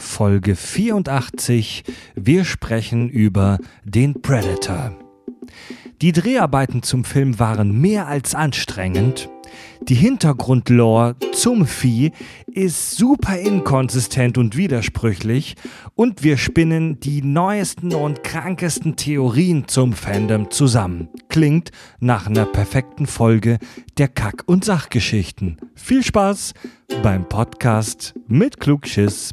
Folge 84. Wir sprechen über den Predator. Die Dreharbeiten zum Film waren mehr als anstrengend. Die Hintergrundlore zum Vieh ist super inkonsistent und widersprüchlich und wir spinnen die neuesten und krankesten Theorien zum Fandom zusammen. Klingt nach einer perfekten Folge der Kack- und Sachgeschichten. Viel Spaß beim Podcast mit Klugschiss.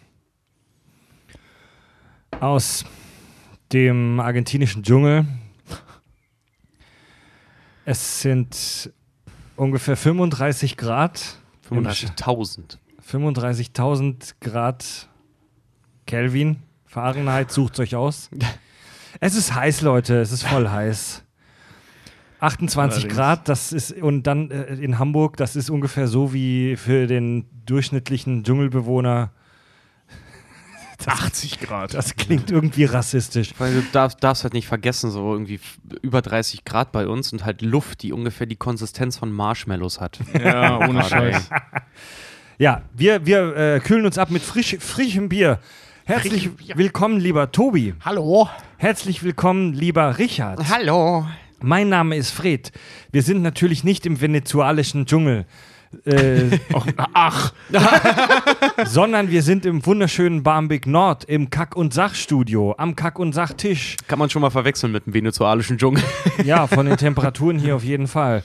aus dem argentinischen Dschungel. Es sind ungefähr 35 Grad. im Sch- 35.000. 35.000 Grad Kelvin. Fahrenheit, sucht euch aus. Es ist heiß, Leute, es ist voll heiß. 28 Allerdings. Grad, das ist, und dann äh, in Hamburg, das ist ungefähr so wie für den durchschnittlichen Dschungelbewohner. 80 Grad. Das klingt irgendwie rassistisch. Weil du darfst, darfst halt nicht vergessen, so irgendwie über 30 Grad bei uns und halt Luft, die ungefähr die Konsistenz von Marshmallows hat. ja, ohne Scheiß. Ja, wir, wir äh, kühlen uns ab mit frisch, frischem Bier. Herzlich willkommen, lieber Tobi. Hallo. Herzlich willkommen, lieber Richard. Hallo. Mein Name ist Fred. Wir sind natürlich nicht im venezuelischen Dschungel, äh, Ach, sondern wir sind im wunderschönen Barmbek Nord im Kack- und Sachstudio, am Kack- und Sachtisch. Kann man schon mal verwechseln mit dem venezuelischen Dschungel. Ja, von den Temperaturen hier auf jeden Fall.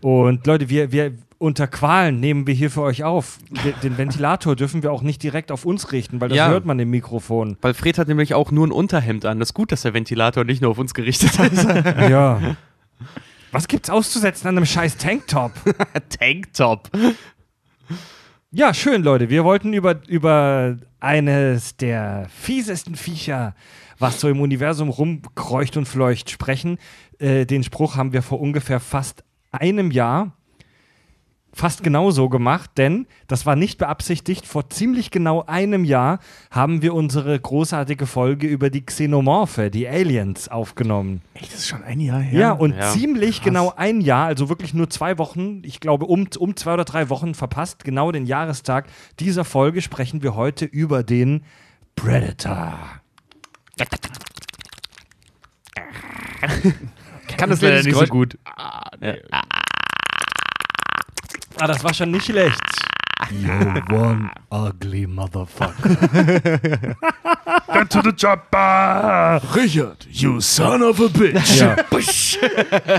Und Leute, wir, wir unter Qualen nehmen wir hier für euch auf. De- Den Ventilator dürfen wir auch nicht direkt auf uns richten, weil das Ja. hört man im Mikrofon. Weil Fred hat nämlich auch nur ein Unterhemd an. Das ist gut, dass der Ventilator nicht nur auf uns gerichtet ist. Ja. Was gibt's auszusetzen an einem scheiß Tanktop? Tanktop. Ja, schön, Leute. Wir wollten über, über eines der fiesesten Viecher, was so im Universum rumkreucht und fleucht, sprechen. Äh, den Spruch haben wir vor ungefähr fast einem Jahr fast genau so gemacht, denn das war nicht beabsichtigt. Vor ziemlich genau einem Jahr haben wir unsere großartige Folge über die Xenomorphe, die Aliens, aufgenommen. echt, das ist schon ein Jahr her. Ja, und Ja. ziemlich genau ein Jahr, also wirklich nur zwei Wochen, ich glaube um, um zwei oder drei Wochen verpasst, genau den Jahrestag dieser Folge sprechen wir heute über den Predator. Kann das leider nicht so gut. Ah, das war schon nicht schlecht. You one ugly motherfucker. Get to the chopper. Richard, you son of a bitch. Ja.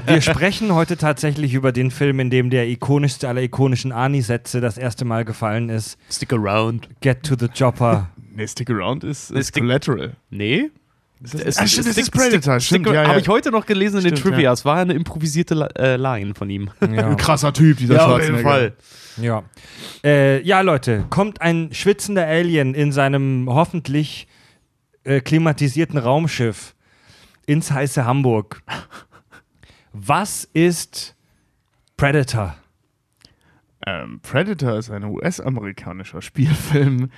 Wir sprechen heute tatsächlich über den Film, in dem der ikonischste aller ikonischen Ani-Sätze das erste Mal gefallen ist. Stick around. Get to the Chopper. Nee, Stick Around ist, ist Collateral. Nee. Ist das, ah, stimmt, das ist Predator. Stimmt, ja, Habe ja. ich heute noch gelesen in den Stimmt, Trivia. Es war eine improvisierte äh, Line von ihm. Ja. Ein krasser Typ, dieser Schwarzenegger. Ja. Äh, ja, Leute, kommt ein schwitzender Alien in seinem hoffentlich äh, klimatisierten Raumschiff ins heiße Hamburg. Was ist Predator? Ähm, Predator ist ein US-amerikanischer Spielfilm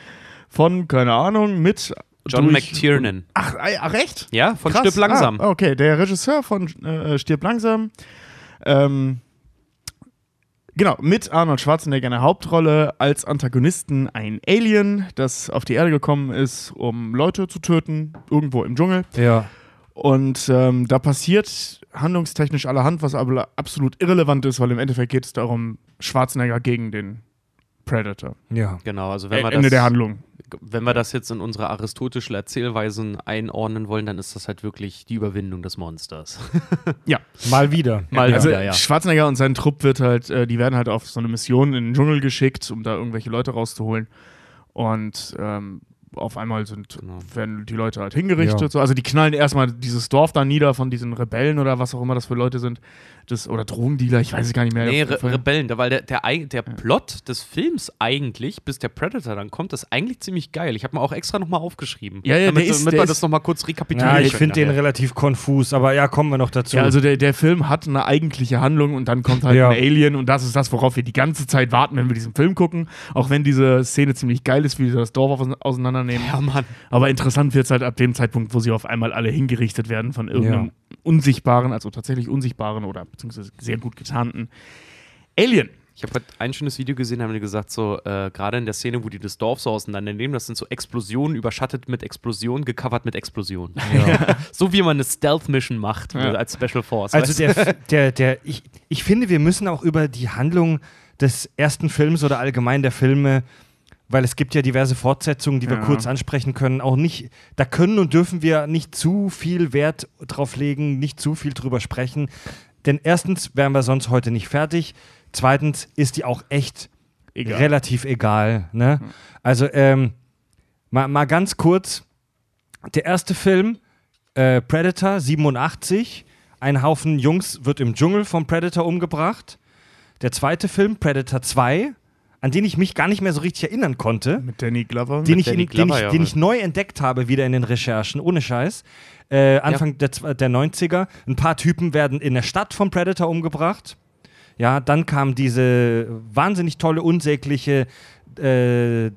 von, keine Ahnung, mit John durch- McTiernan. Ach, äh, ach echt? Ja, von Krass. Stirb langsam. Ah, okay, der Regisseur von äh, Stirb langsam. Ähm, genau, mit Arnold Schwarzenegger in der Hauptrolle als Antagonisten ein Alien, das auf die Erde gekommen ist, um Leute zu töten, irgendwo im Dschungel. Ja. Und ähm, da passiert handlungstechnisch allerhand, was aber absolut irrelevant ist, weil im Endeffekt geht es darum, Schwarzenegger gegen den Predator. Ja. Genau, also wenn wir, Ende das, der Handlung. Wenn wir das jetzt in unsere aristotischen Erzählweisen einordnen wollen, dann ist das halt wirklich die Überwindung des Monsters. Ja. Mal wieder. Mal also wieder, ja. Schwarzenegger und sein Trupp wird halt, äh, die werden halt auf so eine Mission in den Dschungel geschickt, um da irgendwelche Leute rauszuholen. Und ähm, auf einmal sind, Genau. werden die Leute halt hingerichtet. Ja. So. Also die knallen erstmal dieses Dorf da nieder von diesen Rebellen oder was auch immer das für Leute sind. Das, oder Drogendealer, ich weiß es gar nicht mehr. Nee, Re. Rebellen, da- weil der, der, der Plot des Films eigentlich, bis der Predator dann kommt, ist eigentlich ziemlich geil. Ich habe mir auch extra nochmal aufgeschrieben. Ja, ja, damit, ist- damit ist- das nochmal kurz rekapitulieren Ja, ich finde den relativ konfus, aber ja, kommen wir noch dazu. Ja, also der, der Film hat eine eigentliche Handlung und dann kommt halt Ja. ein Alien und das ist das, worauf wir die ganze Zeit warten, wenn wir diesen Film gucken. Auch wenn diese Szene ziemlich geil ist, wie das Dorf aus- auseinandernehmen. Ja, Mann. Aber interessant wird es halt ab dem Zeitpunkt, wo sie auf einmal alle hingerichtet werden von irgendeinem unsichtbaren, also tatsächlich unsichtbaren oder beziehungsweise sehr gut getarnten Alien. Ich habe heute ein schönes Video gesehen, da haben die gesagt, so, äh, gerade in der Szene, wo die das Dorf so auseinandernehmen, das sind so Explosionen überschattet mit Explosionen, gecovert mit Explosionen. so wie man eine Stealth-Mission macht Ja. äh, als Special Force. Also der, der, der, ich, ich finde, wir müssen auch über die Handlung des ersten Films oder allgemein der Filme, weil es gibt ja diverse Fortsetzungen, die wir Ja. kurz ansprechen können, auch nicht, da können und dürfen wir nicht zu viel Wert drauf legen, nicht zu viel drüber sprechen. Denn erstens wären wir sonst heute nicht fertig. Zweitens ist die auch echt Egal. relativ egal. Ne? Also, ähm, mal, mal ganz kurz: Der erste Film, äh, Predator 87, ein Haufen Jungs wird im Dschungel vom Predator umgebracht. Der zweite Film, Predator 2, an den ich mich gar nicht mehr so richtig erinnern konnte, Mit Danny Glover. den, ich, Danny in, den, Glover, ich, ja, den ich neu entdeckt habe, wieder in den Recherchen, ohne Scheiß. Äh, Anfang der, zw- der 90er. Ein paar Typen werden in der Stadt vom Predator umgebracht. Ja, dann kam diese wahnsinnig tolle, unsägliche, äh,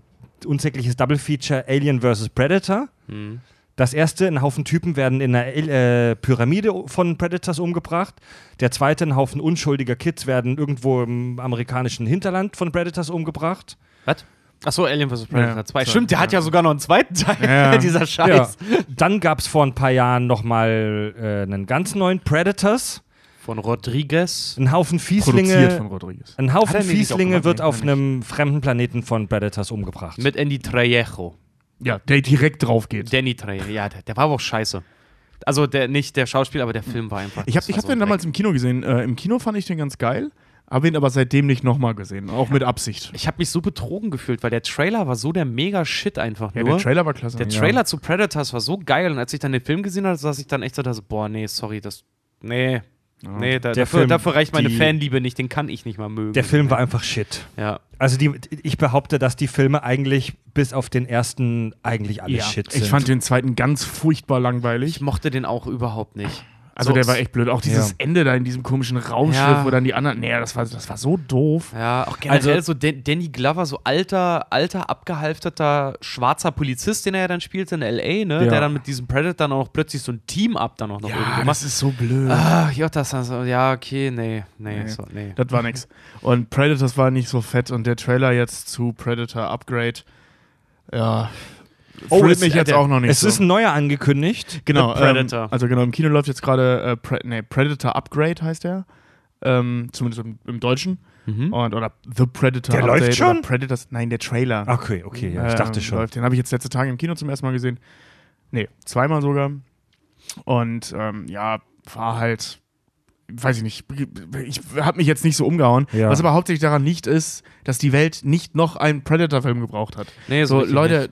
unsägliches Double Feature Alien vs. Predator. Hm. Das erste, ein Haufen Typen werden in einer äh, Pyramide von Predators umgebracht. Der zweite, ein Haufen unschuldiger Kids werden irgendwo im amerikanischen Hinterland von Predators umgebracht. Was? Achso, Alien vs. Predator Ja, 2. so, Stimmt, der hat ja. ja sogar noch einen zweiten Teil, Ja. dieser Scheiß. Dann gab es vor ein paar Jahren nochmal äh, einen ganz neuen Predators. Von Rodriguez. Ein Haufen produziert von Fieslinge, Rodriguez. ein Haufen Fieslinge wird auf einem fremden Planeten von Predators umgebracht. Mit Andy Trejo. Ja, der direkt drauf geht. Danny Trejo. Ja, der, der war aber auch scheiße. Also der, nicht der Schauspieler, aber der Film war einfach. Ich habe ich hab so den damals im Kino gesehen. Äh, Im Kino fand ich den ganz geil, habe ihn aber seitdem nicht nochmal gesehen. Auch mit Absicht. Ich habe mich so betrogen gefühlt, weil der Trailer war so der mega Shit einfach Ja, nur. der Trailer war klasse. Der ja. Trailer zu Predators war so geil und als ich dann den Film gesehen habe, saß ich dann echt so da so, boah, nee, sorry, das. Nee. Nee, da, Der dafür, Film, dafür reicht meine die- Fanliebe nicht, den kann ich nicht mal mögen. Der Film war einfach shit. Ja. Also die, ich behaupte, dass die Filme eigentlich bis auf den ersten eigentlich alle Ja, shit sind. ich fand den zweiten ganz furchtbar langweilig. Ich mochte den auch überhaupt nicht. Also So- der war echt blöd. Auch dieses Ja. Ende da in diesem komischen Raumschiff, Ja. wo dann die anderen. Nee, das war, das war so doof. Ja, auch generell Also- so Dan Danny Glover, so alter, alter, abgehalfterter schwarzer Polizist, den er ja dann spielte in L.A., ne? Ja. Der dann mit diesem Predator dann auch noch plötzlich so ein Team-Up dann auch noch irgendwie Ja, macht. das ist so blöd. Ah, ja, das so, ja, okay, nee, nee, Nee. So, nee. Das war nix. Und Predators war nicht so fett und der Trailer jetzt zu Predator Upgrade, ja, Oh, mich jetzt der- auch noch nicht Es so. ist ein neuer angekündigt. genau, The Predator. Ähm, also genau, im Kino läuft jetzt gerade äh, Pre nee, Predator Upgrade heißt der. Ähm, zumindest im, im Deutschen. Mhm. Und, oder The Predator Der Update läuft schon? Predators, nein, der Trailer. Okay, okay, ja, ich Ähm, dachte schon. Läuft. Den habe ich jetzt letzte Tage im Kino zum ersten Mal gesehen. Nee, zweimal sogar. Und ähm, ja, war halt, weiß ich nicht, ich habe mich jetzt nicht so umgehauen. Ja. Was aber hauptsächlich daran liegt, ist, dass die Welt nicht noch einen Predator-Film gebraucht hat. Nee, So, Leute, nicht.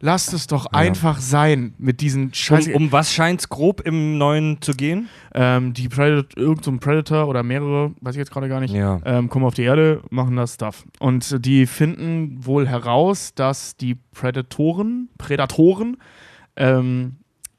Lasst es doch einfach sein mit diesen Scheiß. Um, um was scheint es grob im neuen zu gehen? Ähm, die Predator, irgend so ein Predator oder mehrere, weiß ich jetzt gerade gar nicht, Ja. ähm, kommen auf die Erde, machen das Stuff. Und die finden wohl heraus, dass die Prädatoren, Prädatoren, ähm,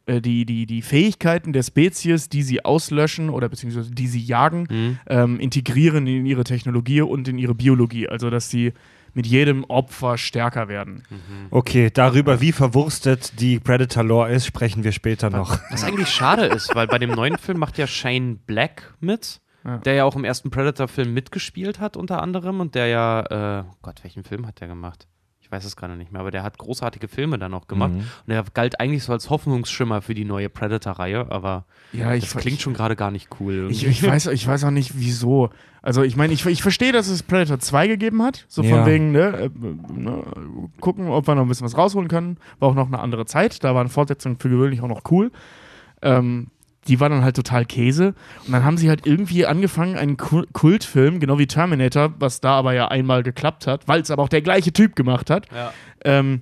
äh, die, die, die Fähigkeiten der Spezies, die sie auslöschen oder beziehungsweise die sie jagen, Mhm. ähm, integrieren in ihre Technologie und in ihre Biologie. Also, dass sie mit jedem Opfer stärker werden. Okay, darüber, wie verwurstet die Predator-Lore ist, sprechen wir später noch. Was eigentlich schade ist, weil bei dem neuen Film macht ja Shane Black mit, Ja. der ja auch im ersten Predator-Film mitgespielt hat, unter anderem, und der ja, äh, oh Gott, welchen Film hat der gemacht? Ich weiß es gerade nicht mehr, aber der hat großartige Filme dann auch gemacht. Mhm. Und der galt eigentlich so als Hoffnungsschimmer für die neue Predator-Reihe, aber Ja, das klingt schon gerade gar nicht cool. Ich, ich, weiß, ich weiß auch nicht, wieso. Also, ich meine, ich, ich verstehe, dass es Predator 2 gegeben hat. So von Ja. wegen, ne, äh, ne, gucken, ob wir noch ein bisschen was rausholen können. War auch noch eine andere Zeit. Da waren Fortsetzungen für gewöhnlich auch noch cool. Ähm, die war dann halt total Käse. Und dann haben sie halt irgendwie angefangen, einen Kul- Kultfilm, genau wie Terminator, was da aber ja einmal geklappt hat, weil es aber auch der gleiche Typ gemacht hat, ja. ähm,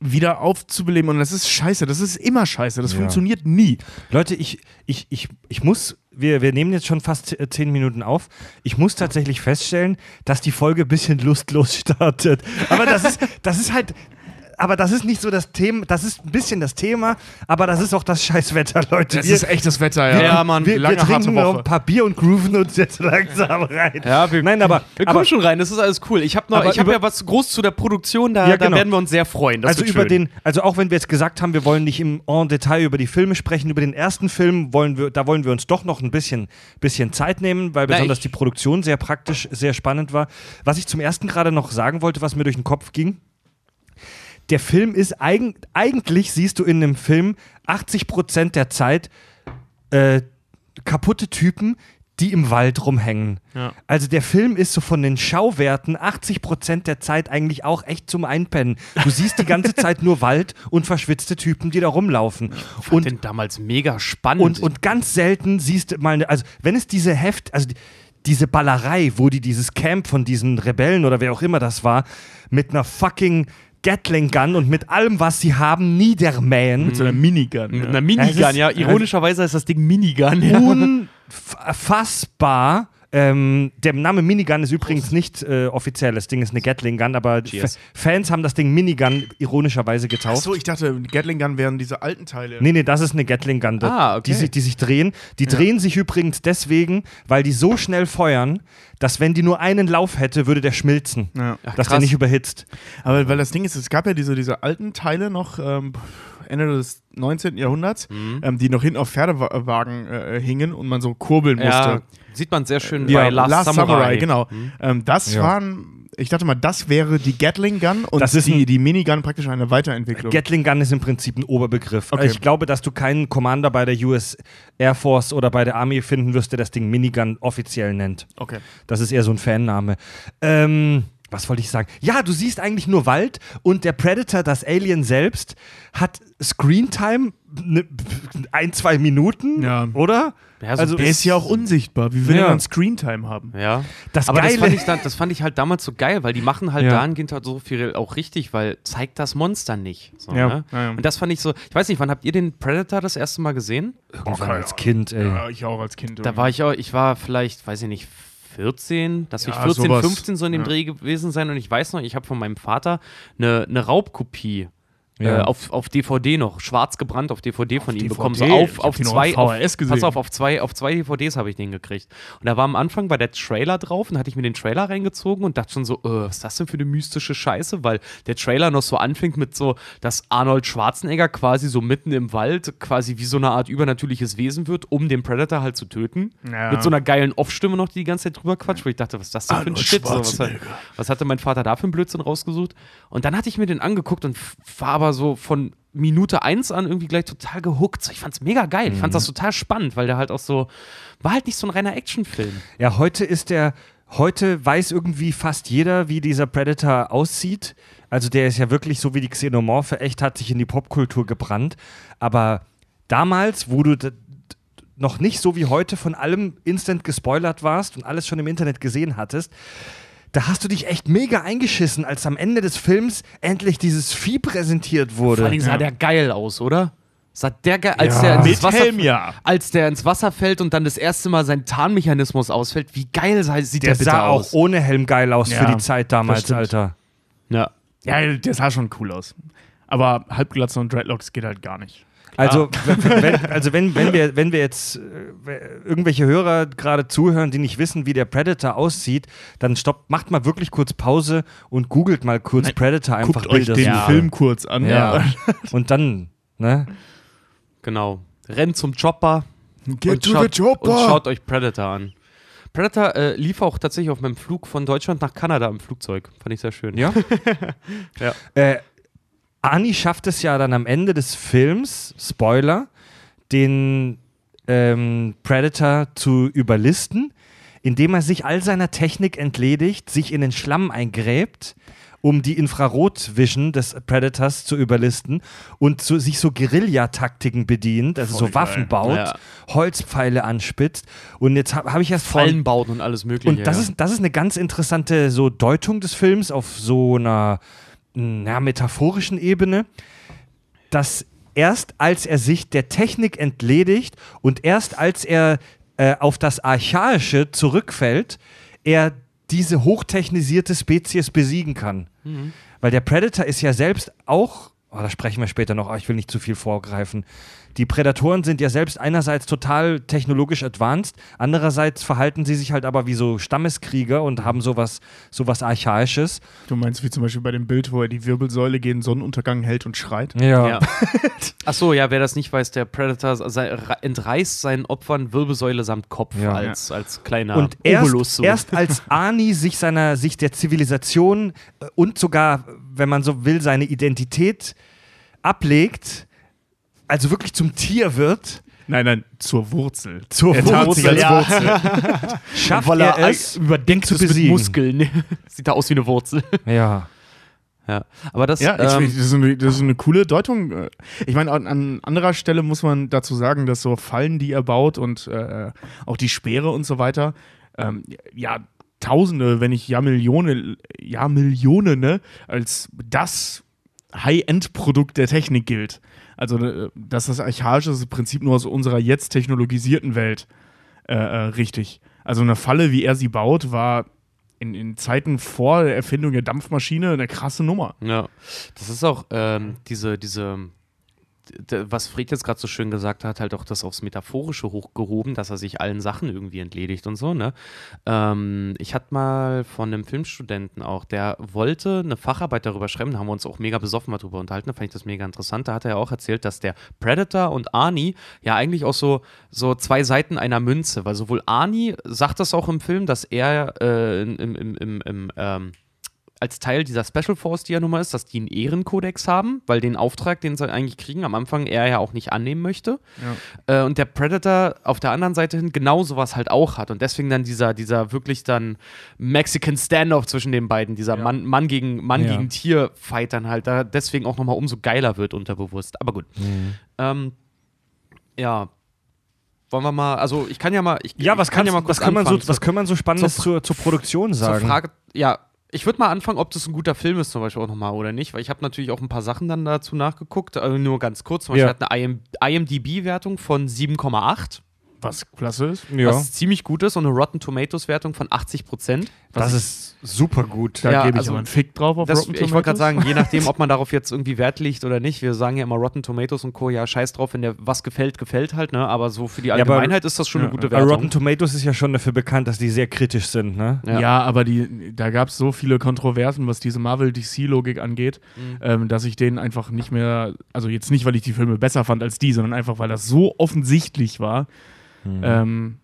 wieder aufzubeleben. Und das ist scheiße. Das ist immer scheiße. Das Ja. funktioniert nie. Leute, ich, ich, ich, ich muss, wir, wir nehmen jetzt schon fast äh, zehn Minuten auf. Ich muss tatsächlich feststellen, dass die Folge ein bisschen lustlos startet. Aber das ist, das ist halt. Aber das ist nicht so das Thema, das ist ein bisschen das Thema, aber das ist auch das Scheißwetter, Leute. Das wir, ist echtes Wetter, ja. Ja, Mann. wir, wir lange, harte trinken noch ein paar Bier und grooven uns jetzt langsam rein. Ja, wir- Nein, aber, Wir aber kommen schon rein, das ist alles cool. Ich habe noch, Aber ich habe über- ja was groß zu der Produktion, da, Ja, da genau. werden wir uns sehr freuen. Das also wird über schön. den, also auch wenn wir jetzt gesagt haben, wir wollen nicht im en Detail über die Filme sprechen, über den ersten Film wollen wir, da wollen wir uns doch noch ein bisschen, bisschen Zeit nehmen, weil Na, besonders ich- die Produktion sehr praktisch, sehr spannend war. Was ich zum ersten gerade noch sagen wollte, was mir durch den Kopf ging. Der Film ist eigen, eigentlich siehst du in einem Film 80% der Zeit äh, kaputte Typen, die im Wald rumhängen. Ja. Also der Film ist so von den Schauwerten 80% der Zeit eigentlich auch echt zum Einpennen. Du siehst die ganze Zeit nur Wald und verschwitzte Typen, die da rumlaufen. fand Und, den damals mega spannend. und, und ganz selten siehst du mal, also wenn es diese Heft, also die, diese Ballerei, wo die dieses Camp von diesen Rebellen oder wer auch immer das war, mit einer fucking Gatling Gun und mit allem, was sie haben, niedermähen. Mit so einer Minigun. mit Ja. einer Minigun, ist- ja. Ironischerweise ist das Ding Minigun. Ja. unfassbar. Ähm, der Name Minigun ist übrigens nicht äh, offiziell. Das Ding ist eine Gatling Gun, aber Cheers. Fans haben das Ding Minigun ironischerweise getauft. Achso, ich dachte, Gatling Gun wären diese alten Teile. Nee, nee, das ist eine Gatling Gun, das- Ah, okay. die, sich, die sich drehen. Die drehen sich übrigens deswegen, weil die so schnell feuern, dass wenn die nur einen Lauf hätte, würde der schmilzen. Ja. Ach, dass der krass. nicht überhitzt. Aber weil das Ding ist, es gab ja diese, diese alten Teile noch ähm, Ende des 19. Jahrhunderts, Mhm. ähm, die noch hinten auf Pferdewagen äh, hingen und man so kurbeln musste. Ja, sieht man sehr schön Ja, bei Last, Samurai. genau. Ähm, das Ja. waren, ich dachte mal, das wäre die Gatling Gun und Das ist die, die Minigun praktisch eine Weiterentwicklung. Gatling Gun ist im Prinzip ein Oberbegriff. Okay. Ich glaube, dass du keinen Commander bei der US Air Force oder bei der Army finden wirst, der das Ding Minigun offiziell nennt. okay. Das ist eher so ein Fanname. Ähm, was wollte ich sagen? Ja, du siehst eigentlich nur Wald und der Predator, das Alien selbst, hat Screentime ne, ein, zwei Minuten, Ja. oder? Ja, so also Der ist ja auch unsichtbar. Wie will Ja. er dann Screentime haben? Ja. das Aber das Geile. fand, ich dann, das fand ich halt damals so geil, weil die machen halt Ja. dahingehend halt so viel auch richtig, weil zeigt das Monster nicht. So, Ja. ne? Ja, ja. Und das fand ich so, ich weiß nicht, wann habt ihr den Predator das erste Mal gesehen? Irgendwann als Kind, ey. Ja, ich auch als Kind. Da war ich auch, ich war vielleicht, weiß ich nicht, 14, das Ja, ich 14, sowas. 15 so in dem Ja. Dreh gewesen sein und ich weiß noch, ich habe von meinem Vater eine, eine Raubkopie Ja. äh, auf, auf DVD noch, schwarz gebrannt auf DVD von ihm DVD? bekommen. So auf, auf zwei, auf VHS auf, pass auf, auf zwei, auf zwei DVDs habe ich den gekriegt. Und da war am Anfang war der Trailer drauf und hatte ich mir den Trailer reingezogen und dachte schon so, äh, was ist das denn für eine mystische Scheiße? Weil der Trailer noch so anfängt mit so, dass Arnold Schwarzenegger quasi so mitten im Wald quasi wie so eine Art übernatürliches Wesen wird, um den Predator halt zu töten. Ja. Mit so einer geilen Off-Stimme noch, die die ganze Zeit drüber quatscht, wo ich dachte, was ist das denn für ein Arnold Shit? So, was, was hatte mein Vater da für einen Blödsinn rausgesucht? Und dann hatte ich mir den angeguckt und war aber so von Minute eins an irgendwie gleich total gehuckt. So, Ich fand's mega geil. Ich Mhm. fand das total spannend, weil der halt auch so, war halt nicht so ein reiner Actionfilm. Ja, heute ist der, heute weiß irgendwie fast jeder, wie dieser Predator aussieht. Also der ist ja wirklich so wie die Xenomorphe, echt hat sich in die Popkultur gebrannt. Aber damals, wo du noch nicht so wie heute von allem instant gespoilert warst und alles schon im Internet gesehen hattest, da hast du dich echt mega eingeschissen, als am Ende des Films endlich dieses Vieh präsentiert wurde. Vor allem sah der geil aus, oder? Sah der geil, als Ja. der ins Mit Wasser, Helm, ja. als der ins Wasser fällt und dann das erste Mal sein Tarnmechanismus ausfällt, wie geil sieht der, der bitte sah aus. auch ohne Helm geil aus Ja, für die Zeit damals. Alter. Ja. Ja, der sah schon cool aus. Aber Halbglatze und Dreadlocks geht halt gar nicht. Also, wenn, also wenn, wenn, wir, wenn wir jetzt äh, irgendwelche Hörer gerade zuhören, die nicht wissen, wie der Predator aussieht, dann stoppt, macht mal wirklich kurz Pause und googelt mal kurz Nein, Predator einfach Guckt euch Bilder. den Ja. Film kurz an. Ja. Und dann, ne? Genau. Rennt zum Chopper und, to schaut, chopper. und schaut euch Predator an. Predator äh, lief auch tatsächlich auf meinem Flug von Deutschland nach Kanada im Flugzeug. Fand ich sehr schön. Ja. Ja. Äh, Ani schafft es ja dann am Ende des Films, Spoiler, den ähm, Predator zu überlisten, indem er sich all seiner Technik entledigt, sich in den Schlamm eingräbt, um die Infrarotvision des Predators zu überlisten und so, sich so Guerillataktiken bedient, also Voll so Waffen geil. baut, Ja. Holzpfeile anspitzt. Und jetzt habe hab ich erst vor Fallen baut und alles mögliche. und das, ja. ist, das ist eine ganz interessante so Deutung des Films auf so einer na, metaphorischen Ebene, dass erst als er sich der Technik entledigt und erst als er äh, auf das Archaische zurückfällt, er diese hochtechnisierte Spezies besiegen kann. Weil der Predator ist ja selbst auch, oh, da sprechen wir später noch, aber ich will nicht zu viel vorgreifen. Die Prädatoren sind ja selbst einerseits total technologisch advanced, andererseits verhalten sie sich halt aber wie so Stammeskrieger und haben sowas, sowas Archaisches. Du meinst wie zum Beispiel bei dem Bild, wo er die Wirbelsäule gegen Sonnenuntergang hält und schreit? Ja. Achso, ja, wer das nicht weiß, der Predator entreißt seinen Opfern Wirbelsäule samt Kopf Ja. als, als kleiner Und erst, Obolus. so. erst als Ani sich seiner, sich der Zivilisation äh, und sogar, wenn man so will, seine Identität ablegt, also wirklich zum Tier wird, Nein, nein, zur Wurzel. Zur er tat sich Wurzel, als ja. Wurzel. schafft weil er er es, überdenkt zu es mit. Muskeln. Sieht da aus wie eine Wurzel. Ja. Ja, aber das, Ja, ich, ähm, das, ist eine, das ist eine coole Deutung. Ich meine, an, an anderer Stelle muss man dazu sagen, dass so Fallen, die er baut und äh, auch die Speere und so weiter, ähm, ja, Tausende, wenn nicht ja Millionen, ja Millionen, ne, als das High-End-Produkt der Technik gilt. Also, äh, dass das Archaische Prinzip nur aus unserer jetzt technologisierten Welt äh, äh, richtig. Also eine Falle, wie er sie baut, war in, in Zeiten vor der Erfindung der Dampfmaschine eine krasse Nummer. Ja, das ist auch ähm, diese, diese, was Fred jetzt gerade so schön gesagt hat, halt auch das aufs Metaphorische hochgehoben, dass er sich allen Sachen irgendwie entledigt und so, ne? Ähm, ich hatte mal von einem Filmstudenten auch, der wollte eine Facharbeit darüber schreiben, da haben wir uns auch mega besoffen mal drüber unterhalten, da fand ich das mega interessant. Da hat er ja auch erzählt, dass der Predator und Arnie ja eigentlich auch so, so zwei Seiten einer Münze, weil sowohl Arnie sagt das auch im Film, dass er äh, im, im, im, im ähm, als Teil dieser Special Force, die ja nun mal ist, dass die einen Ehrenkodex haben, weil den Auftrag, den sie eigentlich kriegen, am Anfang er ja auch nicht annehmen möchte. Äh, und der Predator auf der anderen Seite hin genau sowas halt auch hat. Und deswegen dann dieser, dieser wirklich dann Mexican Standoff zwischen den beiden, dieser Mann, Mann gegen Mann Ja. gegen Tier-Fight dann halt da deswegen auch nochmal umso geiler wird unterbewusst. Aber gut. Ähm, ja. Wollen wir mal, also ich kann ja mal. Ich, Ja, was, ich kann kannst, ja mal was, kurz kann man so, was kann man so Spannendes zur- zur, zur Produktion Zur sagen? Frage, ja, ich würde mal anfangen, ob das ein guter Film ist, zum Beispiel auch nochmal oder nicht, weil ich habe natürlich auch ein paar Sachen dann dazu nachgeguckt, also nur ganz kurz. Zum Beispiel Ja. hat eine IM IMDb-Wertung von 7,8, Was klasse ist. ja, was ziemlich gut ist, und eine Rotten Tomatoes-Wertung von 80 Prozent. das ist super gut. Da Ja, gebe ich also aber einen Fick drauf auf Das, Rotten ich wollte gerade Tomatoes. sagen, je nachdem, ob man darauf jetzt irgendwie Wert legt oder nicht. Wir sagen ja immer Rotten Tomatoes und Co. Ja, scheiß drauf, wenn der was gefällt, gefällt halt, ne? Aber so für die aber- Allgemeinheit ist das schon eine gute Bei Rotten Wertung. Tomatoes ist ja schon dafür bekannt, dass die sehr kritisch sind, ne? Ja. Ja. aber die, da gab es so viele Kontroversen, was diese Marvel-DC-Logik angeht, Mhm. ähm, dass ich denen einfach nicht mehr, also jetzt nicht, weil ich die Filme besser fand als die, sondern einfach, weil das so offensichtlich war, Mhm. ähm,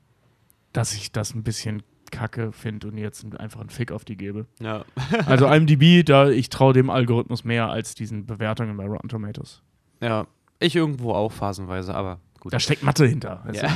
dass ich das ein bisschen kacke finde und jetzt einfach einen Fick auf die gebe. Ja. Also IMDb, da ich traue dem Algorithmus mehr als diesen Bewertungen bei Rotten Tomatoes. ja, ich irgendwo auch phasenweise, aber gut. Da steckt Mathe hinter. Ja.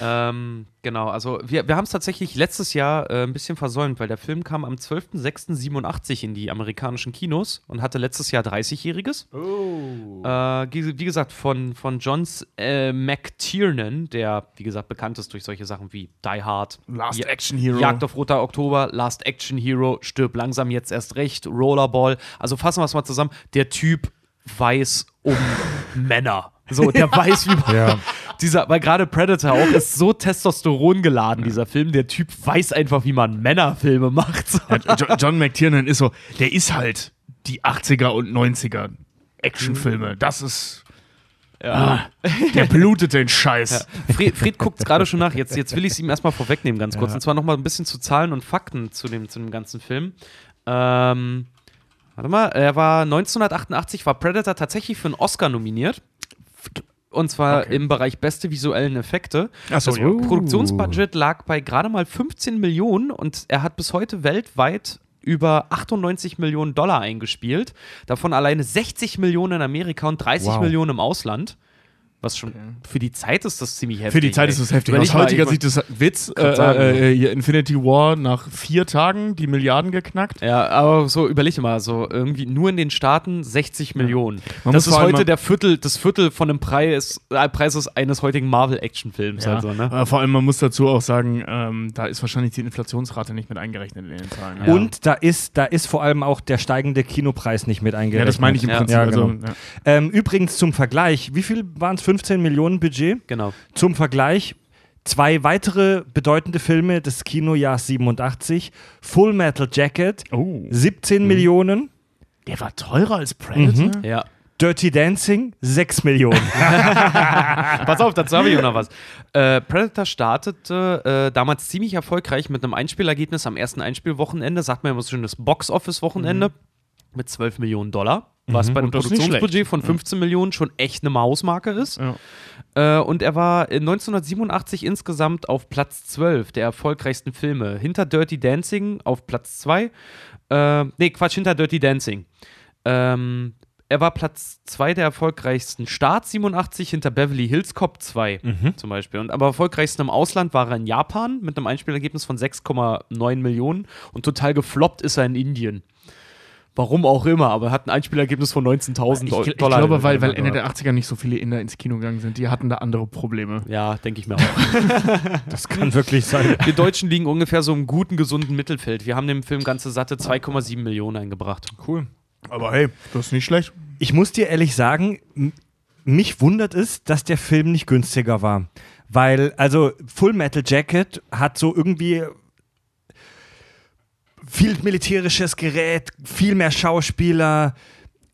ähm, genau, also wir, wir haben es tatsächlich letztes Jahr äh, ein bisschen versäumt, weil der Film kam am 12.06.87 in die amerikanischen Kinos und hatte letztes Jahr 30-Jähriges. Äh, wie, gesagt, von, von John äh, McTiernan, der, wie gesagt, bekannt ist durch solche Sachen wie Die Hard, Last Ja- Action Hero. Jagd auf Roter Oktober, Last Action Hero, Stirb langsam jetzt erst recht, Rollerball. Also fassen wir es mal zusammen. Der Typ weiß um Männer. So, der weiß, wie man. Ja. Dieser, weil gerade Predator auch ist so Testosteron geladen, dieser Film. Der Typ weiß einfach, wie man Männerfilme macht. So. Ja, Jo- John McTiernan ist so, der ist halt die 80er und 90er Actionfilme. Das ist. Ah, der blutet den Scheiß. Fred, Fred guckt gerade schon nach. Jetzt, jetzt will ich es ihm erstmal vorwegnehmen, ganz kurz. Und zwar nochmal ein bisschen zu Zahlen und Fakten zu dem, zu dem ganzen Film. Ähm, warte mal, er war 1988 war Predator tatsächlich für einen Oscar nominiert. Und zwar Okay. im Bereich beste visuellen Effekte. Ach so, das ja. Produktionsbudget lag bei gerade mal 15 Millionen und er hat bis heute weltweit über 98 Millionen Dollar eingespielt. Davon alleine 60 Millionen in Amerika und 30 Wow. Millionen im Ausland. Was schon für die Zeit ist das ziemlich heftig. Für die Zeit ey. ist das heftig. Aus heutiger ich- Sicht ist das Witz. Äh, sagen. Äh, äh, hier Infinity War nach vier Tagen die Milliarden geknackt. Ja, aber so überleg dir mal, so irgendwie nur in den Staaten 60 Millionen. Man das ist heute der Viertel, das Viertel von dem Preis, äh, Preises eines heutigen Marvel-Action-Films. Ja. Also, ne? Vor allem, man muss dazu auch sagen, ähm, da ist wahrscheinlich die Inflationsrate nicht mit eingerechnet in den Zahlen. Ja. Und da ist, da ist vor allem auch der steigende Kinopreis nicht mit Ja, eingerechnet. das meine ich im Ja. Prinzip. Ja, also, genau. ja. Ähm, übrigens zum Vergleich, wie viel waren es? 15 Millionen Budget? Genau. Zum Vergleich, zwei weitere bedeutende Filme des Kinojahrs 87. Full Metal Jacket, Oh, 17 Millionen. der war teurer als Predator? Ja. Dirty Dancing, 6 Millionen. Pass auf, dazu habe ich auch noch was. Äh, Predator startete äh, damals ziemlich erfolgreich mit einem Einspielergebnis am ersten Einspielwochenende, sagt man immer so schön das Box-Office-Wochenende, mit 12 Millionen Dollar. Was bei einem Produktionsbudget von 15 Millionen schon echt eine Mausmarke ist. Ja. Äh, und er war in 1987 insgesamt auf Platz 12 der erfolgreichsten Filme. Hinter Dirty Dancing auf Platz 2. Äh, nee, Quatsch, hinter Dirty Dancing. Ähm, er war Platz 2 der erfolgreichsten Start 87 hinter Beverly Hills Cop 2 zum Beispiel. Und am erfolgreichsten im Ausland war er in Japan mit einem Einspielergebnis von 6,9 Millionen und total gefloppt ist er in Indien. Warum auch immer, aber er hat ein Einspielergebnis von 19.000 Ich, Dollar. ich glaube, weil, weil Ende der 80er nicht so viele Inder ins Kino gegangen sind. Die hatten da andere Probleme. Ja, denke ich mir auch. Das kann wirklich sein. Wir Deutschen liegen ungefähr so im guten, gesunden Mittelfeld. Wir haben dem Film ganze satte 2,7 Millionen eingebracht. Cool. Aber hey, das ist nicht schlecht. Ich muss dir ehrlich sagen, mich wundert es, dass der Film nicht günstiger war. Weil, also Full Metal Jacket hat so irgendwie viel militärisches Gerät, viel mehr Schauspieler,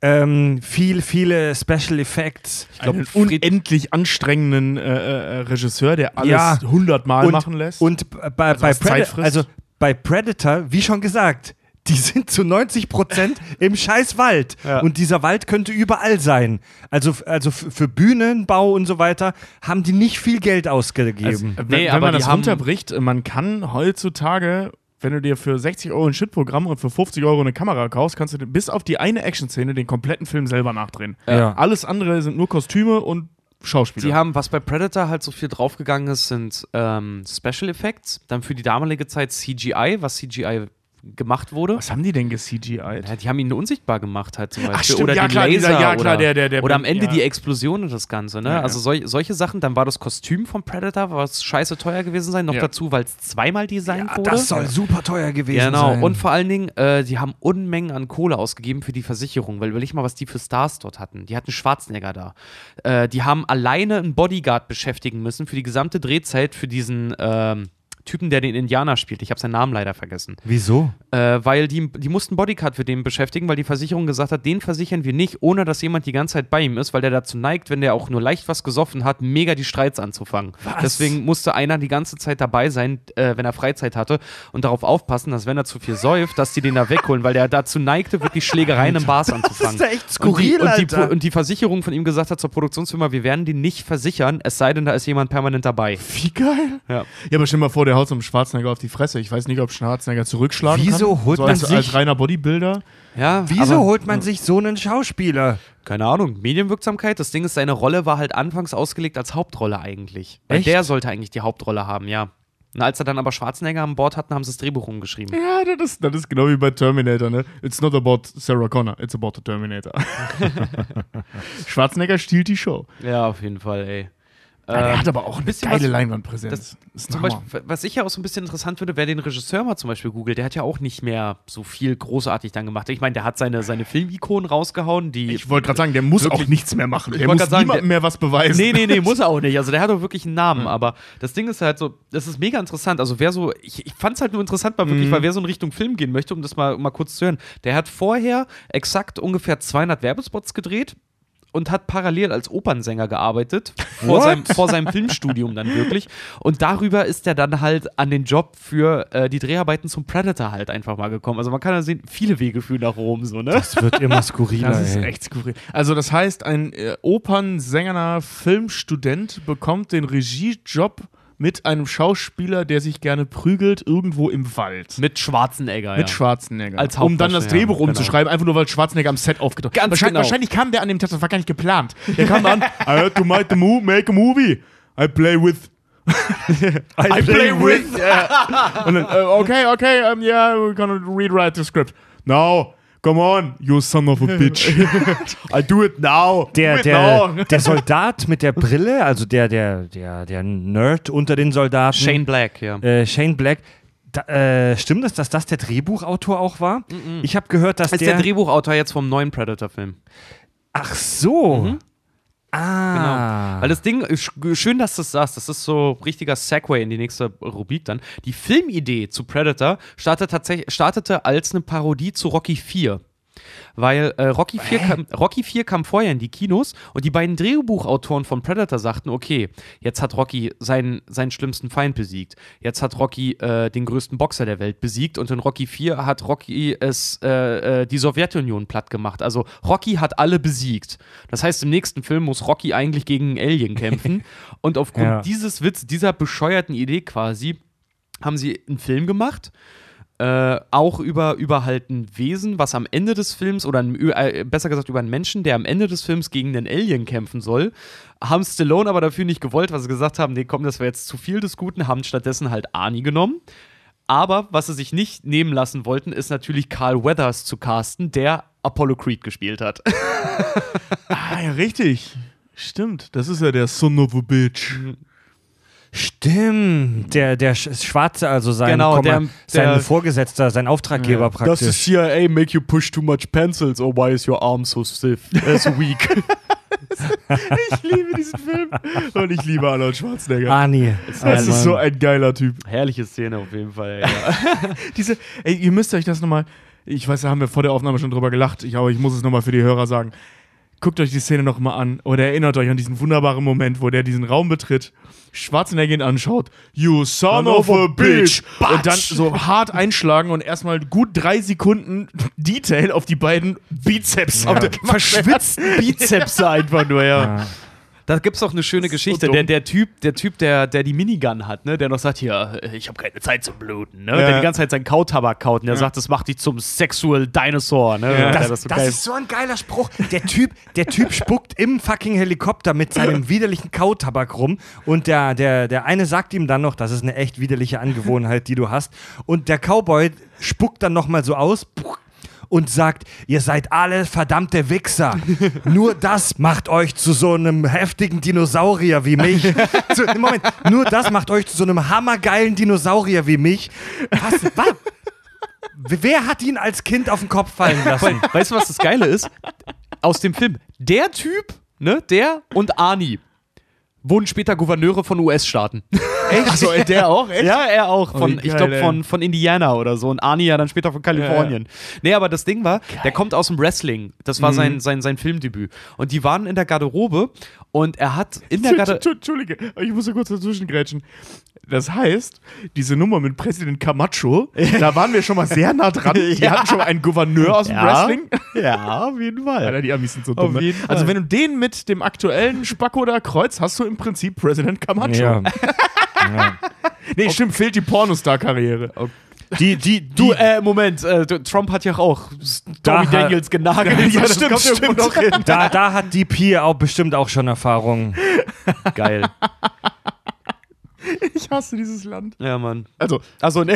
ähm, viel, viele Special Effects. Ich glaube, Einen unendlich anstrengenden äh, äh, Regisseur, der alles Ja. hundertmal und, machen lässt. Und bei, Also bei, frisst. also bei Predator, wie schon gesagt, die sind zu 90 Prozent im scheiß Wald. Ja. Und dieser Wald könnte überall sein. Also, also für Bühnenbau und so weiter haben die nicht viel Geld ausgegeben. Also, wenn, Nee, wenn aber man das runterbricht, äh, man kann heutzutage, wenn du dir für 60 Euro ein Shitprogramm und für 50 Euro eine Kamera kaufst, kannst du bis auf die eine Action-Szene den kompletten Film selber nachdrehen. Ja. Alles andere sind nur Kostüme und Schauspieler. Sie haben, was bei Predator halt so viel draufgegangen ist, sind ähm, Special Effects. Dann für die damalige Zeit CGI, was CGI gemacht wurde. Was haben die denn ge-CGI'd? Ja, die haben ihn unsichtbar gemacht halt zum Beispiel. stimmt, oder ja, die klar, Laser dieser- ja, klar, oder, der- der- der- oder am Ende ja. die Explosion und das Ganze. Ne? Also sol solche Sachen. Dann war das Kostüm von Predator, was scheiße teuer gewesen sein. Noch dazu, weil es zweimal designt wurde. das soll super teuer gewesen Genau, sein. und vor allen Dingen, äh, die haben Unmengen an Kohle ausgegeben für die Versicherung, weil überleg mal, was die für Stars dort hatten. Die hatten Schwarzenegger da. Äh, die haben alleine einen Bodyguard beschäftigen müssen für die gesamte Drehzeit für diesen ähm, Typen, der den Indianer spielt. Ich habe seinen Namen leider vergessen. Wieso? Äh, weil die, die mussten Bodyguard für den beschäftigen, weil die Versicherung gesagt hat, den versichern wir nicht, ohne dass jemand die ganze Zeit bei ihm ist, weil der dazu neigt, wenn der auch nur leicht was gesoffen hat, mega die Streits anzufangen. Deswegen musste einer die ganze Zeit dabei sein, äh, wenn er Freizeit hatte und darauf aufpassen, dass wenn er zu viel säuft, dass die den da wegholen, weil der dazu neigte, wirklich Schlägereien im Bars anzufangen. ja echt und, die, skurril, und, die, Alter. und die Versicherung von ihm gesagt hat zur Produktionsfirma, wir werden den nicht versichern, es sei denn, da ist jemand permanent dabei. Wie geil. Ja. Ja, aber stell mal vor, der haut so einem Schwarzenegger auf die Fresse. Ich weiß nicht, ob Schwarzenegger zurückschlagen Wieso kann. holt so man als, sich- als reiner Bodybuilder. Ja, Wieso aber- holt man sich so einen Schauspieler? Keine Ahnung, Medienwirksamkeit. Das Ding ist, seine Rolle war halt anfangs ausgelegt als Hauptrolle eigentlich. Weil Echt? der sollte eigentlich die Hauptrolle haben, ja. Und als er dann aber Schwarzenegger an Bord hatten, haben sie das Drehbuch umgeschrieben. Ja, das ist, das ist genau wie bei Terminator, ne? It's not about Sarah Connor, it's about the Terminator. Schwarzenegger stiehlt die Show. Ja, auf jeden Fall, ey. Er Ähm, hat aber auch eine bisschen geile was- Leinwandpräsenz. das- ein Zum. Beispiel, was ich ja auch so ein bisschen interessant finde, wer den Regisseur mal zum Beispiel googelt, der hat ja auch nicht mehr so viel großartig dann gemacht. Ich meine, der hat seine, seine Filmikonen rausgehauen, die. Ich wollte gerade sagen, der muss Wirklich- auch nichts mehr machen. Der muss sagen, niemandem der- mehr was beweisen. Nee, nee, nee, muss er auch nicht. Also der hat doch wirklich einen Namen. Aber das Ding ist halt so, das ist mega interessant. Also wer so, ich, ich fand es halt nur interessant, mal wirklich, weil wer so in Richtung Film gehen möchte, um das mal, mal kurz zu hören, der hat vorher exakt ungefähr 200 Werbespots gedreht und hat parallel als Opernsänger gearbeitet, vor seinem, vor seinem Filmstudium dann wirklich. Und darüber ist er dann halt an den Job für äh, die Dreharbeiten zum Predator halt einfach mal gekommen. Also man kann ja sehen, viele Wege führen nach Rom, so, ne? Das wird immer skurriler. Das ist ey. echt skurril. Also das heißt, ein äh, Opernsänger, Filmstudent bekommt den Regiejob mit einem Schauspieler, der sich gerne prügelt, irgendwo im Wald. Mit Schwarzenegger. Mit ja. Schwarzenegger. Als um dann das Drehbuch genau. umzuschreiben, einfach nur weil Schwarzenegger am Set aufgetaucht Ganz wahrscheinlich, genau. wahrscheinlich kam der an dem Tag, das war gar nicht geplant. Der kam an, I had to make, the mo make a movie. I play with. I, play, with. Yeah. Und dann, äh, okay, okay, um, yeah, we're gonna rewrite the script. No, come on, you son of a bitch. I do it now. Der, do it der, now. der Soldat mit der Brille, also der, der, der, der Nerd unter den Soldaten. Shane Black, ja. äh, Shane Black. Da, äh, stimmt es, dass das der Drehbuchautor auch war? Ich habe gehört, dass ist der. der Drehbuchautor jetzt vom neuen Predator-Film. Ach so. Mhm. Ah. Genau. Weil das Ding, schön, dass du das sagst, das ist so richtiger Segway in die nächste Rubrik dann. Die Filmidee zu Predator startete, tatsächlich, startete als eine Parodie zu Rocky 4. Weil äh, Rocky, 4 kam, Rocky 4 kam vorher in die Kinos und die beiden Drehbuchautoren von Predator sagten, okay, jetzt hat Rocky seinen, seinen schlimmsten Feind besiegt. Jetzt hat Rocky äh, den größten Boxer der Welt besiegt und in Rocky 4 hat Rocky es äh, äh, die Sowjetunion platt gemacht. Also Rocky hat alle besiegt. Das heißt, im nächsten Film muss Rocky eigentlich gegen einen Alien kämpfen. und aufgrund Ja. dieses Witz, dieser bescheuerten Idee quasi, haben sie einen Film gemacht. Äh, auch über, über halt ein Wesen, was am Ende des Films, oder ein, äh, besser gesagt über einen Menschen, der am Ende des Films gegen einen Alien kämpfen soll, haben Stallone aber dafür nicht gewollt, weil sie gesagt haben, nee, komm, das wäre jetzt zu viel des Guten, haben stattdessen halt Arnie genommen. Aber was sie sich nicht nehmen lassen wollten, ist natürlich Carl Weathers zu casten, der Apollo Creed gespielt hat. Ah, ja, richtig. Stimmt, das ist ja der Son of a Bitch. Stimmt. Der, der Sch- Schwarze, also sein, Genau, Komma- der- sein der- Vorgesetzter, sein Auftraggeber praktisch. CIA, make you push too much pencils, or why is your arm so stiff, uh, so weak? Ich liebe diesen Film. Und ich liebe Arnold Schwarzenegger. Arnie. das ist so ein geiler Typ. Herrliche Szene auf jeden Fall. Ja. Diese, ey, ihr müsst euch das nochmal, ich weiß, da haben wir vor der Aufnahme schon drüber gelacht, ich, aber ich muss es nochmal für die Hörer sagen. Guckt euch die Szene nochmal an oder erinnert euch an diesen wunderbaren Moment, wo der diesen Raum betritt, Schwarzenegger ihn anschaut, you son of a bitch, und dann so hart einschlagen und erstmal gut drei Sekunden Detail auf die beiden Bizeps auf der verschwitzten Bizeps einfach nur, ja. Ja. Da gibt es auch eine schöne Geschichte. dumm. der, der Typ, der Typ, der, der die Minigun hat, ne, der noch sagt, hier, äh, ich habe keine Zeit zum Bluten, ne? Ja. Der die ganze Zeit seinen Kautabak kaut und der sagt, das macht dich zum Sexual Dinosaur, ne? Ja. Das, der so das ist so ein geiler Spruch. Der Typ, der Typ spuckt im fucking Helikopter mit seinem widerlichen Kautabak rum und der, der, der eine sagt ihm dann noch, das ist eine echt widerliche Angewohnheit, die du hast. Und der Cowboy spuckt dann nochmal so aus und sagt, ihr seid alle verdammte Wichser. Nur das macht euch zu so einem heftigen Dinosaurier wie mich. zu, Moment, nur das macht euch zu so einem hammergeilen Dinosaurier wie mich. Was? was? Wer hat ihn als Kind auf den Kopf fallen lassen? Weißt du, was das Geile ist? Aus dem Film. Der Typ, ne, der und Arnie wurden später Gouverneure von US-Staaten. Echt? Achso, der auch? Echt? Ja, er auch. Von, wie ich geil, glaube, von, von Indiana oder so. Und Arnie ja dann später von Kalifornien. Nee, aber das Ding war, der kommt aus dem Wrestling. Das war sein, sein, sein Filmdebüt. Und die waren in der Garderobe und er hat in der Garderobe. Entschuldige, ich muss da kurz dazwischen grätschen. Das heißt, diese Nummer mit Präsident Camacho, da waren wir schon mal sehr nah dran. Wir hatten schon mal einen Gouverneur aus dem Wrestling. Ja, auf jeden Fall. Alter, die Amis sind so dumm. Ne? Also, wenn du den mit dem aktuellen Spacko da kreuzt, hast du im Prinzip Präsident Camacho. Ja. ja. Nee, stimmt, fehlt die Pornostar-Karriere. Die, die, die, Du, äh, Moment, äh, Trump hat ja auch Stormy Da- Daniels genagelt. Ja, Das stimmt, stimmt. noch hin. da, da hat DP auch bestimmt auch schon Erfahrung. Geil. Ich hasse dieses Land. Ja, Mann. Also, Also, ne,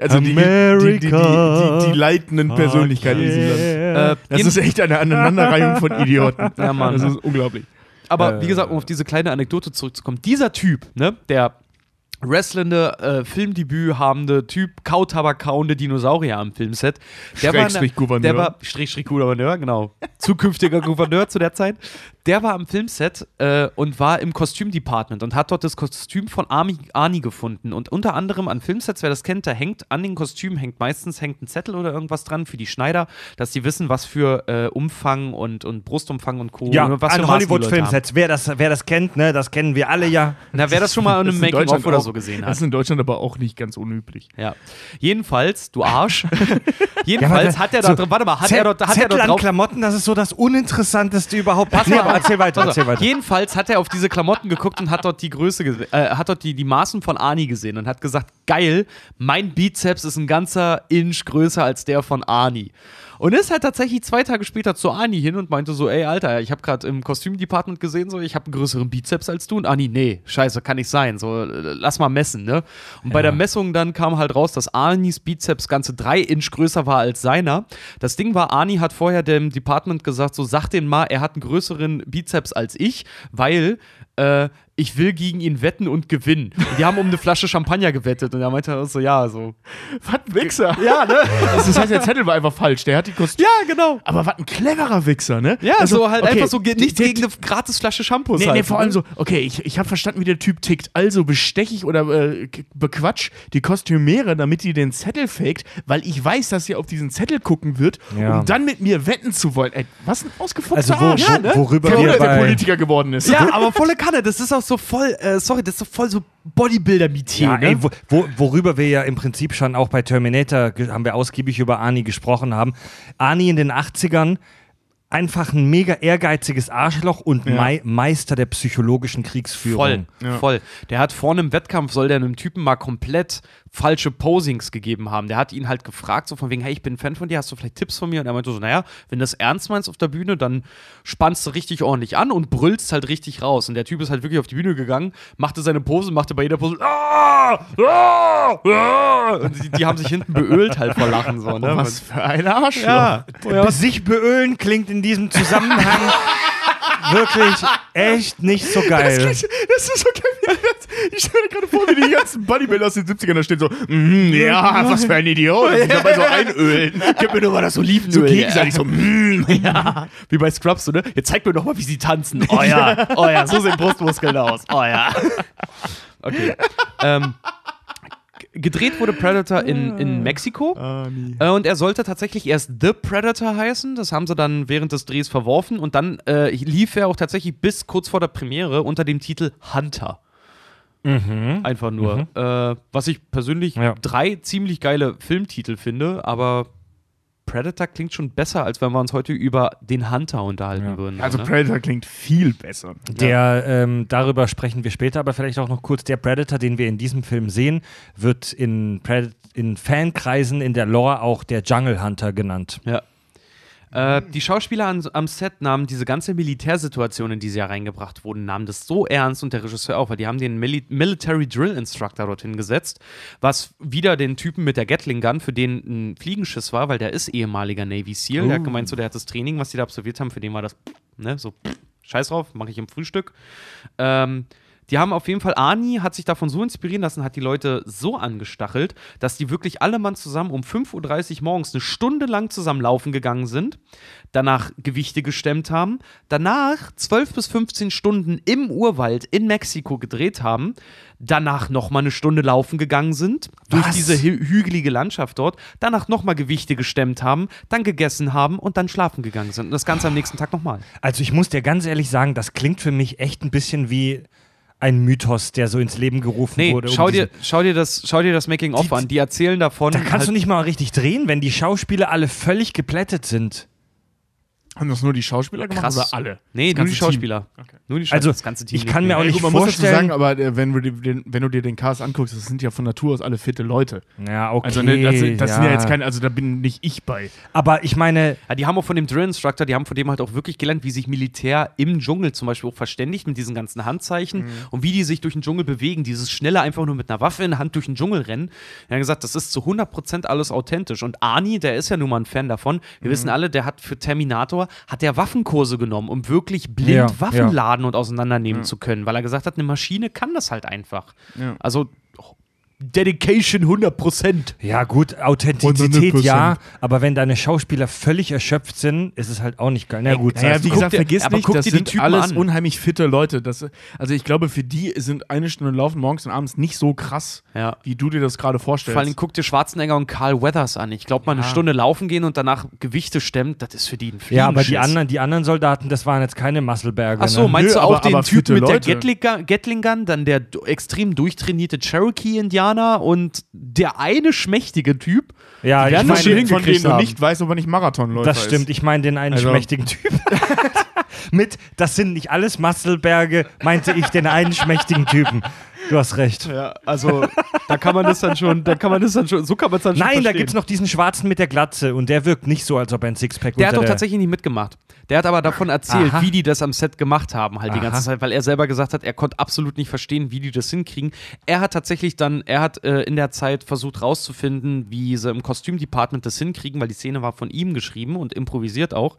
also die, die, die, die, die, die leitenden Persönlichkeiten in diesem Land. äh, Das ist echt eine Aneinanderreihung von Idioten. Ja, Mann. Das ist unglaublich. Aber wie gesagt, um auf diese kleine Anekdote zurückzukommen, dieser Typ, ne, der wrestlende, äh, Filmdebüt habende Typ, Kautabak kauende Dinosaurier am Filmset, der war, in der- Schrägstrich Gouverneur. der war Strich, Strich Gouverneur, genau, zukünftiger Gouverneur zu der Zeit, der war am Filmset äh, und war im Kostümdepartment und hat dort das Kostüm von Arnie, Arnie gefunden und unter anderem an Filmsets, wer das kennt, da hängt an den Kostümen hängt meistens hängt ein Zettel oder irgendwas dran für die Schneider, dass sie wissen, was für äh, Umfang und, und Brustumfang und Co. Ja, was für an. Hollywood-Filmsets. Wer das, wer das kennt, ne, das kennen wir alle ja. Na, wer das schon mal in Das einem Making-of oder auch- so gesehen Das hat. ist in Deutschland aber auch nicht ganz unüblich. Ja. Jedenfalls, du Arsch. Jedenfalls hat er da so drin, warte mal, hat Zett- er dort, hat er Zettel dort an drauf. Klamotten, das ist so das Uninteressanteste überhaupt. Pass mal erzähl weiter, Also, erzähl weiter. Jedenfalls hat er auf diese Klamotten geguckt und hat dort die Größe, äh, hat dort die, die Maßen von Ani gesehen und hat gesagt, geil, mein Bizeps ist ein ganzer Inch größer als der von Ani. Und ist halt tatsächlich zwei Tage später zu Ani hin und meinte so, ey, Alter, ich habe gerade im Kostümdepartment gesehen, so, ich habe einen größeren Bizeps als du. Und Ani, nee, scheiße, kann nicht sein. So, lass mal messen, ne? Und bei der Messung dann kam halt raus, dass Anis Bizeps ganze drei Inch größer war als seiner. Das Ding war, Ani hat vorher dem Department gesagt, so, sag den mal, er hat einen größeren Bizeps als ich, weil äh, ich will gegen ihn wetten und gewinnen. Und die haben um eine Flasche Champagner gewettet und er meinte halt so, ja, so. Was ein Wichser. Ja, ne? Also das heißt, der Zettel war einfach falsch. Der hat die Kostüme. Ja, genau. Aber was ein cleverer Wichser, ne? Ja, Also, so halt okay, einfach so ge- nichts der- gegen eine gratis Flasche Shampoos. Nee, halt, nee, vor ne? allem so, okay, ich, ich habe verstanden, wie der Typ tickt. Also bestech ich oder äh, bequatsch die Kostümiere, damit die den Zettel faked, weil ich weiß, dass sie auf diesen Zettel gucken wird, Ja. um dann mit mir wetten zu wollen. Ey, was ein ausgefuchster Also wo, Arsch. wo, Ja, ne? worüber der bei, Politiker geworden ist. Ja, aber volle Kanne. Das ist auch so voll, äh, sorry, das ist so voll so Bodybuilder-Metier. Ja, ne? ey, wo, wo, worüber wir ja im Prinzip schon auch bei Terminator haben wir ausgiebig über Ani gesprochen haben. Ani in den 80ern einfach ein mega ehrgeiziges Arschloch und Ja. Mei Meister der psychologischen Kriegsführung. Voll, voll. Der hat vor einem Wettkampf, soll der einem Typen mal komplett falsche Posings gegeben haben. Der hat ihn halt gefragt, so von wegen, hey, ich bin ein Fan von dir, hast du vielleicht Tipps von mir? Und er meinte so, naja, wenn du das ernst meinst auf der Bühne, dann spannst du richtig ordentlich an und brüllst halt richtig raus. Und der Typ ist halt wirklich auf die Bühne gegangen, machte seine Pose, machte bei jeder Pose, ah, ah, ah, und die, die haben sich hinten beölt halt vor Lachen. So, ne? Was für ein Arschloch. Ja. Be- Sich beölen klingt in diesem Zusammenhang wirklich echt nicht so geil. Das ist so geil. Ich stelle mir gerade vor, wie die ganzen Bodybuilder aus den 70ern da stehen so, mhm, ja, was für ein Idiot. Und dabei so einölen. Gib mir nur mal das Olivenöl. So gegenseitig so, mhm, ja. Wie bei Scrubs, so, ne? Jetzt zeig mir doch mal, wie sie tanzen. Oh ja, oh ja, so sehen Brustmuskeln aus. Oh ja. Okay. ähm, gedreht wurde Predator in, in Mexiko. Äh, und er sollte tatsächlich erst The Predator heißen. Das haben sie dann während des Drehs verworfen. Und dann äh, lief er auch tatsächlich bis kurz vor der Premiere unter dem Titel Hunter. Einfach nur. Äh, was ich persönlich Ja. drei ziemlich geile Filmtitel finde, aber Predator klingt schon besser, als wenn wir uns heute über den Hunter unterhalten würden. Also ne? Predator klingt viel besser. Der, ähm, darüber sprechen wir später, aber vielleicht auch noch kurz, der Predator, den wir in diesem Film sehen, wird in, Pred in Fankreisen in der Lore auch der Jungle Hunter genannt. Ja. Äh, die Schauspieler an, am Set nahmen diese ganze Militärsituation, in die sie ja reingebracht wurden, nahmen das so ernst und der Regisseur auch, weil die haben den Mili Military Drill Instructor dorthin gesetzt, was wieder den Typen mit der Gatling Gun, für den ein Fliegenschiss war, weil der ist ehemaliger Navy SEAL. Der hat gemeint, so der hat das Training, was die da absolviert haben, für den war das, ne, so, scheiß drauf, mache ich im Frühstück. Ähm, die haben auf jeden Fall, Ani hat sich davon so inspirieren lassen, hat die Leute so angestachelt, dass die wirklich alle Mann zusammen um 5.30 Uhr morgens eine Stunde lang zusammen laufen gegangen sind, danach Gewichte gestemmt haben, danach 12 bis 15 Stunden im Urwald in Mexiko gedreht haben, danach nochmal eine Stunde laufen gegangen sind, durch Was? diese hü hügelige Landschaft dort, danach nochmal Gewichte gestemmt haben, dann gegessen haben und dann schlafen gegangen sind. Und das Ganze am nächsten Tag nochmal. Also ich muss dir ganz ehrlich sagen, das klingt für mich echt ein bisschen wie ein Mythos, der so ins Leben gerufen Nee, wurde. um schau, dir, schau, dir das, schau dir das Making-of an. Die erzählen davon. Da kannst halt, du nicht mal richtig drehen, wenn die Schauspieler alle völlig geplättet sind. Haben das nur die Schauspieler gemacht krass. oder alle? Nee, Das nur die Schauspieler. Okay. Nur die Schauspieler. Also, das ganze Team. ich kann mir auch Ja, nicht gut, man muss dazu vorstellen. sagen, aber äh, wenn, du dir den, wenn du dir den Cast anguckst, das sind ja von Natur aus alle fitte Leute. Ja, okay. Also, ne, das, das sind ja ja. jetzt keine, also da bin nicht ich bei. Aber ich meine, Ja, die haben auch von dem Drill Instructor, die haben von dem halt auch wirklich gelernt, wie sich Militär im Dschungel zum Beispiel auch verständigt mit diesen ganzen Handzeichen Mhm. und wie die sich durch den Dschungel bewegen. Dieses schnelle einfach nur mit einer Waffe in der Hand durch den Dschungel rennen. Er hat gesagt, das ist zu 100% alles authentisch. Und Arnie, der ist ja nun mal ein Fan davon. Wir Mhm. wissen alle, der hat für Terminator, hat der Waffenkurse genommen, um wirklich blind Ja, Waffen ja. laden und auseinandernehmen zu können, weil er gesagt hat, eine Maschine kann das halt einfach. Ja. Also Dedication 100%. ja gut, Authentizität 100%. ja, aber wenn deine Schauspieler völlig erschöpft sind, ist es halt auch nicht geil. Na gut, Naja, sagst wie gesagt, dir- vergiss aber nicht, guck das dir die sind Typen alles an. unheimlich fitte Leute. Das, also ich glaube, für die sind eine Stunde Laufen morgens und abends nicht so krass, Ja. wie du dir das gerade vorstellst. Vor allem guck dir Schwarzenegger und Carl Weathers an. Ich glaube, mal eine Stunde laufen gehen und danach Gewichte stemmen, das ist für die ein ja, aber die anderen, die anderen Soldaten, das waren jetzt keine Muskelberge. Ach so, ne? meinst Nö, du auch aber- den aber Typ fitte mit der Leute. Gun, Gatling Gun, dann der extrem durchtrainierte Cherokee-Indianer und der eine schmächtige Typ? ja, die ich von, meine, denen, von denen du haben. nicht weißt, ob er nicht Marathonläufer das stimmt. ist. Ich meine den einen Also- schmächtigen Typ. Mit, das sind nicht alles Masselberge, meinte ich den einen schmächtigen Typen. Du hast recht. Ja, also da kann man das dann schon, da kann man das dann schon, so kann man es dann schon Nein, da verstehen. gibt's noch diesen Schwarzen mit der Glatze und der wirkt nicht so, als ob er ein Sixpack Der hat doch tatsächlich nicht mitgemacht. Der hat aber davon erzählt, Aha. wie die das am Set gemacht haben, halt die Aha. ganze Zeit, weil er selber gesagt hat, er konnte absolut nicht verstehen, wie die das hinkriegen. Er hat tatsächlich dann, er hat äh, in der Zeit versucht rauszufinden, wie sie im Kostümdepartment das hinkriegen, weil die Szene war von ihm geschrieben und improvisiert auch.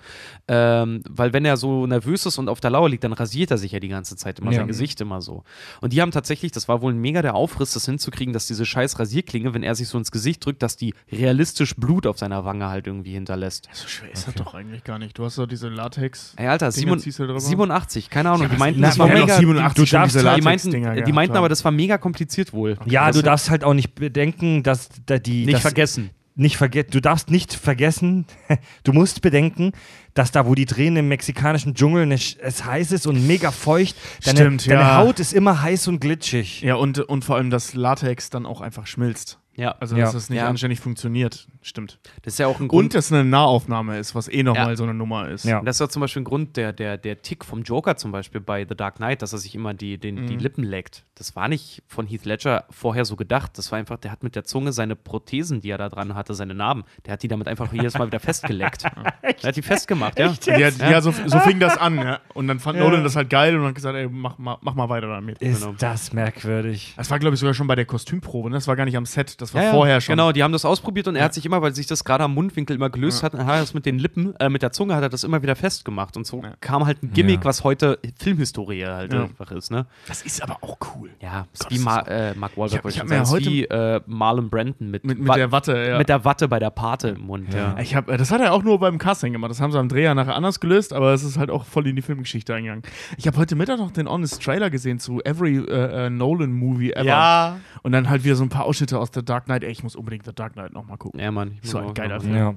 Ähm, weil wenn er so nervös ist und auf der Lauer liegt, dann rasiert er sich ja die ganze Zeit immer Ja. sein Gesicht immer so. Und die haben tatsächlich, das war wohl ein mega der Aufriss, das hinzukriegen, dass diese scheiß Rasierklinge, wenn er sich so ins Gesicht drückt, dass die realistisch Blut auf seiner Wange halt irgendwie hinterlässt. So schwer ist das doch eigentlich gar nicht. Du hast doch diese Latex. Ey, Alter, du drüber? 87, keine Ahnung. die was- meinten, das war mega. doch 87 du darfst diese halt- Die meinten, die meinten aber, das war mega kompliziert wohl. Ja, das du darfst halt auch nicht bedenken, dass da die. nicht dass, vergessen. Nicht verge du darfst nicht vergessen, du musst bedenken, dass da, wo die drehen im mexikanischen Dschungel, ne, es heiß ist und mega feucht, deine, Stimmt, deine ja. Haut ist immer heiß und glitschig. Ja, und, und vor allem, dass Latex dann auch einfach schmilzt. Ja, Also, Ja. dass das nicht Ja. anständig funktioniert. Stimmt. das ist ja auch ein Grund. Und dass eine Nahaufnahme ist, was eh nochmal Ja. so eine Nummer ist. Ja. das ist ja zum Beispiel ein Grund, der, der, der Tick vom Joker zum Beispiel bei The Dark Knight, dass er sich immer die, den, Mhm. die Lippen leckt. Das war nicht von Heath Ledger vorher so gedacht. Das war einfach, der hat mit der Zunge seine Prothesen, die er da dran hatte, seine Narben, der hat die damit einfach jedes Mal wieder festgeleckt. Er hat die festgemacht, ja. Ja, ja, so, so fing das an. Ja. Und dann fand Ja. Nolan das halt geil und hat gesagt, ey, mach mal, mach mal weiter damit. Ist Genau. das merkwürdig. Das war, glaube ich, sogar schon bei der Kostümprobe. Ne? Das war gar nicht am Set, das war Ja, vorher schon. Genau, die haben das ausprobiert und er hat sich immer, weil sich das gerade am Mundwinkel immer gelöst hat, hat er das mit den Lippen, äh, mit der Zunge hat er das immer wieder festgemacht. Und so Ja. kam halt ein Gimmick, Ja. was heute Filmhistorie halt Ja. einfach ist, ne? Das ist aber auch cool. Ja, ist Gott, wie Ma das äh, Mark Wahlberg, Ich hab- ich hab heute- wie äh, Marlon Brandon mit, Mit, mit der Watte, ja. mit der Watte bei der Pate im Mund, ja. Ich hab, das hat er auch nur beim Casting gemacht. Das haben sie am Dreher nachher anders gelöst, aber es ist halt auch voll in die Filmgeschichte eingegangen. Ich habe heute Mittag noch den Honest Trailer gesehen zu Every äh, äh, Nolan Movie Ever. Ja. Und dann halt wieder so ein paar Ausschnitte aus The Dark Knight. Ey, ich muss unbedingt The Dark Knight nochmal gucken. Ja, Mann. So ein geiler Film. Ja.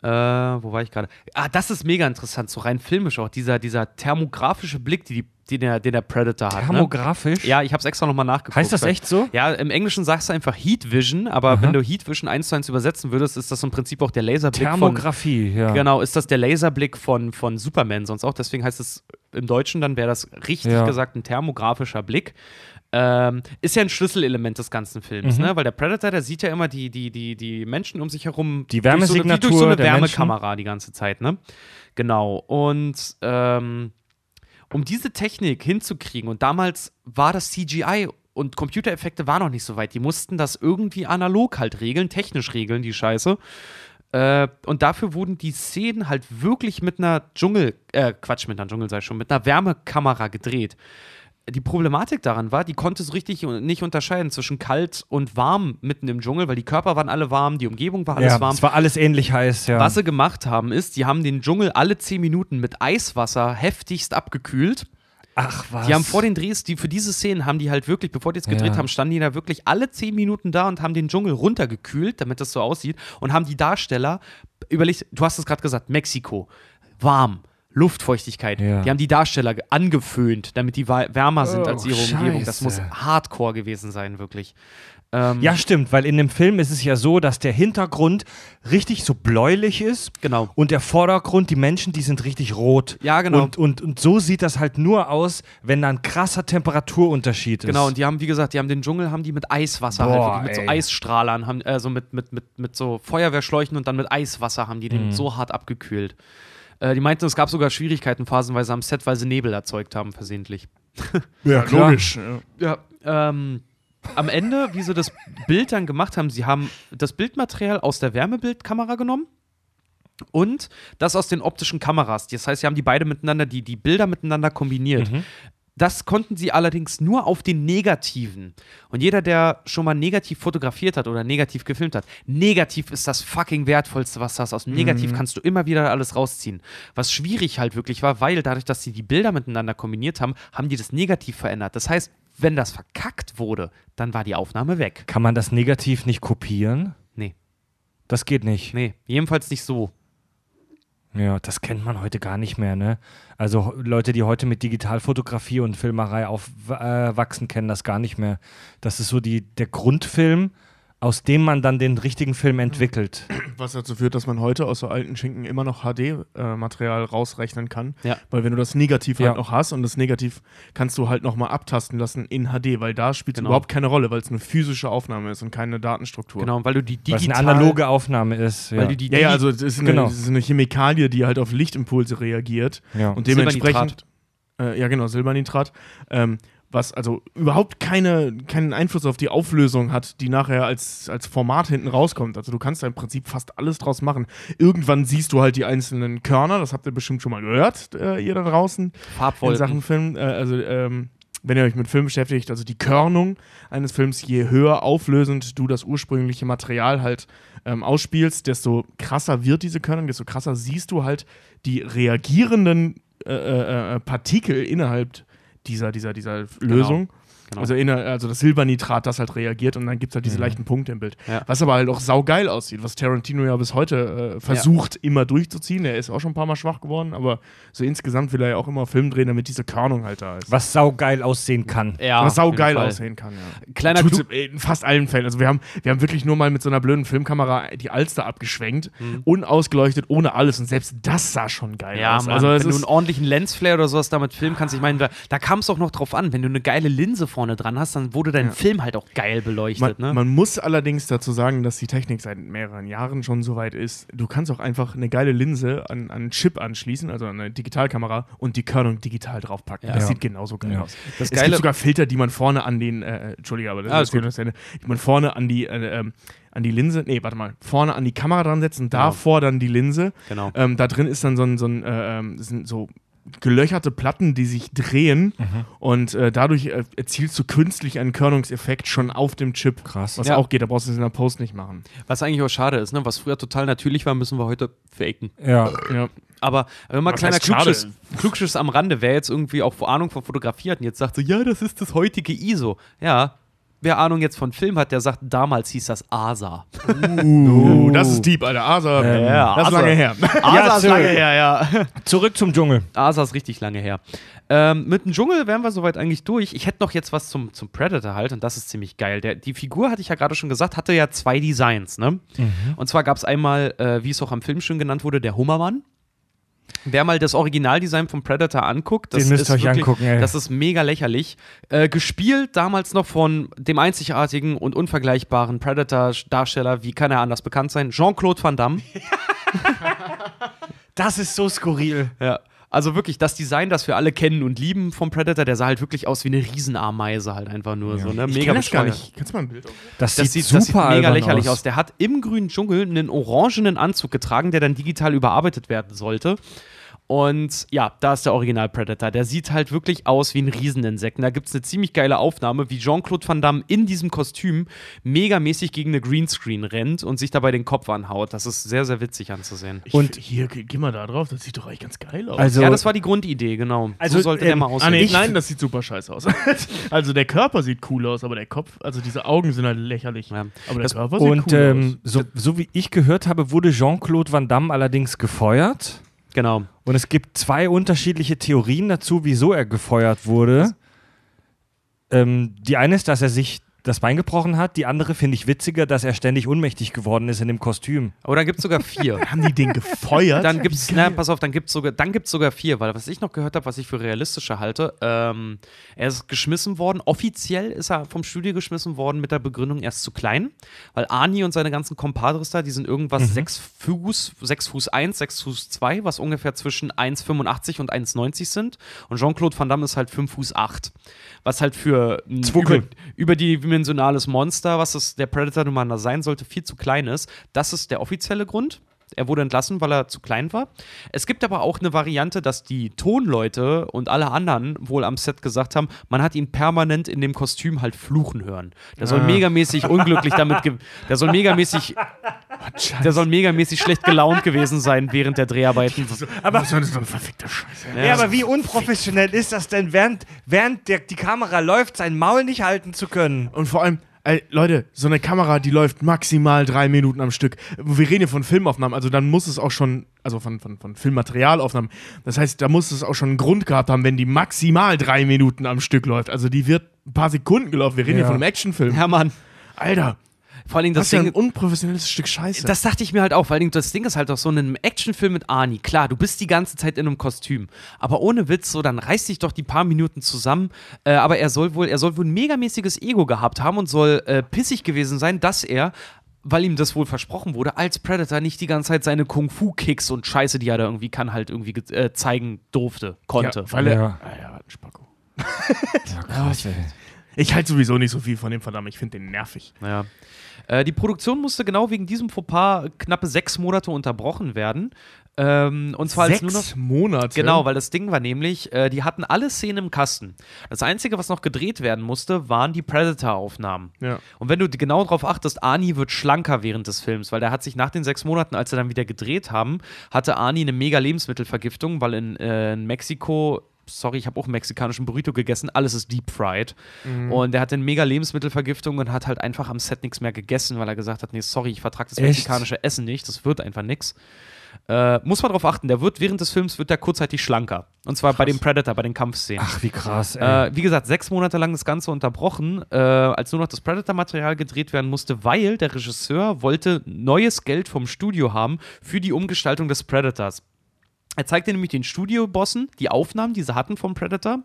Äh, wo war ich gerade? Ah, das ist mega interessant, so rein filmisch auch. Dieser, dieser thermografische Blick, die, die, den, der, den der Predator hat. Ne? Thermografisch? Ja, ich habe es extra nochmal nachgeguckt. Heißt das echt so? Ja, im Englischen sagst du einfach Heat Vision, aber wenn du Heat Vision eins zu eins übersetzen würdest, ist das im Prinzip auch der Laserblick von. Thermografie, ja. Genau, ist das der Laserblick von, von Superman sonst auch. Deswegen heißt es im Deutschen, dann wäre das richtig Ja. gesagt ein thermografischer Blick. Ähm, ist ja ein Schlüsselelement des ganzen Films, Mhm. ne? Weil der Predator, der sieht ja immer die, die, die, die Menschen um sich herum. Die durch so eine, durch so Wärmesignatur eine Wärmekamera die ganze Zeit, ne? Genau. Und ähm, um diese Technik hinzukriegen, und damals war das CGI und Computereffekte waren noch nicht so weit. Die mussten das irgendwie analog halt regeln, technisch regeln, die Scheiße. Äh, und dafür wurden die Szenen halt wirklich mit einer Dschungel, äh, Quatsch, mit einer Dschungel sei schon, mit einer Wärmekamera gedreht. Die Problematik daran war, die konnte so richtig nicht unterscheiden zwischen kalt und warm mitten im Dschungel, weil die Körper waren alle warm, die Umgebung war alles ja, warm. es war alles ähnlich heiß, ja. Was sie gemacht haben, ist, die haben den Dschungel alle 10 Minuten mit Eiswasser heftigst abgekühlt. Ach was. Die haben vor den Drehs, die für diese Szenen haben die halt wirklich, bevor die jetzt gedreht Ja. haben, standen die da wirklich alle 10 Minuten da und haben den Dschungel runtergekühlt, damit das so aussieht und haben die Darsteller, überlegt, du hast es gerade gesagt, Mexiko, warm. Luftfeuchtigkeit. Ja. Die haben die Darsteller ge- angeföhnt, damit die wärmer sind Oh, als ihre Umgebung. Das muss hardcore gewesen sein, wirklich. Ähm, Ja, stimmt, weil in dem Film ist es ja so, dass der Hintergrund richtig so bläulich ist Genau. und der Vordergrund, die Menschen, die sind richtig rot. Ja, genau. Und, und, und so sieht das halt nur aus, wenn da ein krasser Temperaturunterschied ist. Genau, und die haben, wie gesagt, die haben den Dschungel, haben die mit Eiswasser Boah, halt, mit so. Eisstrahlern, haben, also mit, mit, mit, mit so Feuerwehrschläuchen und dann mit Eiswasser haben die Mhm. den so hart abgekühlt. Äh, die meinten, es gab sogar Schwierigkeiten phasenweise am Set, weil sie Nebel erzeugt haben, versehentlich. ja, Logisch. Ja. Ja, ähm, am Ende, wie sie das Bild dann gemacht haben, sie haben das Bildmaterial aus der Wärmebildkamera genommen und das aus den optischen Kameras. Das heißt, sie haben die beide miteinander, die, die Bilder miteinander kombiniert. Das konnten sie allerdings nur auf den Negativen. Und jeder, der schon mal negativ fotografiert hat oder negativ gefilmt hat, negativ ist das fucking wertvollste, was du hast. Aus dem Negativ kannst du immer wieder alles rausziehen. Was schwierig halt wirklich war, weil dadurch, dass sie die Bilder miteinander kombiniert haben, haben die das Negativ verändert. Das heißt, wenn das verkackt wurde, dann war die Aufnahme weg. Kann man das negativ nicht kopieren? Nee, Das geht nicht. nee, jedenfalls nicht so. Ja, das kennt man heute gar nicht mehr, ne? Also Leute, die heute mit Digitalfotografie und Filmerei aufwachsen, kennen das gar nicht mehr. Das ist so die, der Grundfilm, aus dem man dann den richtigen Film entwickelt. Was dazu führt, dass man heute aus so alten Schinken immer noch HD-Material rausrechnen kann. Ja. Weil wenn du das Negativ Ja. halt noch hast und das Negativ kannst du halt nochmal abtasten lassen in HD, weil da spielt es Genau. überhaupt keine Rolle, weil es eine physische Aufnahme ist und keine Datenstruktur. Genau, weil du die digital... eine analoge Aufnahme ist. Ja. Weil du die Ja, ja, also es ist, eine, Genau. es ist eine Chemikalie, die halt auf Lichtimpulse reagiert ja. und Silbernitrat. dementsprechend, äh, ja genau, Silbernitrat, ähm, was also überhaupt keine, keinen Einfluss auf die Auflösung hat, die nachher als, als Format hinten rauskommt. Also du kannst da im Prinzip fast alles draus machen. Irgendwann siehst du halt die einzelnen Körner, das habt ihr bestimmt schon mal gehört, äh, ihr da draußen in Farbwolken. Sachen Film. Äh, also ähm, wenn ihr euch mit Film beschäftigt, also die Körnung eines Films, je höher auflösend du das ursprüngliche Material halt ähm, ausspielst, desto krasser wird diese Körnung, desto krasser siehst du halt die reagierenden äh, äh, äh, Partikel innerhalb dieser, dieser, dieser Lösung. Genau. Also, inner, also das Silbernitrat, das halt reagiert und dann gibt es halt diese leichten Punkte im Bild. Ja. Was aber halt auch saugeil aussieht, was Tarantino ja bis heute äh, versucht immer durchzuziehen. Er ist auch schon ein paar Mal schwach geworden, aber so insgesamt will er ja auch immer Film drehen, damit diese Körnung halt da ist. Was saugeil aussehen kann. ja, was saugeil aussehen kann, ja. Kleiner Tut's in fast allen Fällen. Also wir haben, wir haben wirklich nur mal mit so einer blöden Filmkamera die Alster abgeschwenkt, Mhm. unausgeleuchtet, ohne alles. Und selbst das sah schon geil Ja, aus. Mann, also es wenn du einen ordentlichen Lensflare oder sowas damit filmen kannst, ich meine, da, da kam es auch noch drauf an, wenn du eine geile Linse vorne dran hast, dann wurde dein Ja. Film halt auch geil man, beleuchtet, ne? man muss allerdings dazu sagen, dass die Technik seit mehreren Jahren schon so weit ist. Du kannst auch einfach eine geile Linse an, an einen Chip anschließen, also an eine Digitalkamera, und die Körnung digital draufpacken. Ja. Das Ja. sieht genauso geil Ja. aus. Das es Geile- gibt sogar Filter, die man vorne an den, äh, Entschuldige, aber das Alles ist jetzt das Ende, die man vorne an die, äh, ähm, an die Linse, nee, warte mal, vorne an die Kamera dran setzen, Genau. davor dann die Linse. Genau. Ähm, da drin ist dann so ein, so ein äh, ähm, so gelöcherte Platten, die sich drehen Mhm. und äh, dadurch äh, erzielst du künstlich einen Körnungseffekt schon auf dem Chip. Krass. Was Ja. auch geht, da brauchst du es in der Post nicht machen. Was eigentlich auch schade ist, ne? Was früher total natürlich war, müssen wir heute faken. Ja. Ja. Aber wenn man kleiner? Klugschiss, Klugschiss am Rande, wer jetzt irgendwie auch Ahnung von Fotografie hat und jetzt sagt so, ja, das ist das heutige ISO. Ja, wer Ahnung jetzt von Film hat, der sagt, damals hieß das ASA. Uh, das ist deep, Alter. Asa, Ähm, ja, das ist Asa. lange her. ASA ist zurück. lange her, ja. Zurück zum Dschungel. ASA ist richtig lange her. Ähm, mit dem Dschungel wären wir soweit eigentlich durch. Ich hätte noch jetzt was zum, zum Predator halt und das ist ziemlich geil. Der, die Figur, hatte ich ja gerade schon gesagt, hatte ja zwei Designs. Ne? Und zwar gab es einmal, äh, wie es auch am Film schon genannt wurde, der Hummermann. Wer mal das Originaldesign vom Predator anguckt, das Den müsst ist euch wirklich, angucken, ey. Das ist mega lächerlich. Äh, gespielt damals noch von dem einzigartigen und unvergleichbaren Predator-Darsteller, wie kann er anders bekannt sein? Jean-Claude Van Damme. Das ist so skurril. Ja. Also wirklich, das Design, das wir alle kennen und lieben vom Predator, der sah halt wirklich aus wie eine Riesenameise, halt einfach nur so, ne? Ich Mega das gar nicht. Kannst du mal ein Bild auf? Das, Das sieht, super das sieht mega lächerlich aus. aus. Der hat im grünen Dschungel einen orangenen Anzug getragen, der dann digital überarbeitet werden sollte. Und ja, da ist der Original Predator. Der sieht halt wirklich aus wie ein Rieseninsekt. Und Da gibt es eine ziemlich geile Aufnahme, wie Jean-Claude Van Damme in diesem Kostüm megamäßig gegen eine Greenscreen rennt und sich dabei den Kopf anhaut. Das ist sehr, sehr witzig anzusehen. Ich, Und- hier, geh, mal da drauf, das sieht doch eigentlich ganz geil aus. Also, ja, das war die Grundidee, genau. Also, so sollte der ähm, mal Ah, aussehen. nee, Ich- nein, das sieht super scheiße aus. also der Körper sieht cool aus, aber der Kopf, also diese Augen sind halt lächerlich. Ja. Aber der Das- Körper sieht und cool ähm, so, so wie ich gehört habe, wurde Jean-Claude Van Damme allerdings gefeuert. Genau. Und es gibt zwei unterschiedliche Theorien dazu, wieso er gefeuert wurde. Ähm, die eine ist, dass er sich das Bein gebrochen hat. Die andere finde ich witziger, dass er ständig ohnmächtig geworden ist in dem Kostüm. Aber dann gibt es sogar vier. Haben die den gefeuert? Dann gibt's, na, pass auf, dann gibt's sogar, dann gibt's sogar vier, weil was ich noch gehört habe, was ich für realistischer halte, ähm, er ist geschmissen worden, offiziell ist er vom Studio geschmissen worden mit der Begründung, er ist zu klein, weil Ani und seine ganzen Compadres da, die sind irgendwas sechs Fuß, sechs Fuß eins, sechs Fuß zwei, was ungefähr zwischen 1,85 und 1,90 sind und Jean-Claude Van Damme ist halt 5 Fuß acht, was halt für ein Zwuckel. über, überdimensionales Monster, was es der Predator nun mal sein sollte, viel zu klein ist. Das ist der offizielle Grund. Er wurde entlassen, weil er zu klein war. Es gibt aber auch eine Variante, dass die Tonleute und alle anderen wohl am Set gesagt haben, man hat ihn permanent in dem Kostüm halt fluchen hören. Der soll megamäßig unglücklich damit, der soll megamäßig, der soll megamäßig schlecht gelaunt gewesen sein während der Dreharbeiten. aber so eine, so eine verfickte Scheiße. Ja, aber wie unprofessionell ist das denn, während, während der, die Kamera läuft, sein Maul nicht halten zu können? Und vor allem, ey, Leute, so eine Kamera, die läuft maximal drei Minuten am Stück. Wir reden hier von Filmaufnahmen, also dann muss es auch schon, also von, von, von Filmmaterialaufnahmen, das heißt, da muss es auch schon einen Grund gehabt haben, wenn die maximal drei Minuten am Stück läuft. Also die wird ein paar Sekunden gelaufen. Wir reden Ja. hier von einem Actionfilm. Hermann, Alter, Vor allen Dingen Das das ist ja ein Ding. unprofessionelles Stück Scheiße. Das dachte ich mir halt auch, vor allen Dingen das Ding ist halt auch so in einem Actionfilm mit Arnie. Klar, du bist die ganze Zeit in einem Kostüm, aber ohne Witz, so dann reiß dich doch die paar Minuten zusammen. Äh, aber er soll wohl, er soll wohl ein megamäßiges Ego gehabt haben und soll äh, pissig gewesen sein, dass er weil ihm das wohl versprochen wurde, als Predator nicht die ganze Zeit seine Kung-Fu-Kicks und Scheiße, die er da irgendwie kann, halt irgendwie ge- äh, zeigen durfte, konnte. Ja, weil er. Ja. Ah, ja, ein Spacko. Ja, krass, ey. Ich halte sowieso nicht so viel von dem verdammt. Ich finde den nervig. Ja. Äh, die Produktion musste genau wegen diesem Fauxpas knappe sechs Monate unterbrochen werden. Ähm, und zwar als nur noch. Sechs Monate. Genau, weil das Ding war nämlich, äh, die hatten alle Szenen im Kasten. Das Einzige, was noch gedreht werden musste, waren die Predator-Aufnahmen. Ja. Und wenn du genau darauf achtest, Arnie wird schlanker während des Films, weil der hat sich nach den sechs Monaten, als sie dann wieder gedreht haben, hatte Arnie eine mega Lebensmittelvergiftung, weil in, äh, in Mexiko sorry, ich habe auch einen mexikanischen Burrito gegessen, alles ist deep fried. Und er hatte eine mega Lebensmittelvergiftung und hat halt einfach am Set nichts mehr gegessen, weil er gesagt hat, nee, sorry, ich vertrage das Echt? mexikanische Essen nicht, das wird einfach nix. Äh, muss man darauf achten, der wird während des Films wird der kurzzeitig schlanker. Und zwar bei dem Predator, bei den Kampfszenen. Ach, wie krass, ey. Äh, wie gesagt, sechs Monate lang das Ganze unterbrochen, äh, als nur noch das Predator-Material gedreht werden musste, weil der Regisseur wollte neues Geld vom Studio haben für die Umgestaltung des Predators. Er zeigte nämlich den Studiobossen die Aufnahmen, die sie hatten vom Predator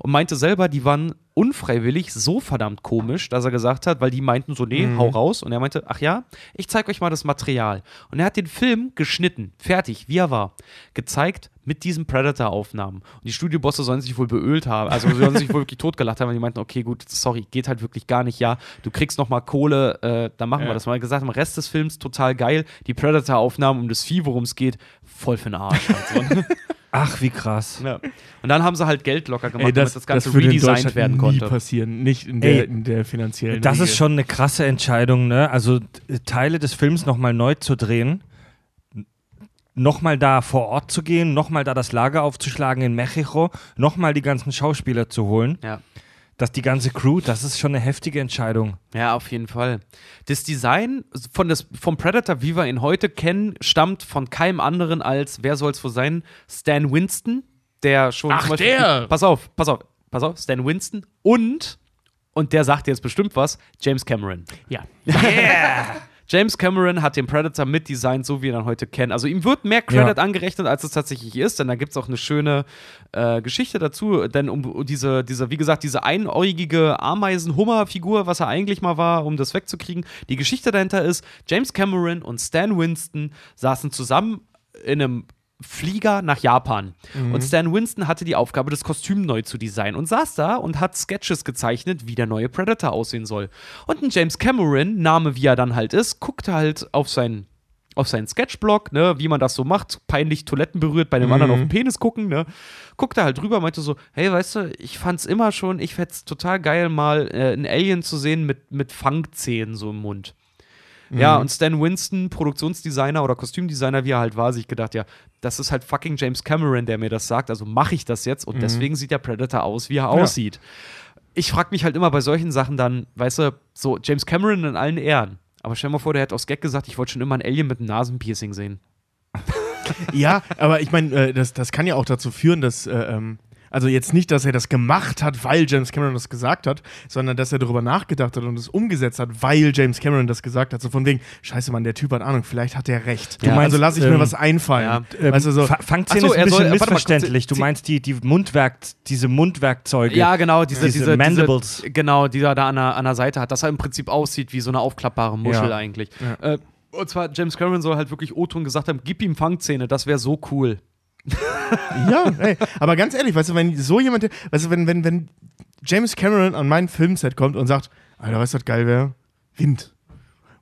und meinte selber, die waren unfreiwillig so verdammt komisch, dass er gesagt hat, weil die meinten so, nee, hau raus. Und er meinte, ach ja, ich zeig euch mal das Material. Und er hat den Film geschnitten, fertig, wie er war, gezeigt mit diesen Predator-Aufnahmen. Und die Studiobosse sollen sich wohl beölt haben, also sie sollen sich wohl wirklich totgelacht haben, weil die meinten, okay, gut, sorry, geht halt wirklich gar nicht, ja, du kriegst noch mal Kohle, äh, dann machen wir Ja. das mal. Gesagt, am Rest des Films total geil, die Predator-Aufnahmen um das Vieh, worum es geht, voll für den Arsch. Halt so. Ach, wie krass. ja. Und dann haben sie halt Geld locker gemacht, Ey, das, damit das Ganze das würde in redesigned Deutschland werden nie konnte. passieren. Nicht in der, Ey, in der finanziellen Das Riege. ist schon eine krasse Entscheidung, ne? Also t- Teile des Films nochmal neu zu drehen, nochmal da vor Ort zu gehen, nochmal da das Lager aufzuschlagen in Mexiko, nochmal die ganzen Schauspieler zu holen, Ja. Dass die ganze Crew, das ist schon eine heftige Entscheidung. Ja, auf jeden Fall. Das Design von des, vom Predator, wie wir ihn heute kennen, stammt von keinem anderen als, wer soll es wohl sein? Stan Winston, der schon. Ach, Beispiel, der! Pass auf, pass auf, pass auf, Stan Winston und, und der sagt jetzt bestimmt was, James Cameron. Ja. James Cameron hat den Predator mitdesignt, so wie wir ihn dann heute kennen. Also ihm wird mehr Credit Ja. angerechnet, als es tatsächlich ist, denn da gibt es auch eine schöne äh, Geschichte dazu. Denn um diese, diese, wie gesagt, diese einäugige Ameisen-Hummer-Figur, was er eigentlich mal war, um das wegzukriegen. Die Geschichte dahinter ist, James Cameron und Stan Winston saßen zusammen in einem Flieger nach Japan. Und Stan Winston hatte die Aufgabe, das Kostüm neu zu designen und saß da und hat Sketches gezeichnet, wie der neue Predator aussehen soll. Und ein James Cameron, Name wie er dann halt ist, guckte halt auf seinen auf seinen Sketchblock, ne, wie man das so macht, peinlich Toiletten berührt, bei dem anderen auf den Penis gucken, ne, guckte halt drüber, meinte so, hey, weißt du, ich fand's immer schon, ich fänd's total geil, mal äh, einen Alien zu sehen mit, mit Fangzähnen so im Mund. Ja, und Stan Winston, Produktionsdesigner oder Kostümdesigner, wie er halt war, sich gedacht, ja, das ist halt fucking James Cameron, der mir das sagt, also mache ich das jetzt und deswegen sieht der Predator aus, wie er aussieht. Ich frage mich halt immer bei solchen Sachen dann, weißt du, so James Cameron in allen Ehren. Aber stell dir mal vor, der hätte aus Gag gesagt, ich wollte schon immer ein Alien mit einem Nasenpiercing sehen. Ja, aber ich meine, äh, das, das kann ja auch dazu führen, dass. Äh, ähm, also jetzt nicht, dass er das gemacht hat, weil James Cameron das gesagt hat, sondern dass er darüber nachgedacht hat und es umgesetzt hat, weil James Cameron das gesagt hat. So von wegen, scheiße Mann, der Typ hat Ahnung, vielleicht hat er recht. Du meinst, also lasse ich ähm, mir was einfallen. Ähm, weißt du, so, Fangzähne Ach so, ist ein er soll- bisschen warte mal, missverständlich. Du meinst die, die Mundwerk, diese Mundwerkzeuge. Ja, genau, diese, Diese diese, Mandibles. Diese, genau, die er da an der, an der Seite hat, dass er im Prinzip aussieht wie so eine aufklappbare Muschel Ja. eigentlich. Äh, und zwar, James Cameron soll halt wirklich O-Ton gesagt haben, gib ihm Fangzähne, das wäre so cool. Ja, ey, aber ganz ehrlich, weißt du, wenn so jemand, weißt du, wenn, wenn, wenn James Cameron an mein Filmset kommt und sagt, Alter, weißt du, was geil wäre? Wind.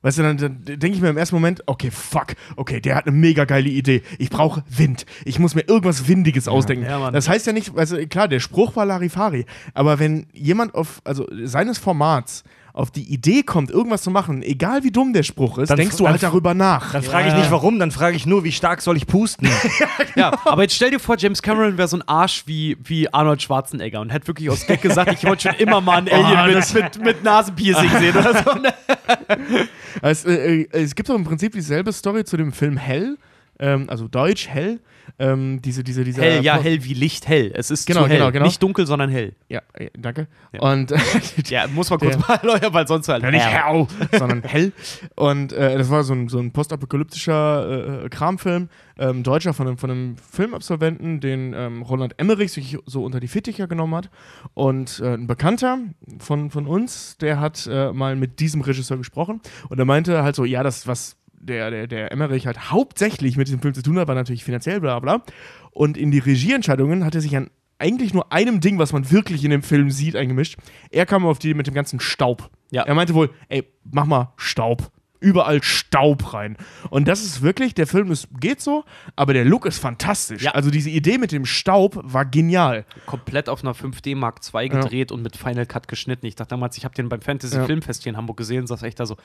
Weißt du, dann, dann denke ich mir im ersten Moment, okay, fuck, okay, der hat eine mega geile Idee. Ich brauche Wind. Ich muss mir irgendwas Windiges ausdenken. Ja, das heißt ja nicht, also klar, der Spruch war Larifari, aber wenn jemand auf, also seines Formats auf die Idee kommt, irgendwas zu machen, egal wie dumm der Spruch ist, Dann- denkst du dann- halt darüber nach. Dann frage ich nicht warum, dann frage ich nur, wie stark soll ich pusten? Ja, aber jetzt stell dir vor, James Cameron wäre so ein Arsch wie, wie Arnold Schwarzenegger und hätte wirklich aus Gag gesagt, ich wollte schon immer mal ein Alien mit, mit, mit Nasenpiercing sehen oder so. ne? Es, äh, äh, es gibt doch im Prinzip dieselbe Story zu dem Film Hell. ähm, also Deutsch, hell. Ähm, diese, diese, dieser Hell, ja, Post- hell wie Licht, hell. Es ist Genau, zu hell. genau, genau. Nicht dunkel, sondern hell. Ja, äh, danke. Ja. Und Ja, muss man kurz mal erläutern, weil sonst halt. Ja, nicht hell. sondern hell. Und äh, das war so ein, so ein postapokalyptischer äh, Kramfilm, ähm, Deutscher von einem, von einem Filmabsolventen, den ähm, Roland Emmerich sich so unter die Fittiche genommen hat. Und äh, ein Bekannter von, von uns, der hat äh, mal mit diesem Regisseur gesprochen und er meinte halt so, ja, das, was der, der, der Emmerich halt hauptsächlich mit diesem Film zu tun hat, war natürlich finanziell, bla bla. Und in die Regieentscheidungen hat er sich an eigentlich nur einem Ding, was man wirklich in dem Film sieht, eingemischt. Er kam auf die mit dem ganzen Staub. Ja. Er meinte wohl, ey, mach mal Staub. Überall Staub rein. Und das ist wirklich, der Film ist, geht so, aber der Look ist fantastisch. Ja. Also diese Idee mit dem Staub war genial. Komplett auf einer 5D Mark II gedreht und mit Final Cut geschnitten. Ich dachte damals, ich habe den beim Fantasy Ja. Filmfest hier in Hamburg gesehen und saß echt da so.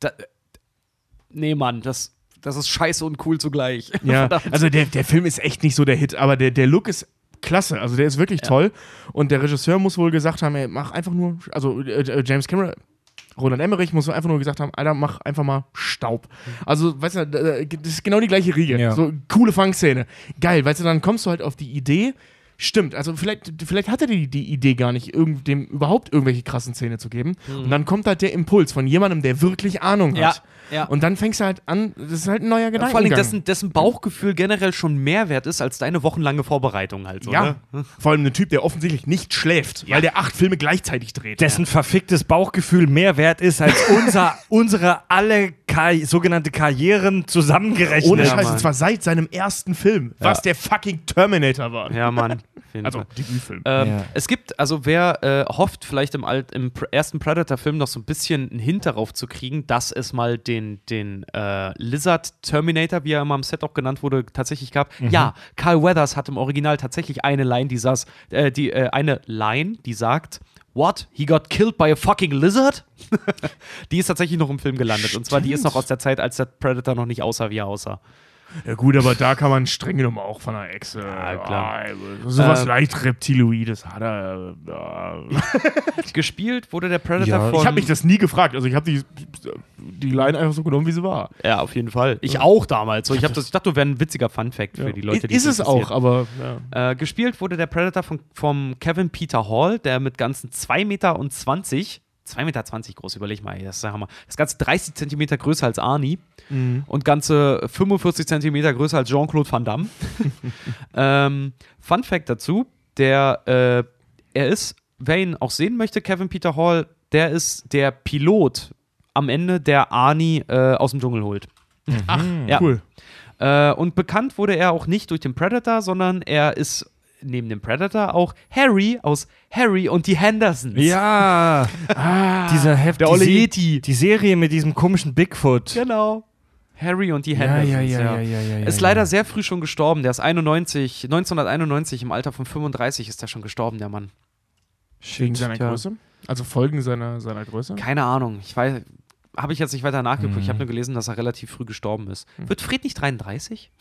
Da, nee, Mann, das, das ist scheiße und cool zugleich. Ja, Verdammt. also der, der Film ist echt nicht so der Hit, aber der, der Look ist klasse. Also der ist wirklich toll. Und der Regisseur muss wohl gesagt haben, ey, mach einfach nur, also äh, äh, James Cameron, Roland Emmerich muss einfach nur gesagt haben, Alter, mach einfach mal Staub. Also, weißt du, das ist genau die gleiche Riege. Ja. So coole Fangszene. Geil, weißt du, dann kommst du halt auf die Idee, Stimmt, also vielleicht, vielleicht hat er die, die Idee gar nicht, irgend, dem überhaupt irgendwelche krassen Szene zu geben. Und dann kommt halt der Impuls von jemandem, der wirklich Ahnung Ja, hat. ja. Und dann fängst du halt an, das ist halt ein neuer Gedankengang. Vor allem, dessen, dessen Bauchgefühl generell schon mehr wert ist als deine wochenlange Vorbereitung halt so. Ja, Ne? vor allem ein Typ, der offensichtlich nicht schläft, weil der acht Filme gleichzeitig dreht. Dessen verficktes Bauchgefühl mehr wert ist als unser, unsere alle Kar sogenannte Karrieren zusammengerechnet. Ohne Ja, Scheiß, Mann. und zwar seit seinem ersten Film, was der fucking Terminator war. Ja, Mann. Also. Debütfilm. Ähm, Ja. Es gibt, also wer äh, hofft, vielleicht im, Alt, im ersten Predator-Film noch so ein bisschen einen Hint darauf zu kriegen, dass es mal den, den äh, Lizard Terminator, wie er immer am Set auch genannt wurde, tatsächlich gab. Ja, Carl Weathers hat im Original tatsächlich eine Line, die saß, äh, die, äh, eine Line, die sagt, What? He got killed by a fucking lizard? die ist tatsächlich noch im Film gelandet. Und zwar, die ist noch aus der Zeit, als der Predator noch nicht aussah, wie er aussah. Ja, gut, aber da kann man streng genommen auch von einer Echse. Ja, klar. Ah, sowas Ähm, leicht Reptiloides hat er. Ja. Gespielt wurde der Predator Ja, von. Ich habe mich das nie gefragt. Also, ich habe die, die Line einfach so genommen, wie sie war. Ja, auf jeden Fall. Ich auch damals. So, ich, hab das, ich dachte, das wäre ein witziger Fun-Fact für die Leute, die ist es auch, aber. Ja. Äh, gespielt wurde der Predator von, vom Kevin Peter Hall, der mit ganzen 2 Meter und 20, 2 Meter 20 groß, überleg mal, ey, das ist der Hammer. Das ganze 30 Zentimeter größer als Arnie und ganze 45 Zentimeter größer als Jean-Claude Van Damme. ähm, Fun Fact dazu, der, äh, er ist, wer ihn auch sehen möchte, Kevin Peter Hall, der ist der Pilot am Ende, der Arnie äh, aus dem Dschungel holt. Ach, Ja. cool. Äh, und bekannt wurde er auch nicht durch den Predator, sondern er ist neben dem Predator auch Harry aus Harry und die Hendersons. Ja, dieser Heft, der die, Yeti. die Serie mit diesem komischen Bigfoot. Genau. Harry und die Hendersons. ja, ja, ja, ja, ja, ja, Ist ja. leider sehr früh schon gestorben. Der ist 91, 1991, im Alter von 35 ist er schon gestorben, der Mann. Wegen seiner. Größe? Also Folgen seiner, seiner Größe? Keine Ahnung. Ich weiß, habe ich jetzt nicht weiter nachgeguckt. Mhm. Ich habe nur gelesen, dass er relativ früh gestorben ist. Wird Fred nicht 33?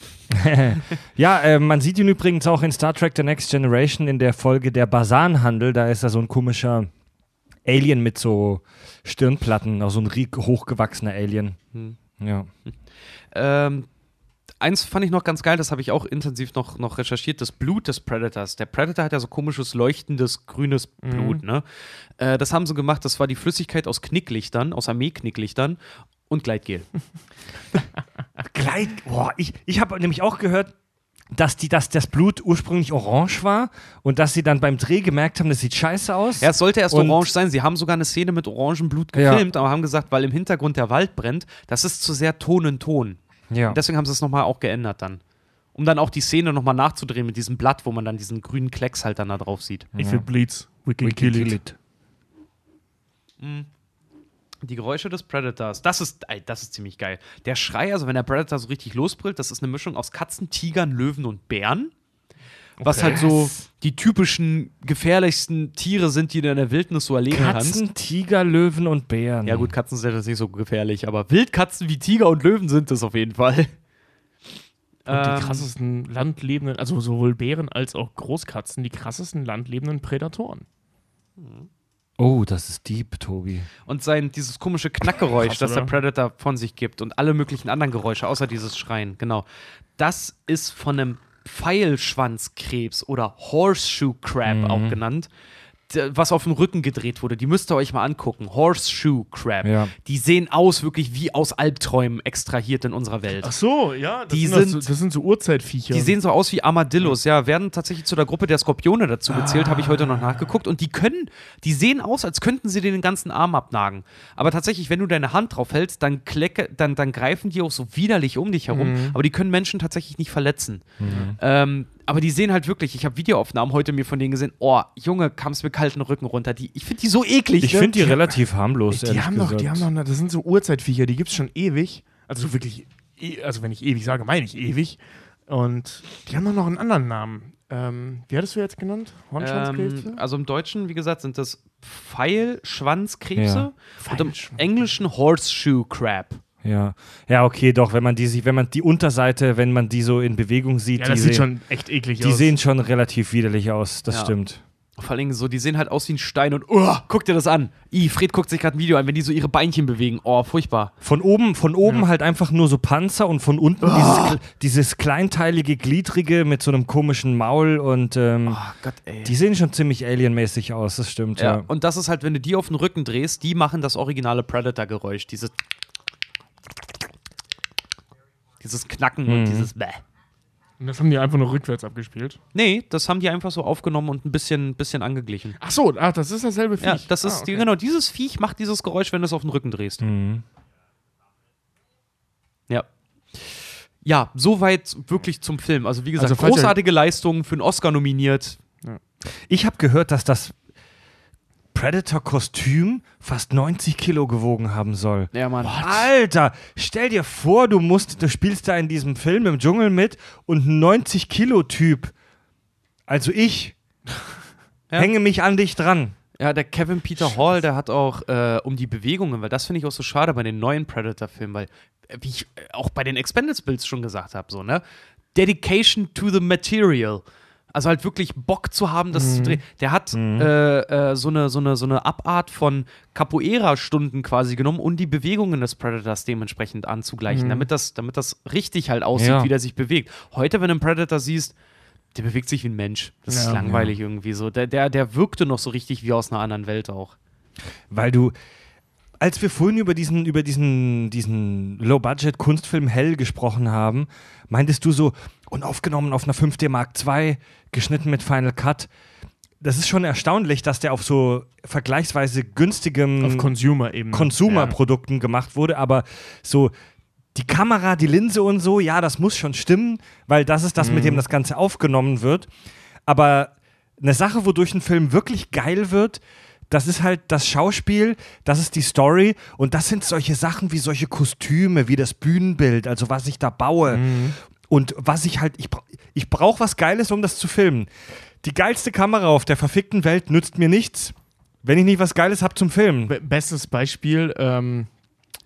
Ja, äh, man sieht ihn übrigens auch in Star Trek The Next Generation in der Folge Der Basanhandel. Da ist er so ein komischer Alien mit so Stirnplatten, auch so ein hochgewachsener Alien. Hm. Ja. Ähm, eins fand ich noch ganz geil, das habe ich auch intensiv noch, noch recherchiert, das Blut des Predators. Der Predator hat ja so komisches, leuchtendes, grünes Blut, ne? Äh, das haben sie gemacht, das war die Flüssigkeit aus Knicklichtern, aus Armee-Knicklichtern und Gleitgel. Gleit, boah, ich, ich habe nämlich auch gehört, dass, die, dass das Blut ursprünglich orange war und dass sie dann beim Dreh gemerkt haben, das sieht scheiße aus. Ja, es sollte erst Und- orange sein. Sie haben sogar eine Szene mit orangem Blut Ja. gefilmt, aber haben gesagt, weil im Hintergrund der Wald brennt, das ist zu sehr Ton in Ton. Ja. Und deswegen haben sie es nochmal auch geändert dann. Um dann auch die Szene nochmal nachzudrehen mit diesem Blatt, wo man dann diesen grünen Klecks halt dann da drauf sieht. If it bleeds, we can, We can kill, kill it. it. Die Geräusche des Predators, das ist, ey, das ist ziemlich geil. Der Schrei, also wenn der Predator so richtig losbrüllt, das ist eine Mischung aus Katzen, Tigern, Löwen und Bären. Was halt so die typischen gefährlichsten Tiere sind, die du in der Wildnis so erleben kannst. Katzen, Tiger, Löwen und Bären. Ja, gut, Katzen sind jetzt nicht so gefährlich, aber Wildkatzen wie Tiger und Löwen sind es auf jeden Fall. Und Ähm, die krassesten landlebenden, also sowohl Bären als auch Großkatzen, die krassesten landlebenden Prädatoren. Oh, das ist deep, Tobi. Und sein, dieses komische Knackgeräusch, Krass, das der? Predator von sich gibt und alle möglichen anderen Geräusche, außer dieses Schreien, genau. Das ist von einem Pfeilschwanzkrebs oder Horseshoe Crab Mhm. auch genannt, was auf dem Rücken gedreht wurde. Die müsst ihr euch mal angucken. Horseshoe Crab. Ja. Die sehen aus wirklich wie aus Albträumen extrahiert in unserer Welt. Ach so, ja. Das Die sind, das sind- so, das sind so Urzeitviecher. Die sehen so aus wie Armadillos, ja, werden tatsächlich zu der Gruppe der Skorpione dazu gezählt, habe ich heute noch nachgeguckt. Und die können, die sehen aus, als könnten sie dir den ganzen Arm abnagen. Aber tatsächlich, wenn du deine Hand drauf hältst, dann, klecke, dann, dann greifen die auch so widerlich um dich herum. Aber die können Menschen tatsächlich nicht verletzen. Ähm, aber die sehen halt wirklich, ich habe Videoaufnahmen heute mir von denen gesehen, oh, Junge, kam es mir kalten Rücken runter. Die, ich finde die so eklig. Ich ne? finde die relativ harmlos, die haben doch, gesagt. die haben doch, das sind so Urzeitviecher, die gibt es schon ewig. Also wirklich, e- also wenn ich ewig sage, meine ich ewig. Und die haben doch noch einen anderen Namen. Ähm, wie hattest du jetzt genannt? Hornschwanzkrebse? Ähm, also im Deutschen, wie gesagt, sind das Pfeilschwanzkrebse Ja. und im Englischen Horseshoe Crab. Ja. ja, okay, doch, wenn man die sich, wenn man die Unterseite, wenn man die so in Bewegung sieht, ja, die, das sieht sehen, schon echt eklig die aus. sehen schon relativ widerlich aus, das Ja. stimmt. Vor allem so, die sehen halt aus wie ein Stein und oh, guck dir das an. I, Fred guckt sich gerade ein Video an, wenn die so ihre Beinchen bewegen. Oh, furchtbar. Von oben, von oben halt einfach nur so Panzer und von unten Oh. dieses, dieses kleinteilige, gliedrige mit so einem komischen Maul und ähm, Oh Gott, ey. die sehen schon ziemlich alienmäßig aus, das stimmt, ja. ja. Und das ist halt, wenn du die auf den Rücken drehst, die machen das originale Predator-Geräusch. Dieses. Dieses Knacken und dieses Bäh. Und das haben die einfach nur rückwärts abgespielt. Nee, das haben die einfach so aufgenommen und ein bisschen, bisschen angeglichen. Ach so, ach, das ist dasselbe Viech. Ja, das ist, ah, die, okay. genau, dieses Viech macht dieses Geräusch, wenn du es auf den Rücken drehst. Mhm. Ja. Ja, soweit wirklich zum Film. Also, wie gesagt, Also, großartige Leistung, für einen Oscar nominiert. Ich habe gehört, dass das Predator-Kostüm fast 90 Kilo gewogen haben soll. Ja, Mann. Alter, stell dir vor, du musst, du spielst da in diesem Film im Dschungel mit und ein 90 Kilo Typ, also ich, Ja. hänge mich an dich dran. Ja, der Kevin Peter Hall, der hat auch äh, um die Bewegungen, weil das finde ich auch so schade bei den neuen Predator-Filmen, weil, äh, wie ich äh, auch bei den Expendables schon gesagt habe, so, ne? Dedication to the material. Also halt wirklich Bock zu haben, das zu drehen. Der hat äh, äh, so, eine, so, eine, so eine Abart von Capoeira-Stunden quasi genommen, um die Bewegungen des Predators dementsprechend anzugleichen, damit, das, damit das richtig halt aussieht, Ja. wie der sich bewegt. Heute, wenn du einen Predator siehst, der bewegt sich wie ein Mensch. Das ist Ja. langweilig irgendwie so. Der, der, der wirkte noch so richtig wie aus einer anderen Welt auch. Weil du, als wir vorhin über diesen, über diesen, diesen Low-Budget-Kunstfilm Hell gesprochen haben, meintest du so, und aufgenommen auf einer 5D Mark II, geschnitten mit Final Cut. Das ist schon erstaunlich, dass der auf so vergleichsweise günstigem Auf Consumer eben. Konsumerprodukten gemacht wurde, aber so die Kamera, die Linse und so, ja, das muss schon stimmen, weil das ist das, mit dem das Ganze aufgenommen wird. Aber eine Sache, wodurch ein Film wirklich geil wird, das ist halt das Schauspiel, das ist die Story und das sind solche Sachen wie solche Kostüme, wie das Bühnenbild, also was ich da baue. Und was ich halt, ich, ich brauche was Geiles, um das zu filmen. Die geilste Kamera auf der verfickten Welt nützt mir nichts, wenn ich nicht was Geiles habe zum Filmen. Be- Bestes Beispiel, ähm,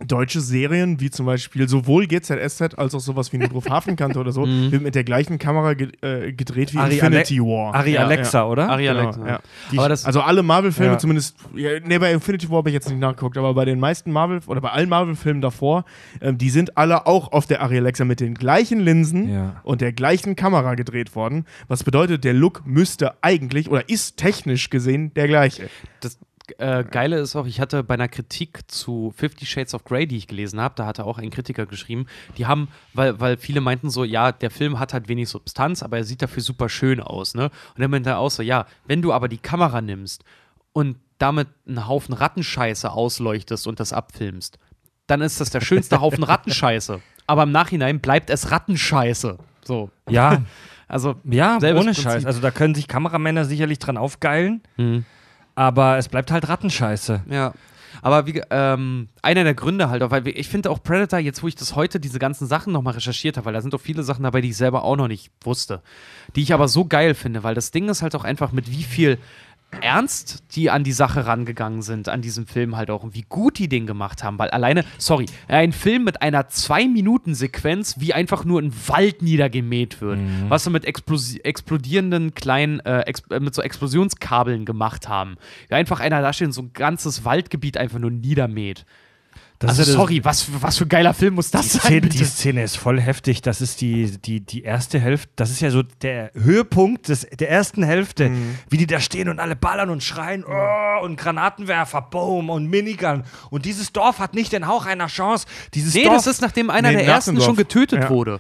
deutsche Serien, wie zum Beispiel sowohl GZSZ als auch sowas wie Notruf Hafenkante oder so, wird mit der gleichen Kamera ge äh, gedreht wie Ari Infinity War. Ari Ja, Alexa, oder? Ari Genau, Alexa. ja. Die- Aber das, Also alle Marvel-Filme, Ja. zumindest, ja, nee, bei Infinity War habe ich jetzt nicht nachgeguckt, aber bei den meisten Marvel- oder bei allen Marvel-Filmen davor, ähm, die sind alle auch auf der Ari Alexa mit den gleichen Linsen Ja. und der gleichen Kamera gedreht worden. Was bedeutet, der Look müsste eigentlich oder ist technisch gesehen der gleiche. das äh, Geile ist auch, ich hatte bei einer Kritik zu Fifty Shades of Grey, die ich gelesen habe, da hatte auch ein Kritiker geschrieben, die haben, weil, weil viele meinten so, ja, der Film hat halt wenig Substanz, aber er sieht dafür super schön aus, ne? Und er meinte auch so, ja, wenn du aber die Kamera nimmst und damit einen Haufen Rattenscheiße ausleuchtest und das abfilmst, dann ist das der schönste Haufen Rattenscheiße. Aber im Nachhinein bleibt es Rattenscheiße. So. Ja, Also, ja, ohne Prinzip. Scheiß. Also da können sich Kameramänner sicherlich dran aufgeilen, Mhm. Aber es bleibt halt Rattenscheiße. Ja. Aber wie, ähm, einer der Gründe halt auch, weil ich finde auch Predator, jetzt wo ich das heute, diese ganzen Sachen nochmal recherchiert habe, weil da sind doch viele Sachen dabei, die ich selber auch noch nicht wusste, die ich aber so geil finde, weil das Ding ist halt auch einfach mit wie viel ernst die an die Sache rangegangen sind, an diesem Film halt auch und wie gut die den gemacht haben, weil alleine, sorry, ein Film mit einer Zwei-Minuten-Sequenz, wie einfach nur ein Wald niedergemäht wird, Mhm. was sie mit Explos explodierenden kleinen, äh, ex äh, mit so Explosionskabeln gemacht haben. Wie einfach einer da steht und so ein ganzes Waldgebiet einfach nur niedermäht. Das also ist- sorry, was, für- was für ein geiler Film muss das Die sein? Szene, die Szene ist voll heftig. Das ist die, die, die erste Hälfte. Das ist ja so der Höhepunkt des, der ersten Hälfte. Mhm. Wie die da stehen und alle ballern und schreien. Oh, und Granatwerfer, Boom und Minigun. Und dieses Dorf hat nicht den Hauch einer Chance. Dieses nee, Dorf. das ist nachdem einer Nee, der ersten schon getötet Ja. wurde.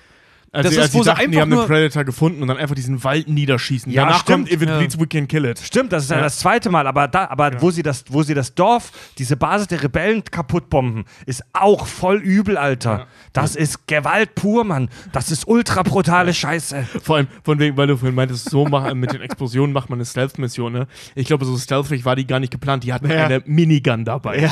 Also, Das ist, wo die sie dachten, die einfach haben nur- Predator gefunden und dann einfach diesen Wald niederschießen. Ja, Danach stimmt. kommt If It Ja. Bleeds, We Can Kill It. Stimmt, das ist ja, Ja. das zweite Mal, aber da, aber wo sie das, wo sie das Dorf, diese Basis der Rebellen kaputt bomben, ist auch voll übel, Alter. Das ist Gewalt pur, Mann. Das ist ultra brutale Scheiße. Vor allem, von wegen, weil du vorhin meintest, so mach, mit den Explosionen macht man eine Stealth-Mission, ne? Ich glaube, so stealthig war die gar nicht geplant. Die hatten Ja. eine Minigun dabei.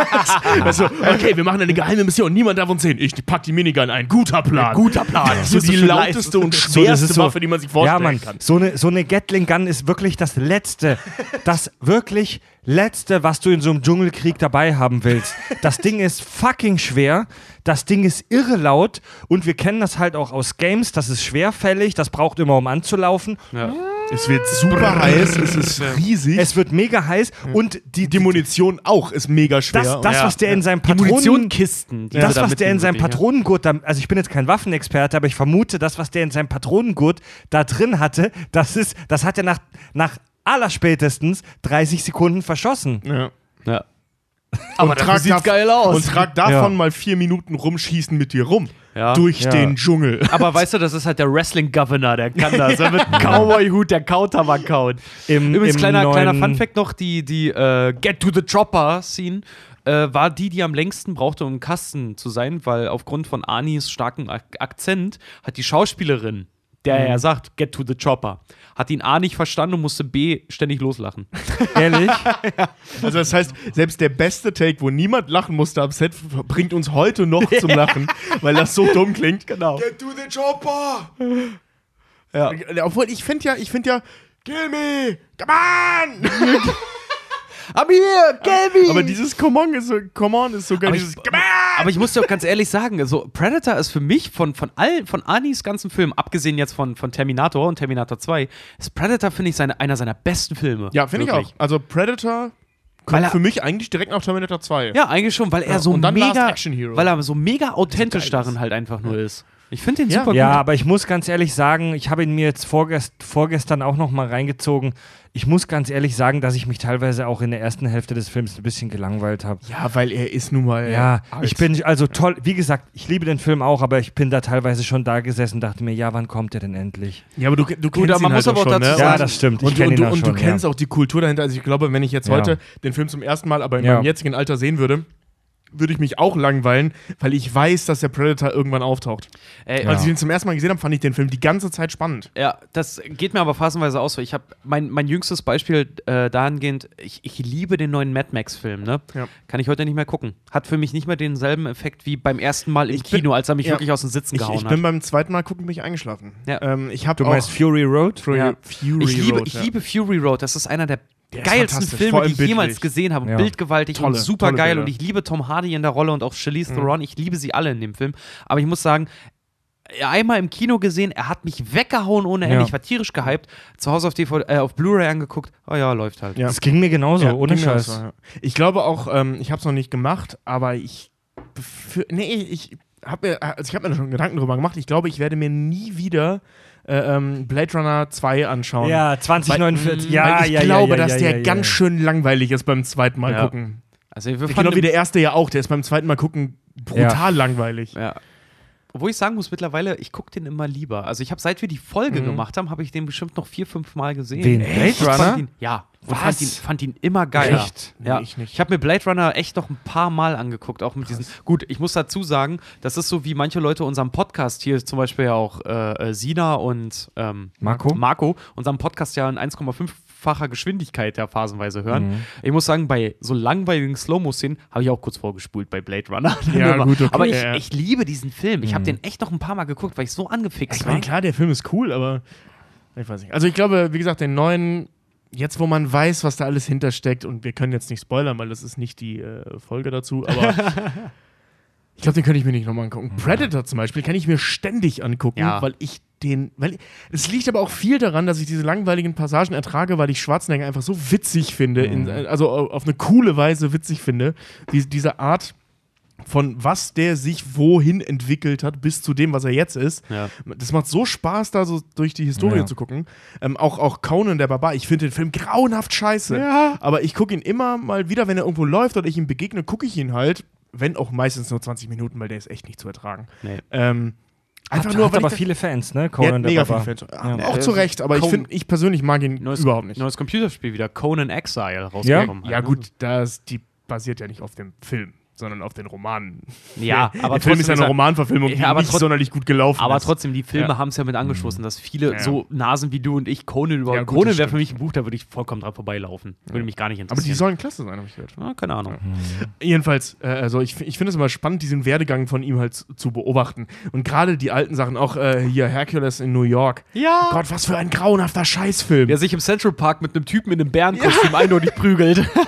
also, okay, wir machen eine geheime Mission. Niemand darf uns sehen. Ich pack die Minigun ein. Guter Plan. Guter Plan. So Das die ist lauteste und So, schwerste ist so- Waffe, die man sich vorstellen ja, Mann, kann. So eine, so eine Gatling Gun ist wirklich das Letzte, das wirklich Letzte, was du in so einem Dschungelkrieg dabei haben willst. Das Ding ist fucking schwer, das Ding ist irre laut und wir kennen das halt auch aus Games, das ist schwerfällig, das braucht immer, um anzulaufen. Ja. Es wird super heiß, es ist riesig. Es wird mega heiß und die, die Munition auch ist mega schwer. das, das Ja. was der in seinem Die Patronen... Munitionkisten. Die Das, was der in seinem. Patronengurt, da, also ich bin jetzt kein Waffenexperte, aber ich vermute, das, was der in seinem Patronengurt da drin hatte, das ist, das hat er nach, nach allerspätestens 30 Sekunden verschossen. ja. Ja. Aber sieht's dav- geil aus. Und trag davon Ja. mal vier Minuten rumschießen mit dir rum. Ja. Durch Ja. den Dschungel. Aber weißt du, das ist halt der Wrestling-Governor, der kann das. Der mit Cowboy-Hut, der Kautabak kaut. Im, Übrigens, im kleiner, kleiner Fun-Fact noch: die, die äh, Get to the Chopper-Scene äh, war die, die am längsten brauchte, um im Kasten zu sein, weil aufgrund von Anis starkem Ak Akzent hat die Schauspielerin, der Mhm. er sagt, Get to the Chopper, hat ihn A nicht verstanden und musste B ständig loslachen. Ehrlich? Also das heißt, selbst der beste Take, wo niemand lachen musste am Set, bringt uns heute noch zum Lachen, weil das so dumm klingt. Genau. Get to the chopper! Ja. Obwohl, ich finde ja, ich finde ja, kill me! Come on! Aber hier, Gelby! Aber dieses Come on ist so, come on ist so geil. Aber Dieses, ich, come on! aber ich muss dir auch ganz ehrlich sagen, so Predator ist für mich von, von all, von Anis ganzen Filmen, abgesehen jetzt von, von Terminator und Terminator 2, ist Predator, finde ich, seine, einer seiner besten Filme. Ja, finde ich auch. Also Predator Weil kommt er- für mich eigentlich direkt nach Terminator 2. Ja, eigentlich schon, weil er Ja, so und dann Last mega, Action Hero. weil er so mega authentisch darin halt einfach nur ist. Ich finde den Ja. super ja, gut. aber ich muss ganz ehrlich sagen, ich habe ihn mir jetzt vorgest vorgestern auch noch mal reingezogen. Ich muss ganz ehrlich sagen, dass ich mich teilweise auch in der ersten Hälfte des Films ein bisschen gelangweilt habe. Ja, weil er ist nun mal. Ja, alt. ich bin also toll. Wie gesagt, ich liebe den Film auch, aber ich bin da teilweise schon da gesessen und dachte mir, ja, wann kommt der denn endlich? Ja, aber du, du kennst aber ihn man halt muss aber auch schon, dazu ne? sagen- Ja, das stimmt. Ich Und, und, ihn du, auch und du schon, kennst ja. auch die Kultur dahinter. Also ich glaube, wenn ich jetzt Ja. heute den Film zum ersten Mal, aber in Ja. meinem jetzigen Alter sehen würde, würde ich mich auch langweilen, weil ich weiß, dass der Predator irgendwann auftaucht. Ey, Ja. Als ich den zum ersten Mal gesehen habe, fand ich den Film die ganze Zeit spannend. Ja, das geht mir aber phasenweise aus. so. Ich habe mein, mein jüngstes Beispiel äh, dahingehend, ich, ich liebe den neuen Mad Max-Film, ne? Ja. Kann ich heute nicht mehr gucken. Hat für mich nicht mehr denselben Effekt wie beim ersten Mal im Ich bin- Kino, als er mich ja. wirklich aus dem Sitzen Ich, gehauen ich hat. bin beim zweiten Mal gucken mich eingeschlafen. Ja. Ähm, ich habe Du meinst Fury Road? Fury, Ja. Fury ich liebe, Road, ich ja. liebe Fury Road. Das ist einer der, Der geilsten Filme, die ich jemals gesehen habe. Ja. Bildgewaltig Tolle, und super geil. Und ich liebe Tom Hardy in der Rolle und auch Charlize Theron. Ich liebe sie alle in dem Film. Aber ich muss sagen, einmal im Kino gesehen, er hat mich weggehauen ohne Ende. Ja. Ich war tierisch gehypt. Zu Hause auf, DVD, äh, auf Blu-ray angeguckt. Oh ja, läuft halt. Ja. Das ging mir genauso, Ja, ohne Scheiß. so, ja. Ich glaube auch, ähm, ich habe es noch nicht gemacht, aber ich. befür- Nee, ich habe mir, also ich hab mir da schon Gedanken drüber gemacht. Ich glaube, ich werde mir nie wieder äh, ähm, Blade Runner 2 anschauen. Ja, 2049. Weil- ja, Weil ich ja, glaube, ja, ja, dass der ja, ja. ganz schön langweilig ist beim zweiten Mal Ja. gucken. Also wir fanden Genau wie der erste ja auch. Der ist beim zweiten Mal gucken brutal langweilig. Ja. Obwohl ich sagen muss, mittlerweile, ich gucke den immer lieber. Also ich habe, seit wir die Folge Mhm. gemacht haben, habe ich den bestimmt noch vier, fünf Mal gesehen. Echt? Blade Runner? Ihn, ja. Und Was? fand ihn, fand ihn immer geiler. Echt? Nee, Ja. ich nicht. Ich habe mir Blade Runner echt noch ein paar Mal angeguckt, auch mit diesen. Gut, ich muss dazu sagen, das ist so wie manche Leute unserem Podcast hier, zum Beispiel ja auch äh, äh, Sina und ähm, Marco? Marco, unserem Podcast ja in 1,5-facher Geschwindigkeit ja phasenweise hören. Mhm. Ich muss sagen, bei so langweiligen Slow-Mo-Szenen habe ich auch kurz vorgespult bei Blade Runner. Ja, gut, okay, Aber ich, ja. ich liebe diesen Film. Ich habe Mhm. den echt noch ein paar Mal geguckt, weil ich so angefixt Ich war. meine, klar, der Film ist cool, aber ich weiß nicht. Also ich glaube, wie gesagt, den neuen jetzt, wo man weiß, was da alles hintersteckt, und wir können jetzt nicht spoilern, weil das ist nicht die äh, Folge dazu, aber ich glaube, den könnte ich mir nicht nochmal angucken. Predator zum Beispiel kann ich mir ständig angucken, Ja. weil ich den, weil es liegt aber auch viel daran, dass ich diese langweiligen Passagen ertrage, weil ich Schwarzenegger einfach so witzig finde, in, also auf eine coole Weise witzig finde, die, diese Art von was der sich wohin entwickelt hat, bis zu dem, was er jetzt ist. Ja. Das macht so Spaß, da so durch die Historie Ja. zu gucken. Ähm, auch, auch Conan der Barbar. Ich finde den Film grauenhaft scheiße. Ja. Aber ich gucke ihn immer mal wieder, wenn er irgendwo läuft oder ich ihm begegne, gucke ich ihn halt. Wenn auch meistens nur 20 Minuten, weil der ist echt nicht zu ertragen. Nee. Ähm, einfach Hat, nur, hat weil aber ich viele Fans, ne? ja, Conan der mega viele Fans. Ja. Auch zu Recht, aber ich Conan- finde, ich persönlich mag ihn Neues, überhaupt nicht. Neues Computerspiel wieder, Conan Exile, rausgekommen. Ja, halt, ne? gut, das, die basiert ja nicht auf dem Film, sondern auf den Romanen. Ja, aber der Film ist ja trotzdem eine Romanverfilmung, Ja, die aber nicht sonderlich gut gelaufen Aber ist. trotzdem, die Filme Ja. haben es ja mit angestoßen, dass viele Ja. so Nasen wie du und ich Conan über. Ja, gut, Conan wäre für mich ein Buch, da würde ich vollkommen dran vorbeilaufen. Würde mich gar nicht Aber die interessieren. sollen klasse sein, habe ich gehört. keine Ahnung. Jedenfalls, äh, also ich, ich finde es immer spannend, diesen Werdegang von ihm halt zu, beobachten. Und gerade die alten Sachen, auch äh, hier Hercules in New York. Ja. Gott, was für ein grauenhafter Scheißfilm. Der sich im Central Park mit einem Typen in einem Bärenkostüm eindeutig prügelt.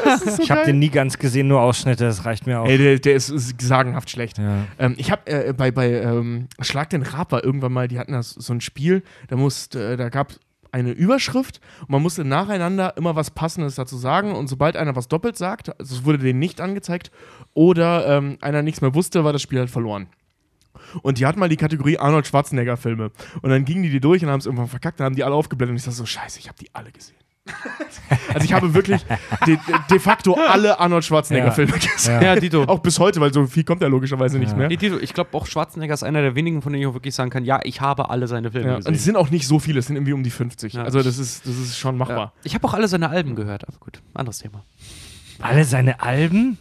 Ich habe den nie ganz gesehen, nur Ausschnitte, das reicht mir auch. Ey, der, der ist, ist sagenhaft schlecht. Ja. Ähm, ich habe äh, bei, bei ähm, Schlag den Rab war irgendwann mal, die hatten das so ein Spiel, da musste, äh, da gab eine Überschrift und man musste nacheinander immer was Passendes dazu sagen und sobald einer was doppelt sagt, also es wurde denen nicht angezeigt oder ähm, einer nichts mehr wusste, war das Spiel halt verloren. Und die hatten mal die Kategorie Arnold Schwarzenegger Filme. Und dann gingen die die durch und haben es irgendwann verkackt, dann haben die alle aufgeblendet und ich dachte so, scheiße, ich habe die alle gesehen. Also ich habe wirklich de, de facto alle Arnold Schwarzenegger Ja. Filme gesehen. Ja. Ja, Dito. Auch bis heute, weil so viel kommt er logischerweise nicht mehr. Nee, Dito, ich glaube auch Schwarzenegger ist einer der wenigen, von denen ich auch wirklich sagen kann, ja, ich habe alle seine Filme Ja, und gesehen. es sind auch nicht so viele, es sind irgendwie um die 50. Ja. Also das ist, das ist schon machbar. ja. Ich habe auch alle seine Alben gehört, aber gut, anderes Thema. Alle seine Alben?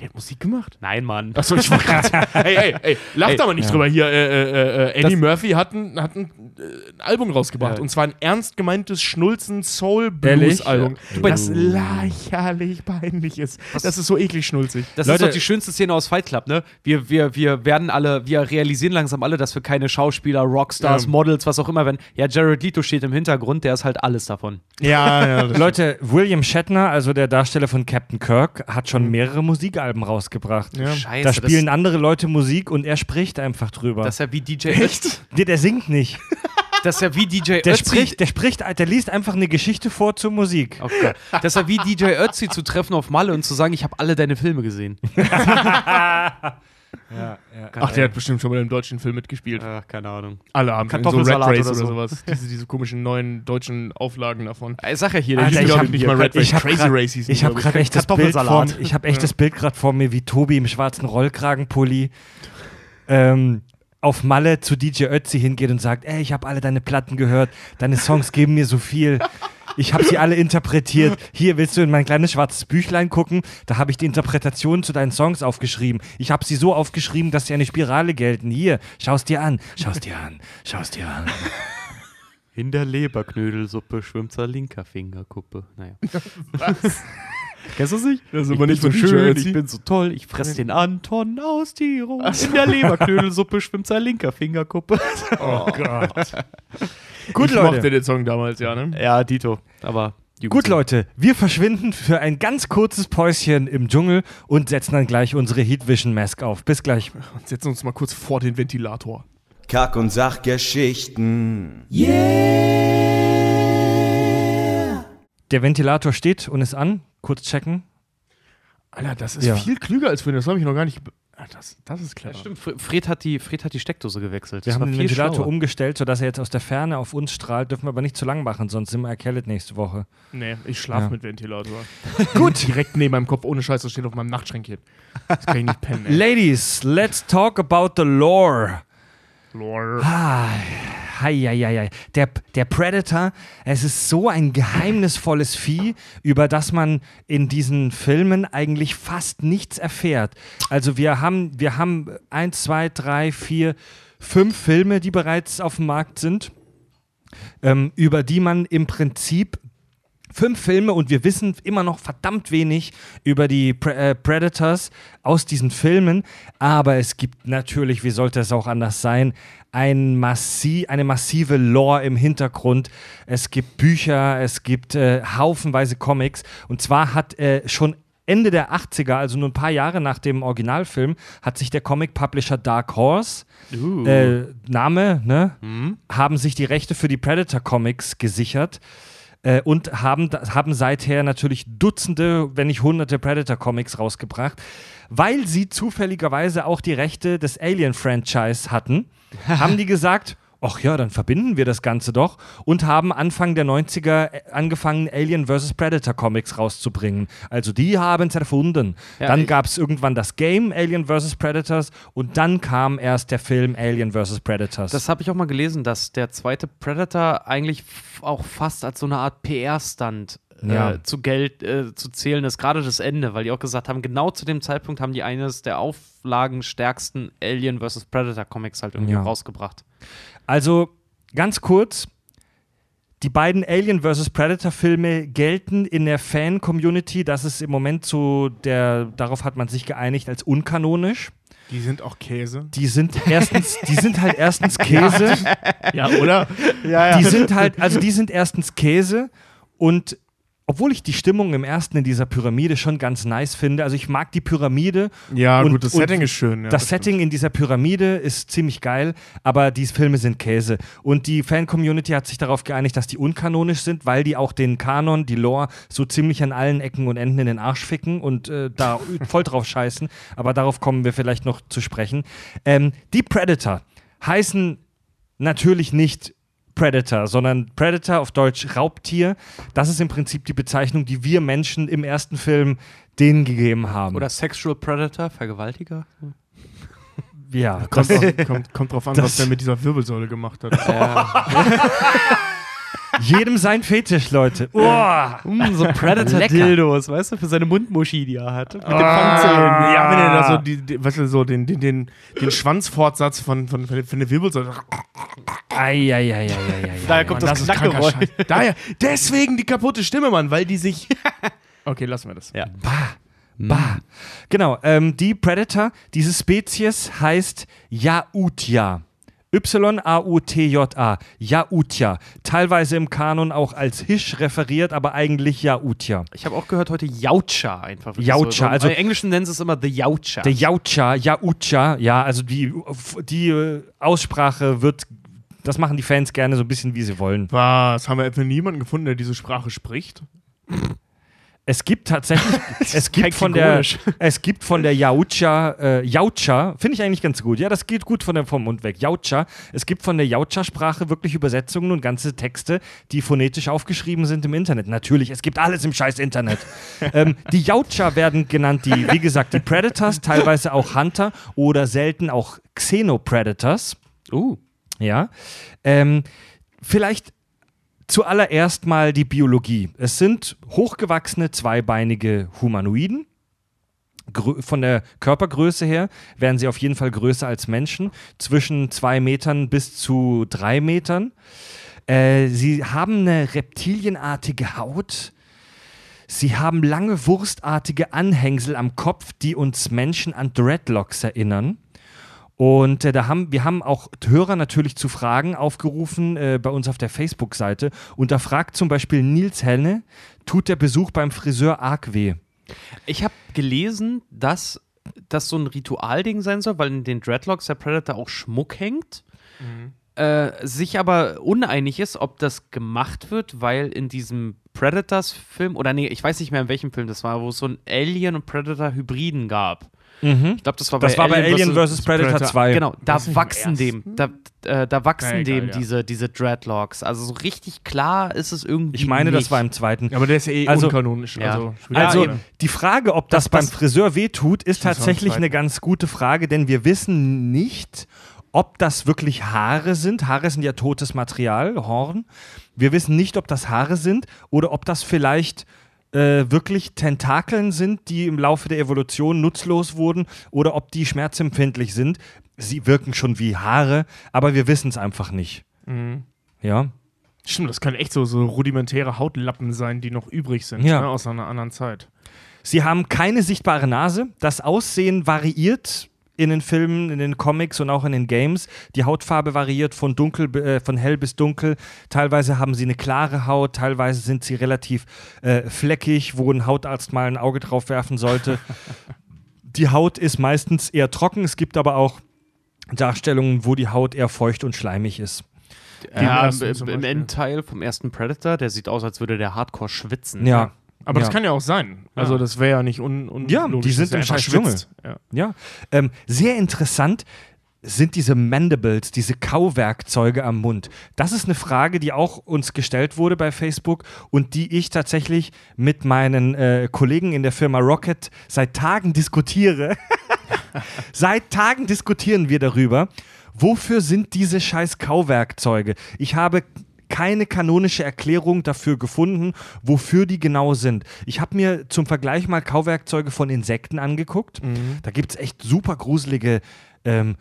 Der hat Musik gemacht? Nein, Mann. Achso, ich war gerade. ey, ey, ey, lacht Ey, aber nicht ja. drüber hier. Äh, äh, äh, Eddie Das- Murphy hat ein, hat ein, äh, ein Album rausgebracht. Ja. Und zwar ein ernst gemeintes Schnulzen Soul Ehrlich? Blues Album. Ja. Das lächerlich peinlich ist. Das ist so eklig schnulzig. Das Leute- ist doch die schönste Szene aus Fight Club, ne? Wir, wir, wir werden alle, wir realisieren langsam alle, dass wir keine Schauspieler, Rockstars, Ja. Models, was auch immer werden. Ja, Jared Leto steht im Hintergrund, der ist halt alles davon. Ja, ja. Leute, William Shatner, also der Darsteller von Captain Kirk, hat schon mehrere Musikalben rausgebracht. Ja. Scheiße. Da spielen andere Leute Musik und er spricht einfach drüber. das, ist ja wie DJ Ötzi. der, der singt nicht. Das ist ja wie DJ Der Ötzi. spricht, der spricht, der liest einfach eine Geschichte vor zur Musik. Okay. Das ist ja wie DJ Ötzi zu treffen auf Malle und zu sagen, ich habe alle deine Filme gesehen. Ja, ja. Ach, der hat bestimmt schon mal im deutschen Film mitgespielt. Ach, keine Ahnung. Alle haben so Red Race oder oder, so. sowas. diese, diese komischen neuen deutschen Auflagen davon. Ich sag ja hier, der Alter, hieß ich hab- nicht mal Red Race, Ich habe Crazy Race hießen ich hab glaub grad echt das Bild vor, ich hab echt das Bild gerade vor mir, wie Tobi im schwarzen Rollkragenpulli ähm, auf Malle zu DJ Ötzi hingeht und sagt, ey, ich habe alle deine Platten gehört, deine Songs geben mir so viel. Ich habe sie alle interpretiert. Hier willst du in mein kleines schwarzes Büchlein gucken? Da habe ich die Interpretation zu deinen Songs aufgeschrieben. Ich habe sie so aufgeschrieben, dass sie eine Spirale gelten. Hier, schau's dir an, schau's dir an, schau's dir an. In der Leberknödelsuppe schwimmt sein linker Fingerkuppe. Naja. Kennst du es nicht? Das ist ich aber bin nicht so schön, ich bin so toll, ich fress den Anton aus Tirol. In der Leberknödelsuppe schwimmt sein linker Fingerkuppe. Oh Gott. Gut, ich Leute. mochte den Song damals, ja, ne? ja, Dito. Aber Gut, Leute, wir verschwinden für ein ganz kurzes Päuschen im Dschungel und setzen dann gleich unsere Heat Vision Mask auf. Bis gleich. Und setzen uns mal kurz vor den Ventilator. Kack- und Sachgeschichten. Der Ventilator steht und ist an. Kurz checken. Alter, das ist Ja. viel klüger als für das habe ich noch gar nicht. Ah, Das, das ist clever. Stimmt, Fr- Fred hat, die, Fred hat die Steckdose gewechselt. Wir Das haben den Ventilator schlauer. umgestellt, sodass er jetzt aus der Ferne auf uns strahlt. Dürfen wir aber nicht zu lang machen, sonst sind wir erkältet nächste Woche. Nee, ich schlafe Ja. mit Ventilator. Gut. Direkt neben meinem Kopf, ohne Scheiß, das steht auf meinem Nachtschränkchen. Das kann ich nicht pennen, ey. Ladies, let's talk about the lore. Lord. Ah, hei, hei, hei, hei. Der, der Predator, es ist so ein geheimnisvolles Vieh, über das man in diesen Filmen eigentlich fast nichts erfährt. Also wir haben, wir haben eins, zwei, drei, vier, fünf Filme, die bereits auf dem Markt sind, ähm, über die man im Prinzip Fünf Filme und wir wissen immer noch verdammt wenig über die Pre äh, Predators aus diesen Filmen. Aber es gibt natürlich, wie sollte es auch anders sein, ein massi eine massive Lore im Hintergrund. Es gibt Bücher, es gibt äh, haufenweise Comics. Und zwar hat äh, schon Ende der 80er, also nur ein paar Jahre nach dem Originalfilm, hat sich der Comic-Publisher Dark Horse, Uh. äh, Name, ne, Hm? haben sich die Rechte für die Predator-Comics gesichert. Äh, und haben, haben seither natürlich Dutzende, wenn nicht hunderte Predator-Comics rausgebracht, weil sie zufälligerweise auch die Rechte des Alien-Franchise hatten, haben die gesagt, ach ja, dann verbinden wir das Ganze doch und haben Anfang der 90er äh, angefangen, Alien vs. Predator Comics rauszubringen. Also die haben es erfunden. Ja, dann gab es irgendwann das Game Alien vs. Predators und dann kam erst der Film Alien vs. Predators. Das habe ich auch mal gelesen, dass der zweite Predator eigentlich auch fast als so eine Art PR-Stunt Ja. äh, zu Geld äh, zu zählen ist, gerade das Ende, weil die auch gesagt haben, genau zu dem Zeitpunkt haben die eines der auflagenstärksten Alien vs. Predator Comics halt irgendwie Ja. rausgebracht. Also ganz kurz, die beiden Alien vs. Predator Filme gelten in der Fan-Community, das ist im Moment so, der, darauf hat man sich geeinigt, als unkanonisch. Die sind auch Käse. Die sind erstens, die sind halt erstens Käse. Ja, oder? ja, Die sind halt, also die sind erstens Käse und obwohl ich die Stimmung im ersten in dieser Pyramide schon ganz nice finde, also ich mag die Pyramide. Ja, und, gut, das Setting ist schön. Ja, das stimmt. Setting in dieser Pyramide ist ziemlich geil, aber die Filme sind Käse. Und die Fan-Community hat sich darauf geeinigt, dass die unkanonisch sind, weil die auch den Kanon, die Lore, so ziemlich an allen Ecken und Enden in den Arsch ficken und äh, da voll drauf scheißen. Aber darauf kommen wir vielleicht noch zu sprechen. Ähm, die Predator heißen natürlich nicht Predator, sondern Predator auf Deutsch Raubtier. Das ist im Prinzip die Bezeichnung, die wir Menschen im ersten Film denen gegeben haben. Oder Sexual Predator, Vergewaltiger. ja, Kommt, kommt, kommt drauf an, das- was der mit dieser Wirbelsäule gemacht hat. jedem sein Fetisch, Leute. Oh. Mm, so Predator-Dildos, weißt du, für seine Mundmuschi, die er hat. Mit den Ah, Fangzähnen. ja, wenn er da so die, die, weißt du, so den, den, den, den Schwanzfortsatz von, von, von, von der Wirbelsäule. Eieieiei. Daher kommt das, ist Knackgeräusch. Daher, deswegen die kaputte Stimme, Mann, weil die sich. Okay, lassen wir das. Ja. Bah. Genau, ähm, die Predator, diese Spezies heißt Yautja. Y-A-U-T-J-A. Yautja. Teilweise im Kanon auch als Hisch referiert, aber eigentlich Yautja. Ich habe auch gehört heute Yaucha einfach. Yaucha, so. also- Im Englischen nennen sie es immer The Yaucha. Der Yautja, Yautja, ja, also die, die äh, Aussprache wird, das machen die Fans gerne so ein bisschen, wie sie wollen. Was? Haben wir etwa niemanden gefunden, der diese Sprache spricht? Es gibt tatsächlich, es gibt von der, es gibt von der Yaucha, äh, Yaucha, finde ich eigentlich ganz gut. Ja, das geht gut von der, vom Mund weg. Yaucha. Es gibt von der Yaucha-Sprache wirklich Übersetzungen und ganze Texte, die phonetisch aufgeschrieben sind im Internet. Natürlich, es gibt alles im scheiß Internet. ähm, die Yaucha werden genannt, die, wie gesagt, die Predators, teilweise auch Hunter oder selten auch Xenopredators. Uh. Ja. Ähm, vielleicht zuallererst mal die Biologie. Es sind hochgewachsene, zweibeinige Humanoiden. Grö von der Körpergröße her wären sie auf jeden Fall größer als Menschen, zwischen zwei Metern bis zu drei Metern. Äh, sie haben eine reptilienartige Haut. Sie haben lange wurstartige Anhängsel am Kopf, die uns Menschen an Dreadlocks erinnern. Und äh, da haben wir haben auch Hörer natürlich zu Fragen aufgerufen äh, bei uns auf der Facebook-Seite. Und da fragt zum Beispiel Nils Henne, tut der Besuch beim Friseur arg weh? Ich habe gelesen, dass das so ein Ritualding sein soll, weil in den Dreadlocks der Predator auch Schmuck hängt. Äh, sich aber uneinig ist, ob das gemacht wird, weil in diesem Predators-Film, oder nee, ich weiß nicht mehr, in welchem Film das war, wo es so ein Alien- und Predator-Hybriden gab. Ich glaube, das war Das bei war bei Alien vs. vs. Predator, Predator. 2. Genau, da wachsen dem, da, äh, da wachsen Ja, egal, dem ja. diese, diese Dreadlocks. Also so richtig klar ist es irgendwie. Ich meine, das nicht. war im zweiten. Aber der ist ja eh Also- unkanonisch. Ja. Also, Also die Frage, ob das, Das beim Friseur wehtut, ist Das tatsächlich eine ganz gute Frage, denn wir wissen nicht, ob das wirklich Haare sind. Haare sind ja totes Material, Horn. Wir wissen nicht, ob das Haare sind oder ob das vielleicht äh, wirklich Tentakeln sind, die im Laufe der Evolution nutzlos wurden oder ob die schmerzempfindlich sind. Sie wirken schon wie Haare, aber wir wissen es einfach nicht. Mhm. Ja. Stimmt, das können echt so, so rudimentäre Hautlappen sein, die noch übrig sind Ja. ne, aus einer anderen Zeit. Sie haben keine sichtbare Nase. Das Aussehen variiert in den Filmen, in den Comics und auch in den Games. Die Hautfarbe variiert von dunkel, äh, von hell bis dunkel. Teilweise haben sie eine klare Haut, teilweise sind sie relativ äh, fleckig, wo ein Hautarzt mal ein Auge drauf werfen sollte. die Haut ist meistens eher trocken. Es gibt aber auch Darstellungen, wo die Haut eher feucht und schleimig ist. Ja, im, im. Endteil vom ersten Predator, der sieht aus, als würde der Hardcore schwitzen. Ja. Aber Ja. das kann ja auch sein. Also das wäre ja nicht un, un Ja, logisch, die sind im scheiß Dschungel. Ja. Ja, ähm, sehr interessant sind diese Mandibles, diese Kauwerkzeuge am Mund. Das ist eine Frage, die auch uns gestellt wurde bei Facebook und die ich tatsächlich mit meinen äh, Kollegen in der Firma Rocket seit Tagen diskutiere. seit Tagen diskutieren wir darüber, wofür sind diese scheiß Kauwerkzeuge? Ich habe keine kanonische Erklärung dafür gefunden, wofür die genau sind. Ich habe mir zum Vergleich mal Kauwerkzeuge von Insekten angeguckt. Da gibt es echt super gruselige, ähm,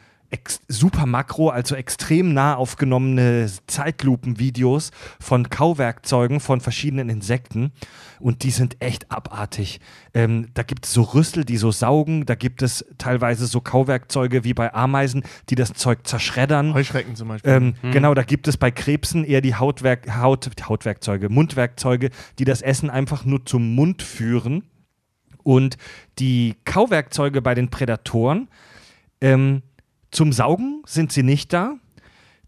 super makro, also extrem nah aufgenommene Zeitlupenvideos von Kauwerkzeugen von verschiedenen Insekten. Und die sind echt abartig. Ähm, da gibt es so Rüssel, die so saugen. Da gibt es teilweise so Kauwerkzeuge wie bei Ameisen, die das Zeug zerschreddern. Heuschrecken zum Beispiel. Ähm, Genau, da gibt es bei Krebsen eher die Hautwerk Haut Hautwerkzeuge, Mundwerkzeuge, die das Essen einfach nur zum Mund führen. Und die Kauwerkzeuge bei den Prädatoren, ähm, zum Saugen sind sie nicht da.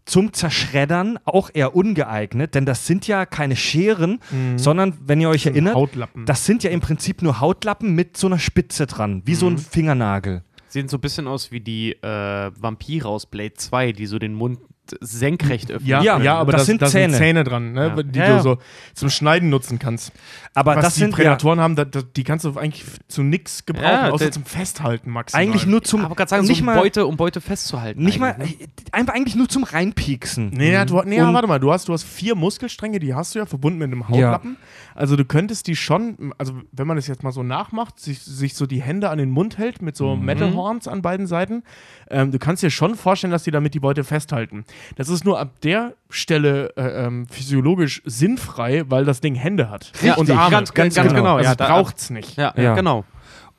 Zum Zerschreddern auch eher ungeeignet, denn das sind ja keine Scheren, sondern, wenn ihr euch sind erinnert, Hautlappen. das sind ja im Prinzip nur Hautlappen mit so einer Spitze dran, wie so ein Fingernagel. Sehen so ein bisschen aus wie die äh, Vampire aus Blade 2, die so den Mund senkrecht öffnen. ja, Ja, ja, aber das das, sind da Zähne. sind Zähne dran, ne, Ja. die Ja, du so zum Schneiden nutzen kannst. Aber Was das die sind ja, Prädatoren haben, da, da, die kannst du eigentlich zu nix gebrauchen, Ja, außer zum Festhalten maximal. eigentlich nur zum aber sagen, nicht so mal Beute, um Beute festzuhalten. Nicht mal, eigentlich, ne? einfach eigentlich nur zum Reinpieksen. Nee, ja, du, nee warte mal, du hast, du hast vier Muskelstränge, die hast du ja verbunden mit einem Hautlappen. Also du könntest die schon, also wenn man das jetzt mal so nachmacht, sich, sich so die Hände an den Mund hält mit so Mhm. Metal Horns an beiden Seiten, ähm, du kannst dir schon vorstellen, dass die damit die Beute festhalten. Das ist nur ab der Stelle äh, ähm, physiologisch sinnfrei, weil das Ding Hände hat. Ja, und. Arme. Ganz- ganz- ganz genau, Also ja, es da- braucht's nicht. Ja, Ja. ja, genau.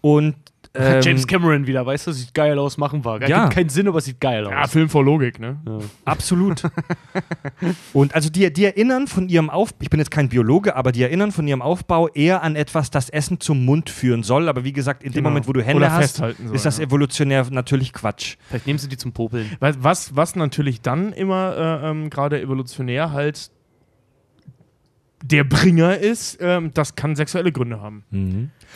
Und ähm, James Cameron wieder, weißt du, sieht geil aus, machen wir. Ja. Gibt keinen Sinn, aber sieht geil aus. Ja, Film vor Logik, ne? absolut. Und also die, die erinnern von ihrem Aufbau, ich bin jetzt kein Biologe, aber die erinnern von ihrem Aufbau eher an etwas, das Essen zum Mund führen soll. Aber wie gesagt, in dem Genau. Moment, wo du Hände Oder hast, festhalten soll, ist das ja. evolutionär natürlich Quatsch. Vielleicht nehmen sie die zum Popeln. Was, was, was natürlich dann immer äh, ähm, gerade evolutionär halt der Bringer ist, ähm, das kann sexuelle Gründe haben.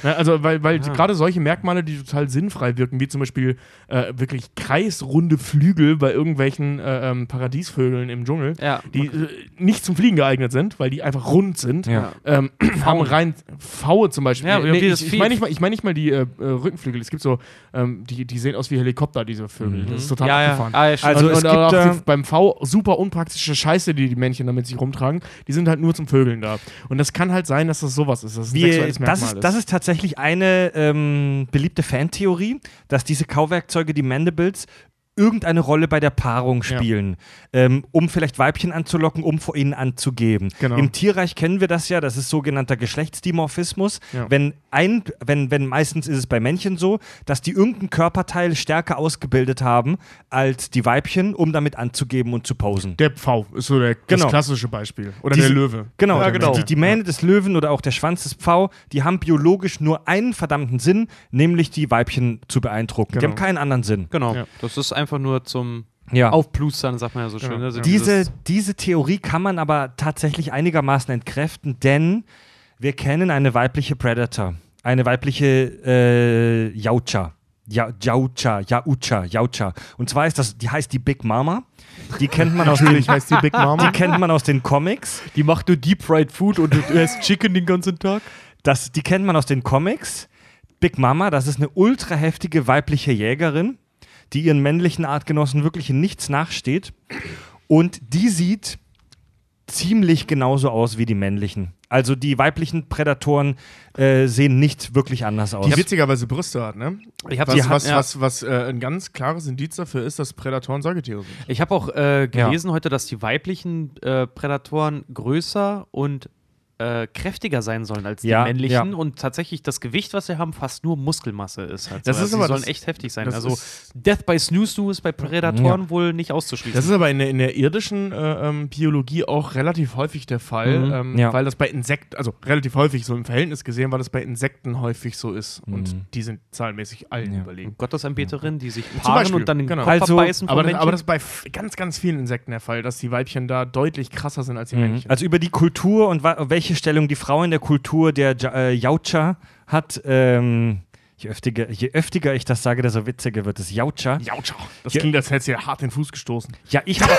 Ja, also, weil, weil Ah. gerade solche Merkmale, die total sinnfrei wirken, wie zum Beispiel äh, wirklich kreisrunde Flügel bei irgendwelchen äh, ähm, Paradiesvögeln im Dschungel, Ja. die äh, nicht zum Fliegen geeignet sind, weil die einfach rund sind. Ja. Ähm, haben rein Pfaue zum Beispiel. Ja, das ich ich meine nicht mal, ich mein nicht mal die äh, äh, Rückenflügel. Es gibt so, ähm, die, die sehen aus wie Helikopter, diese Vögel. Das ist total abgefahren. Ah, ja, stimmt. Also und, es und gibt, auch äh, die, beim V super unpraktische Scheiße, die die Männchen damit sich rumtragen, die sind halt nur zum Vögeln da. Und das kann halt sein, dass das sowas ist, dass Merkmal das, ist, das ist tatsächlich eine ähm, beliebte Fantheorie, dass diese Kauwerkzeuge, die Mandibles, irgendeine Rolle bei der Paarung Ja. spielen, ähm, um vielleicht Weibchen anzulocken, um vor ihnen anzugeben. Genau. Im Tierreich kennen wir das ja, das ist sogenannter Geschlechtsdimorphismus. Ja. Wenn ein, wenn, wenn meistens ist es bei Männchen so, dass die irgendein Körperteil stärker ausgebildet haben als die Weibchen, um damit anzugeben und zu posen. Der Pfau ist so der, Genau. das klassische Beispiel. Oder Diese- der Löwe. Genau, Ja, die- genau. Die, die Mähne des Löwen oder auch der Schwanz des Pfau, die haben biologisch nur einen verdammten Sinn, nämlich die Weibchen zu beeindrucken. Die Genau. haben keinen anderen Sinn. Genau. Ja. Das ist einfach nur zum Ja. Aufplustern, sagt man ja so schön. Genau. Also diese, diese Theorie kann man aber tatsächlich einigermaßen entkräften, denn wir kennen eine weibliche Predator, eine weibliche äh, Yaucha. Ja, Yaucha, Yaucha, Yaucha. Und zwar ist das, die heißt die Big Mama. Die kennt man aus den, Natürlich heißt die Big Mama. die kennt man aus den Comics. Die macht nur Deep Fried Food und du isst Chicken den ganzen Tag. Das, die kennt man aus den Comics. Big Mama, das ist eine ultra heftige weibliche Jägerin, die ihren männlichen Artgenossen wirklich in nichts nachsteht. Und die sieht ziemlich genauso aus wie die männlichen. Also die weiblichen Prädatoren äh, sehen nicht wirklich anders aus. Die witzigerweise Brüste hat, ne? Ich habe Was, was, ja. was, was äh, ein ganz klares Indiz dafür ist, dass Prädatoren Säugetiere sind. Ich habe auch äh, gelesen heute, dass die weiblichen äh, Prädatoren größer und äh, kräftiger sein sollen als die Ja, männlichen ja. und tatsächlich das Gewicht, was sie haben, fast nur Muskelmasse ist. Halt. Das Also ist sie aber sollen das- echt heftig sein. Also Death by Snoo Snoo ist bei Prädatoren wohl nicht auszuschließen. Das ist aber in der, in der irdischen äh, ähm, Biologie auch relativ häufig der Fall, Mhm. ähm, Ja. weil das bei Insekten, also relativ häufig so im Verhältnis gesehen, weil das bei Insekten häufig so ist. Und Mhm. die sind zahlenmäßig allen Ja. überlegen. Gottesanbeterinnen, die sich paaren und dann den genau. Kopf Also- abbeißen Aber das, aber das ist bei ganz, ganz vielen Insekten der Fall, dass die Weibchen da deutlich krasser sind als die Mhm. Männchen. Also über die Kultur und wa- welche Stellung die Frau in der Kultur der Ja- äh, Jaucha hat. Ähm, je, öftiger, je öftiger ich das sage, desto witziger wird es. Jaucha. Jautscha. Das Ja. klingt, als hättest du dir hart den Fuß gestoßen. Ja, ich habe.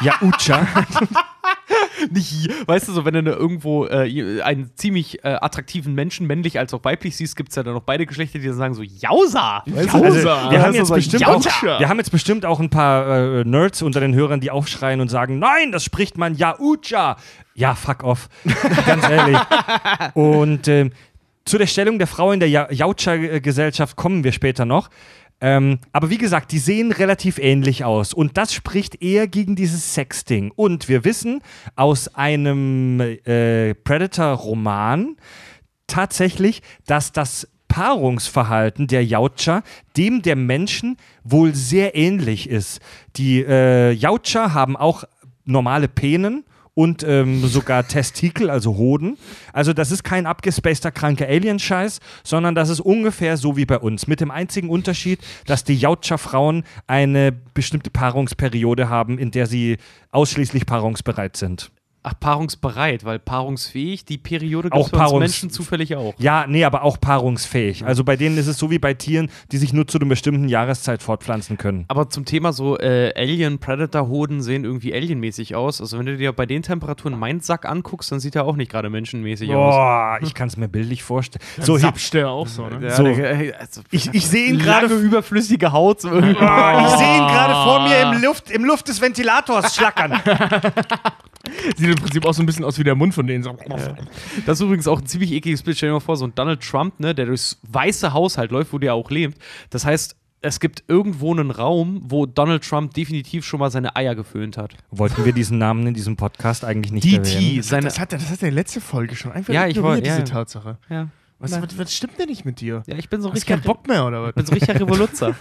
Jaucha. nicht, weißt du, so wenn du da irgendwo äh, einen ziemlich äh, attraktiven Menschen, männlich als auch weiblich siehst, gibt es ja dann noch beide Geschlechter, die dann sagen so, Jausa! Weißt Also, Jausa. wir, haben Also jetzt bestimmt auch, Jaucha. wir haben jetzt bestimmt auch ein paar äh, Nerds unter den Hörern, die aufschreien und sagen: Nein, das spricht man Jaucha. Ja, fuck off. Ganz ehrlich. Und ähm, zu der Stellung der Frau in der Ja- Jaucha-Gesellschaft kommen wir später noch. Ähm, aber wie gesagt, die sehen relativ ähnlich aus. Und das spricht eher gegen dieses Sexting. Und wir wissen aus einem äh, Predator-Roman tatsächlich, dass das Paarungsverhalten der Jautscher dem der Menschen wohl sehr ähnlich ist. Die äh, Jautscher haben auch normale Penen und ähm, sogar Testikel, also Hoden. Also das ist kein abgespaceter, kranker Alien-Scheiß, sondern das ist ungefähr so wie bei uns. Mit dem einzigen Unterschied, dass die Jautscher-Frauen eine bestimmte Paarungsperiode haben, in der sie ausschließlich paarungsbereit sind. Ach, paarungsbereit, weil paarungsfähig, die Periode Auch gibt es bei uns Menschen zufällig auch. Ja, nee, aber auch paarungsfähig. Also bei denen ist es so wie bei Tieren, die sich nur zu einer bestimmten Jahreszeit fortpflanzen können. Aber zum Thema so äh, Alien-Predator-Hoden sehen irgendwie alienmäßig aus. Also wenn du dir bei den Temperaturen meinen Sack anguckst, dann sieht er auch nicht gerade menschenmäßig aus. Boah, ich kann es mir bildlich vorstellen. So, hier, Sapste auch so, ne? Ja, So. der- also, ich, ich sehe ihn gerade. überflüssige Haut. So. Ah, ich sehe ihn gerade vor mir im Luft, im Luft des Ventilators schlackern. Sieht im Prinzip auch so ein bisschen aus wie der Mund von denen. So. Das ist übrigens auch ein ziemlich ekliges Bild. Stell dir mal vor, so ein Donald Trump, ne, der durchs weiße Haus halt läuft, wo der auch lebt. Das heißt, es gibt irgendwo einen Raum, wo Donald Trump definitiv schon mal seine Eier geföhnt hat. Wollten wir diesen Namen in diesem Podcast eigentlich nicht erwähnen? DT, Das, seine. das, hat, er- das hat er in der letzte Folge schon einfach Ja, ich ignoriert, wollt- ja, diese ja. Tatsache. Ja. Was, was, was stimmt denn nicht mit dir? ja, ich bin so Hast richtig. keinen Bock mehr, oder was? Ich bin so richtiger Revoluzzer.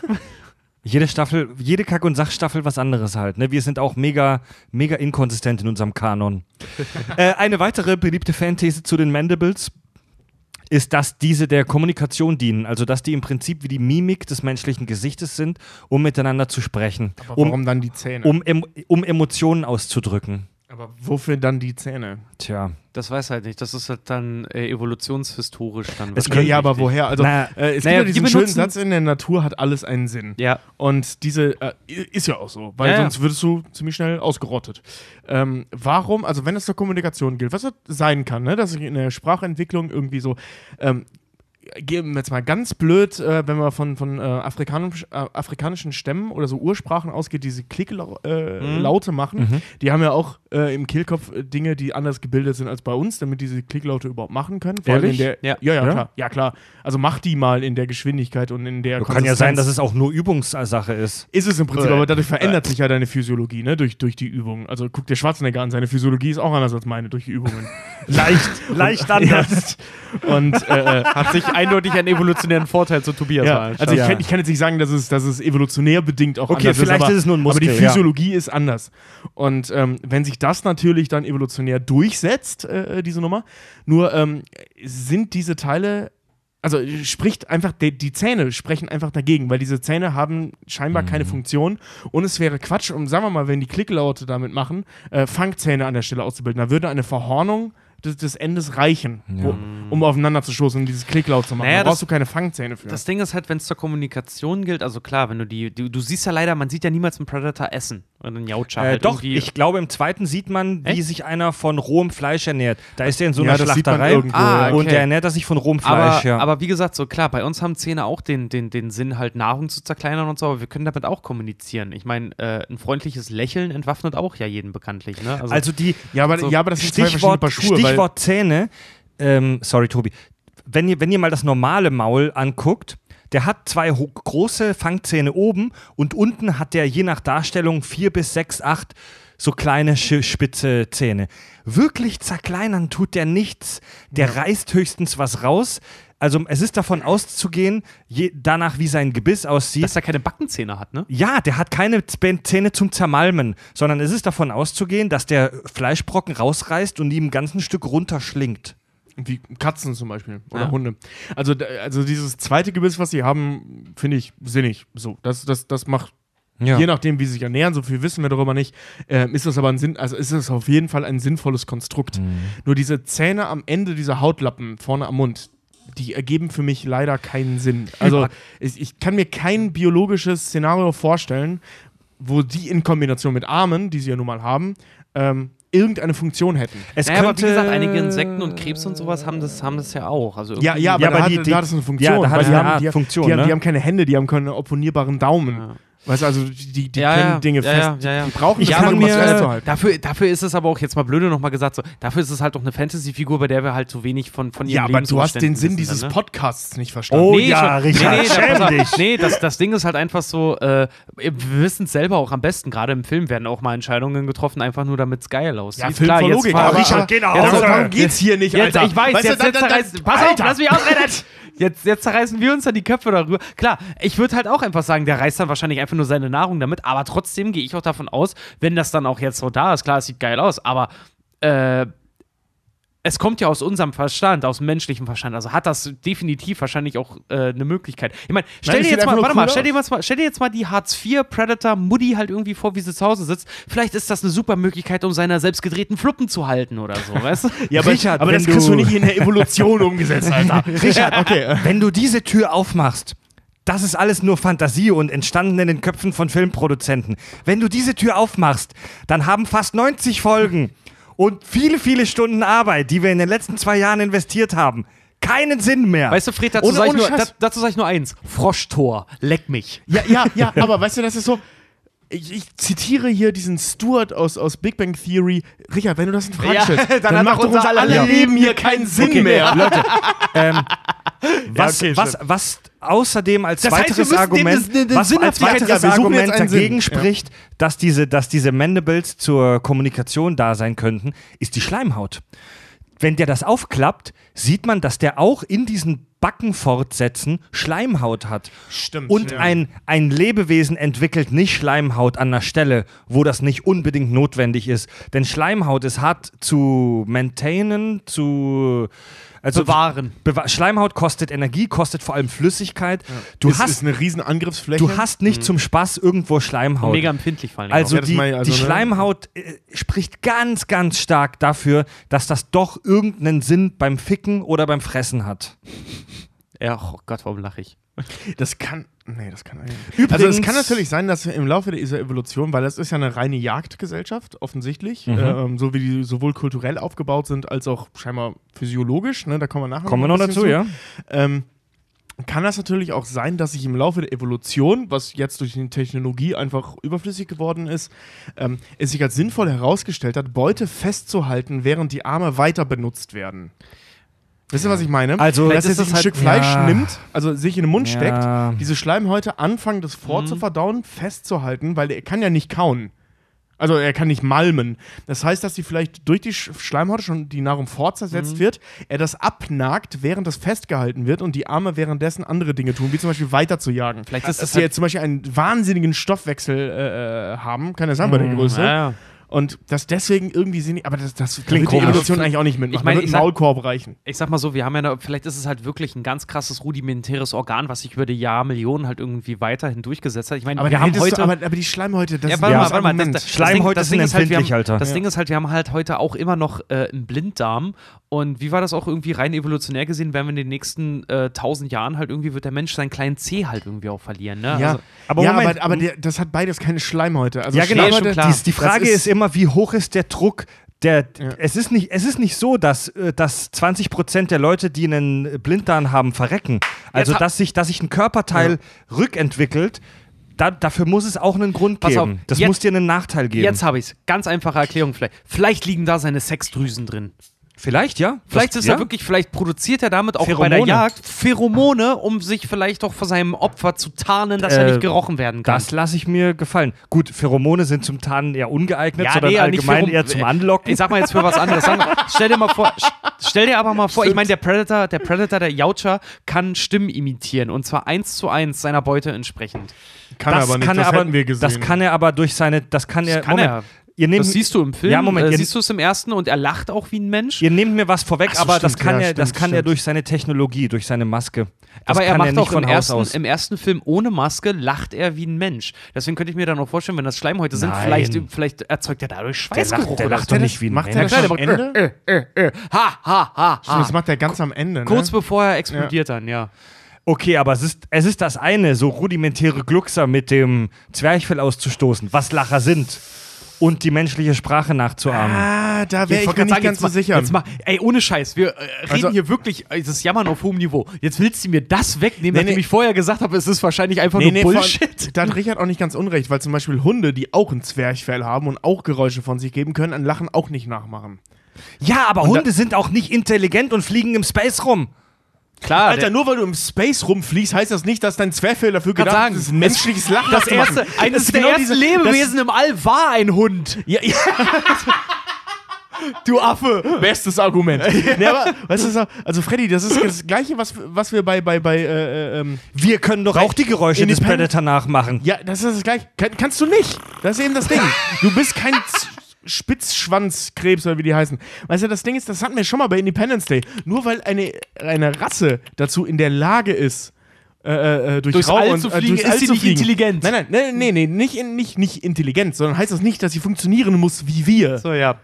Jede Staffel, jede Kack- und Sachstaffel was anderes halt. Ne? Wir sind auch mega, mega inkonsistent in unserem Kanon. äh, eine weitere beliebte Fanthese zu den Mandibles ist, dass diese der Kommunikation dienen. Also, dass die im Prinzip wie die Mimik des menschlichen Gesichtes sind, um miteinander zu sprechen. Aber Um, warum dann die Zähne? um, um Emotionen auszudrücken. Aber wofür dann die Zähne? Tja. Das weiß halt nicht. Das ist halt dann äh, evolutionshistorisch dann. Es könnte- ja, aber woher? Also, Na, äh, es naja, gibt ja diesen schönen Satz, in der Natur hat alles einen Sinn. Ja. Und diese, äh, ist ja auch so, weil Ja, sonst würdest du ziemlich schnell ausgerottet. Ähm, warum, also wenn es zur Kommunikation gilt, was das sein kann, ne, dass ich in der Sprachentwicklung irgendwie so, ähm, geben wir jetzt mal ganz blöd, äh, wenn man von, von äh, afrikanisch, äh, afrikanischen Stämmen oder so Ursprachen ausgeht, diese Klicklaute äh, Mhm. Machen, Mhm. die haben ja auch äh, im Kehlkopf äh, Dinge, die anders gebildet sind als bei uns, damit diese Klicklaute überhaupt machen können. Vor allem Ehrlich? in der, Ja. ja, ja, Ja? klar. Ja, klar. Also mach die mal in der Geschwindigkeit und in der Kann ja sein, dass es auch nur Übungssache ist. Ist es im Prinzip, Äh. aber dadurch verändert sich ja deine Physiologie, ne, durch, durch die Übungen. Also guck dir Schwarzenegger an, seine Physiologie ist auch anders als meine durch die Übungen. Leicht, leicht anders. Und äh, äh, Hat sich eindeutig einen evolutionären Vorteil zu Tobias ja, also ich, Ja. kann, ich kann jetzt nicht sagen, dass es, dass es evolutionär bedingt auch Okay, anders vielleicht ist, aber, ist es nur ein aber die Muskel, ja. Physiologie ist anders. Und ähm, wenn sich das natürlich dann evolutionär durchsetzt, äh, diese Nummer, nur ähm, sind diese Teile also spricht einfach, die, die Zähne sprechen einfach dagegen, weil diese Zähne haben scheinbar Mhm. keine Funktion und es wäre Quatsch, um, sagen wir mal, wenn die Klicklaute damit machen, äh, Fangzähne an der Stelle auszubilden. Da würde eine Verhornung des, des Endes reichen, wo, um aufeinander zu stoßen und dieses Klicklaut zu machen. Naja, da brauchst das- du keine Fangzähne für. Das Ding ist halt, wenn es zur Kommunikation gilt, also klar, wenn du die, du, du siehst ja leider, man sieht ja niemals einen Predator essen. Oder ein Jautscher Äh, halt doch, ich glaube, im zweiten sieht man, wie Echt? sich einer von rohem Fleisch ernährt. Da ist er in so Ja, einer man Schlachterei irgendwo, Ah, ja. und okay. der ernährt er sich von rohem aber, Fleisch, ja. aber wie gesagt, so klar, bei uns haben Zähne auch den, den, den, Sinn, halt Nahrung zu zerkleinern und so, aber wir können damit auch kommunizieren. Ich meine, äh, ein freundliches Lächeln entwaffnet auch ja jeden bekanntlich. Ne? also die Ja, aber, So, ja, aber das sind zwei verschiedene Stichwort, Paar Schuhe. Stichwort Zähne. Ähm, sorry, Tobi. Wenn ihr, wenn ihr mal das normale Maul anguckt, der hat zwei große Fangzähne oben und unten hat der je nach Darstellung vier bis sechs, acht so kleine spitze Zähne. Wirklich zerkleinern tut der nichts. Der reißt höchstens was raus. Also es ist davon auszugehen, je, danach wie sein Gebiss aussieht. dass er keine Backenzähne hat, ne? Ja, der hat keine Zähne zum Zermalmen, sondern es ist davon auszugehen, dass der Fleischbrocken rausreißt und ihm ein ganzes Stück runterschlingt. Wie Katzen zum Beispiel oder Ja. Hunde. Also, also dieses zweite Gebiss, was sie haben, finde ich sinnig. So, das, das, das macht, Ja. je nachdem, wie sie sich ernähren, so viel wissen wir darüber nicht, ähm, ist das aber ein Sinn, also ist es auf jeden Fall ein sinnvolles Konstrukt. Mhm. Nur diese Zähne am Ende dieser Hautlappen vorne am Mund, die ergeben für mich leider keinen Sinn. Also ich, ich kann mir kein biologisches Szenario vorstellen, wo die in Kombination mit Armen, die sie ja nun mal haben, ähm, irgendeine Funktion hätten. Es naja, aber wie könnte- gesagt, einige Insekten und Krebs und sowas haben das, haben das ja auch. Also Ja, ja, aber, Ja, da, hat, die- da hat es eine Funktion. ja, da hat weil es die eine haben, Art die, Funktion, die, haben, ne? die haben keine Hände, die haben keine opponierbaren Daumen. Ja. Weißt du, also die, die Ja, können ja, Dinge ja, fest. ja, ja. Die brauchen Ich das, kann mir-. Dafür, dafür ist es aber auch jetzt mal blöde nochmal gesagt, so, dafür ist es halt doch eine Fantasy-Figur, bei der wir halt so wenig von, von ihren Ja, aber du hast den Sinn dieses dann, ne? Podcasts nicht verstanden. Oh Nee, ja, schon- Richard, nee, nee, da-. Nee, das, das Ding ist halt einfach so, äh, wir wissen es selber auch am besten, gerade im Film werden auch mal Entscheidungen getroffen, einfach nur damit es geil aussieht. Ja, Film Klar, jetzt Logik. war- Aber Richard, geh nach Hause. darum geht's hier nicht, Jetzt, Alter. ich weiß, Weißt du, jetzt, dann- jetzt dann- zerreißen, pass auf, Alter. lass mich ausreden. Jetzt, jetzt zerreißen wir uns dann die Köpfe darüber. Klar, ich würde halt auch einfach sagen, der reißt dann wahrscheinlich einfach nur seine Nahrung damit, aber trotzdem gehe ich auch davon aus, wenn das dann auch jetzt so da ist, klar, es sieht geil aus, aber äh, es kommt ja aus unserem Verstand, aus dem menschlichen Verstand. Also hat das definitiv wahrscheinlich auch äh, eine Möglichkeit. Ich meine, stell dir jetzt mal, cool stell dir, jetzt mal, stell dir jetzt mal die Hartz IV Predator Mutti halt irgendwie vor, wie sie zu Hause sitzt. Vielleicht ist das eine super Möglichkeit, um seine selbst gedrehten Fluppen zu halten oder so, weißt du? Ja, aber, Richard, aber das kriegst du du- nicht in der Evolution umgesetzt, Alter. Richard, okay. wenn du diese Tür aufmachst, das ist alles nur Fantasie und entstanden in den Köpfen von Filmproduzenten. Wenn du diese Tür aufmachst, dann haben fast 90 Folgen und viele, viele Stunden Arbeit, die wir in den letzten zwei Jahren investiert haben, keinen Sinn mehr. Weißt du, Fred, dazu sage ich, nur- da, dazu sag ich nur eins: Froschtor, leck mich. Ja, ja, ja, aber weißt du, das ist so. Ich, ich zitiere hier diesen Stuart aus, aus Big Bang Theory. Richard, wenn du das in Frage Ja, stellst, dann dann, macht doch unser unser aller aller Leben hier keinen Sinn Okay, mehr. Leute, ähm, was, okay, was, was außerdem als Das heißt, weiteres dem Argument, das- eine was als weiteres Ja, Argument dagegen Sinn. Ja. spricht, dass diese, dass diese Mandibles zur Kommunikation da sein könnten, ist die Schleimhaut. Wenn der das aufklappt, sieht man, dass der auch in diesen Backenfortsätzen Schleimhaut hat. Stimmt. Und ja. ein, ein Lebewesen entwickelt nicht Schleimhaut an einer Stelle, wo das nicht unbedingt notwendig ist. Denn Schleimhaut ist hart zu maintainen, zu. Also Bewahren. Bewa Schleimhaut kostet Energie, kostet vor allem Flüssigkeit. Du, ist, hast, ist eine riesen Angriffsfläche. du hast nicht zum Spaß irgendwo Schleimhaut. Mega empfindlich vor allem. Also, Ja, die, ich, also, die ne? Schleimhaut äh, spricht ganz, ganz stark dafür, dass das doch irgendeinen Sinn beim Ficken oder beim Fressen hat. ja, oh Gott, warum lache ich? Das kann. Nee, das kann eigentlich. Übrigens- also es kann natürlich sein, dass im Laufe dieser Evolution, weil das ist ja eine reine Jagdgesellschaft, offensichtlich, Mhm. ähm, so wie die sowohl kulturell aufgebaut sind, als auch scheinbar physiologisch, ne? Da kommen wir nachher Kommen wir noch dazu, zu. ja? Ähm, kann das natürlich auch sein, dass sich im Laufe der Evolution, was jetzt durch die Technologie einfach überflüssig geworden ist, ähm, es sich als sinnvoll herausgestellt hat, Beute festzuhalten, während die Arme weiter benutzt werden. Wisst ihr, was ich meine? Also, dass das er sich ein halt- Stück Fleisch ja. nimmt, also sich in den Mund Ja. steckt, diese Schleimhäute anfangen, das vorzuverdauen, festzuhalten, weil er kann ja nicht kauen. Also er kann nicht malmen. Das heißt, dass die vielleicht durch die Sch Schleimhäute schon die Nahrung fortzersetzt wird, er das abnagt, während das festgehalten wird und die Arme währenddessen andere Dinge tun, wie zum Beispiel weiter zu jagen. Vielleicht ist dass es sie halt- jetzt zum Beispiel einen wahnsinnigen Stoffwechsel äh, äh, haben, kann ja sein bei der Größe. Ja, ja. Und das deswegen irgendwie sind, aber das, das Klingt da wird die komisch. Evolution eigentlich auch nicht mitmachen. Ich meine, da wird ich sag- Maulkorb reichen. Ich sag mal so, wir haben ja, vielleicht ist es halt wirklich ein ganz krasses rudimentäres Organ, was sich über die Jahrmillionen halt irgendwie weiterhin durchgesetzt hat. Ich meine, Aber, wir haben heute. du, aber, aber die Schleimhäute, das ja, ist warte Ja. mal, das warte mal. Das, das, Schleimhäute das sind Ding ist halt, wir empfindlich, haben, Alter. Das Ja. Ding ist halt, wir haben halt heute auch immer noch äh, einen Blinddarm. Und wie war das auch irgendwie rein evolutionär gesehen, werden wir in den nächsten äh, tausend Jahren halt irgendwie, wird der Mensch seinen kleinen C halt irgendwie auch verlieren. Ne? ja, Also, Aber ja, Moment. aber, aber der, das hat beides keine Schleimhäute. Also ja, genau. Schleimhäute. Die, die Frage Das ist, ist- immer, wie hoch ist der Druck? Der, Ja. es, ist nicht, es ist nicht so, dass, äh, dass 20% der Leute, die einen Blinddarm haben, verrecken. Also, dass sich, dass sich ein Körperteil rückentwickelt, da, dafür muss es auch einen Grund Pass auf, geben. das jetzt- muss dir einen Nachteil geben. Jetzt habe ich es. Ganz einfache Erklärung vielleicht. Vielleicht liegen da seine Sexdrüsen drin. Vielleicht, ja. Vielleicht Das- ist er wirklich, vielleicht produziert er damit auch bei Pheromone. der Jagd Pheromone, um sich vielleicht auch vor seinem Opfer zu tarnen, dass er Äh, nicht gerochen werden kann. Das lasse ich mir gefallen. Gut, Pheromone sind zum Tarnen eher ungeeignet, Ja, sondern nee, ja, allgemein eher zum äh, Anlocken. Ich sag mal jetzt für was anderes. Stell dir mal vor, st- stell dir aber mal vor, ich meine, der Predator, der Predator, der Yautja, kann Stimmen imitieren und zwar eins zu eins seiner Beute entsprechend. kann das aber nicht, kann das er aber, hätten wir gesehen. Das kann er aber durch seine, das kann er, kann Moment, er. Ihr nehmt, Das siehst du im Film. Ja, Moment, äh, ihr- siehst du es im ersten und er lacht auch wie ein Mensch. Ihr nehmt mir was vorweg, so, aber das stimmt, kann, ja, er, das stimmt, kann er durch seine Technologie, durch seine Maske. Das aber er macht nicht auch im ersten, aus. im ersten Film ohne Maske, lacht er wie ein Mensch. Deswegen könnte ich mir dann auch vorstellen, wenn das Schleimhäute sind, vielleicht, vielleicht erzeugt er dadurch Der lacht, Schweißgeruch der oder lacht doch nicht wie ein macht er Mensch. das Klar, schon der am macht, Ende? äh, äh, äh, ha, ha, ha, Stimmt, ha. das macht er ganz am Ende. Ne? Kurz bevor er explodiert dann, ja. Okay, aber es ist, es ist das eine, so rudimentäre Gluckser mit dem Zwerchfell auszustoßen, was Lacher sind. Und die menschliche Sprache nachzuahmen. Ah, da wäre Ich mir nicht sagen, ganz jetzt so mal, sicher. Jetzt mal, ey, ohne Scheiß, wir äh, reden Also- hier wirklich, äh, das Jammern auf hohem Niveau. Jetzt willst du mir das wegnehmen, Nee, nachdem nee. ich vorher gesagt habe, es ist wahrscheinlich einfach Nee, nur nee, vor Bullshit. Da hat Richard auch nicht ganz unrecht, weil zum Beispiel Hunde, die auch ein Zwerchfell haben und auch Geräusche von sich geben können, ein Lachen auch nicht nachmachen. Ja, aber Und Hunde sind auch nicht intelligent und fliegen im Space rum. Klar, Alter, nur weil du im Space rumfliegst, heißt das nicht, dass dein Zwerchfell dafür gedacht sagen, ist, ein menschliches Lachen das erste, eines der genau ersten Lebewesen im All war ein Hund. Ja, ja. Du Affe. Bestes Argument. nee, aber, weißt du, so- also Freddy, das ist das Gleiche, was, was wir bei, bei, bei äh, äh, ähm, Wir können doch auch die Geräusche des Predator nachmachen. Ja, das ist das Gleiche. Kann, kannst du nicht. Das ist eben das Ding. Du bist kein Spitzschwanzkrebs oder wie die heißen. Weißt du, das Ding ist, das hatten wir schon mal bei Independence Day. Nur weil eine, eine Rasse dazu in der Lage ist, äh, äh, durch Durchs Raum All und, zu äh, fliegen, durchs ist All sie nicht fliegen. intelligent. Nein, nein, nein, nee, nee, nicht, nicht, nicht intelligent, sondern heißt das nicht, dass sie funktionieren muss wie wir. So, ja.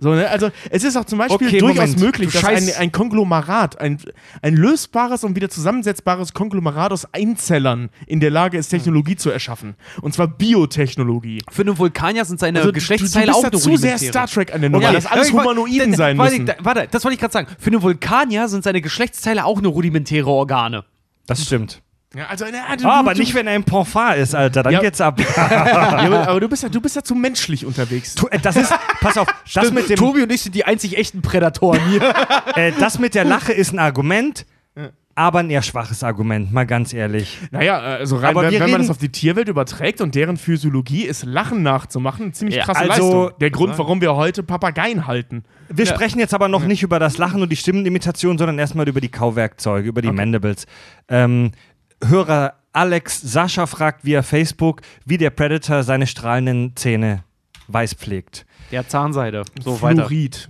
So, ne? Also es ist auch zum Beispiel Okay, durchaus Moment. möglich, Du dass ein, ein Konglomerat, ein, ein lösbares und wieder zusammensetzbares Konglomerat aus Einzellern in der Lage ist, Technologie zu erschaffen. Und zwar Biotechnologie. Für einen Vulkanier sind seine Also du, du Geschlechtsteile bist auch zu sehr. Star Trek an der Nummer, Okay, dass alles Humanoiden sein warte, müssen. Warte, das wollte ich gerade sagen. Für einen Vulkanier sind seine Geschlechtsteile auch eine rudimentäre Organe. Das stimmt. Ja, also, na, du, Ah, aber du, nicht, wenn er im Ponfar ist, Alter. Dann Ja. geht's ab. Ja, aber, du bist ja, du bist ja zu menschlich unterwegs. Tu- äh, das ist, pass auf, das mit, dem, Tobi und ich sind die einzig echten Prädatoren hier. äh, das mit der Lache ist ein Argument, aber ein eher schwaches Argument, mal ganz ehrlich. Naja, also rein, wenn, wenn man das auf die Tierwelt überträgt und deren Physiologie ist, Lachen nachzumachen, ziemlich Ja, krasse also- Leistung. Der Grund, warum wir heute Papageien halten. Wir sprechen jetzt aber noch nicht über das Lachen und die Stimmenimitation, sondern erstmal über die Kauwerkzeuge, über die Mandibles. Ähm, Hörer Alex Sascha fragt via Facebook, wie der Predator seine strahlenden Zähne weiß pflegt. Der Zahnseide. So weiter. Fluorid.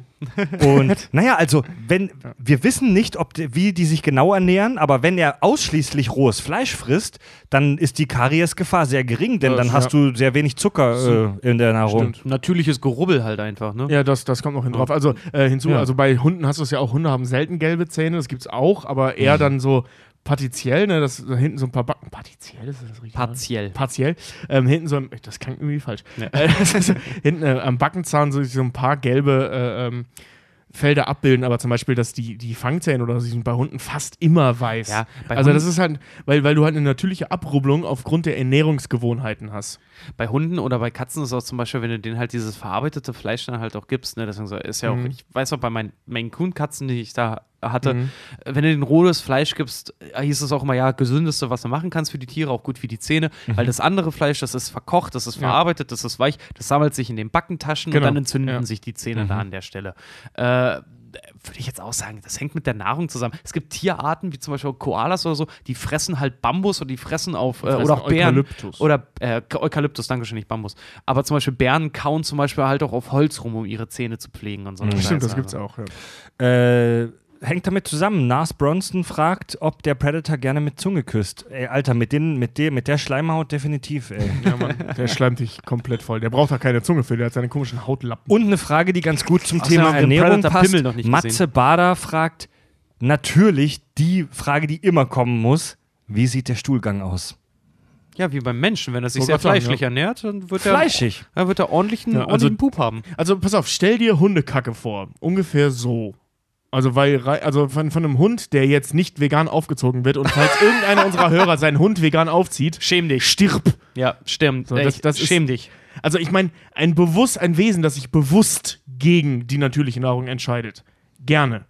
Und naja, also, wenn wir wissen nicht, ob die, wie die sich genau ernähren, aber wenn er ausschließlich rohes Fleisch frisst, dann ist die Kariesgefahr sehr gering, denn Ja, dann ja. hast du sehr wenig Zucker äh, in der Nahrung. Stimmt. Natürliches Gerubbel halt einfach, ne? Ja, das, das kommt noch hin drauf. Also äh, hinzu, Ja. also bei Hunden hast du es ja auch, Hunde haben selten gelbe Zähne, das gibt's auch, aber eher Mhm. dann so partiziell, ne, das da hinten so ein paar Backen. Partiziell ist das richtig? Partiell. Partiell. Ähm, hinten so ein, das klingt irgendwie falsch. Ja. Äh, hinten äh, am Backenzahn so, so ein paar gelbe äh, ähm, Felder abbilden, aber zum Beispiel, dass die, die Fangzähne oder so sind bei Hunden fast immer weiß. Ja, bei also das ist halt, weil, weil du halt eine natürliche Abrubbelung aufgrund der Ernährungsgewohnheiten hast. Bei Hunden oder bei Katzen ist auch zum Beispiel, wenn du denen halt dieses verarbeitete Fleisch dann halt auch gibst, ne, deswegen so, ist ja auch, Mhm. ich weiß auch bei meinen Maine Coon Katzen, die ich da hatte, Mhm. wenn du denen rohes Fleisch gibst, hieß es auch immer, ja, gesündeste, was du machen kannst für die Tiere, auch gut für die Zähne, Mhm. weil das andere Fleisch, das ist verkocht, das ist verarbeitet, das ist weich, das sammelt sich in den Backentaschen Genau. und dann entzünden Ja. sich die Zähne da an der Stelle. Äh, würde ich jetzt auch sagen, das hängt mit der Nahrung zusammen. Es gibt Tierarten, wie zum Beispiel Koalas oder so, die fressen halt Bambus oder die fressen auf, äh, fressen oder auch Bären. Eukalyptus. Oder äh, Eukalyptus, danke schön, nicht Bambus. Aber zum Beispiel Bären kauen zum Beispiel halt auch auf Holz rum, um ihre Zähne zu pflegen und so. eine Stimmt, das Scheiße. gibt's auch. Ja. Äh, hängt damit zusammen. Nas Bronson fragt, ob der Predator gerne mit Zunge küsst. Ey, Alter, mit, den, mit, der, mit der Schleimhaut definitiv, ey. Ja, Mann, der schleimt dich komplett voll. Der braucht da keine Zunge für, der hat seine komischen Hautlappen. Und eine Frage, die ganz gut zum Außerdem Thema Ernährung passt. Pimmel noch nicht Matze gesehen. Bader fragt natürlich die Frage, die immer kommen muss. Wie sieht der Stuhlgang aus? Ja, wie beim Menschen. Wenn er sich Wollte sehr grad sagen, fleischlich ja. ernährt, dann wird er, Fleischig. dann wird er ordentlichen, Ja, also- ordentlichen Pup haben. Also pass auf, stell dir Hundekacke vor. Ungefähr so. Also, weil, rei- also von, von einem Hund, der jetzt nicht vegan aufgezogen wird und falls irgendeiner unserer Hörer seinen Hund vegan aufzieht, Schäm dich. stirb. Ja, stimmt. So, das- ich- das ist- schäm dich. Also ich meine, ein bewusst, ein Wesen, das sich bewusst gegen die natürliche Nahrung entscheidet. Gerne.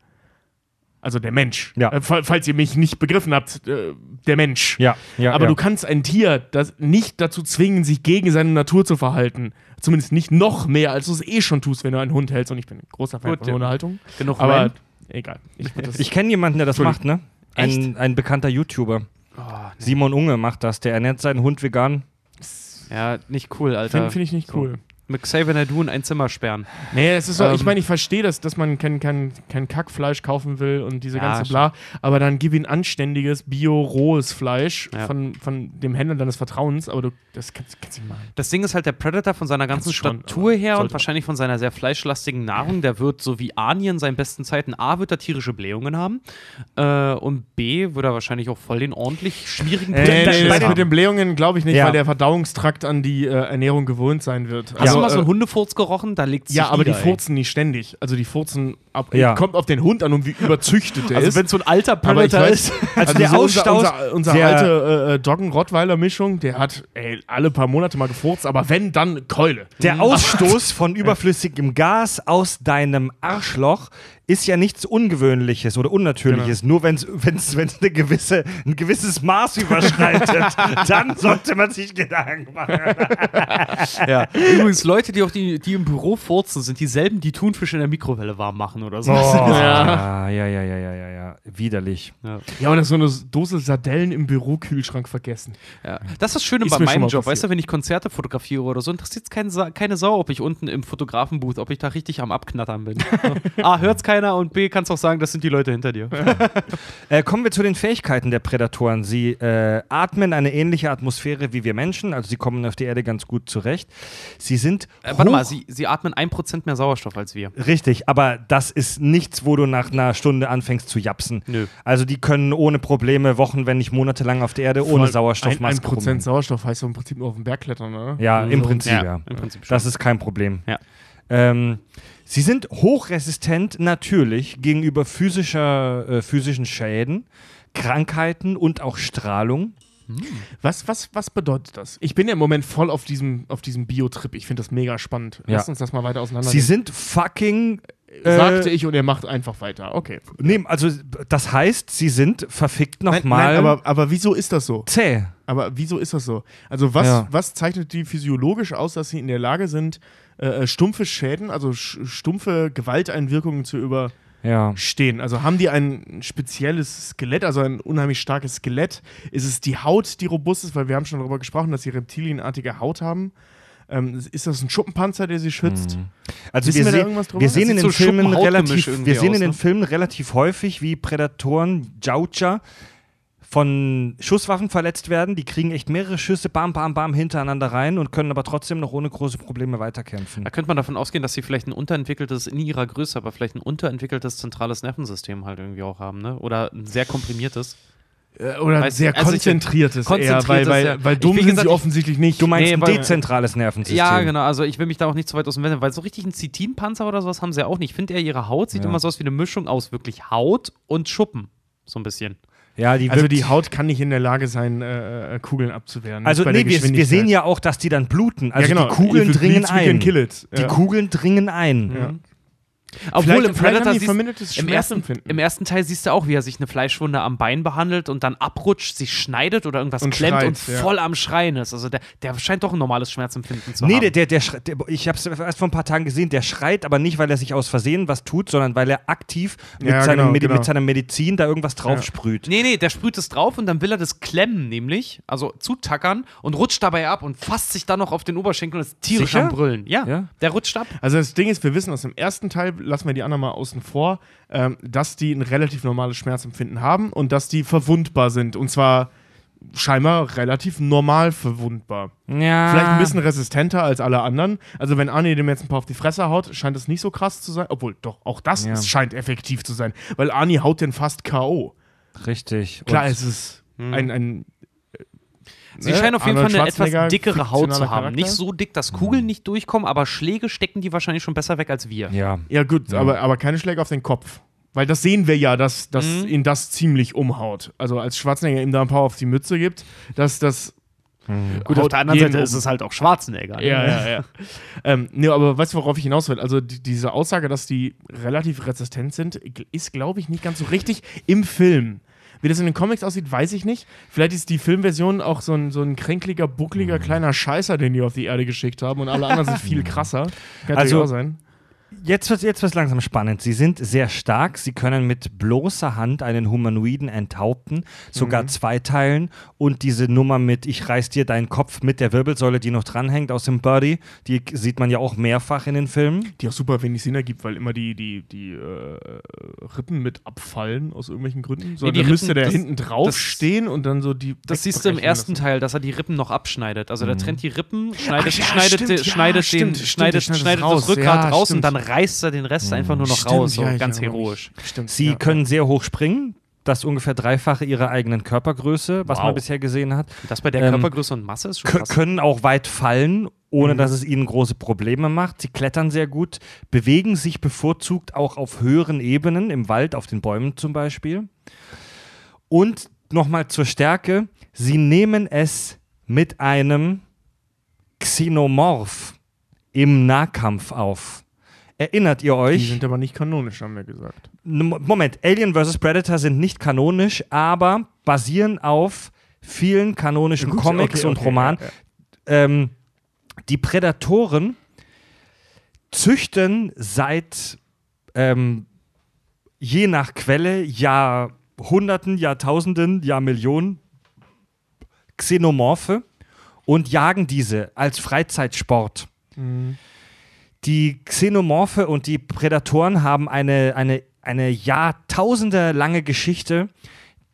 Also der Mensch. Ja. Äh, fa- falls ihr mich nicht begriffen habt, äh, der Mensch. Ja, ja. Aber ja. du kannst ein Tier das nicht dazu zwingen, sich gegen seine Natur zu verhalten. Zumindest nicht noch mehr, als du es eh schon tust, wenn du einen Hund hältst. Und ich bin ein großer Fan Gut, von. Hundehaltung. Genug Aber Rant. Egal. Ich, Ich kenne jemanden, der das macht, ne? Echt? Ein, ein bekannter YouTuber. Oh, nee. Simon Unge macht das. Der ernährt seinen Hund vegan. Ja, nicht cool, Alter. finde find ich nicht cool. Mit Xavier Nadu in ein Zimmer sperren. Nee, es ist so, ich Ähm, meine, ich verstehe das, dass man kein, kein, kein Kackfleisch kaufen will und diese Ja, ganze. Bla, aber dann gib ihm anständiges, bio-rohes Fleisch Ja. von, von dem Händler deines Vertrauens, aber du, das kannst, kannst du nicht machen. Das Ding ist halt, der Predator von seiner ganzen schon, Statur her und wahrscheinlich von seiner sehr fleischlastigen Nahrung, der wird so wie Ani in seinen besten Zeiten A, wird er tierische Blähungen haben äh, und B, wird er wahrscheinlich auch voll den ordentlich schwierigen Äh, Nee, nee, den- mit den Blähungen glaube ich nicht, Ja. weil der Verdauungstrakt an die äh, Ernährung gewöhnt sein wird. Hast du mal äh, so einen Hundefurz gerochen? Da liegt Ja, aber die wieder, ey. furzen nicht ständig. Also die furzen ab. Ja. Kommt auf den Hund an und wie überzüchtet der Also ist. wenn so ein alter Predator weiß- ist. Also, der so unser, Ausstoß. unser, unser der- alte äh, Doggen-Rottweiler-Mischung, der hat ey, alle paar Monate mal gefurzt, aber wenn, dann Keule. Der Ausstoß von überflüssigem Gas aus deinem Arschloch ist ja nichts Ungewöhnliches oder Unnatürliches. Nur wenn es eine gewisse, ein gewisses Maß überschreitet, dann sollte man sich Gedanken machen. ja. Übrigens, Leute, die auch die, die im Büro furzen, sind dieselben, die Thunfisch in der Mikrowelle warm machen oder so. ja, ja, ja, ja, ja, ja, ja. Widerlich. Ja, und das so eine Dose Sardellen im Bürokühlschrank vergessen. Ja. Das ist das Schöne Ist bei meinem Job. passiert. Weißt du, wenn ich Konzerte fotografiere oder so, interessiert es keine, keine Sau, ob ich unten im Fotografenbooth, ob ich da richtig am Abknattern bin. A, hört's keiner und B, kannst auch sagen, das sind die Leute hinter dir. Äh, kommen wir zu den Fähigkeiten der Prädatoren. Sie äh, atmen eine ähnliche Atmosphäre wie wir Menschen, also sie kommen auf die Erde ganz gut zurecht. Sie sind. Äh, warte mal, sie, sie atmen 1% mehr Sauerstoff als wir. Richtig, aber das ist nichts, wo du nach einer Stunde anfängst zu japsen. Nö. Also die können ohne Probleme Wochen, wenn nicht monatelang auf der Erde ohne Ein, ein Sauerstoffmaske Prozent rumhängen. Sauerstoff heißt im Prinzip nur auf den Berg klettern, oder? Ja, im So. Prinzip, Ja, ja. im Prinzip schon. Das ist kein Problem. Ja. Ähm, sie sind hochresistent natürlich gegenüber physischer, äh, physischen Schäden, Krankheiten und auch Strahlung. Was, was, was bedeutet das? Ich bin ja im Moment voll auf diesem, auf diesem Bio-Trip. Ich finde das mega spannend. Ja. Lass uns das mal weiter auseinander. Sie sind fucking. sagte äh, ich und er macht einfach weiter. Okay. Nee, also das heißt, sie sind verfickt nochmal aber, aber wieso ist das so? zäh. Aber wieso ist das so? Also was, Ja. was zeichnet die physiologisch aus, dass sie in der Lage sind, äh, äh, stumpfe Schäden, also stumpfe Gewalteinwirkungen zu überstehen? Ja. Also haben die ein spezielles Skelett, also ein unheimlich starkes Skelett? Ist es die Haut, die robust ist? Weil wir haben schon darüber gesprochen, dass sie reptilienartige Haut haben. Ähm, ist das ein Schuppenpanzer, der sie schützt? Also Wissen wir, wir da sehen- irgendwas drüber? wir sehen in den so Filmen relativ, wir sehen aus, in den ne? Filmen relativ häufig, wie Prädatoren, Jaucher, von Schusswaffen verletzt werden. Die kriegen echt mehrere Schüsse, bam, bam, bam, hintereinander rein und können aber trotzdem noch ohne große Probleme weiterkämpfen. Da könnte man davon ausgehen, dass sie vielleicht ein unterentwickeltes, in ihrer Größe, aber vielleicht ein unterentwickeltes zentrales Nervensystem halt irgendwie auch haben, ne? Oder ein sehr komprimiertes. Äh, Oder ein sehr also ich- konzentriertes, eher, weil, konzentriertes, weil, ja. weil Ich- dumm sind sie ich- offensichtlich nicht. Du meinst Nee, ein weil- dezentrales Nervensystem. Ja, genau. Also ich will mich da auch nicht zu weit aus dem Wetter, weil so richtig ein Zitinpanzer oder sowas haben sie ja auch nicht. Ich finde eher, ihre Haut sieht Ja. immer so aus wie eine Mischung aus wirklich Haut und Schuppen. So ein bisschen. Ja, die Also die Haut kann nicht in der Lage sein, äh, äh, Kugeln abzuwehren. Also nee, wir, wir sehen ja auch, dass die dann bluten. Also ja, genau. die Kugeln If dringen bleeds, ein. Die. Kugeln dringen ein. Ja. Obwohl Vielleicht- im Predator siehst, im, ersten, im ersten Teil siehst du auch, wie er sich eine Fleischwunde am Bein behandelt und dann abrutscht, sich schneidet oder irgendwas Und klemmt schreit, und ja. voll am Schreien ist. Also der, der scheint doch ein normales Schmerzempfinden zu Nee, haben. der, der, der, schreit- der, ich habe es erst vor ein paar Tagen gesehen, der schreit aber nicht, weil er sich aus Versehen was tut, sondern weil er aktiv mit, Ja, seinem, genau, Medi genau. mit seiner Medizin da irgendwas drauf sprüht. Nee, nee, der sprüht es drauf und dann will er das klemmen, nämlich, also zutackern und rutscht dabei ab und fasst sich dann noch auf den Oberschenkel und ist tierisch Sicher? am Brüllen. Ja, Ja? der rutscht ab. Also das Ding ist, wir wissen aus dem ersten Teil, lassen wir die anderen mal außen vor, ähm, dass die ein relativ normales Schmerzempfinden haben und dass die verwundbar sind. Und zwar scheinbar relativ normal verwundbar. Ja. Vielleicht ein bisschen resistenter als alle anderen. Also wenn Arnie dem jetzt ein paar auf die Fresse haut, scheint es nicht so krass zu sein. Obwohl, doch, auch das Ja. scheint effektiv zu sein. Weil Arnie haut den fast K.O. Richtig. Klar, Und- es ist ein, ein Sie Ne? scheinen auf jeden Arnold Fall eine etwas dickere Haut zu haben. Charakter. Nicht so dick, dass Kugeln nicht durchkommen, aber Schläge stecken die wahrscheinlich schon besser weg als wir. ja. Ja, gut, Aber, aber keine Schläge auf den Kopf. Weil das sehen wir ja, dass, dass Mhm. ihn das ziemlich umhaut. Also als Schwarzenegger ihm da ein paar auf die Mütze gibt, dass das. Gut, auf der anderen Seite ist es halt auch Schwarzenegger. ne? Ja, ja, ja. ähm, nee, aber weißt du, worauf ich hinaus will? Also die, diese Aussage, dass die relativ resistent sind, ist, glaube ich, nicht ganz so richtig im Film. Wie das in den Comics aussieht, weiß ich nicht. Vielleicht ist die Filmversion auch so ein, so ein kränkliger, buckliger, kleiner Scheißer, den die auf die Erde geschickt haben und alle anderen sind viel krasser. Kann Also- auch sein. Jetzt wird jetzt wird's langsam spannend. Sie sind sehr stark. Sie können mit bloßer Hand einen Humanoiden enthaupten, sogar Mhm. zweiteilen. Und diese Nummer mit Ich reiß dir deinen Kopf mit der Wirbelsäule, die noch dranhängt aus dem Birdie, die sieht man ja auch mehrfach in den Filmen. Die auch super wenig Sinn ergibt, weil immer die, die, die äh, Rippen mit abfallen aus irgendwelchen Gründen. So, Nee, die dann müsste der das- hinten drauf das- stehen und dann so die. Das siehst du im ersten lassen. Teil, dass er die Rippen noch abschneidet. Also der trennt die Rippen, schneidet, Ach ja, schneidet, stimmt, den- ja, schneidet, stimmt, den, stimmt, schneidet, der schneidet schneidet es das raus. Rückgrat Ja, raus und stimmt. dann reißt er den Rest einfach nur noch Stimmt, raus, so ja, ganz heroisch. Stimmt, Sie ja, können sehr hoch springen. Das ungefähr dreifache ihrer eigenen Körpergröße, was Wow. man bisher gesehen hat. Das bei der Ähm, Körpergröße und Masse ist schon krass. können auch weit fallen, ohne Mhm. dass es ihnen große Probleme macht. Sie klettern sehr gut, bewegen sich bevorzugt auch auf höheren Ebenen, im Wald, auf den Bäumen zum Beispiel. Und nochmal zur Stärke, sie nehmen es mit einem Xenomorph im Nahkampf auf. Erinnert ihr Die euch? sind aber nicht kanonisch, haben wir gesagt. Moment, Alien vs. Predator sind nicht kanonisch, aber basieren auf vielen kanonischen Gut, Comics okay, und okay, Romanen. ja, ja. Ähm, die Prädatoren züchten seit ähm, je nach Quelle Jahrhunderten, Jahrtausenden, Jahrmillionen Xenomorphe und jagen diese als Freizeitsport. Die Xenomorphe und die Prädatoren haben eine, eine, eine jahrtausendelange Geschichte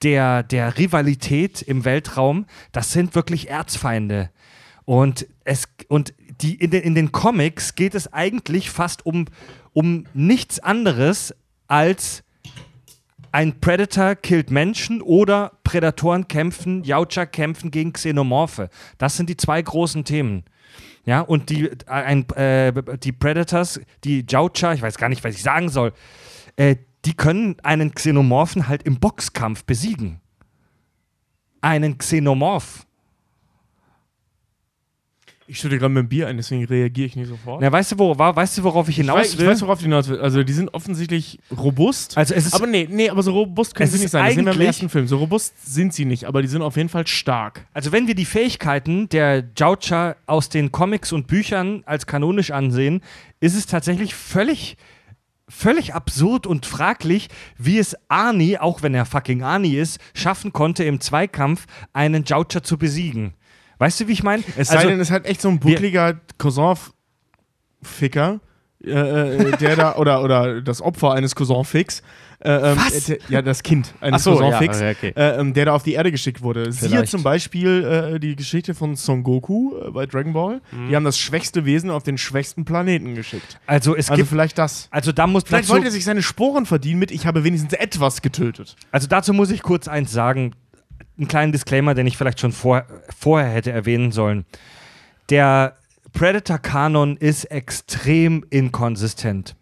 der, der Rivalität im Weltraum. Das sind wirklich Erzfeinde. Und, es, und die, in, den, in den Comics geht es eigentlich fast um, um nichts anderes als ein Predator killt Menschen oder Prädatoren kämpfen, Yautja kämpfen gegen Xenomorphe. Das sind die zwei großen Themen. Ja, und die, äh, ein, äh, die Predators, die Yautja, ich weiß gar nicht, was ich sagen soll, äh, die können einen Xenomorphen halt im Boxkampf besiegen. Einen Xenomorph. Ich schütte gerade mit dem Bier ein, deswegen reagiere ich nicht sofort. Na, weißt, du, wo, weißt du, worauf ich ich, hinaus weiß, ich will? weiß, worauf du hinaus will. Also, die sind offensichtlich robust. also es ist, aber nee, nee, aber so robust können sie nicht sein. Das sehen wir im ersten Film. So robust sind sie nicht, aber die sind auf jeden Fall stark. Also wenn wir die Fähigkeiten der Jaucha aus den Comics und Büchern als kanonisch ansehen, ist es tatsächlich völlig, völlig absurd und fraglich, wie es Arnie, auch wenn er fucking Arnie ist, schaffen konnte, im Zweikampf einen Jaucha zu besiegen. Weißt du, wie ich meine? Es sei denn, es ist halt echt so ein buckliger Cousin-Ficker, äh, äh, der da, oder, oder das Opfer eines Cousin-Fix. Äh, ähm, Was? äh, ja, das Kind eines so, ja, Cousin-Fix, okay. äh, ähm, der da auf die Erde geschickt wurde. Siehe zum Beispiel äh, die Geschichte von Son Goku bei Dragon Ball. Mhm. Die haben das schwächste Wesen auf den schwächsten Planeten geschickt. also es Also gibt, vielleicht das. also da muss Vielleicht wollte er sich seine Sporen verdienen mit, ich habe wenigstens etwas getötet. also dazu muss ich kurz eins sagen, einen kleinen Disclaimer, den ich vielleicht schon vor, vorher hätte erwähnen sollen. Der Predator-Kanon ist extrem inkonsistent.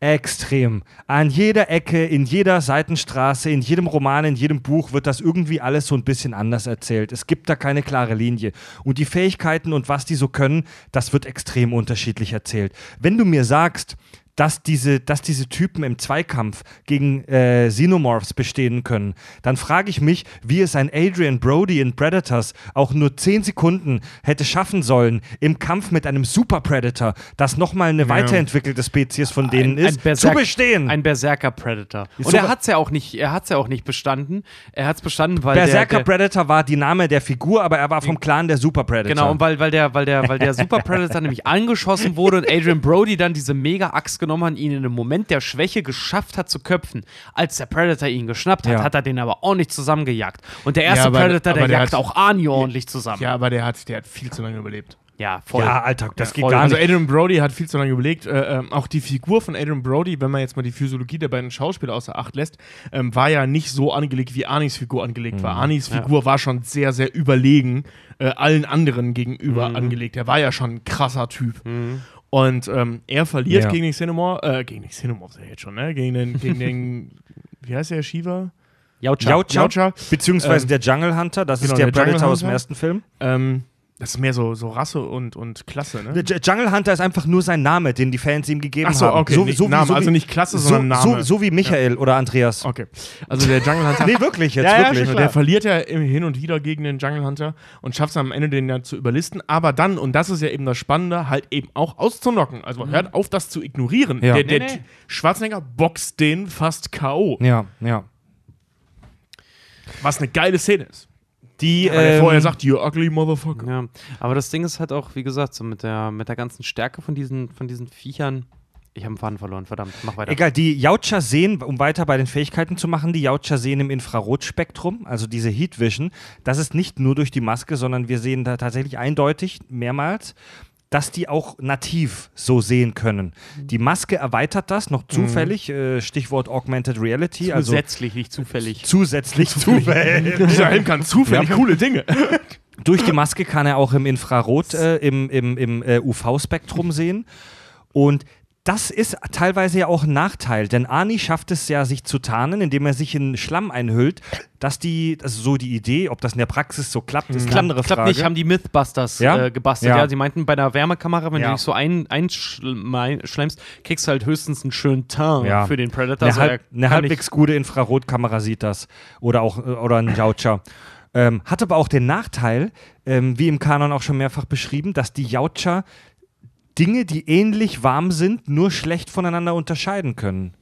Extrem. An jeder Ecke, in jeder Seitenstraße, in jedem Roman, in jedem Buch wird das irgendwie alles so ein bisschen anders erzählt. Es gibt da keine klare Linie. Und die Fähigkeiten und was die so können, das wird extrem unterschiedlich erzählt. Wenn du mir sagst, dass diese, dass diese Typen im Zweikampf gegen äh, Xenomorphs bestehen können, dann frage ich mich, wie es ein Adrian Brody in Predators auch nur 10 Sekunden hätte schaffen sollen im Kampf mit einem Super Predator, das nochmal eine weiterentwickelte Spezies von denen ist, zu bestehen. Ein Berserker Predator. Und sogar- er hat es ja auch nicht, er hat's ja auch nicht bestanden. Er hat es bestanden, weil Berserker der, der, Predator war die Name der Figur, aber er war vom Clan der Super Predator. Genau, und weil, weil der, weil der, weil der Super Predator nämlich angeschossen wurde und Adrian Brody dann diese Mega-Axt genommen hat und ihn in einem Moment der Schwäche geschafft hat zu köpfen. Als der Predator ihn geschnappt hat, Ja. hat er den aber ordentlich zusammengejagt. Und der erste Ja, aber- Predator, der aber der jagt hat- auch Arnie ordentlich zusammen. Ja, aber der hat, der hat viel zu lange überlebt. Ja, voll. ja, Alter, das geht voll. gar Also nicht. Adrian Brody hat viel zu lange überlegt. Äh, ähm, auch die Figur von Adrian Brody, wenn man jetzt mal die Physiologie der beiden Schauspieler außer Acht lässt, ähm, war ja nicht so angelegt, wie Anis Figur angelegt war. Anis Figur war schon sehr, sehr überlegen äh, allen anderen gegenüber angelegt. Er war ja schon ein krasser Typ. Und ähm, er verliert Ja. gegen den Xenomorph, äh, gegen den Xenomorph ist er jetzt schon, ne? Gegen den, gegen den, wie heißt der, Shiva? Yautja, Yautja. beziehungsweise Ähm, der Jungle Hunter, das genau, ist der, der Jungle Predator aus dem ersten Film. Ähm, das ist mehr so, so Rasse und, und Klasse, ne? Der J- Jungle Hunter ist einfach nur sein Name, den die Fans ihm gegeben Ach so, haben. okay, so, nicht so, wie- Name, so also wie, nicht Klasse, so, sondern so, Name. so wie Michael oder Andreas. Okay. Also der Jungle Hunter. Nee, wirklich jetzt, Ja, ja, wirklich. schon Der verliert ja im- hin und wieder gegen den Jungle Hunter und schafft es am Ende, den ja zu überlisten. Aber dann, und das ist ja eben das Spannende, halt eben auch auszunocken. Also hört auf, das zu ignorieren. Ja. Der, der Nee, nee. Schwarzenegger boxt den fast K.O. Ja, ja. Was eine geile Szene ist. Die, er ähm, vorher sagt, you ugly motherfucker. Ja, aber das Ding ist halt auch, wie gesagt, so mit der, mit der ganzen Stärke von diesen, von diesen Viechern. Ich habe einen Faden verloren, verdammt. Mach weiter. Egal, die Yautja sehen, um weiter bei den Fähigkeiten zu machen, die Yautja sehen im Infrarotspektrum, also diese Heat Vision. Das ist nicht nur durch die Maske, sondern wir sehen da tatsächlich eindeutig mehrmals, dass die auch nativ so sehen können. Die Maske erweitert das noch zufällig, äh, Stichwort Augmented Reality, also Zusätzlich, nicht zufällig. zusätzlich zufällig. Dieser Helm kann zufällig coole Dinge. Durch die Maske kann er auch im Infrarot, äh, im, im, im äh, UV-Spektrum sehen. Und das ist teilweise ja auch ein Nachteil, denn Arnie schafft es ja, sich zu tarnen, indem er sich in Schlamm einhüllt. Dass die, also so die Idee, ob das in der Praxis so klappt, ist eine andere Klappt Frage. nicht, haben die Mythbusters Ja? äh, gebastelt. Ja. Ja. sie meinten, bei einer Wärmekamera, wenn Ja. du dich so ein, einschlemmst, kriegst du halt höchstens einen schönen Teint Ja. für den Predator. eine, Also halb, eine halbwegs gute Infrarotkamera sieht das. Oder auch äh, oder ein Yautja. Ähm, hat aber auch den Nachteil, ähm, wie im Kanon auch schon mehrfach beschrieben, dass die Yautja Dinge, die ähnlich warm sind, nur schlecht voneinander unterscheiden können.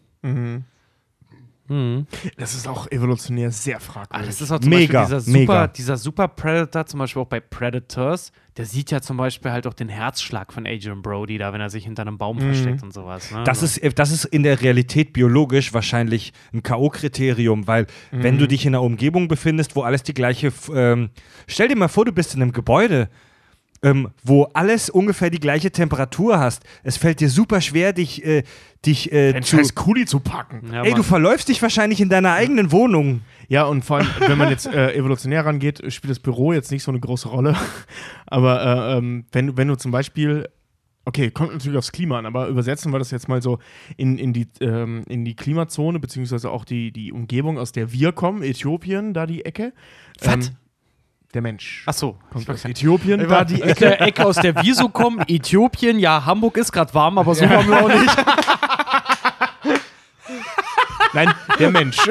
Das ist auch evolutionär sehr Ah, fragwürdig. das ist auch zum Mega, Beispiel dieser mega. super, dieser super Predator, zum Beispiel auch bei Predators, der sieht ja zum Beispiel halt auch den Herzschlag von Adrian Brody da, wenn er sich hinter einem Baum versteckt und sowas. Ne? Das Also- ist, äh, das ist in der Realität biologisch wahrscheinlich ein K.O.-Kriterium, weil wenn du dich in einer Umgebung befindest, wo alles die gleiche. Ähm, stell dir mal vor, du bist in einem Gebäude, ähm, wo alles ungefähr die gleiche Temperatur hast. Es fällt dir super schwer, dich, äh, dich äh, zu. scheiß Kuli zu packen. ja, Ey, du verläufst dich wahrscheinlich in deiner eigenen Wohnung. Ja, und vor allem, wenn man jetzt äh, evolutionär rangeht, spielt das Büro jetzt nicht so eine große Rolle. Aber äh, ähm, wenn, du- wenn du zum Beispiel, okay, kommt natürlich aufs Klima an, aber übersetzen wir das jetzt mal so in, in, die, ähm, in die Klimazone, beziehungsweise auch die, die Umgebung, aus der wir kommen, Äthiopien, da die Ecke. Ähm, Was? Der Mensch. Ach so. Kommt aus Äthiopien, da die Ecke. Ecke, aus der wir so kommen, Äthiopien, ja, Hamburg ist gerade warm, aber so warm wir auch nicht. Nein, der Mensch.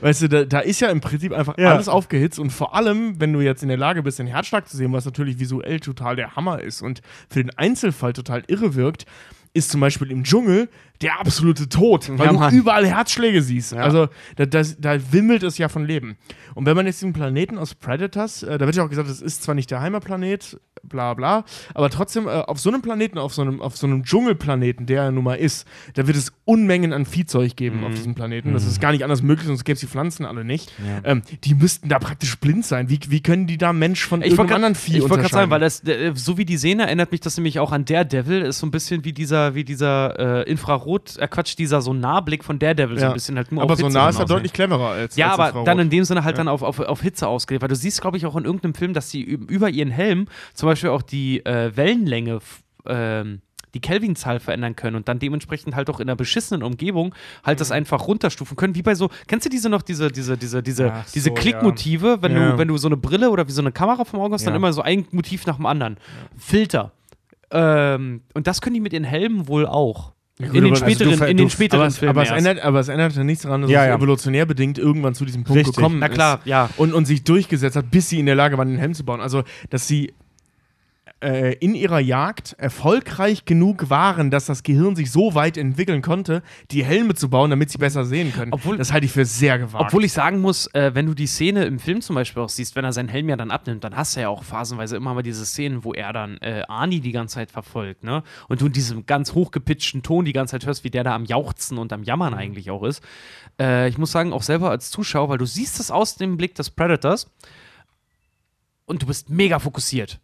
Weißt du, da, da ist ja im Prinzip einfach Ja. alles aufgehitzt und vor allem, wenn du jetzt in der Lage bist, den Herzschlag zu sehen, was natürlich visuell total der Hammer ist und für den Einzelfall total irre wirkt, ist zum Beispiel im Dschungel der absolute Tod, weil Ja, du Mann. überall Herzschläge siehst. Also da, das, da wimmelt es ja von Leben. Und wenn man jetzt den Planeten aus Predators, äh, da wird ja auch gesagt, es ist zwar nicht der Heimatplanet, bla bla, aber trotzdem äh, auf so einem Planeten, auf so einem, auf so einem Dschungelplaneten, der er nun mal ist, da wird es Unmengen an Viehzeug geben Mhm. auf diesem Planeten. Das ist gar nicht anders möglich, sonst gäbe es die Pflanzen alle nicht. Ähm, die müssten da praktisch blind sein. Wie, wie können die da Mensch von Ich irgendeinem grad- anderen Vieh Ich wollte gerade sagen, weil das, so wie die Szene erinnert mich das nämlich auch an Daredevil, ist so ein bisschen wie dieser, wie dieser äh, Infrarot, äh, Quatsch, dieser Sonarblick von Daredevil, so Ja. ein bisschen halt nur aber auf so Hitze nah ist er hinaus, ne? deutlich cleverer als Ja, als aber dann in dem Sinne halt dann auf, auf, auf Hitze ausgelegt, weil du siehst, glaube ich, auch in irgendeinem Film, dass sie üb- über ihren Helm zum Beispiel auch die äh, Wellenlänge, ähm, die Kelvin-Zahl verändern können und dann dementsprechend halt auch in einer beschissenen Umgebung halt Mhm. das einfach runterstufen können, wie bei so, kennst du diese noch, diese, diese, diese, diese, Ach diese so, Klickmotive, wenn Ja. du, wenn du so eine Brille oder wie so eine Kamera vom Auge hast, dann Ja. immer so ein Motiv nach dem anderen. Filter. Ähm, und das können die mit den Helmen wohl auch. Gut, in den also späteren, du ver- in den späteren Aber es, Filmen aber, es ändert, aber es ändert ja nichts daran, dass Ja, es ja. evolutionär bedingt irgendwann zu diesem Punkt Richtig. gekommen Na klar, ist. ja. Und, und sich durchgesetzt hat, bis sie in der Lage waren, den Helm zu bauen. Also, dass sie äh, in ihrer Jagd erfolgreich genug waren, dass das Gehirn sich so weit entwickeln konnte, die Helme zu bauen, damit sie besser sehen können. Obwohl- das halte ich für sehr gewagt. Obwohl ich sagen muss, äh, wenn du die Szene im Film zum Beispiel auch siehst, wenn er seinen Helm ja dann abnimmt, dann hast du ja auch phasenweise immer mal diese Szenen, wo er dann äh, Arnie die ganze Zeit verfolgt, ne? Und du in diesem ganz hochgepitchten Ton die ganze Zeit hörst, wie der da am Jauchzen und am Jammern eigentlich auch ist. Äh, ich muss sagen, auch selber als Zuschauer, weil du siehst es aus dem Blick des Predators und du bist mega fokussiert.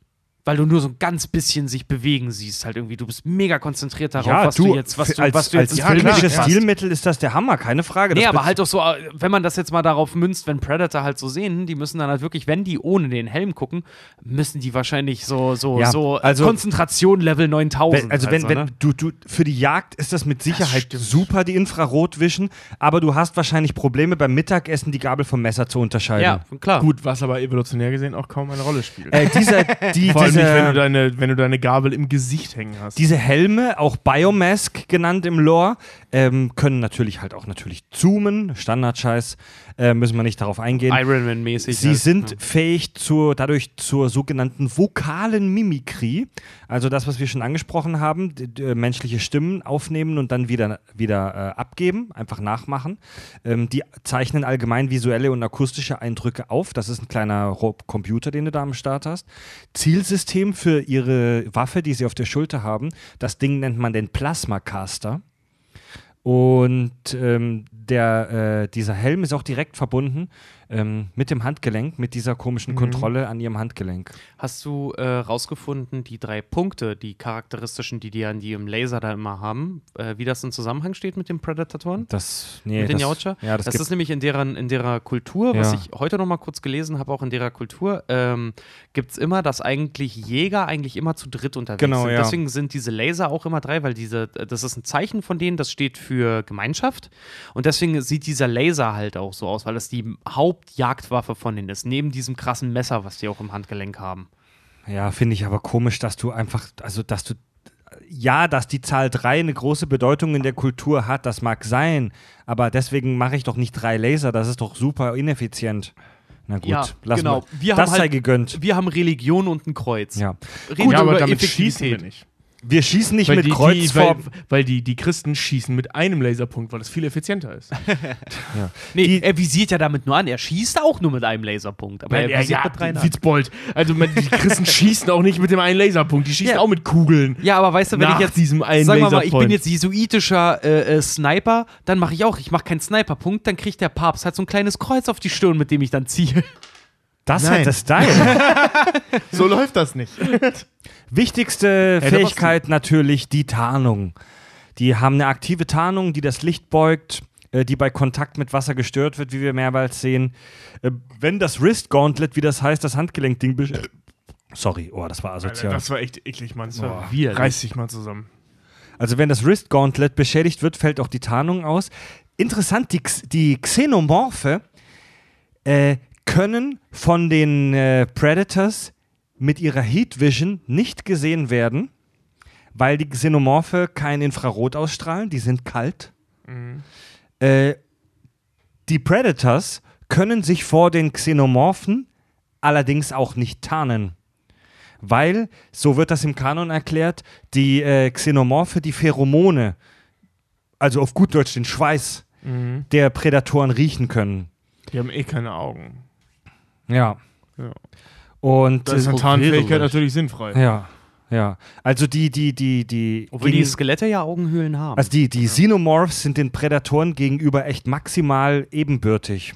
Weil du nur so ein ganz bisschen sich bewegen siehst, halt irgendwie. Du bist mega konzentriert darauf, was du, jetzt, was du, als, was du als jetzt ins filmisches. Stilmittel ist das der Hammer, keine Frage. Nee, Das aber halt auch so, wenn man das jetzt mal darauf münzt, wenn Predator halt so sehen, die müssen dann halt wirklich, wenn die ohne den Helm gucken, müssen die wahrscheinlich so, so, Ja, so also- Konzentration Level 9000. Wenn, also halt wenn, so, wenn ne? du, du für die Jagd ist das mit Sicherheit super, die Infrarotvision, aber du hast wahrscheinlich Probleme beim Mittagessen die Gabel vom Messer zu unterscheiden. Ja, klar. Gut, was aber evolutionär gesehen auch kaum eine Rolle spielt. Äh, dieser, die, Allem nicht, wenn du, diese, deine, wenn du deine Gabel im Gesicht hängen hast. diese Helme, auch Biomask genannt im Lore, ähm, können natürlich halt auch natürlich zoomen, Standardscheiß, äh, müssen wir nicht darauf eingehen. Iron Man-mäßig. Sie halt. sind Ja. fähig zur, dadurch zur sogenannten vokalen Mimikrie. Also das, was wir schon angesprochen haben, d- d- menschliche Stimmen aufnehmen und dann wieder, wieder äh, abgeben, einfach nachmachen. Ähm, die zeichnen allgemein visuelle und akustische Eindrücke auf. Das ist ein kleiner Computer, den du da am Start hast. Zielsystem für ihre Waffe, die sie auf der Schulter haben. Das Ding nennt man den Plasma-Caster. Und ähm, der, äh, dieser Helm ist auch direkt verbunden ähm, mit dem Handgelenk, mit dieser komischen Kontrolle an ihrem Handgelenk. Hast du äh, rausgefunden, die drei Punkte, die charakteristischen, die die an im Laser da immer haben, äh, wie das in Zusammenhang steht mit den Predatoren? Das, nee, mit den das, Yautja? Ja, das, das ist nämlich in deren, in derer Kultur, was Ja. ich heute noch mal kurz gelesen habe, auch in derer Kultur, ähm, gibt es immer, dass eigentlich Jäger eigentlich immer zu dritt unterwegs Genau, sind. ja. Deswegen sind diese Laser auch immer drei, weil diese, das ist ein Zeichen von denen, das steht für Gemeinschaft. Und deswegen sieht dieser Laser halt auch so aus, weil das die Hauptjagdwaffe von denen ist, neben diesem krassen Messer, was die auch im Handgelenk haben. ja, finde ich aber komisch, dass du einfach, also dass du, ja, dass die Zahl 3 eine große Bedeutung in der Kultur hat, das mag sein, aber deswegen mache ich doch nicht drei Laser, das ist doch super ineffizient. Na gut, Ja, lass genau. mal. Wir das haben sei halt- gegönnt. Wir haben Religion und ein Kreuz. Ja. Reden ja, aber damit schießen Effektivität. wir nicht. Wir schießen nicht Weil, mit die, Kreuz die, vor. weil, weil die, die Christen schießen mit einem Laserpunkt, weil das viel effizienter ist. Nee, Die- er visiert ja damit nur an. Er schießt auch nur mit einem Laserpunkt. Aber er ja, visiert ja, mit dreien an. Witzbold. Also man, die Christen schießen auch nicht mit dem einen Laserpunkt, die schießen Ja. auch mit Kugeln. Ja, aber weißt du, wenn ich jetzt diesem einen sagen wir mal, ich bin jetzt jesuitischer äh, äh, Sniper, dann mache ich auch, ich mache keinen Sniperpunkt, dann kriegt der Papst halt so ein kleines Kreuz auf die Stirn, mit dem ich dann ziehe. Das Nein. hat das Style. So läuft das nicht. Wichtigste Hey, da Fähigkeit natürlich die Tarnung. Die haben eine aktive Tarnung, die das Licht beugt, äh, die bei Kontakt mit Wasser gestört wird, wie wir mehrmals sehen. Äh, wenn das Wrist Gauntlet, wie das heißt, das Handgelenkding. besch- Sorry, oh, das war asozial. Das war echt eklig, Mann. Das war war widerlich. Reiß dich mal zusammen. Also wenn das Wrist Gauntlet beschädigt wird, fällt auch die Tarnung aus. Interessant, die, X die Xenomorphe äh, können von den äh, Predators mit ihrer Heat Vision nicht gesehen werden, weil die Xenomorphe kein Infrarot ausstrahlen, die sind kalt. Äh, die Predators können sich vor den Xenomorphen allerdings auch nicht tarnen. Weil, so wird das im Kanon erklärt, die äh, Xenomorphe die Pheromone, also auf gut Deutsch den Schweiß der Prädatoren riechen können. Die haben eh keine Augen. Ja. Ja. Und Da ist äh, eine Tarnfähigkeit natürlich sinnfrei. ja, ja. Also die, die, die, die, Obwohl die Skelette ja Augenhöhlen haben. also die, die Xenomorphs sind den Prädatoren gegenüber echt maximal ebenbürtig.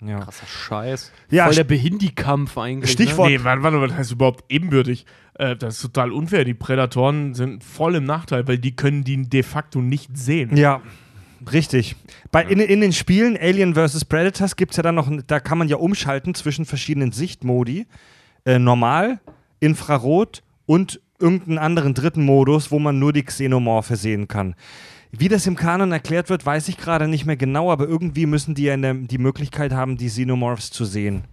Ja. Krasser Scheiß. Ja, Voll der Behindikampf eigentlich. Stichwort- Nee, warte, warte, was heißt überhaupt ebenbürtig? Äh, das ist total unfair. Die Prädatoren sind voll im Nachteil, weil die können die de facto nicht sehen. Ja, richtig. Bei, in, in den Spielen Alien vs. Predators gibt es ja dann noch, da kann man ja umschalten zwischen verschiedenen Sichtmodi. Äh, normal, Infrarot und irgendeinen anderen dritten Modus, wo man nur die Xenomorphe sehen kann. Wie das im Kanon erklärt wird, weiß ich gerade nicht mehr genau, aber irgendwie müssen die ja der, die Möglichkeit haben, die Xenomorphs zu sehen.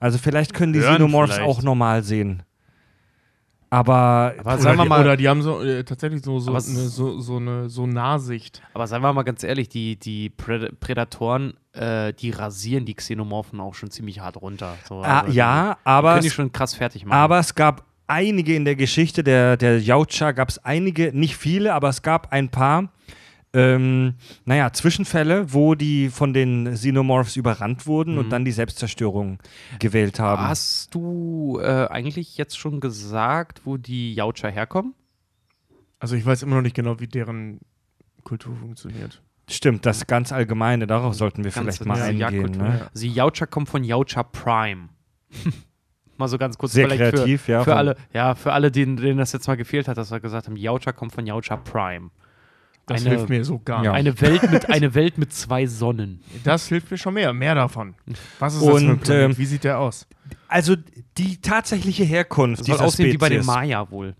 Also vielleicht können die Hören Xenomorphs vielleicht. auch normal sehen. Aber, Aber Oder, sagen wir die, mal, oder die haben so äh, tatsächlich so, so, eine, so, so eine so Nahsicht. aber seien wir mal ganz ehrlich, die, die Prädatoren, äh, die rasieren die Xenomorphen auch schon ziemlich hart runter. So, ah, also ja, die, aber, können die schon krass fertig machen. aber es gab einige in der Geschichte der, der Yautja, gab es einige, nicht viele, aber es gab ein paar, ähm, naja, Zwischenfälle, wo die von den Xenomorphs überrannt wurden Mhm. und dann die Selbstzerstörung gewählt haben. Hast du äh, eigentlich jetzt schon gesagt, wo die Yautja herkommen? Also ich weiß immer noch nicht genau, wie deren Kultur funktioniert. Stimmt, das ganz Allgemeine, darauf sollten wir Ganze- vielleicht mal eingehen. Ne? Also die Yautja kommt von Yautja Prime. mal so ganz kurz Sehr vielleicht kreativ, für, ja. Für alle, ja, für alle, denen, denen das jetzt mal gefehlt hat, dass wir gesagt haben, Yautja kommt von Yautja Prime. Das Eine- hilft mir so gar nicht. Eine Welt mit eine Welt mit zwei Sonnen. Das hilft mir schon mehr. Mehr davon. Was ist das für ein Planet? ähm, Wie sieht der aus? Also die tatsächliche Herkunft Das soll dieser aussehen Spezies, wie bei den Maya wohl.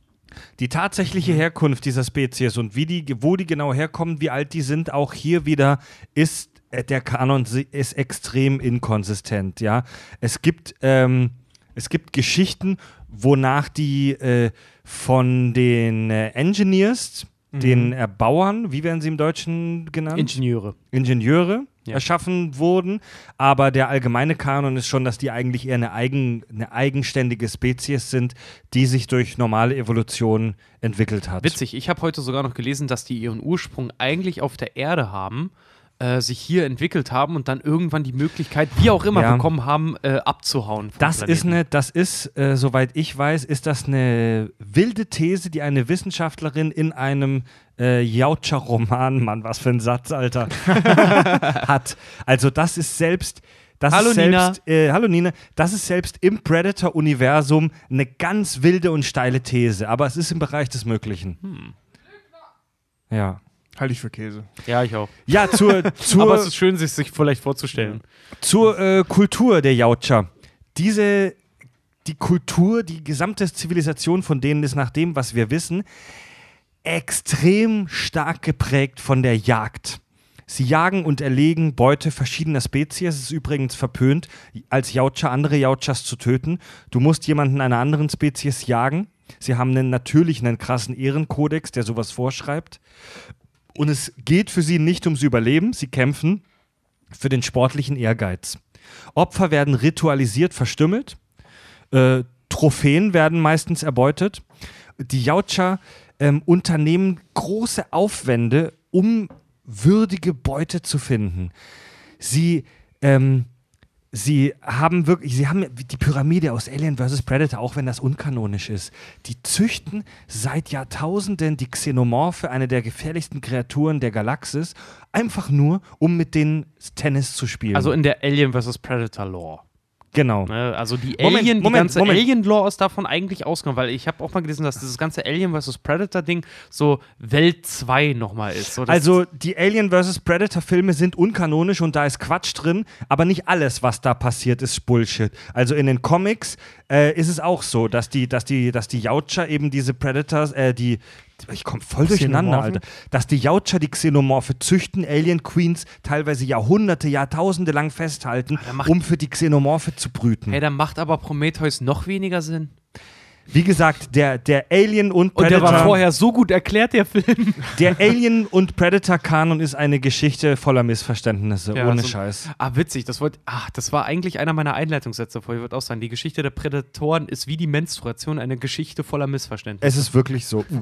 die tatsächliche Herkunft dieser Spezies und wie die, wo die genau herkommen, wie alt die sind, auch hier wieder ist äh, der Kanon ist extrem inkonsistent. Ja, es gibt ähm, es gibt Geschichten, wonach die äh, von den äh, Engineers, den Erbauern, wie werden sie im Deutschen genannt? Ingenieure. Ingenieure Ja. erschaffen wurden, aber der allgemeine Kanon ist schon, dass die eigentlich eher eine, eigen, eine eigenständige Spezies sind, die sich durch normale Evolution entwickelt hat. Witzig, ich habe heute sogar noch gelesen, dass die ihren Ursprung eigentlich auf der Erde haben, äh, sich hier entwickelt haben und dann irgendwann die Möglichkeit, wie auch immer, Ja. bekommen haben, äh, abzuhauen. Das ist eine, das ist, äh, soweit ich weiß, ist das eine wilde These, die eine Wissenschaftlerin in einem äh, Jautscher-Roman, Mann, was für ein Satz, Alter, hat. Also das ist selbst, das Hallo, ist selbst, Äh, hallo Nina, das ist selbst im Predator-Universum eine ganz wilde und steile These, aber es ist im Bereich des Möglichen. Hm. Ja. Halte ich für Käse. Ja, ich auch. Ja, zur, zur, Aber es ist schön, sich, sich vielleicht vorzustellen. Zur äh, Kultur der Jautscher. Diese, die Kultur, die gesamte Zivilisation von denen ist nach dem, was wir wissen, extrem stark geprägt von der Jagd. Sie jagen und erlegen Beute verschiedener Spezies. Es ist übrigens verpönt, als Jautscher andere Jautschers zu töten. Du musst jemanden einer anderen Spezies jagen. Sie haben einen natürlich einen krassen Ehrenkodex, der sowas vorschreibt. Und es geht für sie nicht ums Überleben. Sie kämpfen für den sportlichen Ehrgeiz. Opfer werden ritualisiert verstümmelt. Äh, Trophäen werden meistens erbeutet. Die Jautscher ähm, unternehmen große Aufwände, um würdige Beute zu finden. Sie, ähm, sie haben wirklich, sie haben die Pyramide aus Alien vs. Predator, auch wenn das unkanonisch ist. Die züchten seit Jahrtausenden die Xenomorphe, eine der gefährlichsten Kreaturen der Galaxis, einfach nur, um mit denen Tennis zu spielen. Also in der Alien vs. Predator Lore. Genau. Ne? Also die Moment, Alien, die Moment, ganze Moment. Alien-Lore ist davon eigentlich ausgenommen, weil ich habe auch mal gelesen, dass dieses ganze Alien vs. Predator-Ding so Welt 2 nochmal ist. So, Also die Alien vs. Predator Filme sind unkanonisch und da ist Quatsch drin, aber nicht alles, was da passiert, ist Bullshit. Also in den Comics äh, ist es auch so, dass die, dass die, dass die Jautscher eben diese Predators, äh, die ich komme voll durcheinander? Alter. Dass die Jautscher die Xenomorphe züchten, Alien Queens teilweise Jahrhunderte, Jahrtausende lang festhalten, macht- um für die Xenomorphe zu brüten. Hey, dann macht aber Prometheus noch weniger Sinn. Wie gesagt, der, der Alien und Und der Predator. war vorher so gut erklärt, der Film. Der Alien- und Predator-Kanon ist eine Geschichte voller Missverständnisse, Ja, ohne so- Scheiß. Ah, witzig. Das, wollt, ach, das war eigentlich einer meiner Einleitungssätze vorher. Wird auch sein. Die Geschichte der Prädatoren ist wie die Menstruation eine Geschichte voller Missverständnisse. Es ist wirklich so.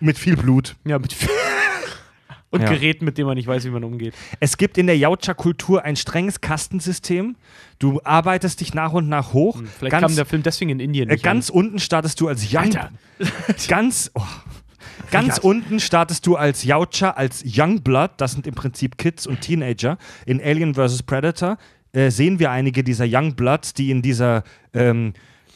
Mit viel Blut. ja, mit Und Ja. Geräten, mit denen man nicht weiß, wie man umgeht. Es gibt in der Jautscher-Kultur ein strenges Kastensystem. Du arbeitest dich nach und nach hoch. Hm, Vielleicht ganz kam der Film deswegen in Indien äh, ganz unten startest du als Young. Alter. Ganz, oh, ganz unten startest du als Jautscher, als Youngblood. Das sind im Prinzip Kids und Teenager. In Alien vs. Predator äh, sehen wir einige dieser Youngbloods, die in dieser, ähm,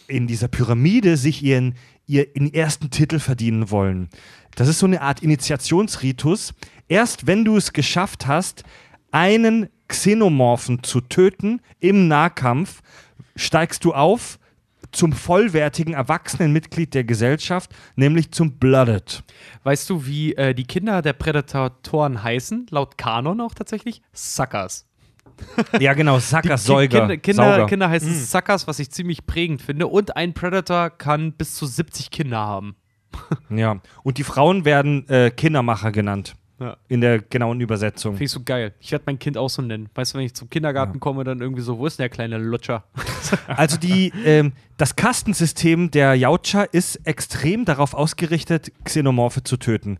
in dieser Pyramide sich ihren, ihren ersten Titel verdienen wollen. Das ist so eine Art Initiationsritus. Erst wenn du es geschafft hast, einen Xenomorphen zu töten im Nahkampf, steigst du auf zum vollwertigen erwachsenen Mitglied der Gesellschaft, nämlich zum Blooded. Weißt du, wie äh, die Kinder der Prädatoren heißen? Laut Kanon auch tatsächlich? Suckers. Ja, genau, Suckers, Säuger. Kinder, Kinder, Sauger. Kinder heißen Suckers, was ich ziemlich prägend finde. Und ein Predator kann bis zu 70 Kinder haben. Ja. Und die Frauen werden äh, Kindermacher genannt. Ja. In der genauen Übersetzung. Finde ich so geil. Ich werde mein Kind auch so nennen. Weißt du, wenn ich zum Kindergarten komme, dann irgendwie so, wo ist denn der kleine Lutscher? Also die, ähm, das Kastensystem der Yautja ist extrem darauf ausgerichtet, Xenomorphe zu töten.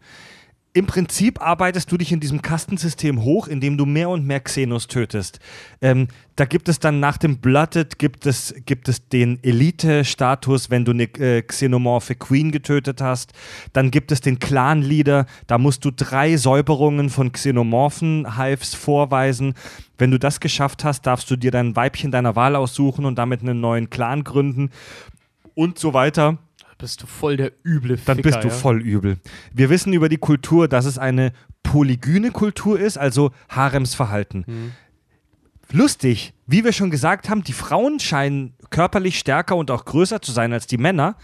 Im Prinzip arbeitest du dich in diesem Kastensystem hoch, indem du mehr und mehr Xenos tötest. Ähm, da gibt es dann nach dem Blooded gibt es, gibt es den Elite-Status, wenn du eine äh, Xenomorphe Queen getötet hast. Dann gibt es den Clan-Leader, da musst du drei Säuberungen von Xenomorphen-Hives vorweisen. Wenn du das geschafft hast, darfst du dir dein Weibchen deiner Wahl aussuchen und damit einen neuen Clan gründen und so weiter Bist du voll der üble dann Ficker, bist du ja? voll übel. Wir wissen über die Kultur, dass es eine polygyne Kultur ist, also Haremsverhalten. Mhm. Lustig, wie wir schon gesagt haben, die Frauen scheinen körperlich stärker und auch größer zu sein als die Männer.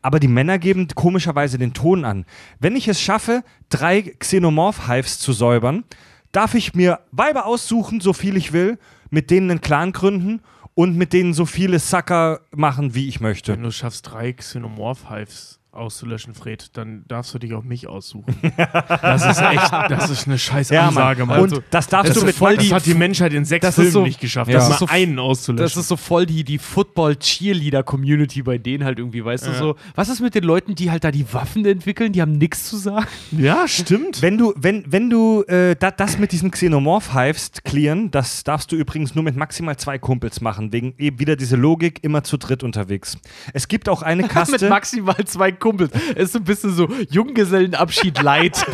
Aber die Männer geben komischerweise den Ton an. Wenn ich es schaffe, drei Xenomorph-Hives zu säubern, darf ich mir Weiber aussuchen, so viel ich will, mit denen einen Clan gründen und mit denen so viele Sucker machen, wie ich möchte. Wenn du schaffst, drei Xenomorph-Hives auszulöschen, Fred, dann darfst du dich auch mich aussuchen. das ist echt, das ist eine scheiß Ja, Ansage, Mann. Mann. Und das darfst das du ist mit voll die- das hat die Menschheit in sechs Filmen so- nicht geschafft, Ja. das Das ist so- einen auszulöschen. Das ist so voll die, die Football-Cheerleader-Community bei denen halt irgendwie, weißt du Ja. so. Was ist mit den Leuten, die halt da die Waffen entwickeln? Die haben nichts zu sagen. ja, stimmt. Wenn du, wenn, wenn du äh, da, das mit diesen Xenomorph-Hives clearen, das darfst du übrigens nur mit maximal zwei Kumpels machen, wegen eben wieder diese Logik, immer zu dritt unterwegs. Es gibt auch eine Mit Kaste. maximal zwei Kumpels. Ist so ein bisschen so Junggesellenabschied light.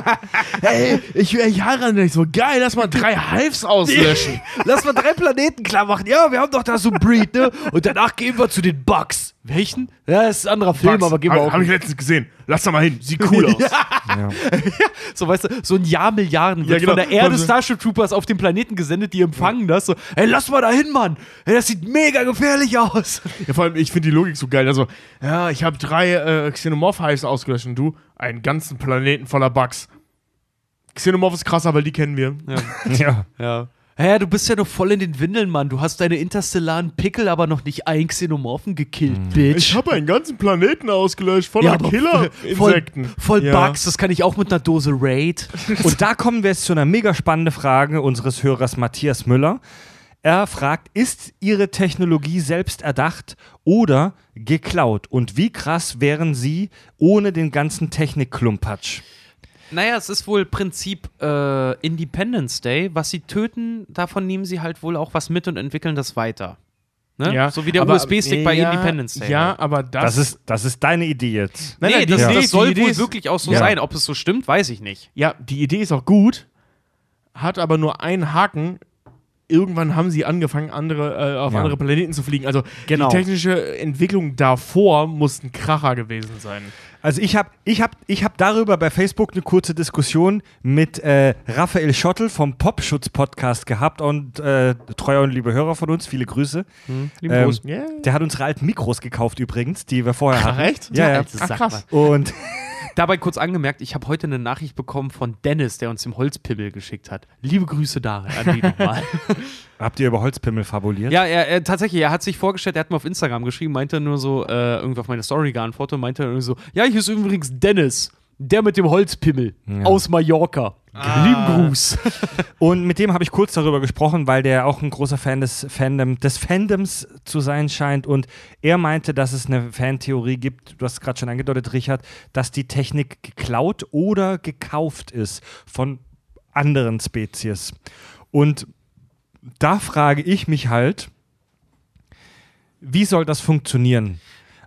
Ey, ich, ich heirate nicht so geil, lass mal drei Hives auslöschen. Lass mal drei Planeten klar machen. Ja, wir haben doch da so Breed, ne? Und danach gehen wir zu den Bugs. Welchen? Ja, das ist ein anderer Film, aber gehen wir auch. Habe ich letztens gesehen. Lass da mal hin. Sieht cool aus. So, weißt du, so ein Jahr Milliarden wird Ja, genau. von der Erde Also- Starship Troopers auf den Planeten gesendet, die empfangen das. So, ey, lass mal da hin, Mann. Ey, das sieht mega gefährlich aus. Ja, vor allem, ich finde die Logik so geil. Also, ja, ich habe drei äh, Xenomorph-Hives ausgelöscht und du einen ganzen Planeten voller Bugs. Xenomorph ist krasser, weil die kennen wir. ja. Ja. Hä, du bist ja noch voll in den Windeln, Mann. Du hast deine interstellaren Pickel aber noch nicht ein Xenomorphen gekillt, Bitch. Ich habe einen ganzen Planeten ausgelöscht voller aber Killer-Insekten. Voll, voll Ja. Bugs, das kann ich auch mit einer Dose Raid. Und da kommen wir jetzt zu einer mega spannenden Frage unseres Hörers Matthias Müller. Er fragt, ist Ihre Technologie selbst erdacht oder geklaut? Und wie krass wären Sie ohne den ganzen Technikklumpatsch? Naja, es ist wohl Prinzip äh, Independence Day. Was sie töten, davon nehmen sie halt wohl auch was mit und entwickeln das weiter. Ne? so wie der USB-Stick bei ja, Independence Day. Ja, halt. aber das, Das ist, das ist deine Idee jetzt. Nein, nee, nein, die das, Idee- das soll wohl ist- wirklich auch so Ja. sein. Ob es so stimmt, weiß ich nicht. Ja, die Idee ist auch gut, hat aber nur einen Haken. Irgendwann haben sie angefangen, andere, äh, auf Ja. andere Planeten zu fliegen. Also Genau. die technische Entwicklung davor muss ein Kracher gewesen sein. Also ich habe ich hab, ich hab darüber bei Facebook eine kurze Diskussion mit äh, Raphael Schottel vom Popschutz-Podcast gehabt und äh, treuer und liebe Hörer von uns, viele Grüße. Lieben Ähm, Gruß. Yeah. Der hat unsere alten Mikros gekauft übrigens, die wir vorher hatten. Echt? Ja, ja. alte Ach, krass. Und Dabei kurz angemerkt, ich habe heute eine Nachricht bekommen von Dennis, der uns den Holzpimmel geschickt hat. Liebe Grüße da an die nochmal. habt ihr über Holzpimmel fabuliert? ja, er, er, tatsächlich, er hat sich vorgestellt, er hat mir auf Instagram geschrieben, meinte nur so, äh, irgendwie auf meine Story geantwortet und meinte irgendwie so, ja, hier ist übrigens Dennis, der mit dem Holzpimmel aus Mallorca. Lieben Gruß. Und mit dem habe ich kurz darüber gesprochen, weil der auch ein großer Fan des, Fandom, des Fandoms zu sein scheint. Und er meinte, dass es eine Fantheorie gibt, du hast es gerade schon angedeutet, Richard, dass die Technik geklaut oder gekauft ist von anderen Spezies. Und da frage ich mich halt, wie soll das funktionieren?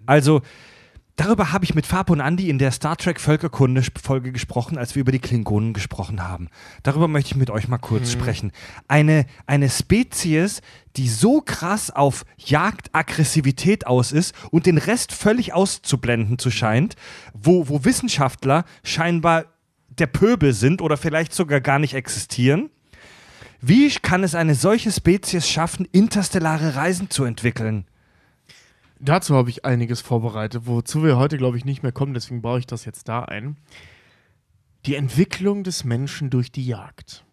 Also, darüber habe ich mit Fab und Andy in der Star Trek Völkerkunde-Folge gesprochen, als wir über die Klingonen gesprochen haben. Darüber möchte ich mit euch mal kurz sprechen. Eine, eine Spezies, die so krass auf Jagdaggressivität aus ist und den Rest völlig auszublenden zu scheint, wo, wo Wissenschaftler scheinbar der Pöbel sind oder vielleicht sogar gar nicht existieren. Wie kann es eine solche Spezies schaffen, interstellare Reisen zu entwickeln? Dazu habe ich einiges vorbereitet, wozu wir heute, glaube ich, nicht mehr kommen, deswegen baue ich das jetzt da ein. Die Entwicklung des Menschen durch die Jagd.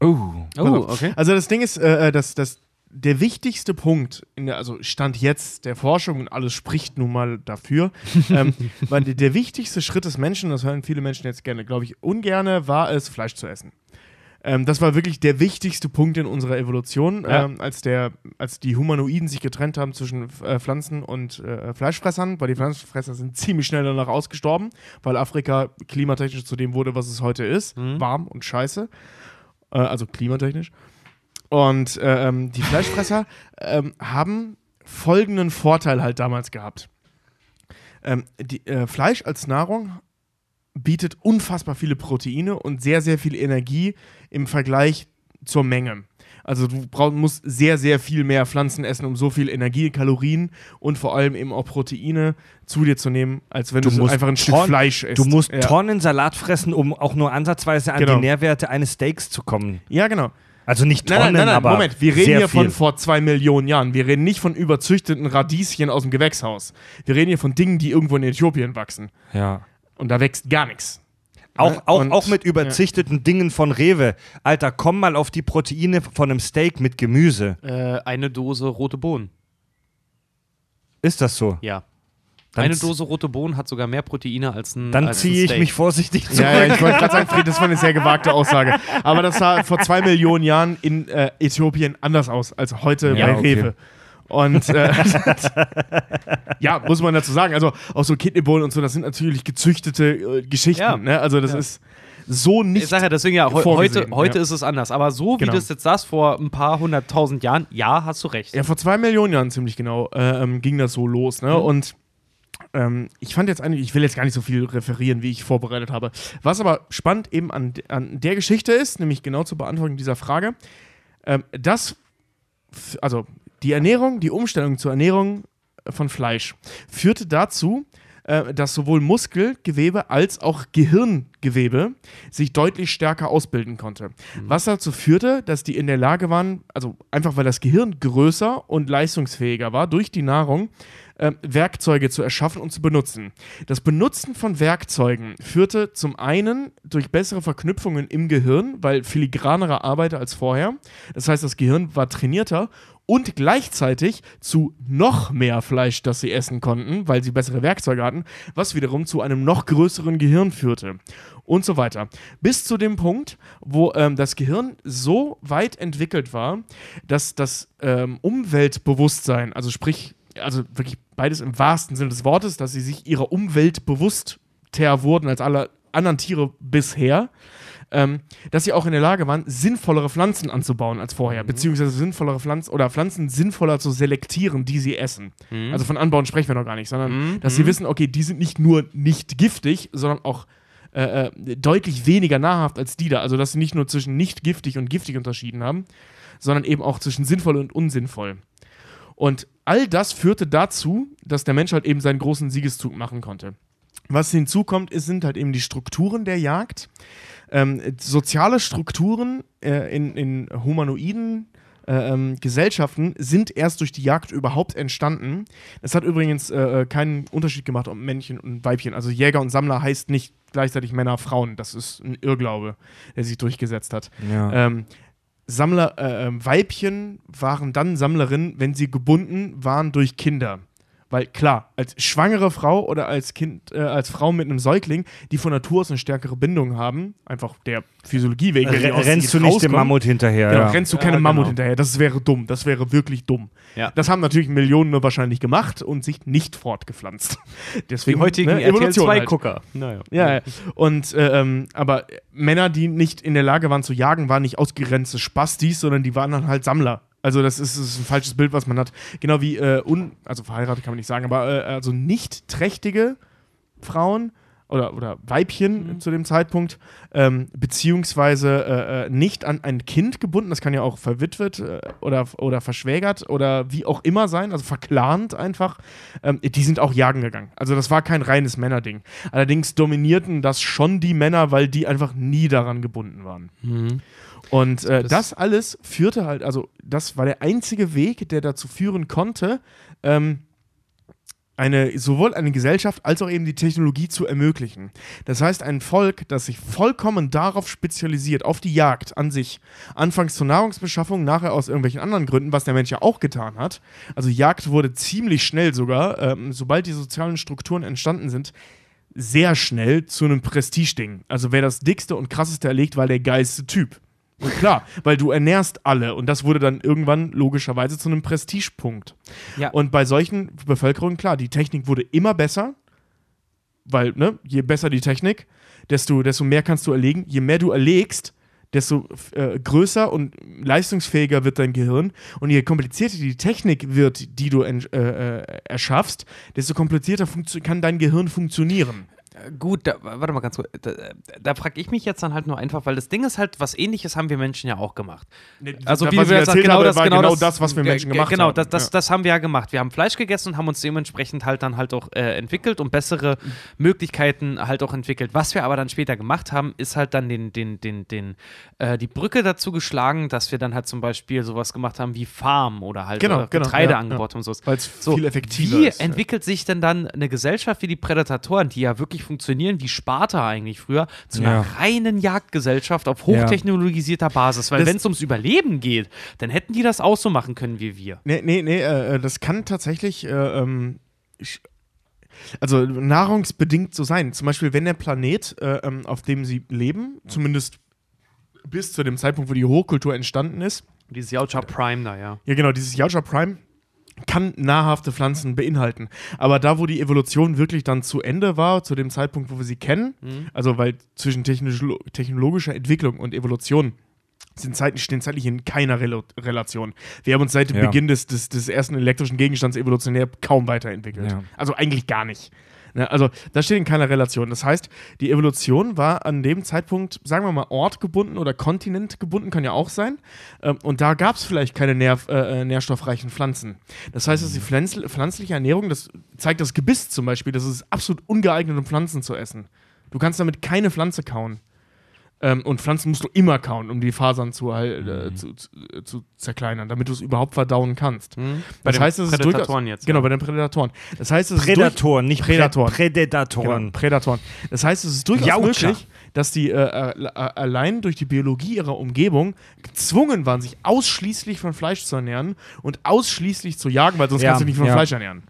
Oh. Oh, okay. Also das Ding ist, äh, dass, dass der wichtigste Punkt, in der, also Stand jetzt der Forschung und alles spricht nun mal dafür, ähm, weil der, der wichtigste Schritt des Menschen, das hören viele Menschen jetzt gerne, glaube ich, ungerne, war es, Fleisch zu essen. Ähm, das war wirklich der wichtigste Punkt in unserer Evolution, Ja. ähm, als, der, als die Humanoiden sich getrennt haben zwischen äh, Pflanzen und äh, Fleischfressern, weil die Pflanzenfresser sind ziemlich schnell danach ausgestorben, weil Afrika klimatechnisch zu dem wurde, was es heute ist, warm und scheiße, äh, also klimatechnisch. Und äh, ähm, die Fleischfresser ähm, haben folgenden Vorteil halt damals gehabt. Ähm, die, äh, Fleisch als Nahrung bietet unfassbar viele Proteine und sehr, sehr viel Energie im Vergleich zur Menge. Also du brauch, musst sehr, sehr viel mehr Pflanzen essen, um so viel Energie, Kalorien und vor allem eben auch Proteine zu dir zu nehmen, als wenn du, Du einfach ein Stück Fleisch isst. Du musst ja. Tonnen Salat fressen, um auch nur ansatzweise an Genau. die Nährwerte eines Steaks zu kommen. Ja, genau. Also nicht Tonnen, nein, nein, nein, aber Moment. Wir reden hier von viel. vor zwei Millionen Jahren. Wir reden nicht von überzüchteten Radieschen aus dem Gewächshaus. Wir reden hier von Dingen, die irgendwo in Äthiopien wachsen. Ja. Und da wächst gar nichts. Auch, auch, Und- auch mit überzüchteten Dingen von Rewe. Alter, komm mal auf die Proteine von einem Steak mit Gemüse. Äh, eine Dose rote Bohnen. Ist das so? Ja. Dann eine Dose rote Bohnen hat sogar mehr Proteine als ein Dann als ein ziehe ich mich vorsichtig zurück. Ja, ja, ich wollte gerade sagen, Fried, das war eine sehr gewagte Aussage. Aber das sah vor zwei Millionen Jahren in äh, Äthiopien anders aus als heute Ja, bei okay. Rewe. Und äh, ja, muss man dazu sagen. Also auch so Kidneybohnen und so, das sind natürlich gezüchtete äh, Geschichten. Ja. Ne? Also das ist so nicht. Ich sage ja deswegen ja, vorgesehen, heute, heute ja. ist es anders. Aber so wie Genau. du es jetzt sagst, vor ein paar hunderttausend Jahren, ja, hast du recht. Ja, vor zwei Millionen Jahren ziemlich genau äh, ähm, ging das so los. Ne? Und ähm, ich fand jetzt eigentlich, ich will jetzt gar nicht so viel referieren, wie ich vorbereitet habe. Was aber spannend eben an, an der Geschichte ist, nämlich genau zur Beantwortung dieser Frage, ähm, dass, also die Ernährung, die Umstellung zur Ernährung von Fleisch führte dazu, äh, dass sowohl Muskelgewebe als auch Gehirngewebe sich deutlich stärker ausbilden konnte. Was dazu führte, dass die in der Lage waren, also einfach weil das Gehirn größer und leistungsfähiger war durch die Nahrung, äh, Werkzeuge zu erschaffen und zu benutzen. Das Benutzen von Werkzeugen führte zum einen durch bessere Verknüpfungen im Gehirn, weil filigranere Arbeiter als vorher. Das heißt, das Gehirn war trainierter und gleichzeitig zu noch mehr Fleisch, das sie essen konnten, weil sie bessere Werkzeuge hatten, was wiederum zu einem noch größeren Gehirn führte und so weiter. Bis zu dem Punkt, wo ähm, das Gehirn so weit entwickelt war, dass das ähm, Umweltbewusstsein, also sprich, also wirklich beides im wahrsten Sinne des Wortes, dass sie sich ihrer Umwelt bewusster wurden als alle anderen Tiere bisher, ähm, dass sie auch in der Lage waren, sinnvollere Pflanzen anzubauen als vorher, beziehungsweise sinnvollere Pflanzen oder Pflanzen sinnvoller zu selektieren, die sie essen. Also von Anbauen sprechen wir noch gar nicht, sondern dass sie wissen, okay, die sind nicht nur nicht giftig, sondern auch äh, äh, deutlich weniger nahrhaft als die da. Also dass sie nicht nur zwischen nicht giftig und giftig unterschieden haben, sondern eben auch zwischen sinnvoll und unsinnvoll. Und all das führte dazu, dass der Mensch halt eben seinen großen Siegeszug machen konnte. Was hinzukommt, ist, sind halt eben die Strukturen der Jagd. Ähm, soziale Strukturen äh, in, in humanoiden äh, ähm, Gesellschaften sind erst durch die Jagd überhaupt entstanden. Es hat übrigens äh, äh, keinen Unterschied gemacht, ob Männchen und Weibchen. Also Jäger und Sammler heißt nicht gleichzeitig Männer, Frauen. Das ist ein Irrglaube, der sich durchgesetzt hat. Ja. Ähm, Sammler, äh, ähm, Weibchen waren dann Sammlerinnen, wenn sie gebunden waren durch Kinder. Weil klar, als schwangere Frau oder als Kind, äh, als Frau mit einem Säugling, die von Natur aus eine stärkere Bindung haben, einfach der Physiologie wegen, aus Rennst du nicht dem Mammut hinterher? Genau, ja. rennst du Ja, keine Mammut genau. hinterher. Das wäre dumm. Das wäre wirklich dumm. Ja. Das haben natürlich Millionen nur wahrscheinlich gemacht und sich nicht fortgepflanzt. Deswegen, Die heutigen ne, RTL Evolution halt. 2-Gucker. Naja. Ja, ja. und äh, ähm, aber Männer, die nicht in der Lage waren zu jagen, waren nicht ausgegrenzte Spastis, sondern die waren dann halt Sammler. Also das ist, ist ein falsches Bild, was man hat. Genau wie äh, un, also verheiratet kann man nicht sagen, aber äh, also nicht trächtige Frauen oder, oder Weibchen zu dem Zeitpunkt, ähm, beziehungsweise äh, äh, nicht an ein Kind gebunden, das kann ja auch verwitwet äh, oder, oder verschwägert oder wie auch immer sein, also verklant einfach, ähm, die sind auch jagen gegangen. Also das war kein reines Männerding. Allerdings dominierten das schon die Männer, weil die einfach nie daran gebunden waren. Und äh, das, Das- alles führte halt, also das war der einzige Weg, der dazu führen konnte, ähm, eine, sowohl eine Gesellschaft als auch eben die Technologie zu ermöglichen. Das heißt, ein Volk, das sich vollkommen darauf spezialisiert, auf die Jagd an sich, anfangs zur Nahrungsbeschaffung, nachher aus irgendwelchen anderen Gründen, was der Mensch ja auch getan hat. Also Jagd wurde ziemlich schnell sogar, ähm, sobald die sozialen Strukturen entstanden sind, sehr schnell zu einem Prestigeding. Also wer das dickste und krasseste erlegt, war der geilste Typ. Klar, weil du ernährst alle und das wurde dann irgendwann logischerweise zu einem Prestigepunkt. Ja. Und bei solchen Bevölkerungen, klar, die Technik wurde immer besser, weil, ne, je besser die Technik, desto, desto mehr kannst du erlegen. Je mehr du erlegst, desto äh, größer und leistungsfähiger wird dein Gehirn. Und je komplizierter die Technik wird, die du äh, äh, erschaffst, desto komplizierter kann dein Gehirn funktionieren. Gut, da, warte mal ganz kurz. Da, da frage ich mich jetzt dann halt nur einfach, weil das Ding ist halt, was ähnliches haben wir Menschen ja auch gemacht. Also, wie wir jetzt erzählt genau habe, das, genau, genau das, was wir Menschen Ge- gemacht genau, haben. das, das, Ja. das haben wir ja gemacht. Wir haben Fleisch gegessen und haben uns dementsprechend halt dann halt auch äh, entwickelt und bessere Möglichkeiten halt auch entwickelt. Was wir aber dann später gemacht haben, ist halt dann den, den, den, den, äh, die Brücke dazu geschlagen, dass wir dann halt zum Beispiel sowas gemacht haben wie Farm oder halt Genau, äh, genau, Getreide ja, angebaut ja. und so. Weil es So, viel effektiver wie ist. ja. entwickelt sich denn dann eine Gesellschaft wie die Prädatoren, die ja wirklich funktionieren wie Sparta eigentlich früher, zu einer Ja. reinen Jagdgesellschaft auf hochtechnologisierter Basis? Weil wenn es ums Überleben geht, dann hätten die das auch so machen können wie wir. Nee, nee, nee, äh, äh, das kann tatsächlich, äh, ähm, ich, also nahrungsbedingt so sein. Zum Beispiel, wenn der Planet, äh, ähm, auf dem sie leben, zumindest bis zu dem Zeitpunkt, wo die Hochkultur entstanden ist, Dieses Yautja Prime da, ja. ja genau, dieses Yautja Prime, kann nahrhafte Pflanzen beinhalten. Aber da, wo die Evolution wirklich dann zu Ende war, zu dem Zeitpunkt, wo wir sie kennen, also weil zwischen technologischer Entwicklung und Evolution sind zeitlich, stehen zeitlich in keiner Relo Relation. Wir haben uns seit dem Ja. Beginn des, des, des ersten elektrischen Gegenstands evolutionär kaum weiterentwickelt. Ja. Also eigentlich gar nicht. Ne, also das steht in keiner Relation. Das heißt, die Evolution war an dem Zeitpunkt, sagen wir mal, ortgebunden oder kontinentgebunden, kann ja auch sein. Ähm, und da gab es vielleicht keine nähr, äh, äh, nährstoffreichen Pflanzen. Das heißt, dass die Pflanz pflanzliche Ernährung, das zeigt das Gebiss zum Beispiel, das ist absolut ungeeignet, um Pflanzen zu essen. Du kannst damit keine Pflanze kauen. Ähm, und Pflanzen musst du immer kauen, um die Fasern zu, halt, äh, Mhm. zu, zu, äh, zu zerkleinern, damit du es überhaupt verdauen kannst. Bei Das den heißt, ist durchaus, Prädatoren jetzt, Genau, ja. bei den Prädatoren. Das heißt, es ist durch, Prädatoren, nicht Prädatoren. Prä Prädatoren. Genau, Prädatoren. Das heißt, es ist durchaus Jaucher. möglich, dass die äh, äh, äh, allein durch die Biologie ihrer Umgebung gezwungen waren, sich ausschließlich von Fleisch zu ernähren und ausschließlich zu jagen, weil sonst Ja, kannst du dich nicht von ja. Fleisch ernähren.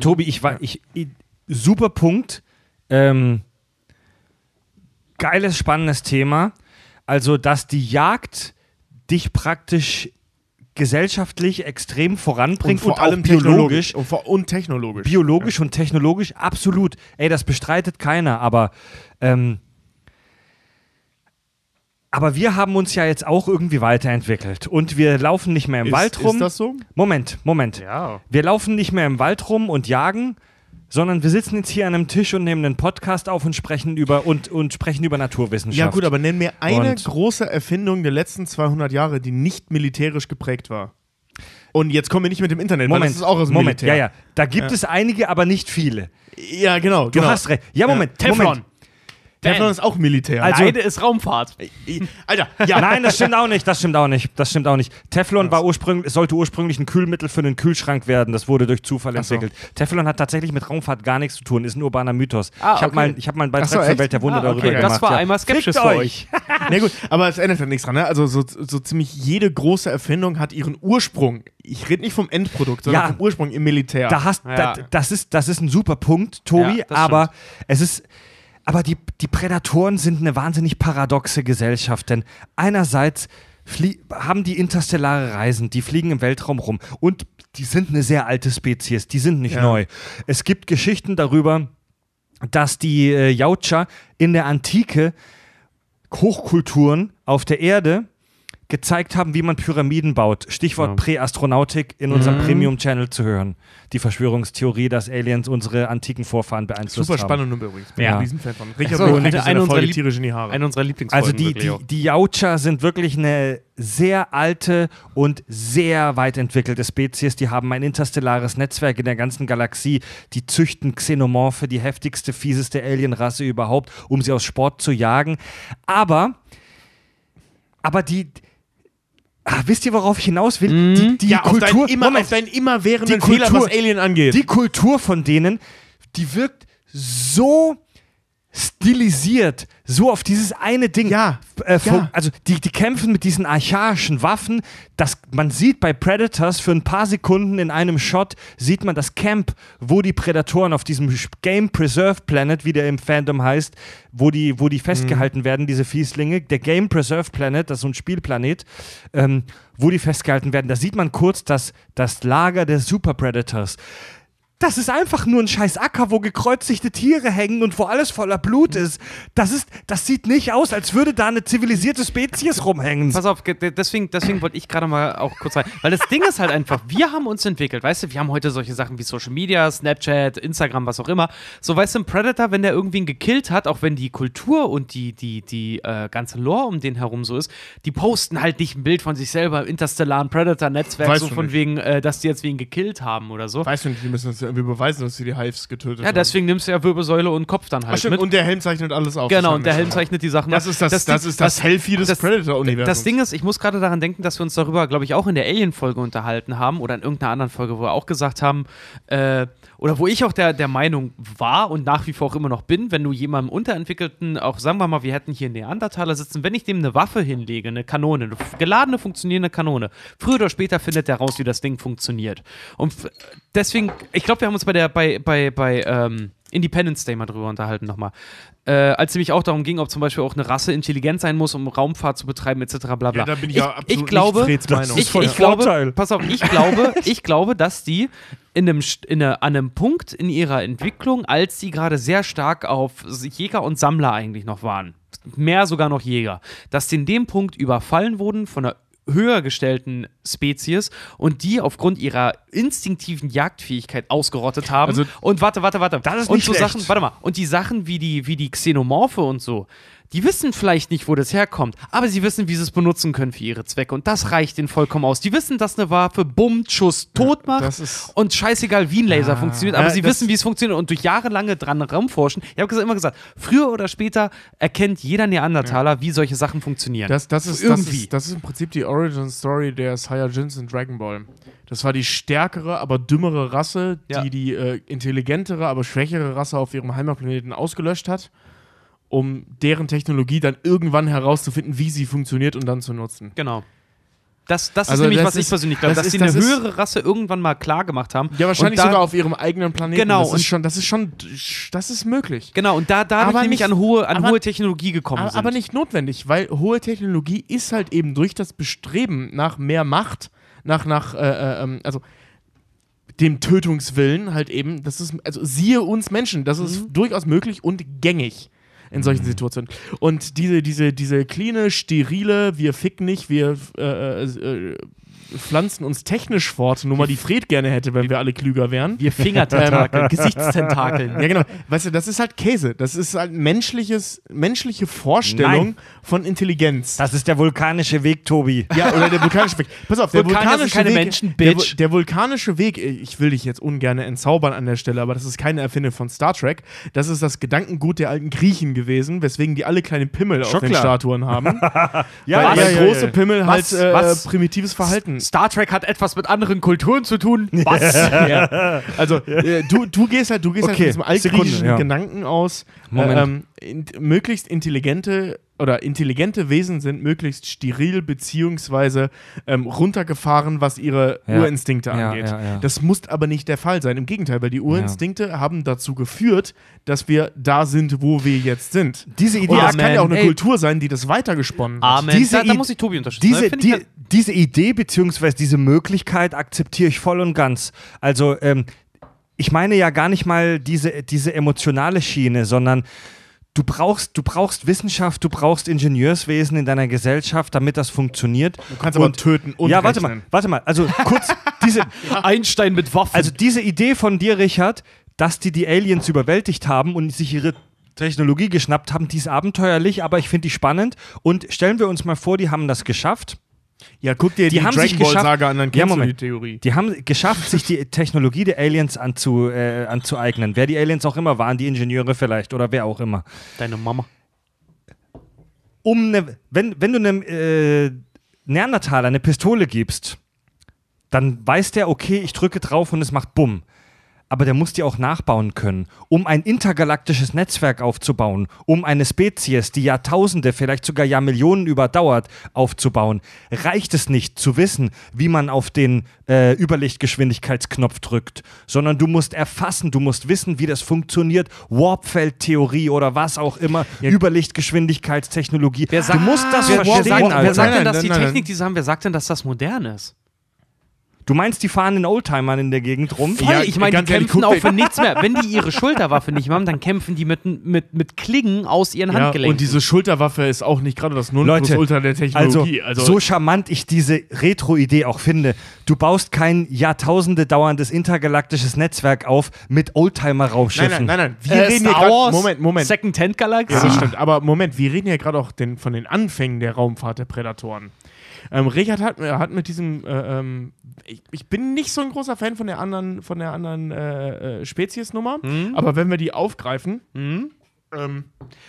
Tobi, ich war, ich, ich super Punkt. Ähm, geiles, spannendes Thema. Also, dass die Jagd dich praktisch gesellschaftlich extrem voranbringt und, auch biologisch. Und, vor- und technologisch. Biologisch und technologisch, absolut. Ey, das bestreitet keiner, aber ähm, aber wir haben uns ja jetzt auch irgendwie weiterentwickelt und wir laufen nicht mehr im ist, Wald rum. Ist das so? Moment, Moment. Ja. Wir laufen nicht mehr im Wald rum und jagen, sondern wir sitzen jetzt hier an einem Tisch und nehmen einen Podcast auf und sprechen über und, und sprechen über Naturwissenschaft. Ja gut, aber nenn mir eine Und- große Erfindung der letzten 200 Jahre, die nicht militärisch geprägt war. Und jetzt kommen wir nicht mit dem Internet, Moment, das ist auch aus dem Moment, Militär. ja, ja. Da gibt Ja. es einige, aber nicht viele. Ja, genau. Du genau. hast recht. Ja, Moment, Teflon. Moment. Teflon ist auch Militär. Also- Eine ist Raumfahrt. Alter, ja. Nein, das stimmt auch nicht. Das stimmt auch nicht. Das stimmt auch nicht. Teflon war ursprünglich, sollte ursprünglich ein Kühlmittel für einen Kühlschrank werden. Das wurde durch Zufall so. entwickelt. Teflon hat tatsächlich mit Raumfahrt gar nichts zu tun. Ist ein urbaner Mythos. Ah, ich habe okay. mal, ich hab mal einen Beitrag so, für echt? Welt der Wunder Ah, darüber okay, gemacht. das war ja. einmal Skepsis Fickt für euch. Na gut, aber es ändert ja nichts dran. Ne? Also so, so ziemlich jede große Erfindung hat ihren Ursprung. Ich rede nicht vom Endprodukt, sondern Ja. vom Ursprung im Militär. Da hast, Ja. da, das, ist, das ist ein super Punkt, Tobi, aber es ist. Aber die, die Prädatoren sind eine wahnsinnig paradoxe Gesellschaft, denn einerseits haben die interstellare Reisen, die fliegen im Weltraum rum und die sind eine sehr alte Spezies, die sind nicht Ja. neu. Es gibt Geschichten darüber, dass die äh, Yautja in der Antike Hochkulturen auf der Erde gezeigt haben, wie man Pyramiden baut. Stichwort Ja. Präastronautik in unserem Premium-Channel zu hören. Die Verschwörungstheorie, dass Aliens unsere antiken Vorfahren beeinflusst Super haben. spannend übrigens. Bin Ja. ein Riesenfan von. Richard So, so, eine- eine unserer Folge Lieb- tierisch in die Haare. Eine unserer Lieblingsfolgen. Also die, die, die Yautja sind wirklich eine sehr alte und sehr weit entwickelte Spezies. Die haben ein interstellares Netzwerk in der ganzen Galaxie. Die züchten Xenomorphe, die heftigste, fieseste Alienrasse überhaupt, um sie aus Sport zu jagen. Aber, aber die, ah, wisst ihr, worauf ich hinaus will? Die, die ja, auf Kultur, deinen immer, Moment, auf deinen immerwährenden Die Fehler, was Alien angeht. die Kultur von denen, die wirkt so stilisiert, so auf dieses eine Ding. Ja, Äh, ja. Also die, die kämpfen mit diesen archaischen Waffen. Das, man sieht bei Predators für ein paar Sekunden in einem Shot, sieht man das Camp, wo die Prädatoren auf diesem Game Preserve Planet, wie der im Fandom heißt, wo die, wo die festgehalten werden, diese Fieslinge. Der Game Preserve Planet, das ist so ein Spielplanet, ähm, wo die festgehalten werden. Da sieht man kurz das, das Lager der Super Predators. Das ist einfach nur ein scheiß Acker, wo gekreuzigte Tiere hängen und wo alles voller Blut ist. Das ist, das sieht nicht aus, als würde da eine zivilisierte Spezies rumhängen. Pass auf, ge- de- deswegen, deswegen wollte ich gerade mal auch kurz rein. Weil das Ding ist halt einfach, wir haben uns entwickelt, weißt du, wir haben heute solche Sachen wie Social Media, Snapchat, Instagram, was auch immer. So, weißt du, ein Predator, wenn der irgendwen gekillt hat, auch wenn die Kultur und die, die, die äh, ganze Lore um den herum so ist, die posten halt nicht ein Bild von sich selber im interstellaren Predator-Netzwerk, so von nicht. wegen, äh, dass die jetzt wen gekillt haben oder so. Weißt du nicht, die müssen uns irgendwie beweisen, dass sie die Hives getötet Ja, haben. deswegen nimmst du ja Wirbelsäule und Kopf dann Ach, halt stimmt, mit. und der Helm zeichnet alles auf. Genau, Das und der haben Helm zeichnet die Sachen Das auf. ist das, das, Ding- ist das Helfi des das- Predator-Universums. Das Ding ist, ich muss gerade daran denken, dass wir uns darüber, glaube ich, auch in der Alien-Folge unterhalten haben oder in irgendeiner anderen Folge, wo wir auch gesagt haben, äh, oder wo ich auch der, der Meinung war und nach wie vor auch immer noch bin, wenn du jemandem Unterentwickelten, auch sagen wir mal, wir hätten hier Neandertaler sitzen, wenn ich dem eine Waffe hinlege, eine Kanone, eine geladene, funktionierende Kanone, früher oder später findet der raus, wie das Ding funktioniert. Und deswegen, ich glaube, wir haben uns bei der, bei, bei, bei, ähm, Independence Day mal drüber unterhalten nochmal. Äh, als nämlich auch darum ging, ob zum Beispiel auch eine Rasse intelligent sein muss, um Raumfahrt zu betreiben, etc. Bla bla. Ja, da bin ich ja absolut ich glaube, nicht Meinung. ich, voll ich glaube, pass auf, ich glaube, ich glaube, dass die in einem, in einer, an einem Punkt in ihrer Entwicklung, als die gerade sehr stark auf Jäger und Sammler eigentlich noch waren, mehr sogar noch Jäger, dass die in dem Punkt überfallen wurden von einer höher gestellten Spezies und die aufgrund ihrer instinktiven Jagdfähigkeit ausgerottet haben. Also- und warte, warte, warte. Das ist und nicht so schlecht. Sachen, warte mal, und die Sachen wie die, wie die Xenomorphe und so, die wissen vielleicht nicht, wo das herkommt, aber sie wissen, wie sie es benutzen können für ihre Zwecke. Und das reicht ihnen vollkommen aus. Die wissen, dass eine Waffe bummt, Schuss tot macht das ist- und scheißegal, wie ein Laser funktioniert, aber Ja, sie das- wissen, wie es funktioniert und durch jahrelange dran rumforschen. Ich habe immer gesagt, früher oder später erkennt jeder Neandertaler, wie solche Sachen funktionieren. Das, das, ist, das, Irgendwie. ist, das ist im Prinzip die Origin-Story der Saiyajins in Dragon Ball. Das war die stärkere, aber dümmere Rasse, die Ja. die äh, intelligentere, aber schwächere Rasse auf ihrem Heimatplaneten ausgelöscht hat, um deren Technologie dann irgendwann herauszufinden, wie sie funktioniert und dann zu nutzen. Genau. Das, das Also ist nämlich, das was ich ist- persönlich glaube, das dass die eine das höhere Rasse irgendwann mal klar gemacht haben. Ja, wahrscheinlich sogar auf ihrem eigenen Planeten. Genau, Das ist schon, das ist schon, das ist möglich. Genau, und da dadurch Aber nämlich nicht- an hohe, an aber- hohe Technologie gekommen Aber, sind. aber nicht notwendig, weil hohe Technologie ist halt eben durch das Bestreben nach mehr Macht, nach, nach, äh, äh, ähm, also dem Tötungswillen halt eben, das ist, also siehe uns Menschen, das ist Mhm. durchaus möglich und gängig in solchen Situationen. Und diese, diese, diese cleane, sterile, wir ficken nicht, wir äh, äh, äh, pflanzen uns technisch fort, Nummer, die Fred gerne hätte, wenn wir alle klüger wären. Wir Fingertentakeln, Gesichtstentakeln. Ja, genau. Weißt du, das ist halt Käse. Das ist halt menschliches, menschliche Vorstellung Nein. von Intelligenz. Das ist der vulkanische Weg, Tobi. Ja, oder der vulkanische Weg. Pass auf, der vulkanische keine Weg. Menschen, der, Bitch. Vu- der vulkanische Weg, ich will dich jetzt ungern entzaubern an der Stelle, aber das ist keine Erfindung von Star Trek. Das ist das Gedankengut der alten Griechen gewesen, weswegen die alle kleine Pimmel auf den. Statuen haben. Ja, weil weil große Pimmel Was? halt äh, primitives Verhalten. Star Trek hat etwas mit anderen Kulturen zu tun. Was? ja. Also äh, du, du gehst halt, du gehst halt Okay, von diesem altgriechischen Sekunde, ja. Gedanken aus, äh, Moment. ähm, in, möglichst intelligente oder intelligente Wesen sind möglichst steril beziehungsweise ähm, runtergefahren, was ihre Ja. Urinstinkte angeht. ja, ja. Das muss aber nicht der Fall sein. Im Gegenteil, weil die Urinstinkte haben dazu geführt, dass wir da sind, wo wir jetzt sind. Diese Idee, das kann ja auch eine Ey. Kultur sein, die das weitergesponnen hat. Amen. Diese da, da muss ich Tobi unterstützen. diese, Finde ich die, diese Idee beziehungsweise diese Möglichkeit akzeptiere ich voll und ganz. Also ähm, ich meine ja gar nicht mal diese, diese emotionale Schiene, sondern du brauchst, du brauchst Wissenschaft, du brauchst Ingenieurswesen in deiner Gesellschaft, damit das funktioniert. Du kannst aber töten und ja, warte mal, rechnen. warte mal. Also kurz diese, Einstein mit Waffen. also diese Idee von dir, Richard, dass die die Aliens überwältigt haben und sich ihre Technologie geschnappt haben, die ist abenteuerlich, aber ich finde die spannend. Und stellen wir uns mal vor, die haben das geschafft. Ja, guck dir Die die, haben Dragon sich Ball geschafft- Saga an, dann Ja, kennst du die. Theorie. Die haben geschafft, sich die Technologie der Aliens anzu, äh, anzueignen. Wer die Aliens auch immer waren, die Ingenieure vielleicht oder wer auch immer. Deine Mama. Um ne, wenn, wenn du eine, äh, Neandertaler eine Pistole gibst, dann weiß der, okay, ich drücke drauf und es macht Bumm. Aber der muss die auch nachbauen können, um ein intergalaktisches Netzwerk aufzubauen, um eine Spezies, die Jahrtausende, vielleicht sogar Jahrmillionen überdauert, aufzubauen. Reicht es nicht zu wissen, wie man auf den äh, Überlichtgeschwindigkeitsknopf drückt, sondern du musst erfassen, du musst wissen, wie das funktioniert, Warpfeld-Theorie oder was auch immer, Überlichtgeschwindigkeitstechnologie. Wer sagt- du musst das Wer, wer, verstehen, sagt, wer Alter. sagt denn, dass die. Technik, die sie haben, wer sagt denn, dass das modern ist? Du meinst, die fahren in Oldtimern in der Gegend rum? Voll, Ja, ich meine, die kämpfen auch für nichts mehr. Wenn die ihre Schulterwaffe nicht mehr haben, dann kämpfen die mit, mit, mit Klingen aus ihren Ja, Handgelenken. und diese Schulterwaffe ist auch nicht gerade das Nonplusultra der Also, Technologie. Also, so charmant ich diese Retro-Idee auch finde, du baust kein Jahrtausende dauerndes intergalaktisches Netzwerk auf mit nein, Oldtimer-Raumschiffen. nein, nein, nein. Wir äh, reden hier Star gerade. Wars, Moment, Moment. Second Hand Galaxy. Ja, das stimmt. Aber Moment, wir reden ja gerade auch den, von den Anfängen der Raumfahrt der Prädatoren. Ähm, Richard hat, äh, hat mit diesem, äh, ähm, ich, ich bin nicht so ein großer Fan von der anderen, von der anderen äh, äh, Speziesnummer, Mhm. aber wenn wir die aufgreifen, ähm,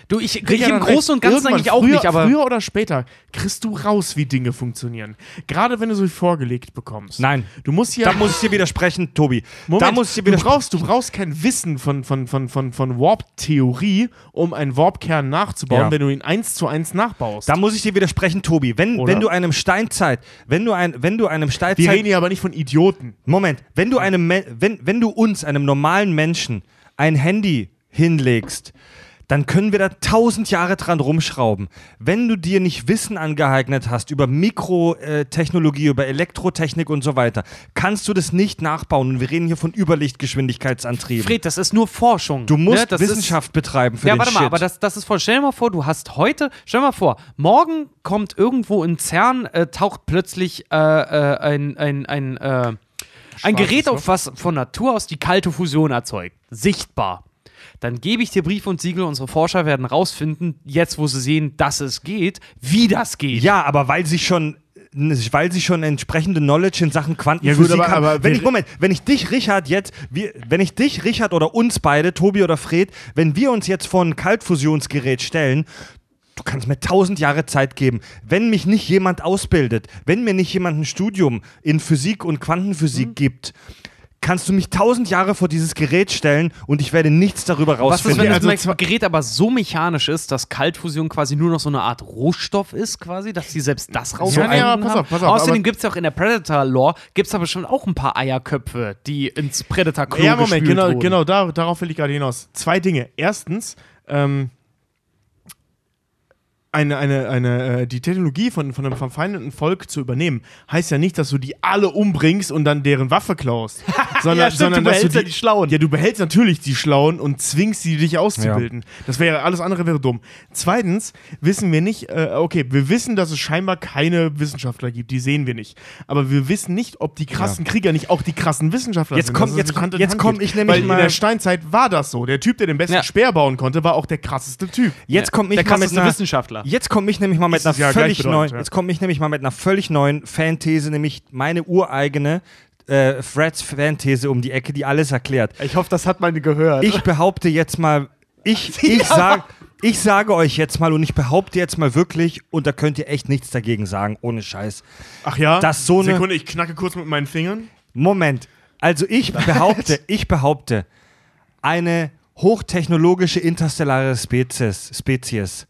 Du, ich, ich Richard im. Großen und Ganzen eigentlich auch früher, nicht, aber früher oder später kriegst du raus, wie Dinge funktionieren. Gerade wenn du sie vorgelegt bekommst. Nein. Du musst ja Da muss ich dir widersprechen, Tobi. Moment, da muss ich dir du, brauchst, du brauchst kein Wissen von, von, von, von, von Warp-Theorie, um einen Warp-Kern nachzubauen, Ja. wenn du ihn eins zu eins nachbaust. Da muss ich dir widersprechen, Tobi. Wenn, Oder? wenn du einem Steinzeit, wenn du ein, wenn du einem Wir Steinzeit, reden hier aber nicht von Idioten. Moment, wenn du einem, wenn, wenn du uns, einem normalen Menschen, ein Handy hinlegst, dann können wir da tausend Jahre dran rumschrauben. Wenn du dir nicht Wissen angeeignet hast über Mikrotechnologie, über Elektrotechnik und so weiter, kannst du das nicht nachbauen. Und wir reden hier von Überlichtgeschwindigkeitsantrieben. Fred, das ist nur Forschung. du musst ne? das Wissenschaft betreiben für ja, den warte mal, Shit. aber das, das ist voll. Stell dir mal vor, du hast heute, stell dir mal vor, morgen kommt irgendwo in CERN, äh, taucht plötzlich äh, äh, ein, ein, ein, äh, ein Gerät auf, was von Natur aus die kalte Fusion erzeugt. Sichtbar. Dann gebe ich dir Brief und Siegel, unsere Forscher werden rausfinden, jetzt wo sie sehen, dass es geht, wie das geht. Ja, aber weil sie schon weil sie schon entsprechende Knowledge in Sachen Quantenphysik Ja, gut, aber- haben. aber wenn ich, Moment, wenn ich dich, Richard, jetzt, wir, wenn ich dich, Richard oder uns beide, Tobi oder Fred, wenn wir uns jetzt vor ein Kaltfusionsgerät stellen, du kannst mir tausend Jahre Zeit geben. Wenn mich nicht jemand ausbildet, wenn mir nicht jemand ein Studium in Physik und Quantenphysik Mhm. gibt, kannst du mich tausend Jahre vor dieses Gerät stellen und ich werde nichts darüber Was ist, rausfinden. wenn Also das Gerät aber so mechanisch ist, dass Kaltfusion quasi nur noch so eine Art Rohstoff ist, quasi, dass sie selbst das rausfinden ja, aber pass auf, pass auf, Außerdem gibt es ja auch in der Predator-Lore, gibt es aber schon auch ein paar Eierköpfe, die ins Predator-Klo Ja, Moment, genau, wurden. genau da, darauf will ich gerade hinaus. Zwei Dinge. Erstens, ähm, eine, eine, eine, äh, die Technologie von, von einem verfeindeten Volk zu übernehmen, heißt ja nicht, dass du die alle umbringst und dann deren Waffe klaust. sondern, Ja, stimmt, sondern du dass behältst ja die Schlauen. Ja, du behältst natürlich die Schlauen und zwingst sie, dich auszubilden. Das wäre, alles andere wäre dumm. Zweitens wissen wir nicht, äh, okay, wir wissen, dass es scheinbar keine Wissenschaftler gibt, die sehen wir nicht. Aber wir wissen nicht, ob die krassen Krieger nicht auch die krassen Wissenschaftler Jetzt sind. komm- jetzt nicht komm- jetzt Hand komm geht. ich nämlich Weil mal- in der Steinzeit war das so. Der Typ, der den besten Ja. Speer bauen konnte, war auch der krasseste Typ. Jetzt komme ich der mal mit krasseste einer, Wissenschaftler. Jetzt komme ich nämlich mal mit Ist einer ja völlig neuen, ja. jetzt komme ich nämlich mal mit einer völlig neuen Fanthese, nämlich meine ureigene äh, Freds Fanthese um die Ecke, die alles erklärt. Ich hoffe, das hat meine gehört. Ich behaupte jetzt mal, ich, ich, sag, ich sage euch jetzt mal und ich behaupte jetzt mal wirklich, und da könnt ihr echt nichts dagegen sagen, ohne Scheiß. Ach ja? Das so eine- Sekunde, ich knacke kurz mit meinen Fingern. Moment, also ich behaupte, ich behaupte, eine hochtechnologische interstellare Spezies, Spezies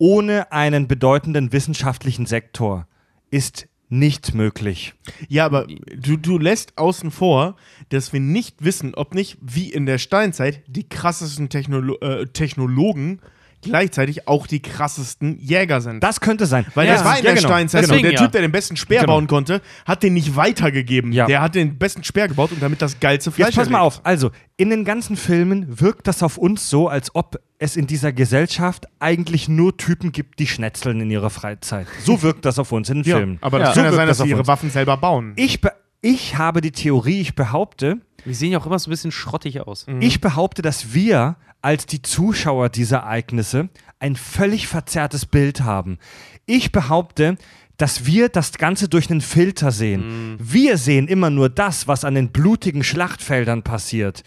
ohne einen bedeutenden wissenschaftlichen Sektor ist nicht möglich. Ja, aber du, du lässt außen vor, dass wir nicht wissen, ob nicht, wie in der Steinzeit, die krassesten Technolo äh, Technologen gleichzeitig auch die krassesten Jäger sind. Das könnte sein. Weil Ja, das war in ja, der genau. Steinzeit so. Deswegen Der ja. Typ, der den besten Speer Genau. bauen konnte, hat den nicht weitergegeben. Ja. Der hat den besten Speer gebaut und damit das geilste Fleisch Jetzt pass mal auf. Also, in den ganzen Filmen wirkt das auf uns so, als ob es in dieser Gesellschaft eigentlich nur Typen gibt, die schnetzeln in ihrer Freizeit. So wirkt das auf uns in den Ja, Filmen. aber Ja. das So kann ja wirkt sein, das dass sie ihre uns. Waffen selber bauen. Ich, ich habe die Theorie, ich behaupte, Wir sehen ja auch immer so ein bisschen schrottig aus. Ich behaupte, dass wir als die Zuschauer dieser Ereignisse ein völlig verzerrtes Bild haben. Ich behaupte, dass wir das Ganze durch einen Filter sehen. Wir sehen immer nur das, was an den blutigen Schlachtfeldern passiert.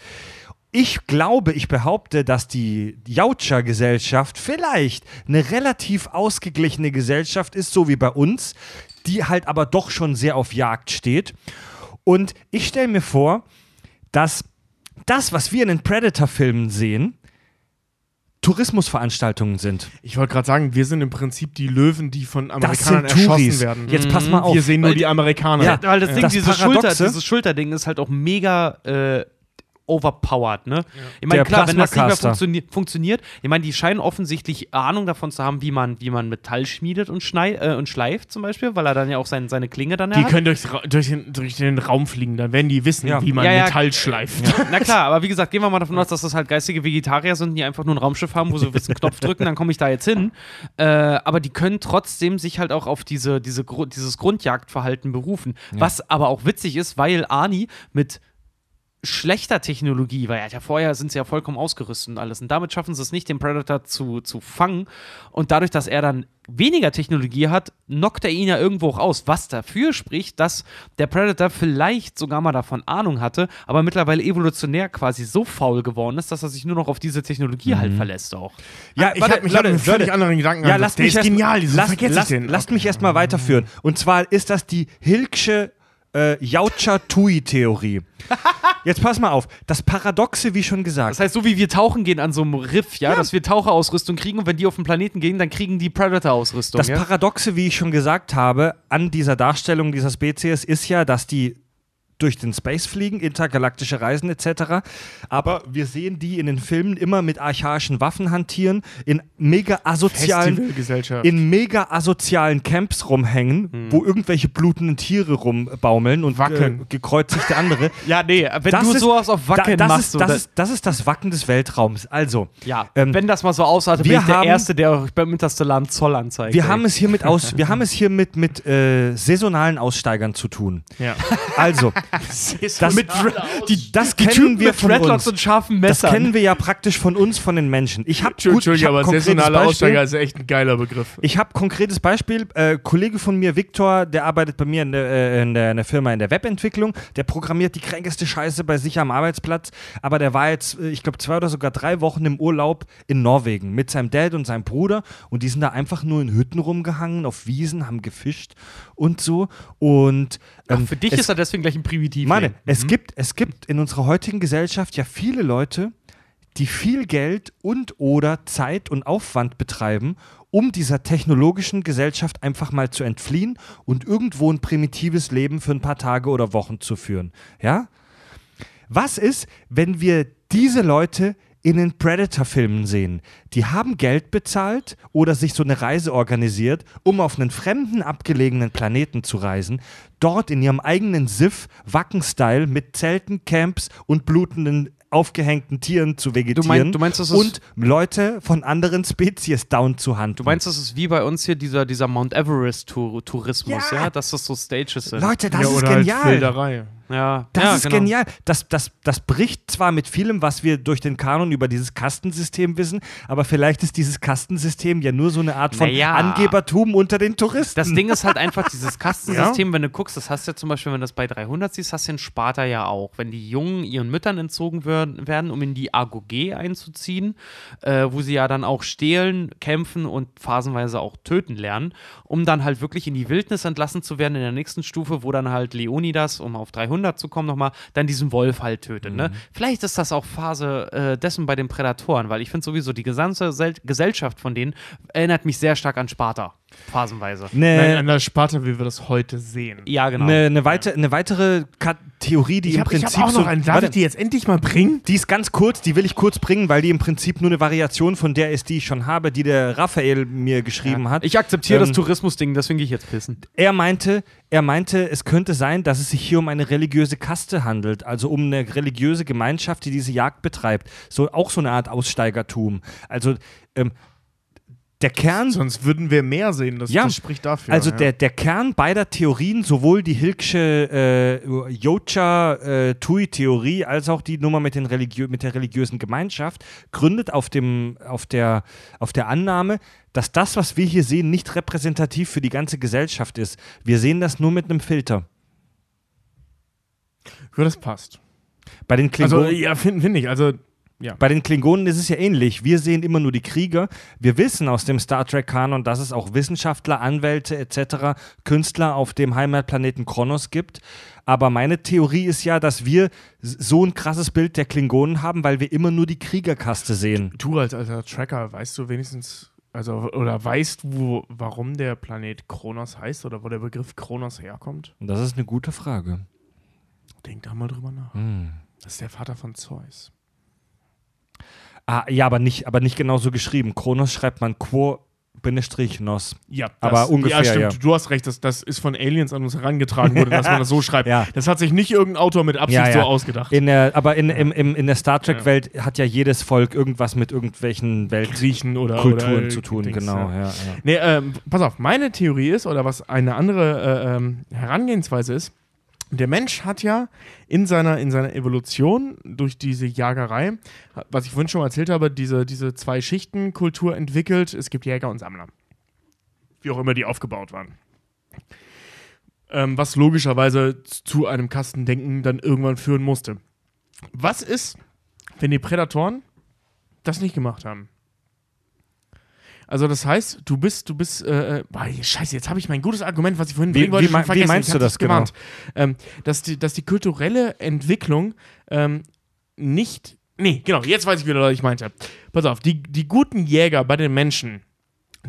Ich glaube, ich behaupte, dass die Jautscher-Gesellschaft vielleicht eine relativ ausgeglichene Gesellschaft ist, so wie bei uns. die halt aber doch schon sehr auf Jagd steht. Und ich stelle mir vor, dass das, was wir in den Predator-Filmen sehen, Tourismusveranstaltungen sind. Ich wollte gerade sagen, wir sind im Prinzip die Löwen, die von Das Amerikanern sind erschossen Touris. werden. Jetzt pass mal auf. Wir sehen nur die Amerikaner. Ja, Weil das Ding, Das dieses, Paradoxe- Schulter, dieses Schulterding ist halt auch mega äh, overpowered, ne? Ich meine, klar, wenn das nicht mehr funktionier funktioniert, ich meine, die scheinen offensichtlich Ahnung davon zu haben, wie man, wie man Metall schmiedet und, schnei äh, und schleift zum Beispiel, weil er dann ja auch sein, seine Klinge dann Die hat. können durchs Ra durch den, durch den Raum fliegen, dann werden die wissen, Ja. wie man Ja, ja. Metall schleift. Na klar, aber wie gesagt, gehen wir mal davon aus, dass das halt geistige Vegetarier sind, die einfach nur ein Raumschiff haben, wo sie wissen, Knopf drücken, dann komme ich da jetzt hin. Äh, aber die können trotzdem sich halt auch auf diese, diese, Gru- dieses Grundjagdverhalten berufen. Was aber auch witzig ist, weil Ani mit schlechter Technologie, weil ja vorher sind sie ja vollkommen ausgerüstet und alles. Und damit schaffen sie es nicht, den Predator zu, zu fangen. Und dadurch, dass er dann weniger Technologie hat, knockt er ihn ja irgendwo auch aus. Was dafür spricht, dass der Predator vielleicht sogar mal davon Ahnung hatte, aber mittlerweile evolutionär quasi so faul geworden ist, dass er sich nur noch auf diese Technologie halt verlässt auch. Ja, ich habe hab einen völlig anderen Gedanken. Ja, lasst mich erst- genial, lasst, lasst, lasst mich erstmal weiterführen. Und zwar ist das die Hilksche äh, Yaucha-Tui-Theorie. Jetzt pass mal auf. Das Paradoxe, wie schon gesagt. Das heißt, so wie wir tauchen gehen an so einem Riff, ja, dass wir Taucherausrüstung kriegen und wenn die auf den Planeten gehen, dann kriegen die Predator-Ausrüstung. Das ja? Paradoxe, wie ich schon gesagt habe, an dieser Darstellung dieser Spezies ist ja, dass die durch den Space fliegen, intergalaktische Reisen etc. Aber wir sehen die in den Filmen immer mit archaischen Waffen hantieren, in mega asozialen, in mega asozialen Camps rumhängen, wo irgendwelche blutenden Tiere rumbaumeln und Wackeln. Äh, gekreuzigte andere. ja, nee, wenn Das du ist- sowas auf Wackeln da, das machst, ist, das, da- ist, das ist das Wacken des Weltraums. Also, ja, ähm, wenn das mal so bin wir ich der haben- Erste, der euch beim interstellaren Zoll anzeigt. wir ey. haben es hier mit, aus, wir haben es hier mit, mit äh, saisonalen Aussteigern zu tun. ja. Also, das, mit die, das die kennen wir mit von Dreadlocks uns. und scharfen Das kennen wir ja praktisch von uns, von den Menschen. Ich habe gut, ich Entschuldigung, hab aber konkretes saisonale Beispiel. Aussteiger ist echt ein geiler Begriff. Ich habe konkretes Beispiel. Äh, Kollege von mir, Viktor, der arbeitet bei mir in der, äh, in, der, in der Firma in der Webentwicklung. Der programmiert die kränkeste Scheiße bei sich am Arbeitsplatz. Aber der war jetzt, äh, ich glaube, zwei oder sogar drei Wochen im Urlaub in Norwegen mit seinem Dad und seinem Bruder. Und die sind da einfach nur in Hütten rumgehangen, auf Wiesen, haben gefischt und so. Und ähm, Für dich es, ist er deswegen gleich ein Primitiv. Mann, es, gibt, es gibt in unserer heutigen Gesellschaft ja viele Leute, die viel Geld und oder Zeit und Aufwand betreiben, um dieser technologischen Gesellschaft einfach mal zu entfliehen und irgendwo ein primitives Leben für ein paar Tage oder Wochen zu führen. Ja? Was ist, wenn wir diese Leute in den Predator-Filmen sehen? Die haben Geld bezahlt oder sich so eine Reise organisiert, um auf einen fremden, abgelegenen Planeten zu reisen, dort in ihrem eigenen Siff, Wacken-Style, mit Zelten, Camps und blutenden aufgehängten Tieren zu vegetieren meinst- du meinst, das ist- und Leute von anderen Spezies down zu handeln. Du meinst, das ist wie bei uns hier dieser, dieser Mount Everest-Tourismus, ja. Dass das so Stages sind. Leute, das ja, ist oder halt genial. Ja, Das ja, ist genau. genial. Das, das, das bricht zwar mit vielem, was wir durch den Kanon über dieses Kastensystem wissen, aber vielleicht ist dieses Kastensystem ja nur so eine Art von Naja. Angebertum unter den Touristen. Das Ding ist halt einfach dieses Kastensystem, wenn du guckst, das hast du ja zum Beispiel, wenn du das bei 300 siehst, hast du in Sparta ja auch. Wenn die Jungen ihren Müttern entzogen werden, werden um in die Agoge einzuziehen, äh, wo sie ja dann auch stehlen, kämpfen und phasenweise auch töten lernen, um dann halt wirklich in die Wildnis entlassen zu werden in der nächsten Stufe, wo dann halt Leonidas, um auf 300 zu kommen nochmal, dann diesen Wolf halt tötet. Ne? Vielleicht ist das auch Phase äh, dessen bei den Prädatoren, weil ich finde sowieso, die gesamte Sel Gesellschaft von denen erinnert mich sehr stark an Sparta, phasenweise. Nein, eine, an der Sparta, wie wir das heute sehen. Ja, genau. eine, eine, weite, eine weitere Theorie, die Ich im habe Prinzip hab auch so, noch einen. Darf Warte, ich die jetzt endlich mal bringen? die ist ganz kurz, die will ich kurz bringen, weil die im Prinzip nur eine Variation von der ist, die ich schon habe, die der Raphael mir geschrieben hat. Ich akzeptiere das Ähm, Tourismusding, deswegen gehe ich jetzt pissen. Er meinte, er meinte, es könnte sein, dass es sich hier um eine religiöse Kaste handelt, also um eine religiöse Gemeinschaft, die diese Jagd betreibt. So auch so eine Art Aussteigertum. Also ähm, der Kern, Sonst würden wir mehr sehen. Das, Ja. das spricht dafür. also ja. der, der Kern beider Theorien, sowohl die Hilksche äh, Yocha äh, als auch die Nummer mit, den religiö mit der religiösen Gemeinschaft, gründet auf, dem, auf, der, auf der Annahme, dass das, was wir hier sehen, nicht repräsentativ für die ganze Gesellschaft ist. Wir sehen das nur mit einem Filter. Ja, das passt. Bei den Also, Klingonen. ja, finde find ich. Also, Ja. Bei den Klingonen ist es ja ähnlich. Wir sehen immer nur die Krieger. Wir wissen aus dem Star Trek-Kanon, dass es auch Wissenschaftler, Anwälte etc., Künstler auf dem Heimatplaneten Kronos gibt. Aber meine Theorie ist ja, dass wir so ein krasses Bild der Klingonen haben, weil wir immer nur die Kriegerkaste sehen. Du als alter Tracker, weißt du wenigstens, also, oder weißt du, warum der Planet Kronos heißt oder wo der Begriff Kronos herkommt? Das ist eine gute Frage. Denk da mal drüber nach. Hm. Das ist der Vater von Zeus. Ah, ja, aber nicht, aber nicht genau so geschrieben. Kronos schreibt man Quo Bindestrich Nos. Ja, Aber das, ungefähr, Ja, stimmt. ja. Du hast recht, das, das ist von Aliens an uns herangetragen worden, dass man das so schreibt. Ja. Das hat sich nicht irgendein Autor mit Absicht Ja, so ausgedacht. In der, aber in, im, im, in der Star Trek-Welt hat ja jedes Volk irgendwas mit irgendwelchen Griechen oder Weltkulturen oder, zu tun. Dings, genau. Ja, Nee, ähm, pass auf, meine Theorie ist, oder was eine andere äh, ähm, Herangehensweise ist, der Mensch hat ja in seiner, in seiner Evolution durch diese Jagerei, was ich vorhin schon mal erzählt habe, diese, diese zwei Schichten Kultur entwickelt. Es gibt Jäger und Sammler. Wie auch immer die aufgebaut waren. Ähm, was logischerweise zu einem Kastendenken dann irgendwann führen musste. Was ist, wenn die Prädatoren das nicht gemacht haben? Also das heißt, du bist, du bist, äh, äh, boah, scheiße, jetzt habe ich mein gutes Argument, was ich vorhin bringen wollte, wie schon mei- wie vergessen. meinst Ich du das gewarnt. Ähm, dass, die, dass die kulturelle Entwicklung ähm, nicht, nee, genau, jetzt weiß ich wieder, was ich meinte. Pass auf, die, die guten Jäger bei den Menschen,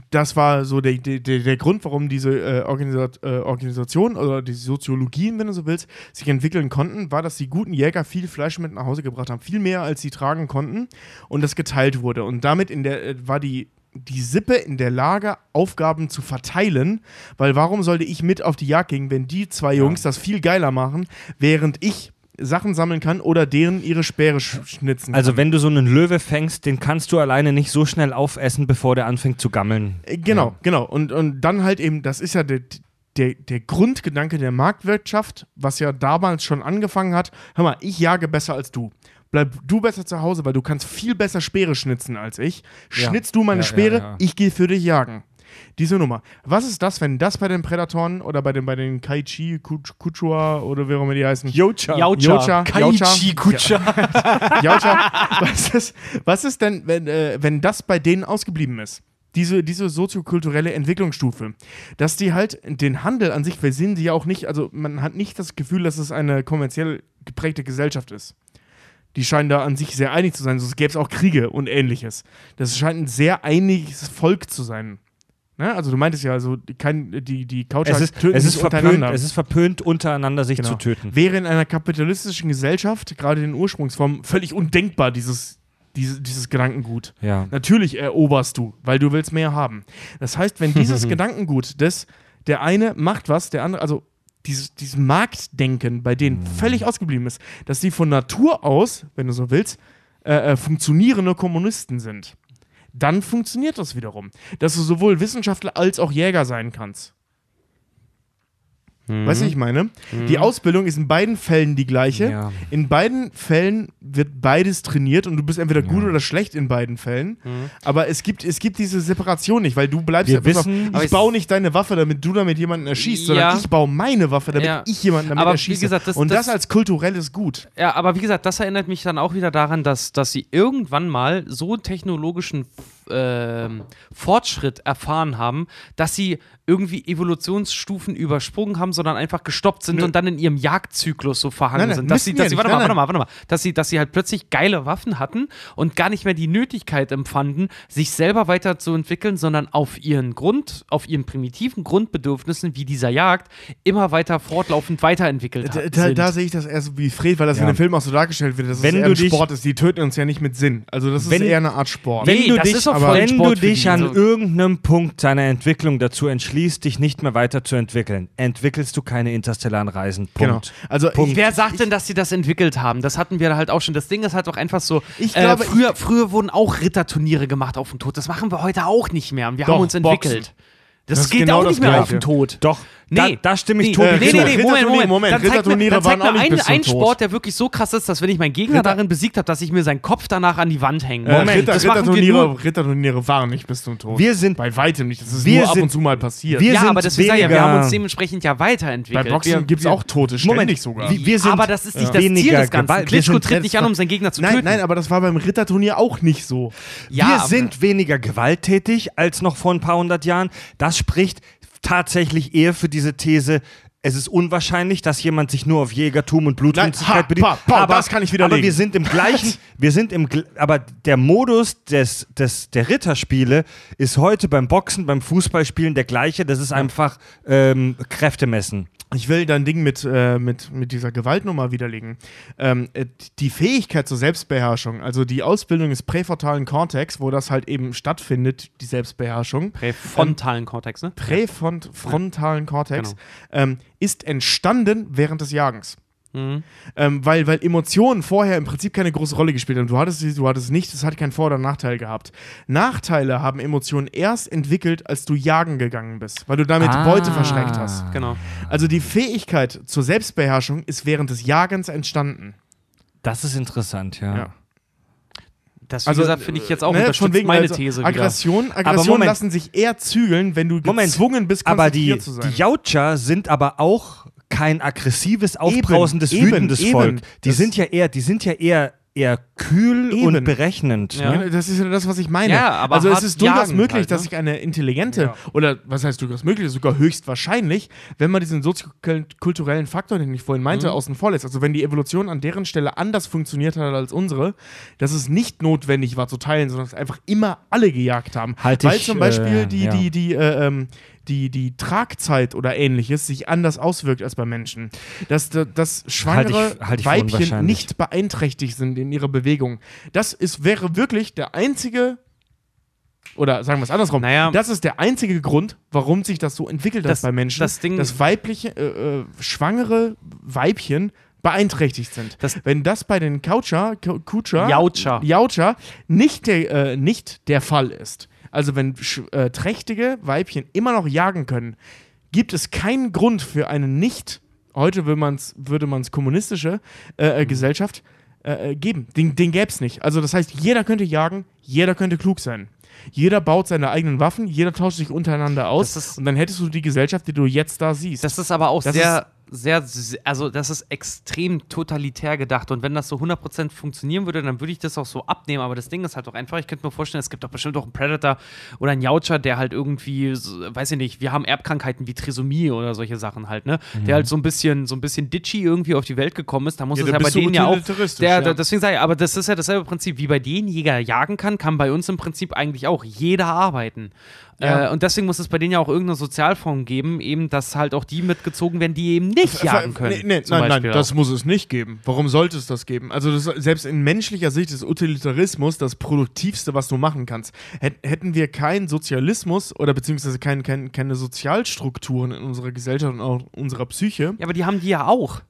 das war so der, der, der Grund, warum diese äh, Organisat, äh, Organisation oder die Soziologien, wenn du so willst, sich entwickeln konnten, war, dass die guten Jäger viel Fleisch mit nach Hause gebracht haben. Viel mehr, als sie tragen konnten und das geteilt wurde. Und damit in der, äh, war die, die Sippe in der Lage, Aufgaben zu verteilen, weil warum sollte ich mit auf die Jagd gehen, wenn die zwei Jungs das viel geiler machen, während ich Sachen sammeln kann oder deren ihre Speere sch schnitzen Also kann. wenn du so einen Löwe fängst, den kannst du alleine nicht so schnell aufessen, bevor der anfängt zu gammeln. Äh, Genau, genau. Und, und dann halt eben, das ist ja der, der, der Grundgedanke der Marktwirtschaft, was ja damals schon angefangen hat. Hör mal, ich jage besser als du. Bleib du besser zu Hause, weil du kannst viel besser Speere schnitzen als ich. Ja. Schnitzt du meine Ja, Speere, ja. ich gehe für dich jagen. Diese Nummer. Was ist das, wenn das bei den Prädatoren oder bei den, bei den Kaichi, Kuch- Kuchua oder wie auch immer die heißen? Yocha. Yaucha. Kaichi Kutscher. Yaucha. Was ist, was ist denn, wenn, äh, wenn das bei denen ausgeblieben ist? Diese, diese soziokulturelle Entwicklungsstufe. Dass die halt den Handel an sich, wir sehen sie ja auch nicht, also man hat nicht das Gefühl, dass es eine kommerziell geprägte Gesellschaft ist. Die scheinen da an sich sehr einig zu sein, sonst gäbe es auch Kriege und ähnliches. Das scheint ein sehr einiges Volk zu sein. Ne? Also du meintest ja, also die, kein, die, die Coucher Es ist, töten es, ist verpönt, untereinander. es ist verpönt, untereinander sich Genau. zu töten. Wäre in einer kapitalistischen Gesellschaft, gerade in Ursprungsform, völlig undenkbar, dieses, diese, dieses Gedankengut. Ja. Natürlich eroberst du, weil du willst mehr haben. Das heißt, wenn dieses Gedankengut, das der eine macht was, der andere, also dieses, dieses Marktdenken bei denen völlig ausgeblieben ist, dass sie von Natur aus, wenn du so willst, äh, äh, funktionierende Kommunisten sind. Dann funktioniert das wiederum, dass du sowohl Wissenschaftler als auch Jäger sein kannst. Weißt du, was ich meine? Die Ausbildung ist in beiden Fällen die gleiche. Ja. In beiden Fällen wird beides trainiert und du bist entweder gut oder schlecht in beiden Fällen. Aber es gibt, es gibt diese Separation nicht, weil du bleibst Wir ja, auf, wissen- Aber ich baue nicht deine Waffe, damit du damit jemanden erschießt, sondern Ja. ich baue meine Waffe, damit Ja. ich jemanden damit Aber wie erschieße. gesagt, das- und das, das- als kulturelles Gut. Ja, aber wie gesagt, das erinnert mich dann auch wieder daran, dass, dass sie irgendwann mal so technologischen ähm, Fortschritt erfahren haben, dass sie irgendwie Evolutionsstufen übersprungen haben, sondern einfach gestoppt sind Nö. und dann in ihrem Jagdzyklus so verhangen Nein, nein, sind. Dass sie, ja dass sie, warte Nein, mal, warte mal, warte mal, dass sie, dass sie halt plötzlich geile Waffen hatten und gar nicht mehr die Nötigkeit empfanden, sich selber weiterzuentwickeln, sondern auf ihren Grund, auf ihren primitiven Grundbedürfnissen wie dieser Jagd immer weiter fortlaufend weiterentwickelt Da, da, sind. da sehe ich das eher so wie Fred, weil das Ja. in dem Film auch so dargestellt wird, dass Wenn es eher ein Sport ist. Die töten uns ja nicht mit Sinn. Also das Wenn- ist eher eine Art Sport. Wenn Nee, du das dich, ist doch aber wenn du dich an Also- irgendeinem Punkt deiner Entwicklung dazu entschließt, dich nicht mehr weiterzuentwickeln, entwickelst du keine interstellaren Reisen. Genau. Punkt. Also Punkt. Wer sagt denn, dass sie das entwickelt haben? Das hatten wir halt auch schon. Das Ding ist halt auch einfach so. Ich äh, glaube, früher, früher wurden auch Ritterturniere gemacht auf den Tod. Das machen wir heute auch nicht mehr. Und wir Doch, haben uns Boxen. entwickelt. Das, Das ist geht genau auch das nicht mehr Gleiche. auf den Tod. Doch, Nee. da stimme ich Nee, Tobi nee, nee, zu. nee, Moment, Moment. Ritterturnier, Moment, Dann zeig mir, Ritterturniere dann zeig waren mir auch nicht einen, bis zum einen Tod. Sport, der wirklich so krass ist, dass wenn ich meinen Gegner Ritter- darin besiegt habe, dass ich mir seinen Kopf danach an die Wand hänge. Äh, Moment, Ritter, das machen wir Ritterturniere, nur- Ritterturniere waren nicht bis zum Tod. Wir sind- Bei weitem nicht. Das ist wir nur ab und zu mal passiert. wir ja, sind aber deswegen sage ich ja, wir haben uns dementsprechend ja Bei weiterentwickelt. Boxen wir, gibt es auch Tote, ständig Moment, sogar. wir, sind aber das ist nicht das Ziel des Ganzen. Klitschko tritt nicht an, um seinen Gegner zu nein, töten. nein, aber das war beim Ritterturnier auch nicht so. wir sind weniger gewalttätig als noch vor ein paar hundert Jahren. Das spricht tatsächlich eher für diese These. Es ist unwahrscheinlich, dass jemand sich nur auf Jägertum und Blutrünstigkeit bedient. pa, pa, das kann ich widerlegen. Aber wir sind im gleichen, wir sind im, aber der Modus des, des, der Ritterspiele ist heute beim Boxen, beim Fußballspielen der gleiche. Das ist einfach ähm, Kräftemessen. Ich will dein Ding mit, äh, mit, mit dieser Gewaltnummer widerlegen. Ähm, äh, die Fähigkeit zur Selbstbeherrschung, also die Ausbildung des präfrontalen Kortex, wo das halt eben stattfindet, die Selbstbeherrschung, präfrontalen Kortex, ne? präfrontalen Kortex, Genau. Ist entstanden während des Jagens. Mhm. Ähm, weil, weil Emotionen vorher im Prinzip keine große Rolle gespielt haben. Du hattest sie, du hattest es nicht, es hat keinen Vor- oder Nachteil gehabt. Nachteile haben Emotionen erst entwickelt, als du jagen gegangen bist, weil du damit Ah. Beute verschreckt hast. Genau. Also die Fähigkeit zur Selbstbeherrschung ist während des Jagens entstanden. Das ist interessant, ja. Ja. Das, Also, gesagt, finde ich jetzt auch ne, von wegen meine also These wieder. Aggression, Aber Aggressionen Moment. lassen sich eher zügeln, wenn du gezwungen bist, Aber die, zu sein. die Jaucher sind aber auch kein aggressives, aufbrausendes, eben, wütendes eben. Volk. Die Das- sind ja eher, die sind ja eher, eher kühl Eben. und berechnend. Ja. Ne? Das ist ja das, was ich meine. Ja, aber also es ist durchaus möglich, halt, dass ne? sich eine intelligente, Ja. oder was heißt durchaus möglich, sogar höchstwahrscheinlich, wenn man diesen soziokulturellen Faktor, den ich vorhin meinte, Mhm. außen vor lässt, also wenn die Evolution an deren Stelle anders funktioniert hat als unsere, dass es nicht notwendig war zu teilen, sondern dass einfach immer alle gejagt haben. Halte Weil ich, zum Beispiel äh, die, ja. die, die, äh, ähm, die, die Tragzeit oder ähnliches sich anders auswirkt als bei Menschen. Dass, dass schwangere Halte ich- halte ich Weibchen nicht beeinträchtigt sind in ihrer Bewegung. Das ist, wäre wirklich der einzige, oder sagen wir es andersrum, Naja. das ist der einzige Grund, warum sich das so entwickelt hat Das- bei Menschen, das Ding- dass weibliche, äh, äh, schwangere Weibchen beeinträchtigt sind. Das- Wenn das bei den Coucher, Kutscher, Jaucher. Jaucher nicht, der, äh, nicht der Fall ist, also wenn äh, trächtige Weibchen immer noch jagen können, gibt es keinen Grund für eine nicht, heute würde man es kommunistische äh, Mhm. äh, Gesellschaft äh, äh, geben. Den, den gäbe es nicht. Also das heißt, jeder könnte jagen, jeder könnte klug sein. Jeder baut seine eigenen Waffen, jeder tauscht sich untereinander aus und dann hättest du die Gesellschaft, die du jetzt da siehst. Das ist aber auch Das sehr, sehr, also das ist extrem totalitär gedacht. Und wenn das so 100% funktionieren würde, dann würde ich das auch so abnehmen. Aber das Ding ist halt auch einfach, ich könnte mir vorstellen, es gibt doch bestimmt auch einen Predator oder einen Jaucher, der halt irgendwie, weiß ich nicht, wir haben Erbkrankheiten wie Trisomie oder solche Sachen halt, ne? Der halt so ein bisschen, so ein bisschen ditchy irgendwie auf die Welt gekommen ist. Da muss Ja, es ja bei denen ja auch. Der, ja. deswegen sage ich, aber das ist ja dasselbe Prinzip, wie bei denen Jäger jagen kann, kann bei uns im Prinzip eigentlich auch jeder arbeiten. Ja. Äh, und deswegen muss es bei denen ja auch irgendeine Sozialform geben, eben, dass halt auch die mitgezogen werden, die eben nicht jagen können. Nee, nee, nein, nein, Beispiel das auch. muss es nicht geben. Warum sollte es das geben? Also das, selbst in menschlicher Sicht ist Utilitarismus das Produktivste, was du machen kannst. Hät- Hätten wir keinen Sozialismus oder beziehungsweise kein, kein, keine Sozialstrukturen in unserer Gesellschaft und auch unserer Psyche? Ja, aber die haben die ja auch.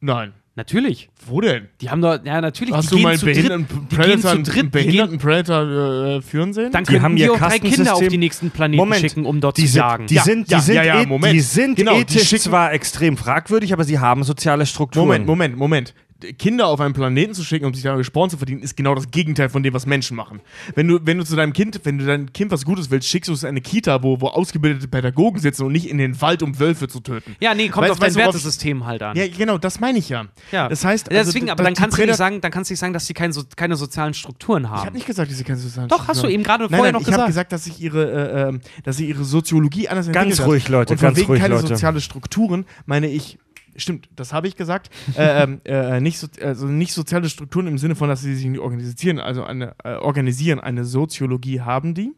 Nein. Natürlich. Wo denn? Die haben doch, ja, natürlich. Hast die du mal einen zu behinderten die Predator, einen dritt, die behinderten Predator äh, führen sehen? dann Die haben die auch drei Kinder auf die nächsten Planeten Moment. schicken, um dort Die zu sind, jagen. die sind, die ja, sind, ja, ja, Moment. die sind Genau, die ethisch schicken- zwar extrem fragwürdig, aber sie haben soziale Strukturen. Moment, Moment, Moment. Kinder auf einen Planeten zu schicken, um sich da Sporn zu verdienen, ist genau das Gegenteil von dem, was Menschen machen. Wenn du, wenn du zu deinem Kind, wenn du deinem Kind was Gutes willst, schickst du es in eine Kita, wo, wo ausgebildete Pädagogen sitzen und nicht in den Wald, um Wölfe zu töten. ja, nee, kommt Weißt- auf dein weißt Wertesystem halt an. Ja, genau, das meine ich ja. Ja. Das heißt, also, deswegen, aber dann kannst, du nicht sagen, dann kannst du nicht sagen, dass sie kein so, keine sozialen Strukturen haben. Ich habe nicht gesagt, dass sie keine sozialen Doch, hast du Strukturen eben gerade haben. vorher nein, noch ich habe gesagt. gesagt, dass sich ihre, äh, ähm, dass sie ihre Soziologie anders Ganz entwickelt hat. ruhig, Leute, Und von ganz wegen ruhig, keine Leute. soziale Strukturen meine ich. Stimmt, das habe ich gesagt. äh, ähm, äh, nicht, so, also nicht soziale Strukturen im Sinne von, dass sie sich nicht organisieren, also eine äh, organisieren, eine Soziologie haben die.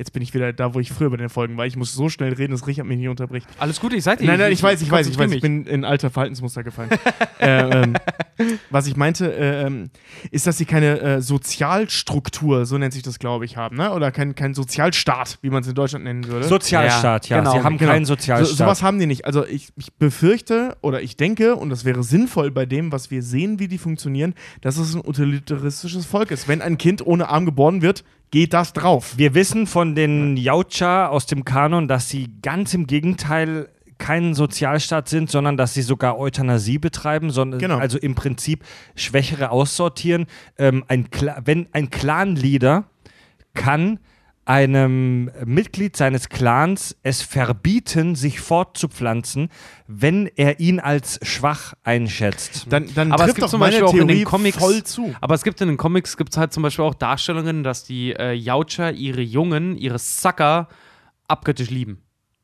Jetzt bin ich wieder da, wo ich früher bei den Folgen war. Ich muss so schnell reden, dass Richard mich nicht unterbricht. Alles gut, ich seid Nein, nein, ich weiß, ich weiß, ich weiß, ich bin in alter Verhaltensmuster gefallen. äh, ähm, was ich meinte, äh, ähm, ist, dass sie keine äh, Sozialstruktur, so nennt sich das, glaube ich, haben, ne? Oder kein, kein Sozialstaat, wie man es in Deutschland nennen würde. Sozialstaat, ja. Ja, genau, sie haben Genau. keinen So, Sozialstaat. sowas haben die nicht. Also ich, ich befürchte oder ich denke, und das wäre sinnvoll bei dem, was wir sehen, wie die funktionieren, dass es ein utilitaristisches Volk ist. Wenn ein Kind ohne Arm geboren wird, geht das drauf. Wir wissen von den Jaucha aus dem Kanon, dass sie ganz im Gegenteil kein Sozialstaat sind, sondern dass sie sogar Euthanasie betreiben, sondern Genau. also im Prinzip Schwächere aussortieren. Ähm, ein wenn ein Clanleader kann einem Mitglied seines Clans es verbieten, sich fortzupflanzen, wenn er ihn als schwach einschätzt. Dann, dann Aber es trifft gibt doch zum meine Beispiel auch in den Theorie Comics voll zu. Aber es gibt in den Comics gibt's halt zum Beispiel auch Darstellungen, dass die äh, Yaucher ihre Jungen, ihre Sucker abgöttisch lieben.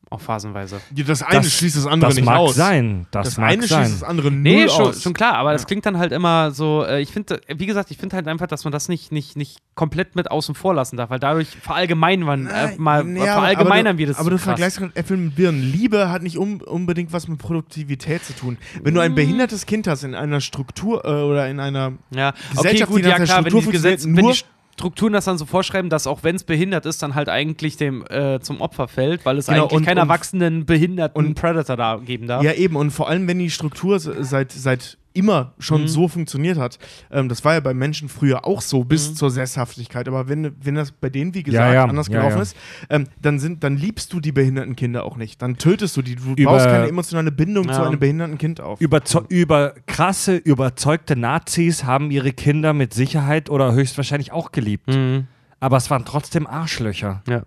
Auch phasenweise. Ja, Das eine Das- schließt das andere das nicht mag aus. sein. Das, Das, mag eine sein. schließt das andere null Nee, schon, aus. schon klar, aber das klingt dann halt immer so, äh, ich finde, wie gesagt, ich finde halt einfach, dass man das nicht, nicht, nicht komplett mit außen vor lassen darf, weil dadurch verallgemeinern, äh, mal, aber- verallgemeinern aber du, wir das Aber du so krass. vergleichst gerade Äpfel mit Birnen. Liebe hat nicht um, unbedingt was mit Produktivität zu tun. Wenn du ein behindertes Kind hast in einer Struktur äh, oder in einer Ja, okay, Gesellschaft, gut, die nach ja der klar, wenn Struktur die, Gesetz, funktioniert, wenn nur- die Strukturen das dann so vorschreiben, dass auch wenn es behindert ist, dann halt eigentlich dem äh, zum Opfer fällt, weil es Genau, eigentlich und- keinen und- erwachsenen, behinderten und- Predator da geben darf. Ja, eben. Und vor allem, wenn die Struktur se- seit, seit immer schon Mhm. so funktioniert hat. Ähm, das war ja bei Menschen früher auch so, bis Mhm. zur Sesshaftigkeit. Aber wenn, wenn das bei denen, wie gesagt, Ja, ja, anders ja, gelaufen ja. ist, ähm, dann, sind, dann liebst du die behinderten Kinder auch nicht. Dann tötest du die. Du Über- baust keine emotionale Bindung zu einem behinderten Kind auf. Überzeu über krasse, überzeugte Nazis haben ihre Kinder mit Sicherheit oder höchstwahrscheinlich auch geliebt. Mhm. Aber es waren trotzdem Arschlöcher. ja.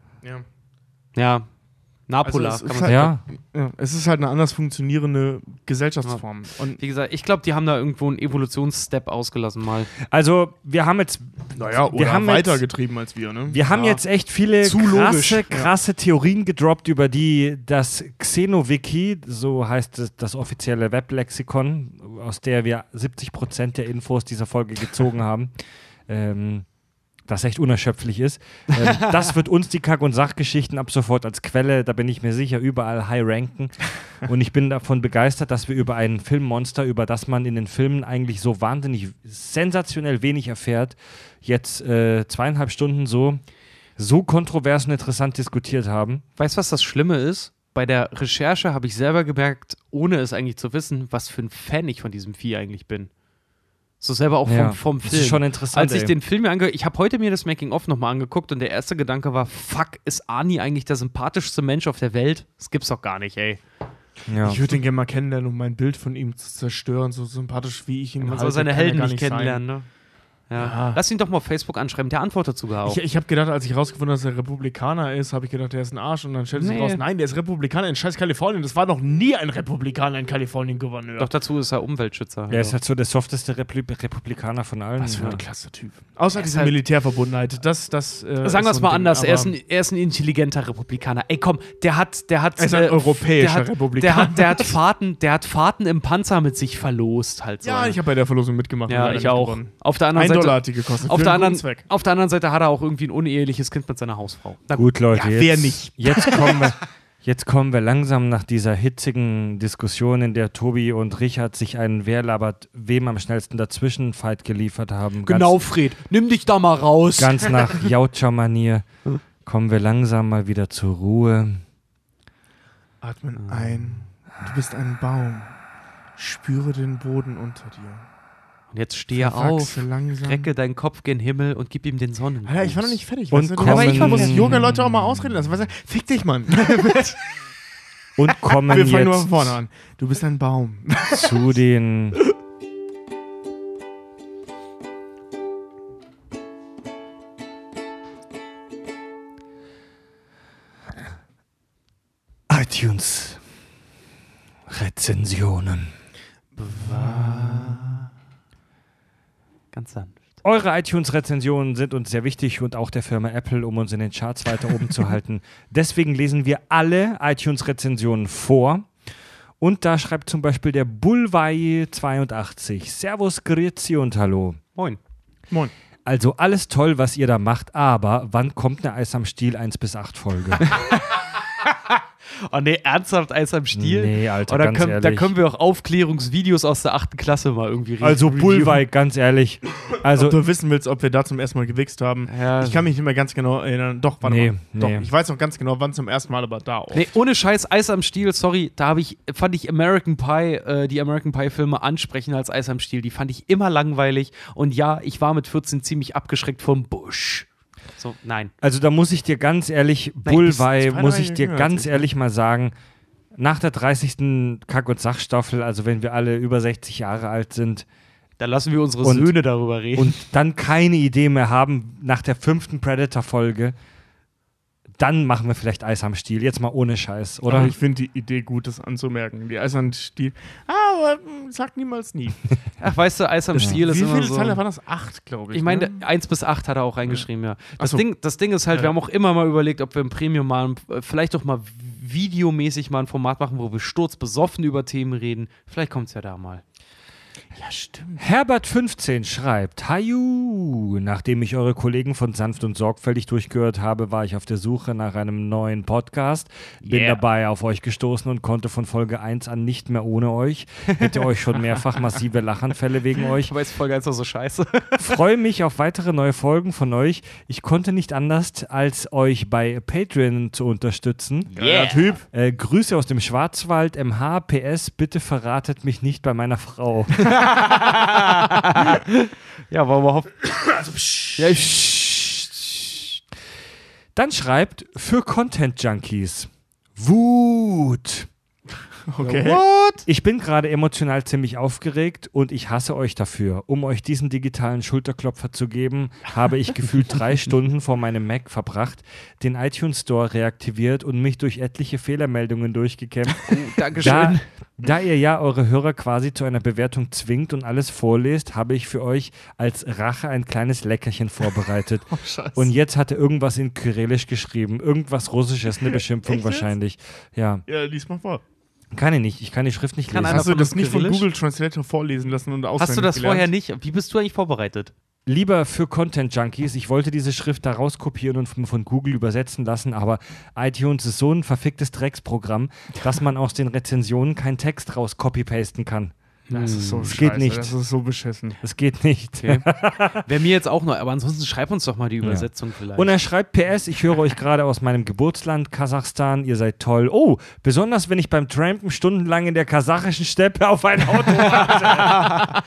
Ja. Ja. Napola, Also es kann ist man halt- sagen. Ja. Ja, es ist halt eine anders funktionierende Gesellschaftsform. Und Wie gesagt, ich glaube, die haben da irgendwo einen Evolutionsstep ausgelassen mal. Also, wir haben jetzt. naja, wir oder haben weitergetrieben als wir, ne? Wir haben Ja. jetzt echt viele Zu krasse, logisch, ja. krasse Theorien gedroppt, über die das Xenowiki, so heißt es, das offizielle Weblexikon, aus der wir 70% der Infos dieser Folge gezogen haben, ähm, das echt unerschöpflich ist. Ähm, das wird uns die Kack- und Sachgeschichten ab sofort als Quelle, da bin ich mir sicher, überall high ranken. Und ich bin davon begeistert, dass wir über ein Filmmonster, über das man in den Filmen eigentlich so wahnsinnig sensationell wenig erfährt, jetzt äh, zweieinhalb Stunden so, so kontrovers und interessant diskutiert haben. Weißt du, was das Schlimme ist? Bei der Recherche habe ich selber gemerkt, ohne es eigentlich zu wissen, was für ein Fan ich von diesem Vieh eigentlich bin. So selber auch vom, Ja, vom das Film. ist schon interessant, Als ich ey. den Film mir angehört, ich habe heute mir das Making-of nochmal angeguckt und der erste Gedanke war, fuck, ist Arnie eigentlich der sympathischste Mensch auf der Welt? Das gibt's doch gar nicht, ey. Ja. Ich würde ihn gerne mal kennenlernen, um mein Bild von ihm zu zerstören, so sympathisch wie ich ihn Man halte, soll seine Helden nicht sein. kennenlernen, ne? Ja. Ja. Lass ihn doch mal auf Facebook anschreiben, der antwortet sogar auch. Ich, ich habe gedacht, als ich rausgefunden habe, dass er Republikaner ist, habe ich gedacht, der ist ein Arsch. Und dann stellt sich Nee. raus, nein, der ist Republikaner in scheiß Kalifornien. Das war noch nie ein Republikaner in Kalifornien Gouverneur. doch dazu ist er Umweltschützer. Er ist halt so der softeste Repli Republikaner von allen. Was für ja. ein klasse Typ. Außer Er ist diese halt- Militärverbundenheit. Das, das, äh, Sagen wir es mal Ding, anders, er ist, ein, er ist ein intelligenter Republikaner. Ey, komm, der hat, der hat, Er ist ein äh, europäischer der hat, Der Republikaner. hat, der hat Fahrten, der hat Fahrten im Panzer mit sich verlost, halt so. Ja, ich habe bei der Verlosung mitgemacht. ja, ich auch. gewonnen. Auf der anderen Ein Seite, Dollar hat die gekostet. auf für der anderen, Zweck. auf der anderen Seite hat er auch irgendwie ein uneheliches Kind mit seiner Hausfrau. Na Gut, Leute, Ja, jetzt, wer nicht? Jetzt kommen, wir, jetzt kommen wir langsam nach dieser hitzigen Diskussion, in der Tobi und Richard sich einen Wer labert wem am schnellsten dazwischen Fight geliefert haben. Genau, Fred, nimm dich da mal raus. Ganz, ganz nach Jautscher-Manier kommen wir langsam mal wieder zur Ruhe. Atmen ein. Du bist ein Baum. Spüre den Boden unter dir. Und jetzt stehe auf, langsam. recke deinen Kopf gen Himmel und gib ihm den Sonnen. Alter, ich war noch nicht fertig. Und weißt du? kommen- aber ich Aber muss Yoga-Leute auch mal ausreden lassen. Weißt du? Fick dich, Mann. Und kommen Wir fangen nur von jetzt vorne an. Du bist ein Baum. zu den iTunes Rezensionen. Ganz sanft. Eure iTunes-Rezensionen sind uns sehr wichtig und auch der Firma Apple, um uns in den Charts weiter oben zu halten. Deswegen lesen wir alle iTunes-Rezensionen vor. Und da schreibt zum Beispiel der Bullwei82. Servus, Grüezi und Hallo. Moin. Moin. Also alles toll, was ihr da macht, aber wann kommt eine Eis am Stiel 1 bis 8 Folge? Oh nee, ernsthaft Eis am Stiel? Nee, Alter, Oder ganz können, da ehrlich. können wir auch Aufklärungsvideos aus der achten Klasse mal irgendwie re- Also reviewen. Bullwei, ganz ehrlich. ob Also du wissen willst, ob wir da zum ersten Mal gewichst haben. Ja. Ich kann mich nicht mehr ganz genau erinnern. Doch, warte Nee, mal. Doch, nee. ich weiß noch ganz genau, wann zum ersten Mal, aber da auch. Nee, ohne Scheiß, Eis am Stiel, sorry, da habe ich, fand ich American Pie, äh, die American Pie-Filme ansprechen als Eis am Stiel. Die fand ich immer langweilig. Und ja, ich war mit 14 ziemlich abgeschreckt vom Busch. So, nein. Also da muss ich dir ganz ehrlich, Nein, Bullwei, muss ich dir ganz ne? ehrlich mal sagen, nach der 30. Kack- und Sachstaffel, also wenn wir alle über 60 Jahre alt sind Dann lassen wir unsere Und- Söhne darüber reden. und dann keine Idee mehr haben nach der fünften Predator-Folge, dann machen wir vielleicht Eis am Stiel. Jetzt mal ohne Scheiß, Oder oder? ich finde die Idee gut, das anzumerken. Die eisernen Stiel. Ah, aber sag niemals nie. Ach, weißt du, Eis am Stiel ist Wie immer viele so. Teile waren das? Acht, glaube ich. Ich meine, ne? 1 bis 8 hat er auch reingeschrieben, ja. Das, Ach so. Ding, das Ding ist halt, Ja. wir haben auch immer mal überlegt, ob wir im Premium mal, äh, vielleicht doch mal videomäßig mal ein Format machen, wo wir sturzbesoffen über Themen reden. Vielleicht kommt es ja da mal. Ja, stimmt. Herbert15 schreibt: Haju, nachdem ich eure Kollegen von Sanft und Sorgfältig durchgehört habe, war ich auf der Suche nach einem neuen Podcast. Bin Yeah. dabei auf euch gestoßen und konnte von Folge 1 an nicht mehr ohne euch. Hätte euch schon mehrfach massive Lachanfälle wegen euch. Aber ist Folge 1 doch so scheiße. Freue mich auf weitere neue Folgen von euch. Ich konnte nicht anders, als euch bei Patreon zu unterstützen. Geiler Typ. Äh, Grüße aus dem Schwarzwald, MH, PS, bitte verratet mich nicht bei meiner Frau. ja, wollen wir hoffen. Ja, Dann schreibt für Content Junkies. Wut. Okay. Ich bin gerade emotional ziemlich aufgeregt und ich hasse euch dafür. Um euch diesen digitalen Schulterklopfer zu geben, habe ich gefühlt drei Stunden vor meinem Mac verbracht, den iTunes Store reaktiviert und mich durch etliche Fehlermeldungen durchgekämpft. Dankeschön. Da, da ihr ja eure Hörer quasi zu einer Bewertung zwingt und alles vorlest, habe ich für euch als Rache ein kleines Leckerchen vorbereitet. Oh. Und jetzt hat er irgendwas in Kyrillisch geschrieben. Irgendwas Russisches, eine Beschimpfung wahrscheinlich. Ja, ja, lies mal vor. Kann ich nicht. Ich kann die Schrift nicht Kann lesen. Hast du das nicht von? Google Translator vorlesen lassen und auswendig Hast du das gelernt? vorher nicht? Wie bist du eigentlich vorbereitet? Lieber für Content Junkies, ich wollte diese Schrift da rauskopieren und von, von Google übersetzen lassen, aber iTunes ist so ein verficktes Drecksprogramm, dass man aus den Rezensionen keinen Text raus copy-pasten kann. Das ist so Das geht scheiße, nicht. Das ist so beschissen. Das geht nicht. Okay. Wäre mir jetzt auch noch, aber ansonsten schreib uns doch mal die Übersetzung vielleicht. Und er schreibt PS, ich höre euch gerade aus meinem Geburtsland Kasachstan, ihr seid toll. Oh, besonders wenn ich beim Trampen stundenlang in der kasachischen Steppe auf ein Auto warte.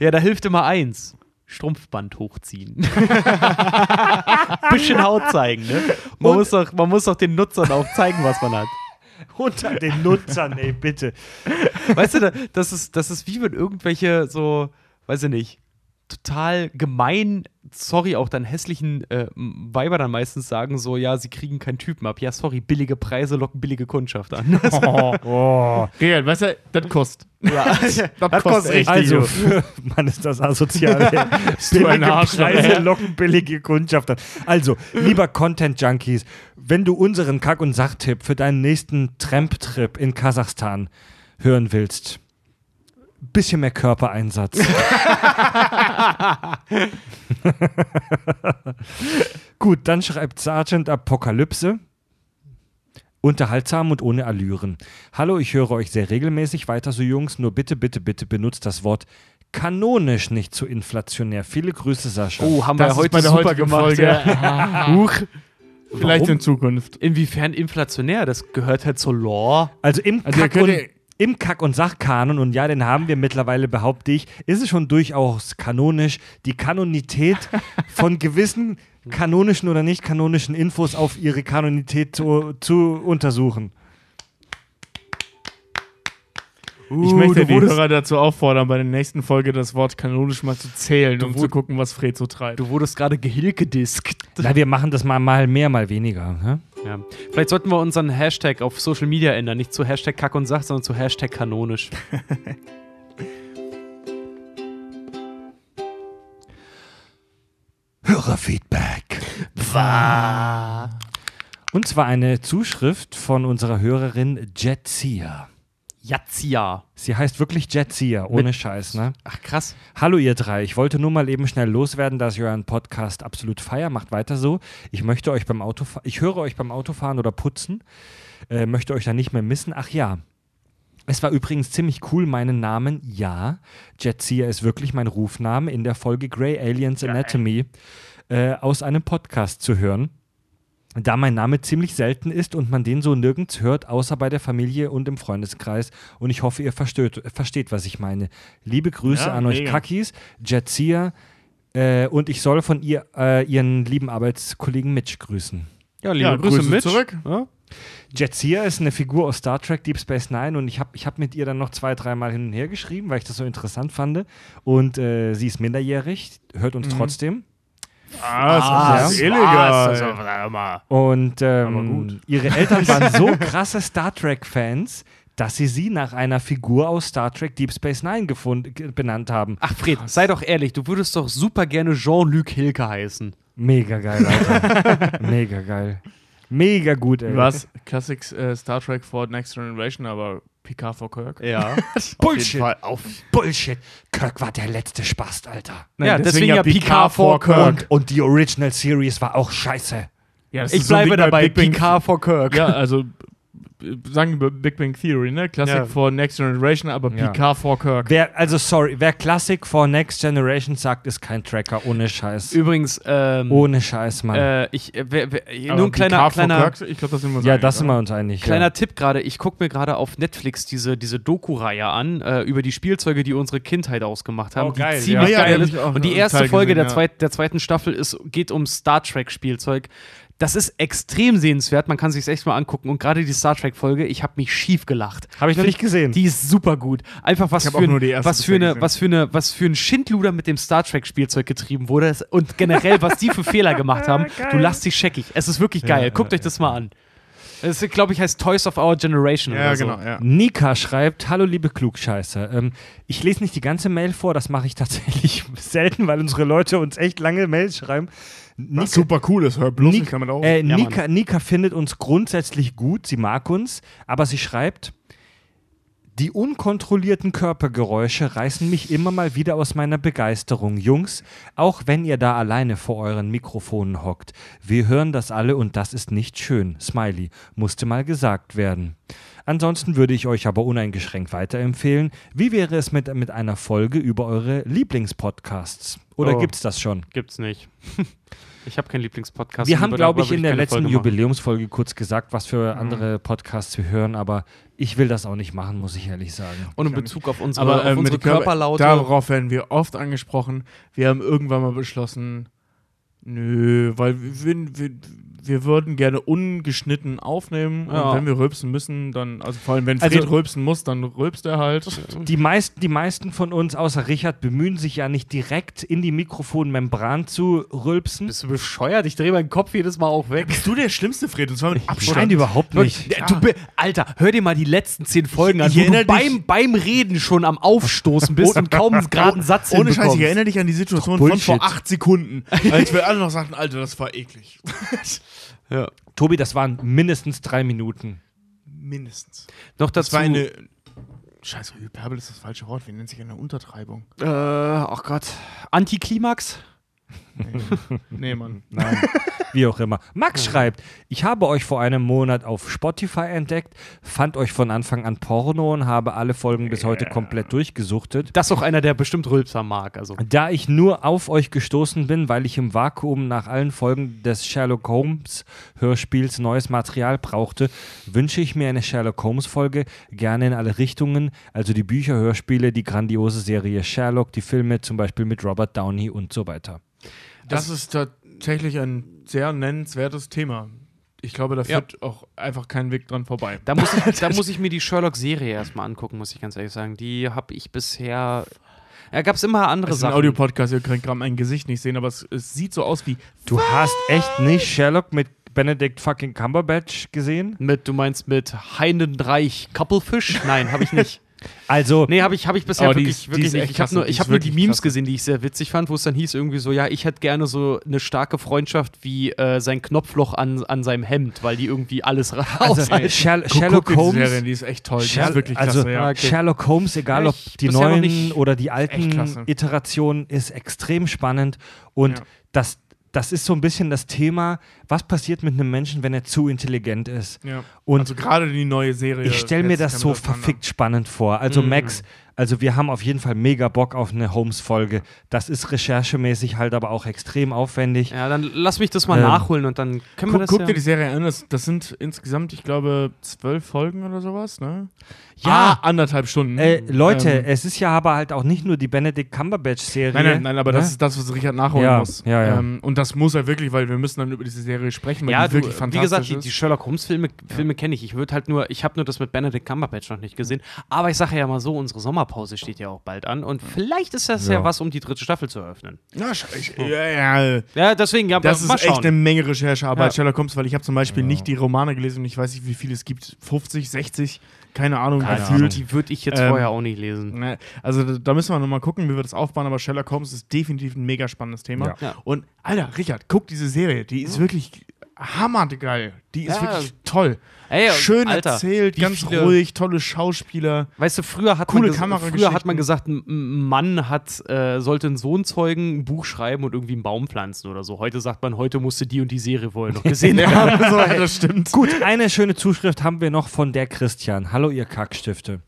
ja, da hilft immer eins. Strumpfband hochziehen. Bisschen Haut zeigen, ne? Man Und- muss, doch, man muss doch den Nutzern auch zeigen, was man hat. Unter den Nutzern, ey, bitte. Weißt du, da- das ist, das ist wie wenn irgendwelche so, weiß ich nicht, total gemein, sorry, auch dann hässlichen äh, Weiber dann meistens sagen so, ja, sie kriegen keinen Typen ab. Ja, sorry, billige Preise locken billige Kundschaft an. Oh. Real, weißt du, das kostet. ja, Das kostet echt. Also, Mann, ist das asozial. billige Arschloch, Preise ey. locken billige Kundschaft an. Also, lieber Content-Junkies, wenn du unseren Kack- und Sachtipp für deinen nächsten Tramp-Trip in Kasachstan hören willst, bisschen mehr Körpereinsatz. Gut, dann schreibt Sergeant Apokalypse. Unterhaltsam und ohne Allüren. Hallo, ich höre euch sehr regelmäßig weiter so Jungs, nur bitte, bitte, bitte benutzt das Wort kanonisch nicht zu inflationär. Viele Grüße, Sascha. Oh, haben Das wir heute super gemacht. Folge. Ja. Huch. Vielleicht Warum? in Zukunft. Inwiefern inflationär? Das gehört halt zur Lore. Also im Also Kack, könnt und, im Kack- und Sachkanon, und ja, den haben wir mittlerweile, behaupte ich, ist es schon durchaus kanonisch, die Kanonität von gewissen kanonischen oder nicht kanonischen Infos auf ihre Kanonität zu, zu untersuchen. Ich Uh, möchte du die Hörer dazu auffordern, bei der nächsten Folge das Wort kanonisch mal zu zählen, um zu gucken, was Fred so treibt. Du wurdest gerade gehilkediskt. Na, wir machen das mal, mal mehr, mal weniger. Ne? Ja. Vielleicht sollten wir unseren Hashtag auf Social Media ändern. Nicht zu Hashtag Kack und Sach, sondern zu Hashtag kanonisch. Hörerfeedback. Und zwar eine Zuschrift von unserer Hörerin Jetsia. Jatzia. Sie heißt wirklich Jetsia, ohne Scheiß, ne? Ach, krass. Hallo ihr drei, ich wollte nur mal eben schnell loswerden, dass ihr euren Podcast absolut feier, macht weiter so. Ich möchte euch beim Autofahren, ich höre euch beim Autofahren oder putzen, äh, möchte euch da nicht mehr missen. Ach ja, es war übrigens ziemlich cool, meinen Namen, ja, Jetsia ist wirklich mein Rufname, in der Folge Grey Aliens Anatomy äh, aus einem Podcast zu hören. Da mein Name ziemlich selten ist und man den so nirgends hört, außer bei der Familie und im Freundeskreis. Und ich hoffe, ihr versteht, versteht was ich meine. Liebe Grüße Ja, an euch mega. Kakis, Jetsia äh, und ich soll von ihr äh, ihren lieben Arbeitskollegen Mitch grüßen. Ja, liebe Ja, Grüße, Grüße Mitch. zurück. Ja? Jetsia ist eine Figur aus Star Trek Deep Space Nine und ich habe ich hab mit ihr dann noch zwei, dreimal hin und her geschrieben, weil ich das so interessant fand. Und äh, sie ist minderjährig, hört uns trotzdem. Ah, das ist illegal. Und ähm, gut. ihre Eltern waren so krasse Star Trek-Fans, dass sie sie nach einer Figur aus Star Trek Deep Space Nine gefund, ge- benannt haben. Ach, Fred, sei doch ehrlich, du würdest doch super gerne Jean-Luc Hilke heißen. Mega geil, Alter. Mega geil. Mega gut, ey. Was? Classic äh, Star Trek for Next Generation, aber Picard for Kirk? Ja. Bullshit. Fall. Auf. Bullshit. Kirk war der letzte Spast, Alter. Ja, deswegen ja Picard for Kirk. Und, und die Original Series war auch scheiße. Ja, das Ich ist so ein bleibe dabei, Picard for Kirk. Ja, also sagen wir Big Bang Theory, ne? Classic Ja. for Next Generation, aber Ja. Picard for Kirk. Wer, also sorry, wer Classic for Next Generation sagt, ist kein Tracker. Ohne Scheiß. Übrigens, ähm, Ohne Scheiß, Mann. äh, ich, äh, wer, wer, Aber nur ein kleiner, for kleiner, Kirk, ich glaube, das sind wir uns ja, einig, das sind wir uns einig. Kleiner ja. Tipp gerade, ich gucke mir gerade auf Netflix diese, diese Doku-Reihe an, äh, über die Spielzeuge, die unsere Kindheit ausgemacht haben, Oh, geil, die ziemlich geil ja, ist. Und die erste Teil Folge der, gesehen, ja. zweit, der zweiten Staffel ist, geht um Star Trek-Spielzeug. Das ist extrem sehenswert, man kann sich echt mal angucken. Und gerade die Star Trek-Folge, ich habe mich schief gelacht. Habe ich noch nicht gesehen. Die ist super gut. Einfach was für, ein, nur die erste was, für eine, gesehen. was, für eine, was für ein Schindluder mit dem Star Trek-Spielzeug getrieben wurde und generell, was die für Fehler gemacht haben. Du lachst dich scheckig. Es ist wirklich geil. Guckt euch das mal an. Es, glaube ich, heißt Toys of Our Generation. Ja, oder so. genau, ja. Nika schreibt, hallo liebe Klugscheißer. Ähm, ich lese nicht die ganze Mail vor, das mache ich tatsächlich selten, weil unsere Leute uns echt lange Mails schreiben. Nika, Was super cool ist, hör bloß Nik- nicht damit auf. äh, Ja, Nika, Nika findet uns grundsätzlich gut, sie mag uns, aber sie schreibt, die unkontrollierten Körpergeräusche reißen mich immer mal wieder aus meiner Begeisterung. Jungs, auch wenn ihr da alleine vor euren Mikrofonen hockt, wir hören das alle und das ist nicht schön. Smiley, musste mal gesagt werden. Ansonsten würde ich euch aber uneingeschränkt weiterempfehlen. Wie wäre es mit, mit einer Folge über eure Lieblingspodcasts? Oder Oh. gibt's das schon? Gibt's nicht. ich habe keinen Lieblingspodcast. Wir haben, glaube ich, in der letzten. Jubiläumsfolge kurz gesagt, was für andere Podcasts wir hören, aber ich will das auch nicht machen, muss ich ehrlich sagen. Und in Bezug auf unsere, aber auf äh, mit unsere Körper- Körperlaute. Darauf werden wir oft angesprochen. Wir haben irgendwann mal beschlossen, nö, weil wir, wir, wir würden gerne ungeschnitten aufnehmen Ja. und wenn wir rülpsen müssen, dann, also vor allem wenn Fred Also- rülpsen muss, dann rülpst er halt. Die meisten, die meisten von uns, außer Richard, bemühen sich ja nicht direkt in die Mikrofonmembran zu rülpsen. Bist du bescheuert? Ich drehe meinen Kopf jedes Mal auch weg. Bist du der schlimmste, Fred? Und zwar mit Abstand. Nein, überhaupt nicht. Ja, Du, Alter, hör dir mal die letzten zehn Folgen an, Ich wo du beim, beim Reden schon am Aufstoßen bist und kaum einen geraden Satz Ohne Scheiß, ich erinnere dich an die Situation von vor acht Sekunden, als wir alle noch sagten, Alter, das war eklig. Ja. Tobi, das waren mindestens drei Minuten. Mindestens. Noch Das dazu. war eine. Scheiße, Hyperbel ist das falsche Wort. Wie nennt sich eine Untertreibung? äh, ach Gott. Antiklimax? Nee, nee Mann. Nein, wie auch immer. Max schreibt, ich habe euch vor einem Monat auf Spotify entdeckt, fand euch von Anfang an Porno und habe alle Folgen bis heute komplett durchgesuchtet. Das ist auch einer, der bestimmt Rülpser mag. Also. Da ich nur auf euch gestoßen bin, weil ich im Vakuum nach allen Folgen des Sherlock Holmes Hörspiels neues Material brauchte, wünsche ich mir eine Sherlock Holmes Folge gerne in alle Richtungen, also die Bücher, Hörspiele, die grandiose Serie Sherlock, die Filme zum Beispiel mit Robert Downey und so weiter. Das ist tatsächlich ein sehr nennenswertes Thema. Ich glaube, da Ja. führt auch einfach kein Weg dran vorbei. Da muss, ich, da muss ich mir die Sherlock-Serie erstmal angucken, muss ich ganz ehrlich sagen. Die habe ich bisher. Ja, gab es immer andere Das ist ein Sachen. Audiopodcast, ihr könnt gerade mein Gesicht nicht sehen, aber es, es sieht so aus wie. Du hast echt nicht Sherlock mit Benedict fucking Cumberbatch gesehen? Mit, du meinst mit Heinenreich Couplefish? Nein, habe ich nicht. Also, Nee, habe ich, hab ich bisher Oh, wirklich, ist- die wirklich nicht. Ich habe nur, ich hab nur die Memes klasse. gesehen, die ich sehr witzig fand, wo es dann hieß irgendwie so, ja, ich hätte gerne so eine starke Freundschaft wie äh, sein Knopfloch an, an seinem Hemd, weil die irgendwie alles also raushalten. Sher Guck- Sherlock guck die Holmes. Serie, die ist echt toll. Die Sher ist wirklich also klasse, ja. okay. Sherlock Holmes, egal ob die neuen nicht- oder die alten. Iterationen, ist extrem spannend. Und Ja. das, das ist so ein bisschen das Thema, was passiert mit einem Menschen, wenn er zu intelligent ist. Ja. Und also gerade die neue Serie. ich stelle mir das so verfickt spannend vor. Also Mhm. Max, Also wir haben auf jeden Fall mega Bock auf eine Holmes-Folge. Das ist recherchemäßig halt aber auch extrem aufwendig. Ja, dann lass mich das mal Ähm, nachholen und dann können wir Guck, das guck ja dir die Serie an, das, das sind insgesamt, ich glaube, zwölf Folgen oder sowas, ne? Ja. Ah, anderthalb Stunden. Äh, Leute, Ähm, es ist ja aber halt auch nicht nur die Benedict Cumberbatch-Serie. Nein, nein, nein, aber ne? das ist das, was Richard nachholen Ja, muss. ja, ja. Ähm, und das muss er wirklich, weil wir müssen dann über diese Serie sprechen, weil ja, die du, wirklich wie fantastisch gesagt, die, ist. die Sherlock Holmes Filme, Filme kenne ich. Ich würde halt nur, ich habe nur das mit Benedict Cumberbatch noch nicht gesehen. Aber ich sage ja mal so, unsere Sommerpause steht ja auch bald an und vielleicht ist das ja, Ja. was, um die dritte Staffel zu eröffnen. ja, sch- ich, ja, ja, Ja, deswegen, ja, das mal ist echt eine Menge Recherchearbeit, Ja. Sherlock Holmes, weil ich habe zum Beispiel nicht die Romane gelesen und ich weiß nicht, wie viele es gibt. 50, 60, keine Ahnung, Ja, gefühlt. die würde ich jetzt Ähm, vorher auch nicht lesen. Ne, Also da, müssen wir nochmal gucken, wie wir das aufbauen, aber Sherlock Holmes ist definitiv ein mega spannendes Thema. Ja. Ja. Und Alter, Richard, guck diese Serie, die ist wirklich hammergeil. Die ist Ja. wirklich toll. Ey, Schön Alter, erzählt, ganz ruhig, tolle Schauspieler. Weißt du, früher hat Coole man, früher hat man gesagt, ein Mann hat, äh, sollte einen Sohn zeugen, ein Buch schreiben und irgendwie einen Baum pflanzen oder so. Heute sagt man, heute musste die und die Serie wohl noch gesehen haben. Ja, so, das stimmt. Gut, eine schöne Zuschrift haben wir noch von der Christian. Hallo, ihr Kackstifte.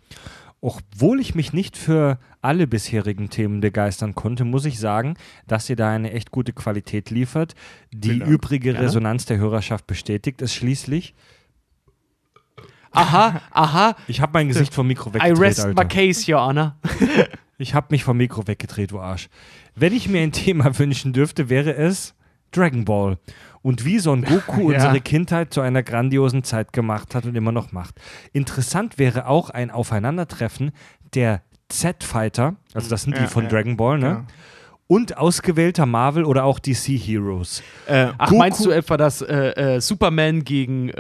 Obwohl ich mich nicht für alle bisherigen Themen begeistern konnte, muss ich sagen, dass ihr da eine echt gute Qualität liefert. Die übrige Gerne. Resonanz der Hörerschaft bestätigt es schließlich. Aha, aha, Ich habe mein Gesicht vom Mikro I weggedreht, rest my Alter. case, Your Honor. Ich habe mich vom Mikro weggedreht, du Arsch. Wenn ich mir ein Thema wünschen dürfte, wäre es Dragon Ball. Und wie Son Goku Ja. unsere Kindheit zu einer grandiosen Zeit gemacht hat und immer noch macht. Interessant wäre auch ein Aufeinandertreffen der Z-Fighter, also das sind die Ja, von ja. Dragon Ball, ne? Ja. Und ausgewählter Marvel oder auch DC Heroes. Äh, Ach, Goku- meinst du etwa das äh, äh, Superman gegen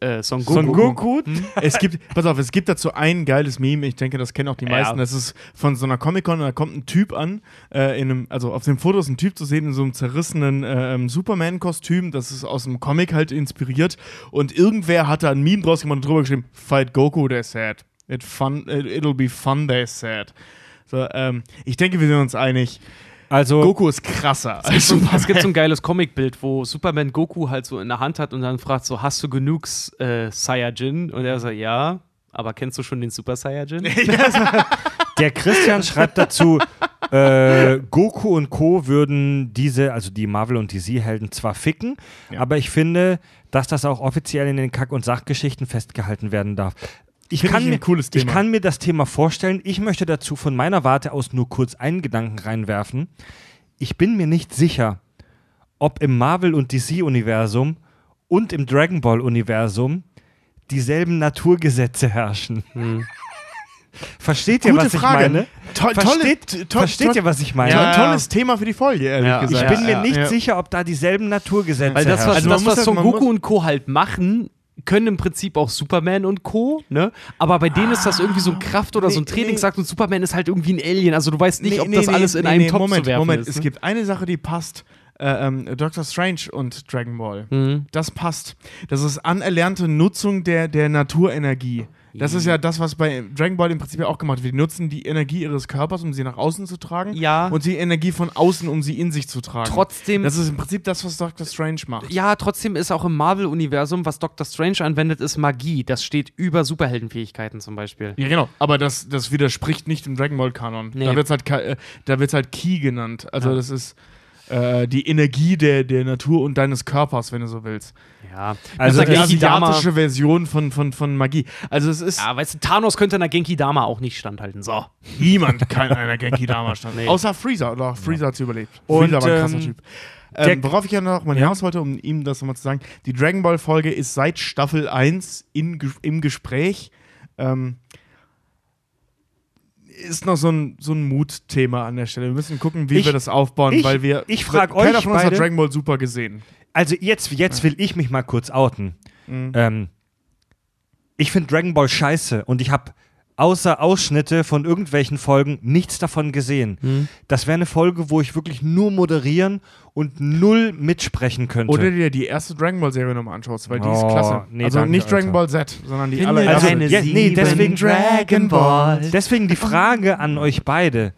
äh, äh, Son Goku? Son Goku. Es gibt, pass auf, es gibt dazu ein geiles Meme, ich denke, das kennen auch die Ja. meisten. Das ist von so einer Comic-Con, da kommt ein Typ an, äh, in einem, also auf dem Foto ist ein Typ zu sehen in so einem zerrissenen ähm, Superman-Kostüm, das ist aus einem Comic halt inspiriert. Und irgendwer hat da ein Meme draus gemacht und drüber geschrieben: Fight Goku, they said. It fun, it, it'll be fun, they said. So, ähm, ich denke, wir sind uns einig. Also, Goku ist krasser als Es gibt, so, es gibt so ein geiles Comicbild, wo Superman Goku halt so in der Hand hat und dann fragt so, hast du genug äh, Saiyajin? Und er sagt, ja, aber kennst du schon den Super Saiyajin? der Christian schreibt dazu, äh, Goku und Co. würden diese, also die Marvel- und DC-Helden zwar ficken, Ja. aber ich finde, dass das auch offiziell in den Kack- und Sachgeschichten festgehalten werden darf. Ich kann, ich ein mir, ich kann mir das Thema vorstellen. Ich möchte dazu von meiner Warte aus nur kurz einen Gedanken reinwerfen. Ich bin mir nicht sicher, ob im Marvel- und DC-Universum und im Dragon Ball-Universum dieselben Naturgesetze herrschen. Versteht ihr, Gute was Frage. ich meine? Versteht, tolle, to- versteht to- ihr, was ich meine? Ja, tolles Thema für die Folge, ehrlich Ja. gesagt. Ich bin mir nicht ja. sicher, ob da dieselben Naturgesetze Weil das, was, herrschen. Also man das, muss was Son man Goku und Co. halt machen, können im Prinzip auch Superman und Co., ne? Aber bei denen ist das irgendwie so ein Kraft- oder so ein Nee, Trainingsakt nee. und Superman ist halt irgendwie ein Alien. Also du weißt nicht, Nee, ob nee, das nee, alles in nee, einem nee, Topf Moment, zu werfen Moment. ist. Es ne? gibt eine Sache, die passt. Äh, ähm, Doctor Strange und Dragon Ball. Mhm. Das passt. Das ist anerlernte Nutzung der, der Naturenergie. Das ist ja das, was bei Dragon Ball im Prinzip ja auch gemacht wird. Die nutzen die Energie ihres Körpers, um sie nach außen zu tragen. Ja. Und die Energie von außen, um sie in sich zu tragen. Trotzdem Das ist im Prinzip das, was Doctor Strange macht. Ja, trotzdem ist auch im Marvel-Universum, was Doctor Strange anwendet, ist Magie. Das steht über Superheldenfähigkeiten zum Beispiel. Ja, genau. Aber das, das widerspricht nicht dem Dragon Ball Kanon. Nee. Da wird es halt, äh, da wird's halt Ki genannt. Also Ja. das ist äh, die Energie der, der Natur und deines Körpers, wenn du so willst. Ja, Also das die ist asiatische Version von, von, von Magie. Also es ist Ja, weißt du, Thanos könnte einer Genki Dama auch nicht standhalten. So. niemand kann einer Genki Dama stand. Nee. Außer Freezer. Oder Freezer hat es überlebt. Und, Freezer war ein krasser ähm, Typ. Ähm, worauf ich ja noch mal hinaus wollte, um ihm das nochmal zu sagen, die Dragon Ball Folge ist seit Staffel 1 in, im Gespräch. Ähm, ist noch so ein, so ein Mutthema an der Stelle. Wir müssen gucken, wie Ich- wir das aufbauen, ich- weil wir. ich frag Keiner euch von uns hat beide- Dragon Ball super gesehen. Also jetzt, jetzt will ich mich mal kurz outen. Mhm. Ähm, ich finde Dragon Ball scheiße und ich habe außer Ausschnitte von irgendwelchen Folgen nichts davon gesehen. Hm. Das wäre eine Folge, wo ich wirklich nur moderieren und null mitsprechen könnte. Oder dir die erste Dragon Ball Serie nochmal anschaust, weil die ist Oh, klasse. nee, also danke, nicht Dragon Alter. Ball Z, sondern die Finde allererste. also, ja, nee, deswegen Dragon Balls. Deswegen die Frage an euch beide.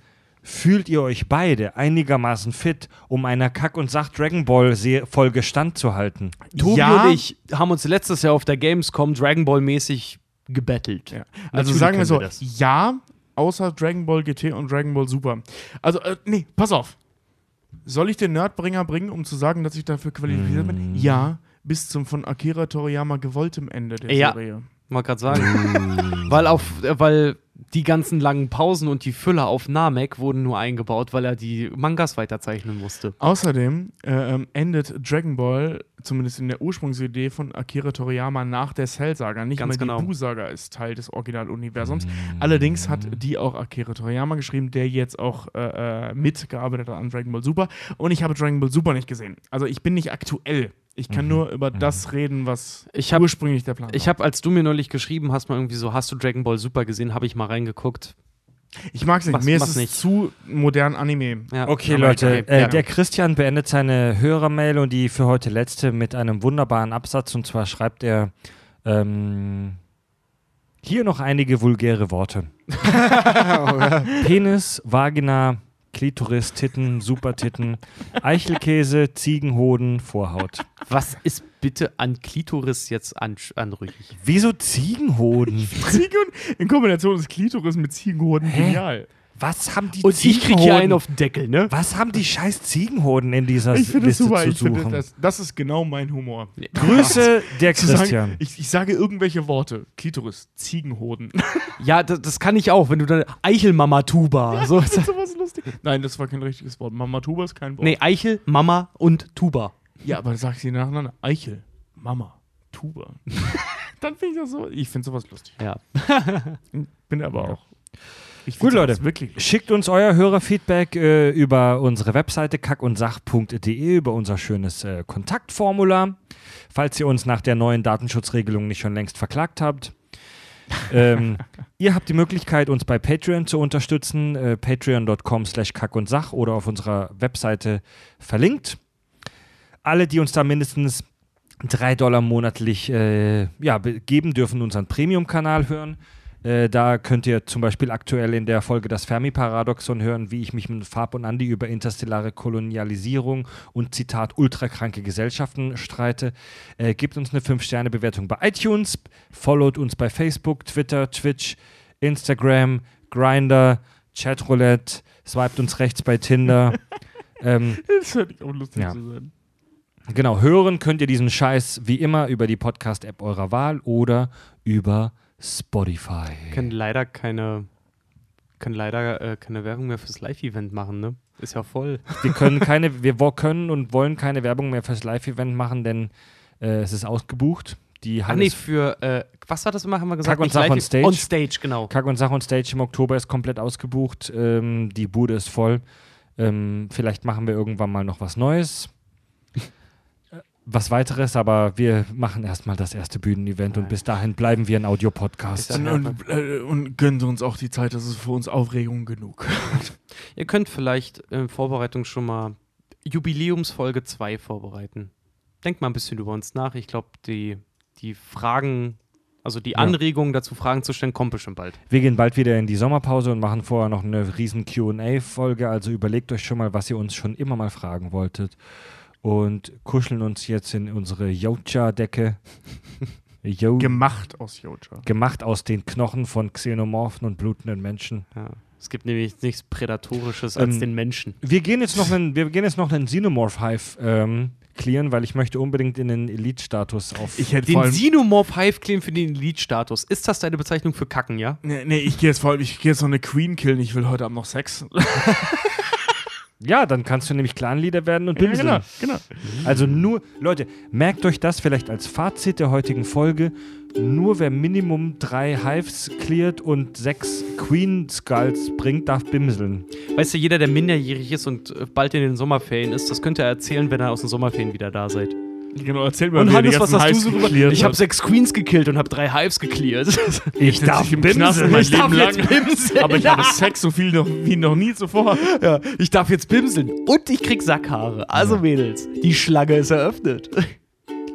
Fühlt ihr euch beide einigermaßen fit, um einer Kack- und Sach-Dragon Ball-Folge standzuhalten? Tobi Ja. und ich haben uns letztes Jahr auf der Gamescom Dragon Ball mäßig gebettelt. Ja. Also sagen wir so, wir ja, außer Dragon Ball GT und Dragon Ball Super. Also, äh, nee, pass auf. Soll ich den Nerdbringer bringen, um zu sagen, dass ich dafür qualifiziert bin? Ja, bis zum von Akira Toriyama gewolltem Ende der Ja. Serie. Mal gerade sagen. weil auf, äh, weil die ganzen langen Pausen und die Füller auf Namek wurden nur eingebaut, weil er die Mangas weiterzeichnen musste. Außerdem äh, ähm, endet Dragon Ball, zumindest in der Ursprungsidee von Akira Toriyama, nach der Cell-Saga. Nicht Ganz mehr genau. die Buu-Saga ist Teil des Originaluniversums. Allerdings hat die auch Akira Toriyama geschrieben, der jetzt auch äh, äh, mitgearbeitet hat an Dragon Ball Super. Und ich habe Dragon Ball Super nicht gesehen. Also ich bin nicht aktuell. Ich kann nur über das reden, was Ich hab- ursprünglich der Plan Ich war. habe, als du mir neulich geschrieben hast, mal irgendwie so, hast du Dragon Ball Super gesehen, habe ich mal reingeguckt. Ich mag es nicht. Was- Mir ist es nicht. zu modern Anime. Ja. Okay, Aber Leute, okay, äh, ja. der Christian beendet seine Hörermail und die für heute letzte mit einem wunderbaren Absatz. Und zwar schreibt er ähm, hier noch einige vulgäre Worte. Penis, Vagina, Klitoris, Titten, Supertitten, Eichelkäse, Ziegenhoden, Vorhaut. Was ist bitte an Klitoris jetzt an, anrüchig? Wieso Ziegenhoden? Ziegen in Kombination des Klitoris mit Ziegenhoden Hä? genial. Was haben die Und ich krieg hier einen auf den Deckel, ne? Was haben die scheiß Ziegenhoden in dieser Ich finde das Liste super. zu Ich finde, suchen? das, das ist genau mein Humor. Grüße der Zu sagen, Christian. ich, ich sage irgendwelche Worte. Klitoris, Ziegenhoden. Ja, das, das kann ich auch, wenn du dann Eichelmama-Tuba. So, das ist sowas lustig. Nein, das war kein richtiges Wort. Mama Tuba ist kein Wort. nee, Eichel, Mama und Tuba. Ja, aber sag ich sie nacheinander. Eichel, Mama, Tuba. Dann finde ich das so. Ich finde sowas lustig. Ja. Bin aber auch. Gut, Leute. Wirklich. Schickt uns euer Hörerfeedback äh, über unsere Webseite kackundsach.de, über unser schönes äh, Kontaktformular, falls ihr uns nach der neuen Datenschutzregelung nicht schon längst verklagt habt. ähm, ihr habt die Möglichkeit, uns bei Patreon zu unterstützen, äh, patreon.com slash kackundsach oder auf unserer Webseite verlinkt. Alle, die uns da mindestens 3 Dollar monatlich äh, ja, be- geben, dürfen unseren Premium-Kanal hören. Äh, da könnt ihr zum Beispiel aktuell in der Folge das Fermi-Paradoxon hören, wie ich mich mit Fab und Andi über interstellare Kolonialisierung und Zitat ultrakranke Gesellschaften streite. Äh, gebt uns eine 5-Sterne-Bewertung bei iTunes, followt uns bei Facebook, Twitter, Twitch, Instagram, Grinder, Chatroulette, swiped uns rechts bei Tinder. ähm, Das hört auch lustig Ja. zu sein. Genau, hören könnt ihr diesen Scheiß wie immer über die Podcast-App eurer Wahl oder über Spotify. Können leider keine, können leider äh, keine Werbung mehr fürs Live-Event machen, ne? Ist ja voll. Wir können keine, wir können und wollen keine Werbung mehr fürs Live-Event machen, denn äh, es ist ausgebucht. Die Ach Halle nee, ist für, äh, was war das immer, haben wir gesagt? Kack und Sach on Stage. On Stage, genau. Kack und Sach und Stage im Oktober ist komplett ausgebucht. Ähm, die Bude ist voll. Ähm, vielleicht machen wir irgendwann mal noch was Neues. Äh, Was weiteres, aber wir machen erstmal das erste Bühnenevent und bis dahin bleiben wir ein Audiopodcast. Und, und, äh, und gönnt uns auch die Zeit, das ist für uns Aufregung genug. Ihr könnt vielleicht in Vorbereitung schon mal Jubiläumsfolge 2 vorbereiten. Denkt mal ein bisschen über uns nach. Ich glaube, die, die Fragen, also die Anregungen dazu, Fragen zu stellen, kommt bestimmt bald. Wir gehen bald wieder in die Sommerpause und machen vorher noch eine riesen QA-Folge. Also überlegt euch schon mal, was ihr uns schon immer mal fragen wolltet. Und kuscheln uns jetzt in unsere Yocha-Decke. Yo Gemacht aus Yocha. gemacht aus den Knochen von Xenomorphen und blutenden Menschen. Ja. Es gibt nämlich nichts Prädatorisches als Ähm, den Menschen. Wir gehen jetzt noch einen, wir gehen jetzt noch einen Xenomorph-Hive ähm, clearen, weil ich möchte unbedingt in den Elite-Status auf. Ich hätte Den. Xenomorph Hive claim für den Elite-Status. Ist das deine Bezeichnung für Kacken, ja? Nee, nee, ich gehe jetzt vor allem, ich gehe jetzt noch eine Queen killen, ich will heute Abend noch Sex. ja, dann kannst du nämlich Clan-Leader werden und Ja, bimseln. genau, genau. Also nur, Leute, merkt euch das vielleicht als Fazit der heutigen Folge. Nur wer Minimum drei Hives cleart und sechs Queen Skulls bringt, darf bimseln. Weißt du, jeder, der minderjährig ist und bald in den Sommerferien ist, das könnt ihr erzählen, wenn ihr aus den Sommerferien wieder da seid. Genau, erzähl mal, Und Hannes, die was ganzen hast du Hives so drüber? gecleart Ich habe sechs Queens gekillt und habe drei Hives gecleart. Ich darf im Knast bimseln. mein ich darf Leben jetzt lang. Aber ich habe Sex so viel noch, wie noch nie zuvor. ja, ich darf jetzt bimseln. Und ich krieg Sackhaare. Also Mädels, die Schlange ist eröffnet.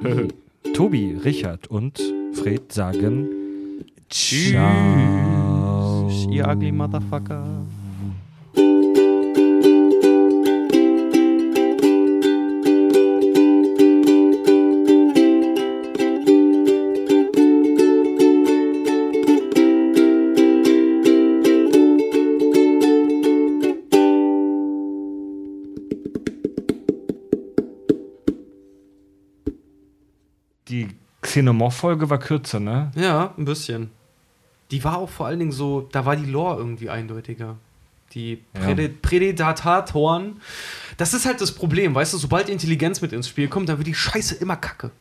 Tobi, Richard und Fred sagen Tschüss. Ciao. Ihr ugly Motherfucker. Die Xenomorph-Folge war kürzer, ne? Ja, ein bisschen. Die war auch vor allen Dingen so, da war die Lore irgendwie eindeutiger. Die Ja. Präde Prädatoren. Das ist halt das Problem, weißt du, sobald Intelligenz mit ins Spiel kommt, dann wird die Scheiße immer kacke.